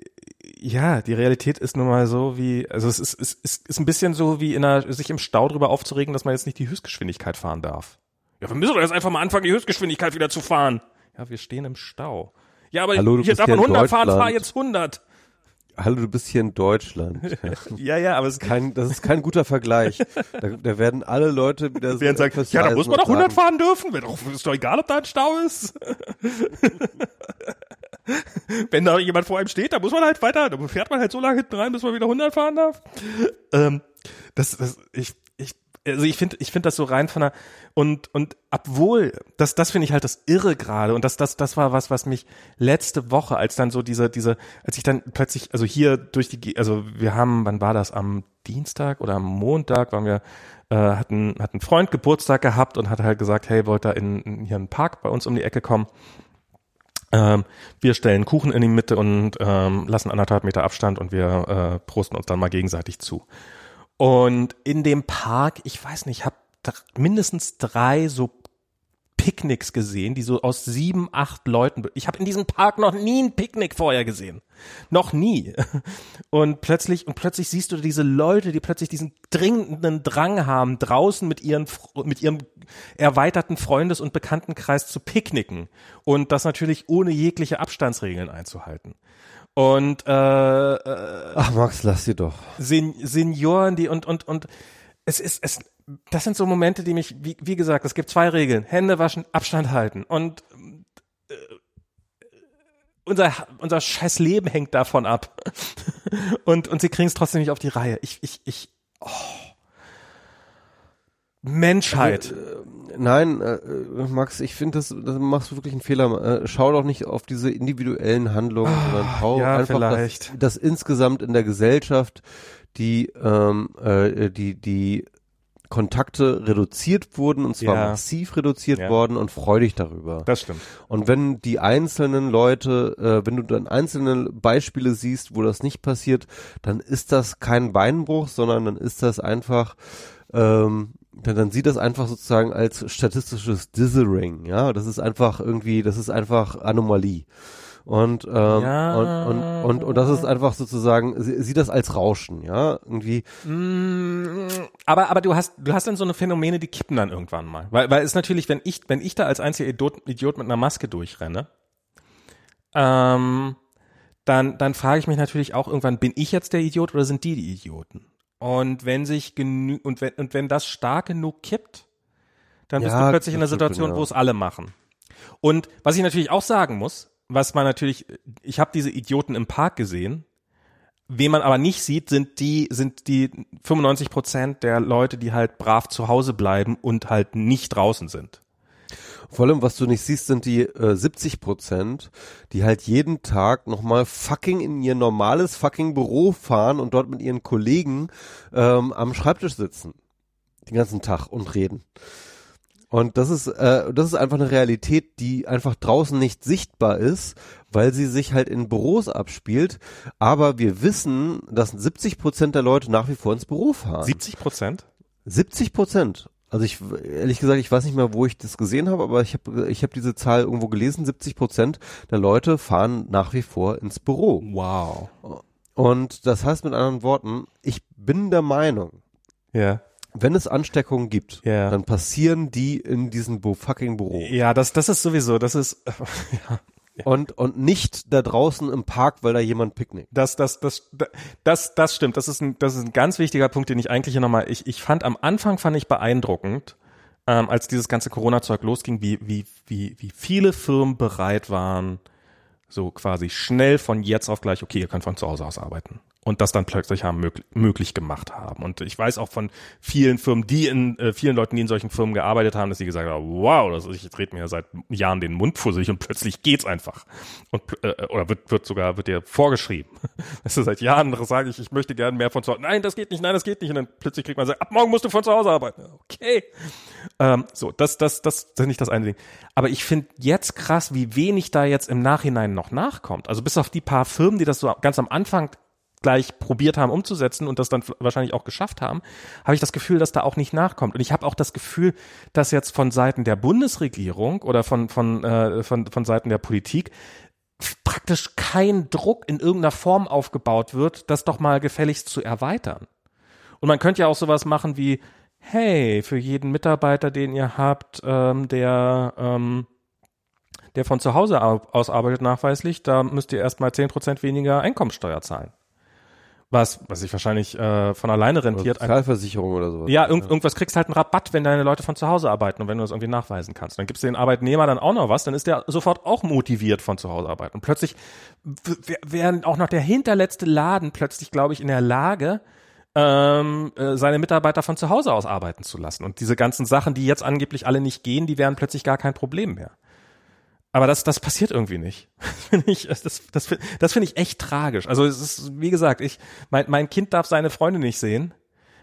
ja, die Realität ist nun mal so wie, also es ist, es ist, ist ein bisschen so wie in einer, sich im Stau drüber aufzuregen, dass man jetzt nicht die Höchstgeschwindigkeit fahren darf. Ja, wir müssen doch jetzt einfach mal anfangen, die Höchstgeschwindigkeit wieder zu fahren. Ja, wir stehen im Stau. Ja, aber Hallo, hier darf man in 100 fahren, fahr jetzt 100. Hallo, du bist hier in Deutschland. Ja. Ja, aber es Kein, das ist kein guter Vergleich. Da, da werden alle Leute wieder so werden sagen, ja, da muss man doch 100 sagen. fahren dürfen. Ist doch egal, ob da ein Stau ist. Wenn da jemand vor einem steht, da muss man halt weiter, da fährt man halt so lange hinten rein, bis man wieder 100 fahren darf. Ähm, das, das, ich, ich, also ich finde, ich finde das so rein von der, und, und obwohl, das, das finde ich halt das Irre gerade, und das, das, das war was, was mich letzte Woche, als dann so diese, diese, als ich dann plötzlich, also hier durch die, also wir haben, wann war das, am Dienstag oder am Montag waren wir, äh, hatten, hat ein Freund Geburtstag gehabt und hat halt gesagt, hey, wollt ihr in, in hier einen Park bei uns um die Ecke kommen? Ähm, wir stellen Kuchen in die Mitte und ähm, lassen anderthalb Meter Abstand und wir äh, prosten uns dann mal gegenseitig zu. Und in dem Park, ich weiß nicht, ich habe mindestens drei so Picknicks gesehen, die so aus sieben, acht Leuten. Ich habe in diesem Park noch nie ein Picknick vorher gesehen. Noch nie. Und plötzlich, und plötzlich siehst du diese Leute, die plötzlich diesen dringenden Drang haben, draußen mit ihren, mit ihrem erweiterten Freundes- und Bekanntenkreis zu picknicken. Und das natürlich ohne jegliche Abstandsregeln einzuhalten. Und äh, äh, Ach Max, lass sie doch. Sen Senioren, die und und und es ist es das sind so Momente, die mich wie, wie gesagt, es gibt zwei Regeln: Hände waschen, Abstand halten und äh, unser unser scheiß Leben hängt davon ab und und sie kriegen es trotzdem nicht auf die Reihe. Ich ich ich oh. Menschheit. Nein, äh, äh, Max, ich finde, das, das machst du wirklich einen Fehler. Äh, schau doch nicht auf diese individuellen Handlungen, sondern schau Ah, ja, einfach, dass, dass insgesamt in der Gesellschaft die, ähm, äh, die, die Kontakte reduziert wurden und zwar Ja. massiv reduziert Ja. worden und freu dich darüber. Das stimmt. Und wenn die einzelnen Leute, äh, wenn du dann einzelne Beispiele siehst, wo das nicht passiert, dann ist das kein Beinbruch, sondern dann ist das einfach, ähm, dann, dann sieht das einfach sozusagen als statistisches Dithering, ja. Das ist einfach irgendwie, das ist einfach Anomalie. Und, ähm, Ja. und, und, und, und das ist einfach sozusagen, sie, sieht das als Rauschen, ja, irgendwie. Mm, Aber, aber du hast, du hast dann so eine Phänomene, die kippen dann irgendwann mal. Weil, weil es natürlich, wenn ich, wenn ich da als einziger Idiot, Idiot mit einer Maske durchrenne, ähm, dann, dann frage ich mich natürlich auch irgendwann, bin ich jetzt der Idiot oder sind die die Idioten? Und wenn sich genü und wenn, und wenn das stark genug kippt, dann bist Ja, du plötzlich in einer Situation, ja. wo es alle machen. Und was ich natürlich auch sagen muss, was man natürlich, ich habe diese Idioten im Park gesehen. Wen man aber nicht sieht, sind die, sind die 95 Prozent der Leute, die halt brav zu Hause bleiben und halt nicht draußen sind. Vor allem, was du nicht siehst, sind die äh, 70 Prozent, die halt jeden Tag nochmal fucking in ihr normales fucking Büro fahren und dort mit ihren Kollegen ähm, am Schreibtisch sitzen. Den ganzen Tag und reden. Und das ist, äh, das ist einfach eine Realität, die einfach draußen nicht sichtbar ist, weil sie sich halt in Büros abspielt. Aber wir wissen, dass 70 Prozent der Leute nach wie vor ins Büro fahren. 70 Prozent? 70 Prozent. Also ich ehrlich gesagt, ich weiß nicht mehr, wo ich das gesehen habe, aber ich habe ich habe diese Zahl irgendwo gelesen. 70 Prozent der Leute fahren nach wie vor ins Büro. Wow. Und das heißt mit anderen Worten, ich bin der Meinung, Ja. Wenn es Ansteckungen gibt, Ja. dann passieren die in diesem fucking Büro. Ja, das, das ist sowieso, das ist, ja. Und, und nicht da draußen im Park, weil da jemand picknickt. Das, das, das, das, das stimmt. Das ist ein, das ist ein ganz wichtiger Punkt, den ich eigentlich hier nochmal, ich, ich fand am Anfang fand ich beeindruckend, ähm, als dieses ganze Corona-Zeug losging, wie, wie, wie, wie viele Firmen bereit waren, so quasi schnell von jetzt auf gleich, okay, ihr könnt von zu Hause aus arbeiten. Und das dann plötzlich haben möglich, möglich gemacht haben. Und ich weiß auch von vielen Firmen, die in, äh, vielen Leuten, die in solchen Firmen gearbeitet haben, dass sie gesagt haben, wow, das ist, ich drehe mir seit Jahren den Mund fusselig und plötzlich geht's einfach. Und, äh, oder wird, wird sogar, wird dir vorgeschrieben. Weißt du, seit Jahren sage ich, ich möchte gerne mehr von zu Hause. Nein, das geht nicht, nein, das geht nicht. Und dann plötzlich kriegt man sagt, ab morgen musst du von zu Hause arbeiten. Okay. Ähm, so, das, das, das, das ist nicht das eine Ding. Aber ich finde jetzt krass, wie wenig da jetzt im Nachhinein noch nachkommt. Also bis auf die paar Firmen, die das so ganz am Anfang gleich probiert haben umzusetzen und das dann wahrscheinlich auch geschafft haben, habe ich das Gefühl, dass da auch nicht nachkommt. Und ich habe auch das Gefühl, dass jetzt von Seiten der Bundesregierung oder von von äh, von von Seiten der Politik praktisch kein Druck in irgendeiner Form aufgebaut wird, das doch mal gefälligst zu erweitern. Und man könnte ja auch sowas machen wie, hey, für jeden Mitarbeiter, den ihr habt, ähm, der ähm, der von zu Hause aus arbeitet nachweislich, da müsst ihr erstmal zehn Prozent weniger Einkommensteuer zahlen. Was, was sich wahrscheinlich äh, von alleine rentiert. Sozialversicherung oder sowas. Ja, irgend, irgendwas kriegst halt einen Rabatt, wenn deine Leute von zu Hause arbeiten und wenn du das irgendwie nachweisen kannst. Dann gibst du den Arbeitnehmer dann auch noch was, dann ist der sofort auch motiviert von zu Hause arbeiten. Und plötzlich wäre auch noch der hinterletzte Laden plötzlich, glaube ich, in der Lage, ähm, äh, seine Mitarbeiter von zu Hause aus arbeiten zu lassen. Und diese ganzen Sachen, die jetzt angeblich alle nicht gehen, die wären plötzlich gar kein Problem mehr. Aber das, das passiert irgendwie nicht. Finde ich, das, das, das, das finde ich echt tragisch. Also es ist, wie gesagt, ich, mein, mein Kind darf seine Freunde nicht sehen.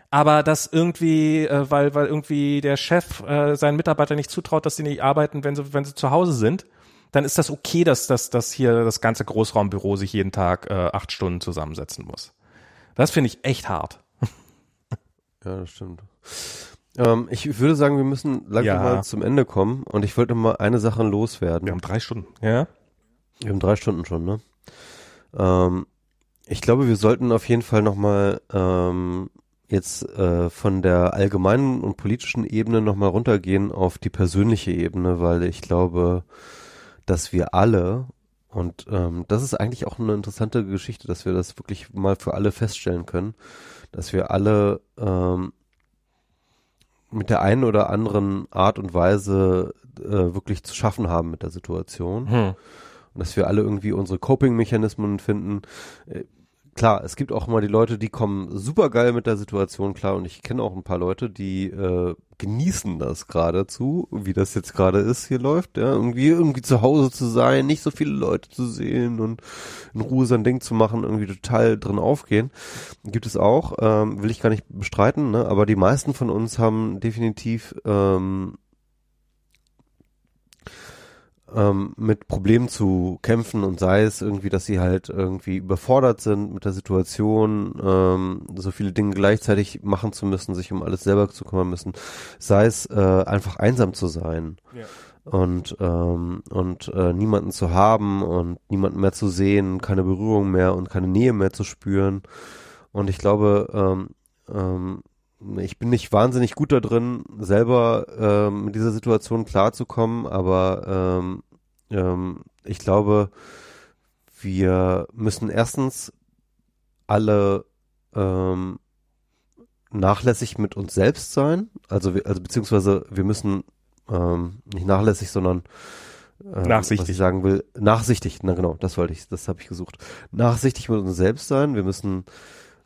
Aber das irgendwie, äh, weil, weil irgendwie der Chef äh, seinen Mitarbeitern nicht zutraut, dass sie nicht arbeiten, wenn sie, wenn sie zu Hause sind, dann ist das okay, dass, dass, dass hier das ganze Großraumbüro sich jeden Tag äh, acht Stunden zusammensetzen muss. Das finde ich echt hart. Ja, das stimmt. Ähm, ich würde sagen, wir müssen langsam Ja. mal zum Ende kommen und ich wollte mal eine Sache loswerden. Wir haben drei Stunden. Ja. Wir haben drei Stunden schon, ne? Ähm, ich glaube, wir sollten auf jeden Fall nochmal ähm, jetzt äh, von der allgemeinen und politischen Ebene nochmal runtergehen auf die persönliche Ebene, weil ich glaube, dass wir alle, und ähm, das ist eigentlich auch eine interessante Geschichte, dass wir das wirklich mal für alle feststellen können, dass wir alle ähm, mit der einen oder anderen Art und Weise äh, wirklich zu schaffen haben mit der Situation Hm. und dass wir alle irgendwie unsere Coping-Mechanismen finden. Klar, es gibt auch immer die Leute, die kommen super geil mit der Situation klar und ich kenne auch ein paar Leute, die äh, genießen das geradezu, wie das jetzt gerade ist, hier läuft, ja, irgendwie irgendwie zu Hause zu sein, nicht so viele Leute zu sehen und in Ruhe sein Ding zu machen, irgendwie total drin aufgehen. Gibt es auch, ähm, will ich gar nicht bestreiten, ne? aber die meisten von uns haben definitiv ähm, ähm, mit Problemen zu kämpfen und sei es irgendwie, dass sie halt irgendwie überfordert sind mit der Situation, ähm, so viele Dinge gleichzeitig machen zu müssen, sich um alles selber zu kümmern müssen, sei es äh, einfach einsam zu sein Ja. und ähm, und äh, niemanden zu haben und niemanden mehr zu sehen, keine Berührung mehr und keine Nähe mehr zu spüren und ich glaube ähm, ähm, ich bin nicht wahnsinnig gut da drin, selber ähm, mit dieser Situation klarzukommen, aber ähm, ähm, ich glaube, wir müssen erstens alle ähm, nachlässig mit uns selbst sein, also wir, also beziehungsweise wir müssen ähm, nicht nachlässig, sondern äh, Nachsichtig. was ich sagen will, nachsichtig, na genau, das wollte ich, das habe ich gesucht. Nachsichtig mit uns selbst sein, wir müssen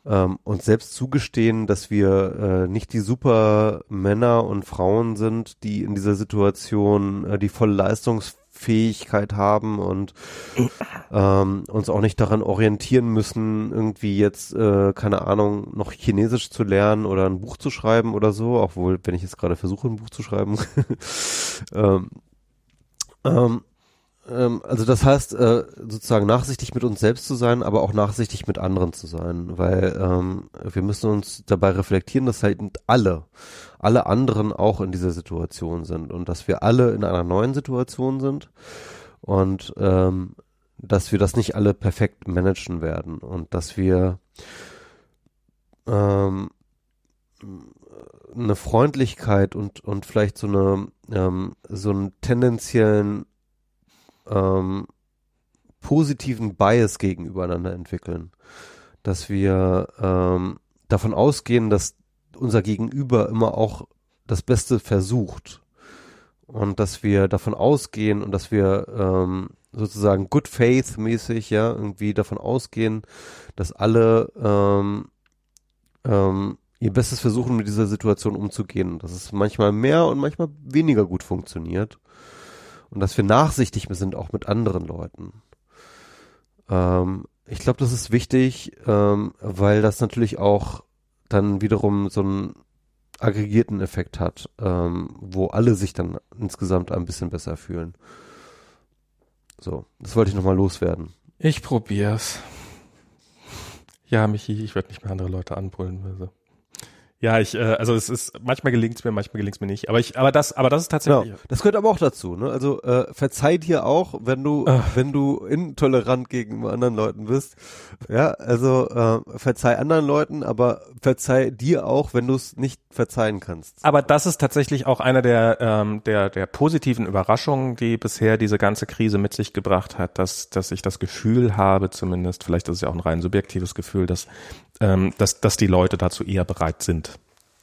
ähm, uns selbst zugestehen, dass wir äh, nicht die super Männer und Frauen sind, die in dieser Situation äh, die volle Leistungsfähigkeit haben und ähm, uns auch nicht daran orientieren müssen, irgendwie jetzt, äh, keine Ahnung, noch Chinesisch zu lernen oder ein Buch zu schreiben oder so, obwohl, wenn ich jetzt gerade versuche, ein Buch zu schreiben. ähm, ähm, also das heißt, äh, sozusagen nachsichtig mit uns selbst zu sein, aber auch nachsichtig mit anderen zu sein, weil ähm, wir müssen uns dabei reflektieren, dass halt alle, alle anderen auch in dieser Situation sind und dass wir alle in einer neuen Situation sind und ähm, dass wir das nicht alle perfekt managen werden und dass wir ähm, eine Freundlichkeit und und vielleicht so eine ähm, so einen tendenziellen ähm, positiven Bias gegenübereinander entwickeln, dass wir ähm, davon ausgehen, dass unser Gegenüber immer auch das Beste versucht und dass wir davon ausgehen und dass wir ähm, sozusagen Good Faith mäßig ja irgendwie davon ausgehen, dass alle ähm, ähm, ihr Bestes versuchen, mit dieser Situation umzugehen. Dass es manchmal mehr und manchmal weniger gut funktioniert. Und dass wir nachsichtig sind auch mit anderen Leuten. Ähm, ich glaube, das ist wichtig, ähm, weil das natürlich auch dann wiederum so einen aggregierten Effekt hat, ähm, wo alle sich dann insgesamt ein bisschen besser fühlen. So, das wollte ich nochmal loswerden. Ich probier's. Ja, Michi, ich werde nicht mehr andere Leute anpullen. Also. Ja, ich, äh, also es ist, manchmal gelingt's mir, manchmal gelingt's mir nicht. Aber ich, aber das, aber das ist tatsächlich. Genau. Das gehört aber auch dazu, ne? Also äh, verzeih dir auch, wenn du, Ah. wenn du intolerant gegenüber anderen Leuten bist. Ja, also äh, verzeih anderen Leuten, aber verzeih dir auch, wenn du es nicht verzeihen kannst. Aber das ist tatsächlich auch einer der, ähm, der, der positiven Überraschungen, die bisher diese ganze Krise mit sich gebracht hat, dass, dass ich das Gefühl habe, zumindest, vielleicht ist es ja auch ein rein subjektives Gefühl, dass, ähm, dass, dass die Leute dazu eher bereit sind.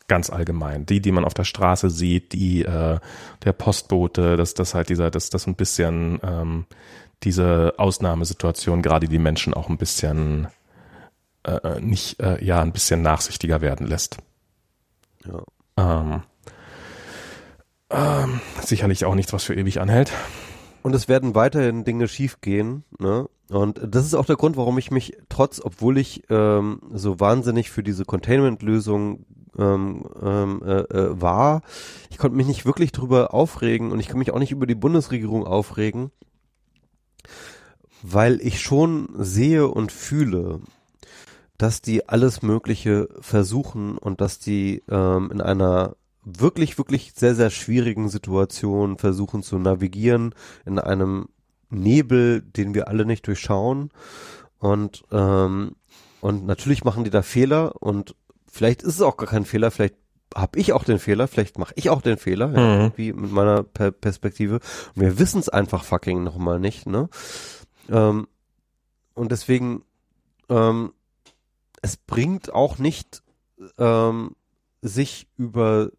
Ganz allgemein. Die, die man auf der Straße sieht, die, äh, der Postbote, dass das halt dieser, dass das ein bisschen, ähm, diese Ausnahmesituation gerade die Menschen auch ein bisschen, äh, nicht, äh, ja, ein bisschen nachsichtiger werden lässt. Ja. Ähm, ähm, sicherlich auch nichts, was für ewig anhält. Und es werden weiterhin Dinge schiefgehen, ne? Und das ist auch der Grund, warum ich mich trotz, obwohl ich ähm, so wahnsinnig für diese Containment-Lösung ähm, ähm, äh, äh, war, ich konnte mich nicht wirklich drüber aufregen und ich kann mich auch nicht über die Bundesregierung aufregen, weil ich schon sehe und fühle, dass die alles Mögliche versuchen und dass die ähm, in einer wirklich, wirklich sehr, sehr schwierigen Situation versuchen zu navigieren in einem Nebel, den wir alle nicht durchschauen. Und, ähm, und natürlich machen die da Fehler und vielleicht ist es auch gar kein Fehler, vielleicht habe ich auch den Fehler, vielleicht mache ich auch den Fehler, ja, Mhm. irgendwie mit meiner per Perspektive. Und wir wissen es einfach fucking nochmal nicht, ne? Ähm, und deswegen, ähm, es bringt auch nicht, ähm, sich über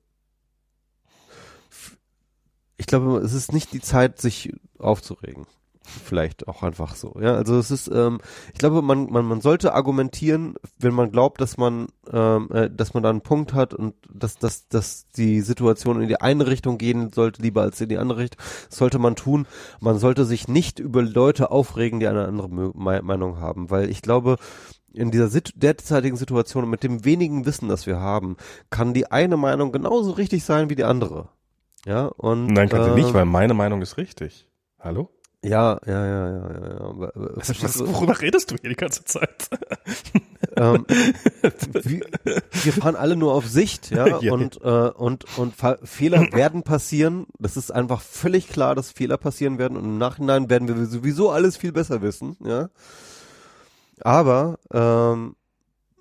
ich glaube, es ist nicht die Zeit, sich aufzuregen. Vielleicht auch einfach so. Ja, also es ist, ähm, ich glaube, man, man, man sollte argumentieren, wenn man glaubt, dass man, ähm, äh, dass man da einen Punkt hat und dass, dass, dass die Situation in die eine Richtung gehen sollte, lieber als in die andere Richtung. Das sollte man tun. Man sollte sich nicht über Leute aufregen, die eine andere Me- Meinung haben, weil ich glaube, in dieser Sit derzeitigen Situation und mit dem wenigen Wissen, das wir haben, kann die eine Meinung genauso richtig sein wie die andere. Ja, und Nein, kann sie äh, nicht, weil meine Meinung ist richtig. Hallo? Ja, ja, ja, ja, ja, aber- Was, verstehst du? worüber redest du hier die ganze Zeit? ähm, wir, wir fahren alle nur auf Sicht, ja, Ja. und äh, und und Fehler werden passieren. Das ist einfach völlig klar, dass Fehler passieren werden und im Nachhinein werden wir sowieso alles viel besser wissen, ja. Aber ähm,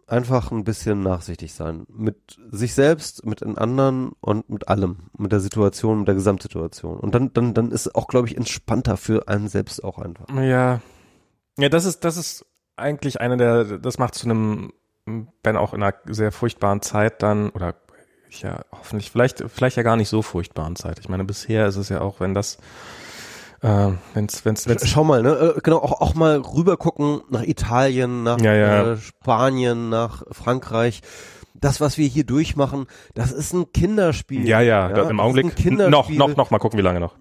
einfach ein bisschen nachsichtig sein mit sich selbst, mit den anderen und mit allem, mit der Situation, mit der Gesamtsituation. Und dann dann dann ist auch, glaube ich, entspannter für einen selbst auch einfach. Ja. Ja, das ist, das ist eigentlich eine der, das macht zu einem, wenn auch in einer sehr furchtbaren Zeit dann, oder ja, hoffentlich, vielleicht, vielleicht ja gar nicht so furchtbaren Zeit. Ich meine, bisher ist es ja auch, wenn das, äh, wenn's, wenn's, wenn's Schau mal, ne, äh, genau, auch, auch mal rüber gucken nach Italien, nach Ja, ja. Äh, Spanien, nach Frankreich. Das, was wir hier durchmachen, das ist ein Kinderspiel. ja, ja, das im Augenblick, noch, noch, noch, mal gucken, wie lange noch.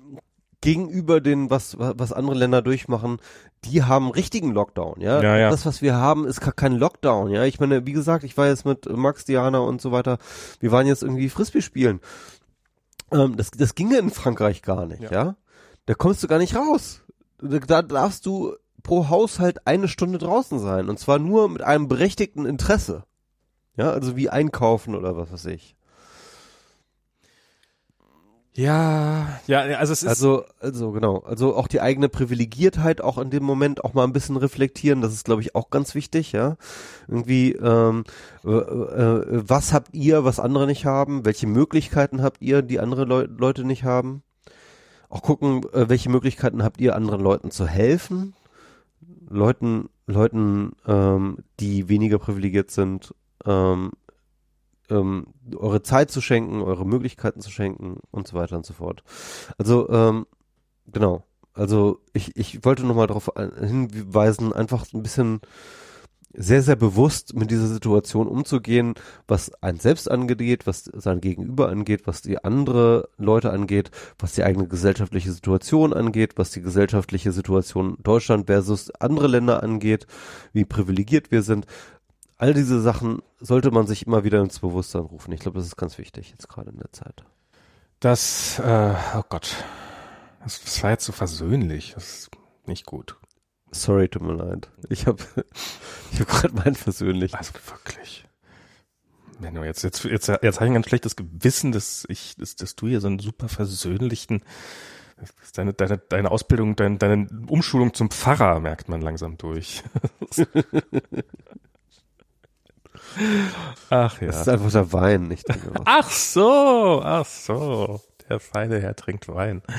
gegenüber den, was, was andere Länder durchmachen, die haben richtigen Lockdown, ja. Ja, ja. Das, was wir haben, ist gar kein Lockdown, ja. Ich meine, wie gesagt, ich war jetzt mit Max, Diana und so weiter, wir waren jetzt irgendwie Frisbee spielen. Ähm, das, das ginge in Frankreich gar nicht, ja. Ja. Da kommst du gar nicht raus. Da da darfst du pro Haushalt eine Stunde draußen sein. Und zwar nur mit einem berechtigten Interesse. Ja, also wie einkaufen oder was weiß ich. Ja, ja, also es ist, Also, also genau. Also auch die eigene Privilegiertheit auch in dem Moment auch mal ein bisschen reflektieren. Das ist, glaube ich, auch ganz wichtig, ja. Irgendwie, ähm, äh, äh, was habt ihr, was andere nicht haben? Welche Möglichkeiten habt ihr, die andere Leu Leute nicht haben? Auch gucken, äh, welche Möglichkeiten habt ihr, anderen Leuten zu helfen? Leuten, Leuten, ähm, die weniger privilegiert sind, ähm, ähm, eure Zeit zu schenken, eure Möglichkeiten zu schenken und so weiter und so fort. Also, ähm, genau. Also ich, ich wollte nochmal darauf hinweisen, einfach ein bisschen sehr, sehr bewusst mit dieser Situation umzugehen, was einen selbst angeht, was sein Gegenüber angeht, was die andere Leute angeht, was die eigene gesellschaftliche Situation angeht, was die gesellschaftliche Situation Deutschland versus andere Länder angeht, wie privilegiert wir sind. All diese Sachen sollte man sich immer wieder ins Bewusstsein rufen. Ich glaube, das ist ganz wichtig jetzt gerade in der Zeit. das, äh, oh Gott, das, das war jetzt so versöhnlich, das ist nicht gut. Sorry, tut mir leid. Ich habe ich hab gerade meinen persönlich. Also wirklich. Du jetzt, jetzt, jetzt, jetzt habe ich ein ganz schlechtes Gewissen, dass ich, dass, dass du hier so einen super versöhnlichen, deine, deine, deine Ausbildung, deine, deine Umschulung zum Pfarrer merkt man langsam durch. Ach ja. Das ist einfach der Wein, nicht. Ach so, ach so. Der feine Herr trinkt Wein.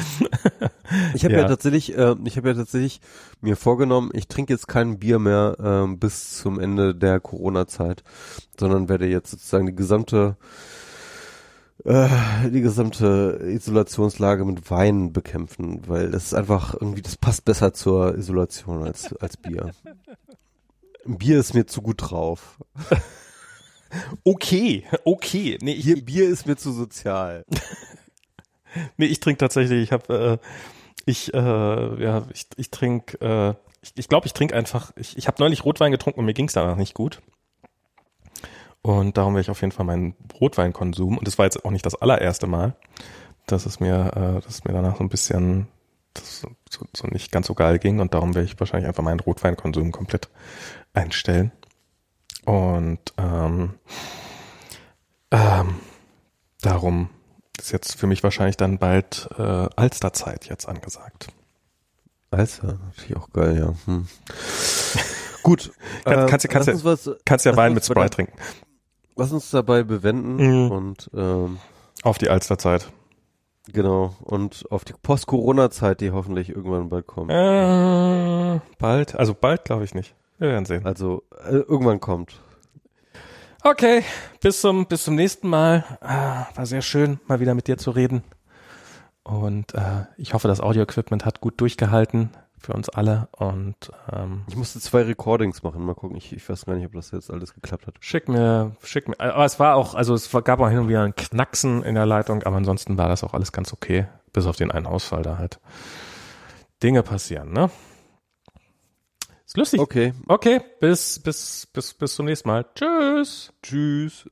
Ich habe ja. Ja. tatsächlich, äh, ich habe ja tatsächlich mir vorgenommen, ich trinke jetzt kein Bier mehr ähm, bis zum Ende der Corona-Zeit, sondern werde jetzt sozusagen die gesamte äh, die gesamte Isolationslage mit Wein bekämpfen, weil das ist einfach irgendwie, das passt besser zur Isolation als als Bier. Bier ist mir zu gut drauf. Okay, okay. Nee, ich, Bier, Bier ist mir zu sozial. Nee, ich trinke tatsächlich, ich habe, äh, ich, äh, ja, ich, ich trinke, äh, ich glaube, ich, glaub, ich trinke einfach, ich, ich habe neulich Rotwein getrunken und mir ging's danach nicht gut. Und darum werde ich auf jeden Fall meinen Rotweinkonsum, und das war jetzt auch nicht das allererste Mal, dass es mir, äh, dass es mir danach so ein bisschen das so, so nicht ganz so geil ging und darum werde ich wahrscheinlich einfach meinen Rotweinkonsum komplett einstellen. Und ähm, ähm, darum ist jetzt für mich wahrscheinlich dann bald äh, Alsterzeit jetzt angesagt. Alter, natürlich auch geil, ja. Hm. Gut. Kann- kannst du- kannst uns was, Kannst ja Wein mit Sprite trinken. Lass uns dabei bewenden Mhm. und ähm, Auf die Alsterzeit. genau und auf die Post-Corona-Zeit, die hoffentlich irgendwann bald kommt. Äh, bald, also bald glaube ich nicht. Wir werden sehen. Also äh, irgendwann kommt. Okay, bis zum, bis zum nächsten Mal. Ah, war sehr schön, mal wieder mit dir zu reden. Und äh, ich hoffe, das Audio-Equipment hat gut durchgehalten für uns alle. Und ähm, Ich musste zwei Recordings machen. Mal gucken. Ich, ich weiß gar nicht, ob das jetzt alles geklappt hat. schick mir, schick mir. Aber es war auch, also es gab auch hin und wieder ein Knacksen in der Leitung, aber ansonsten war das auch alles ganz okay. Bis auf den einen Ausfall da halt. Dinge passieren, ne? Ist lustig. Okay. Okay, bis, bis, bis, bis zum nächsten Mal. Tschüss. Tschüss.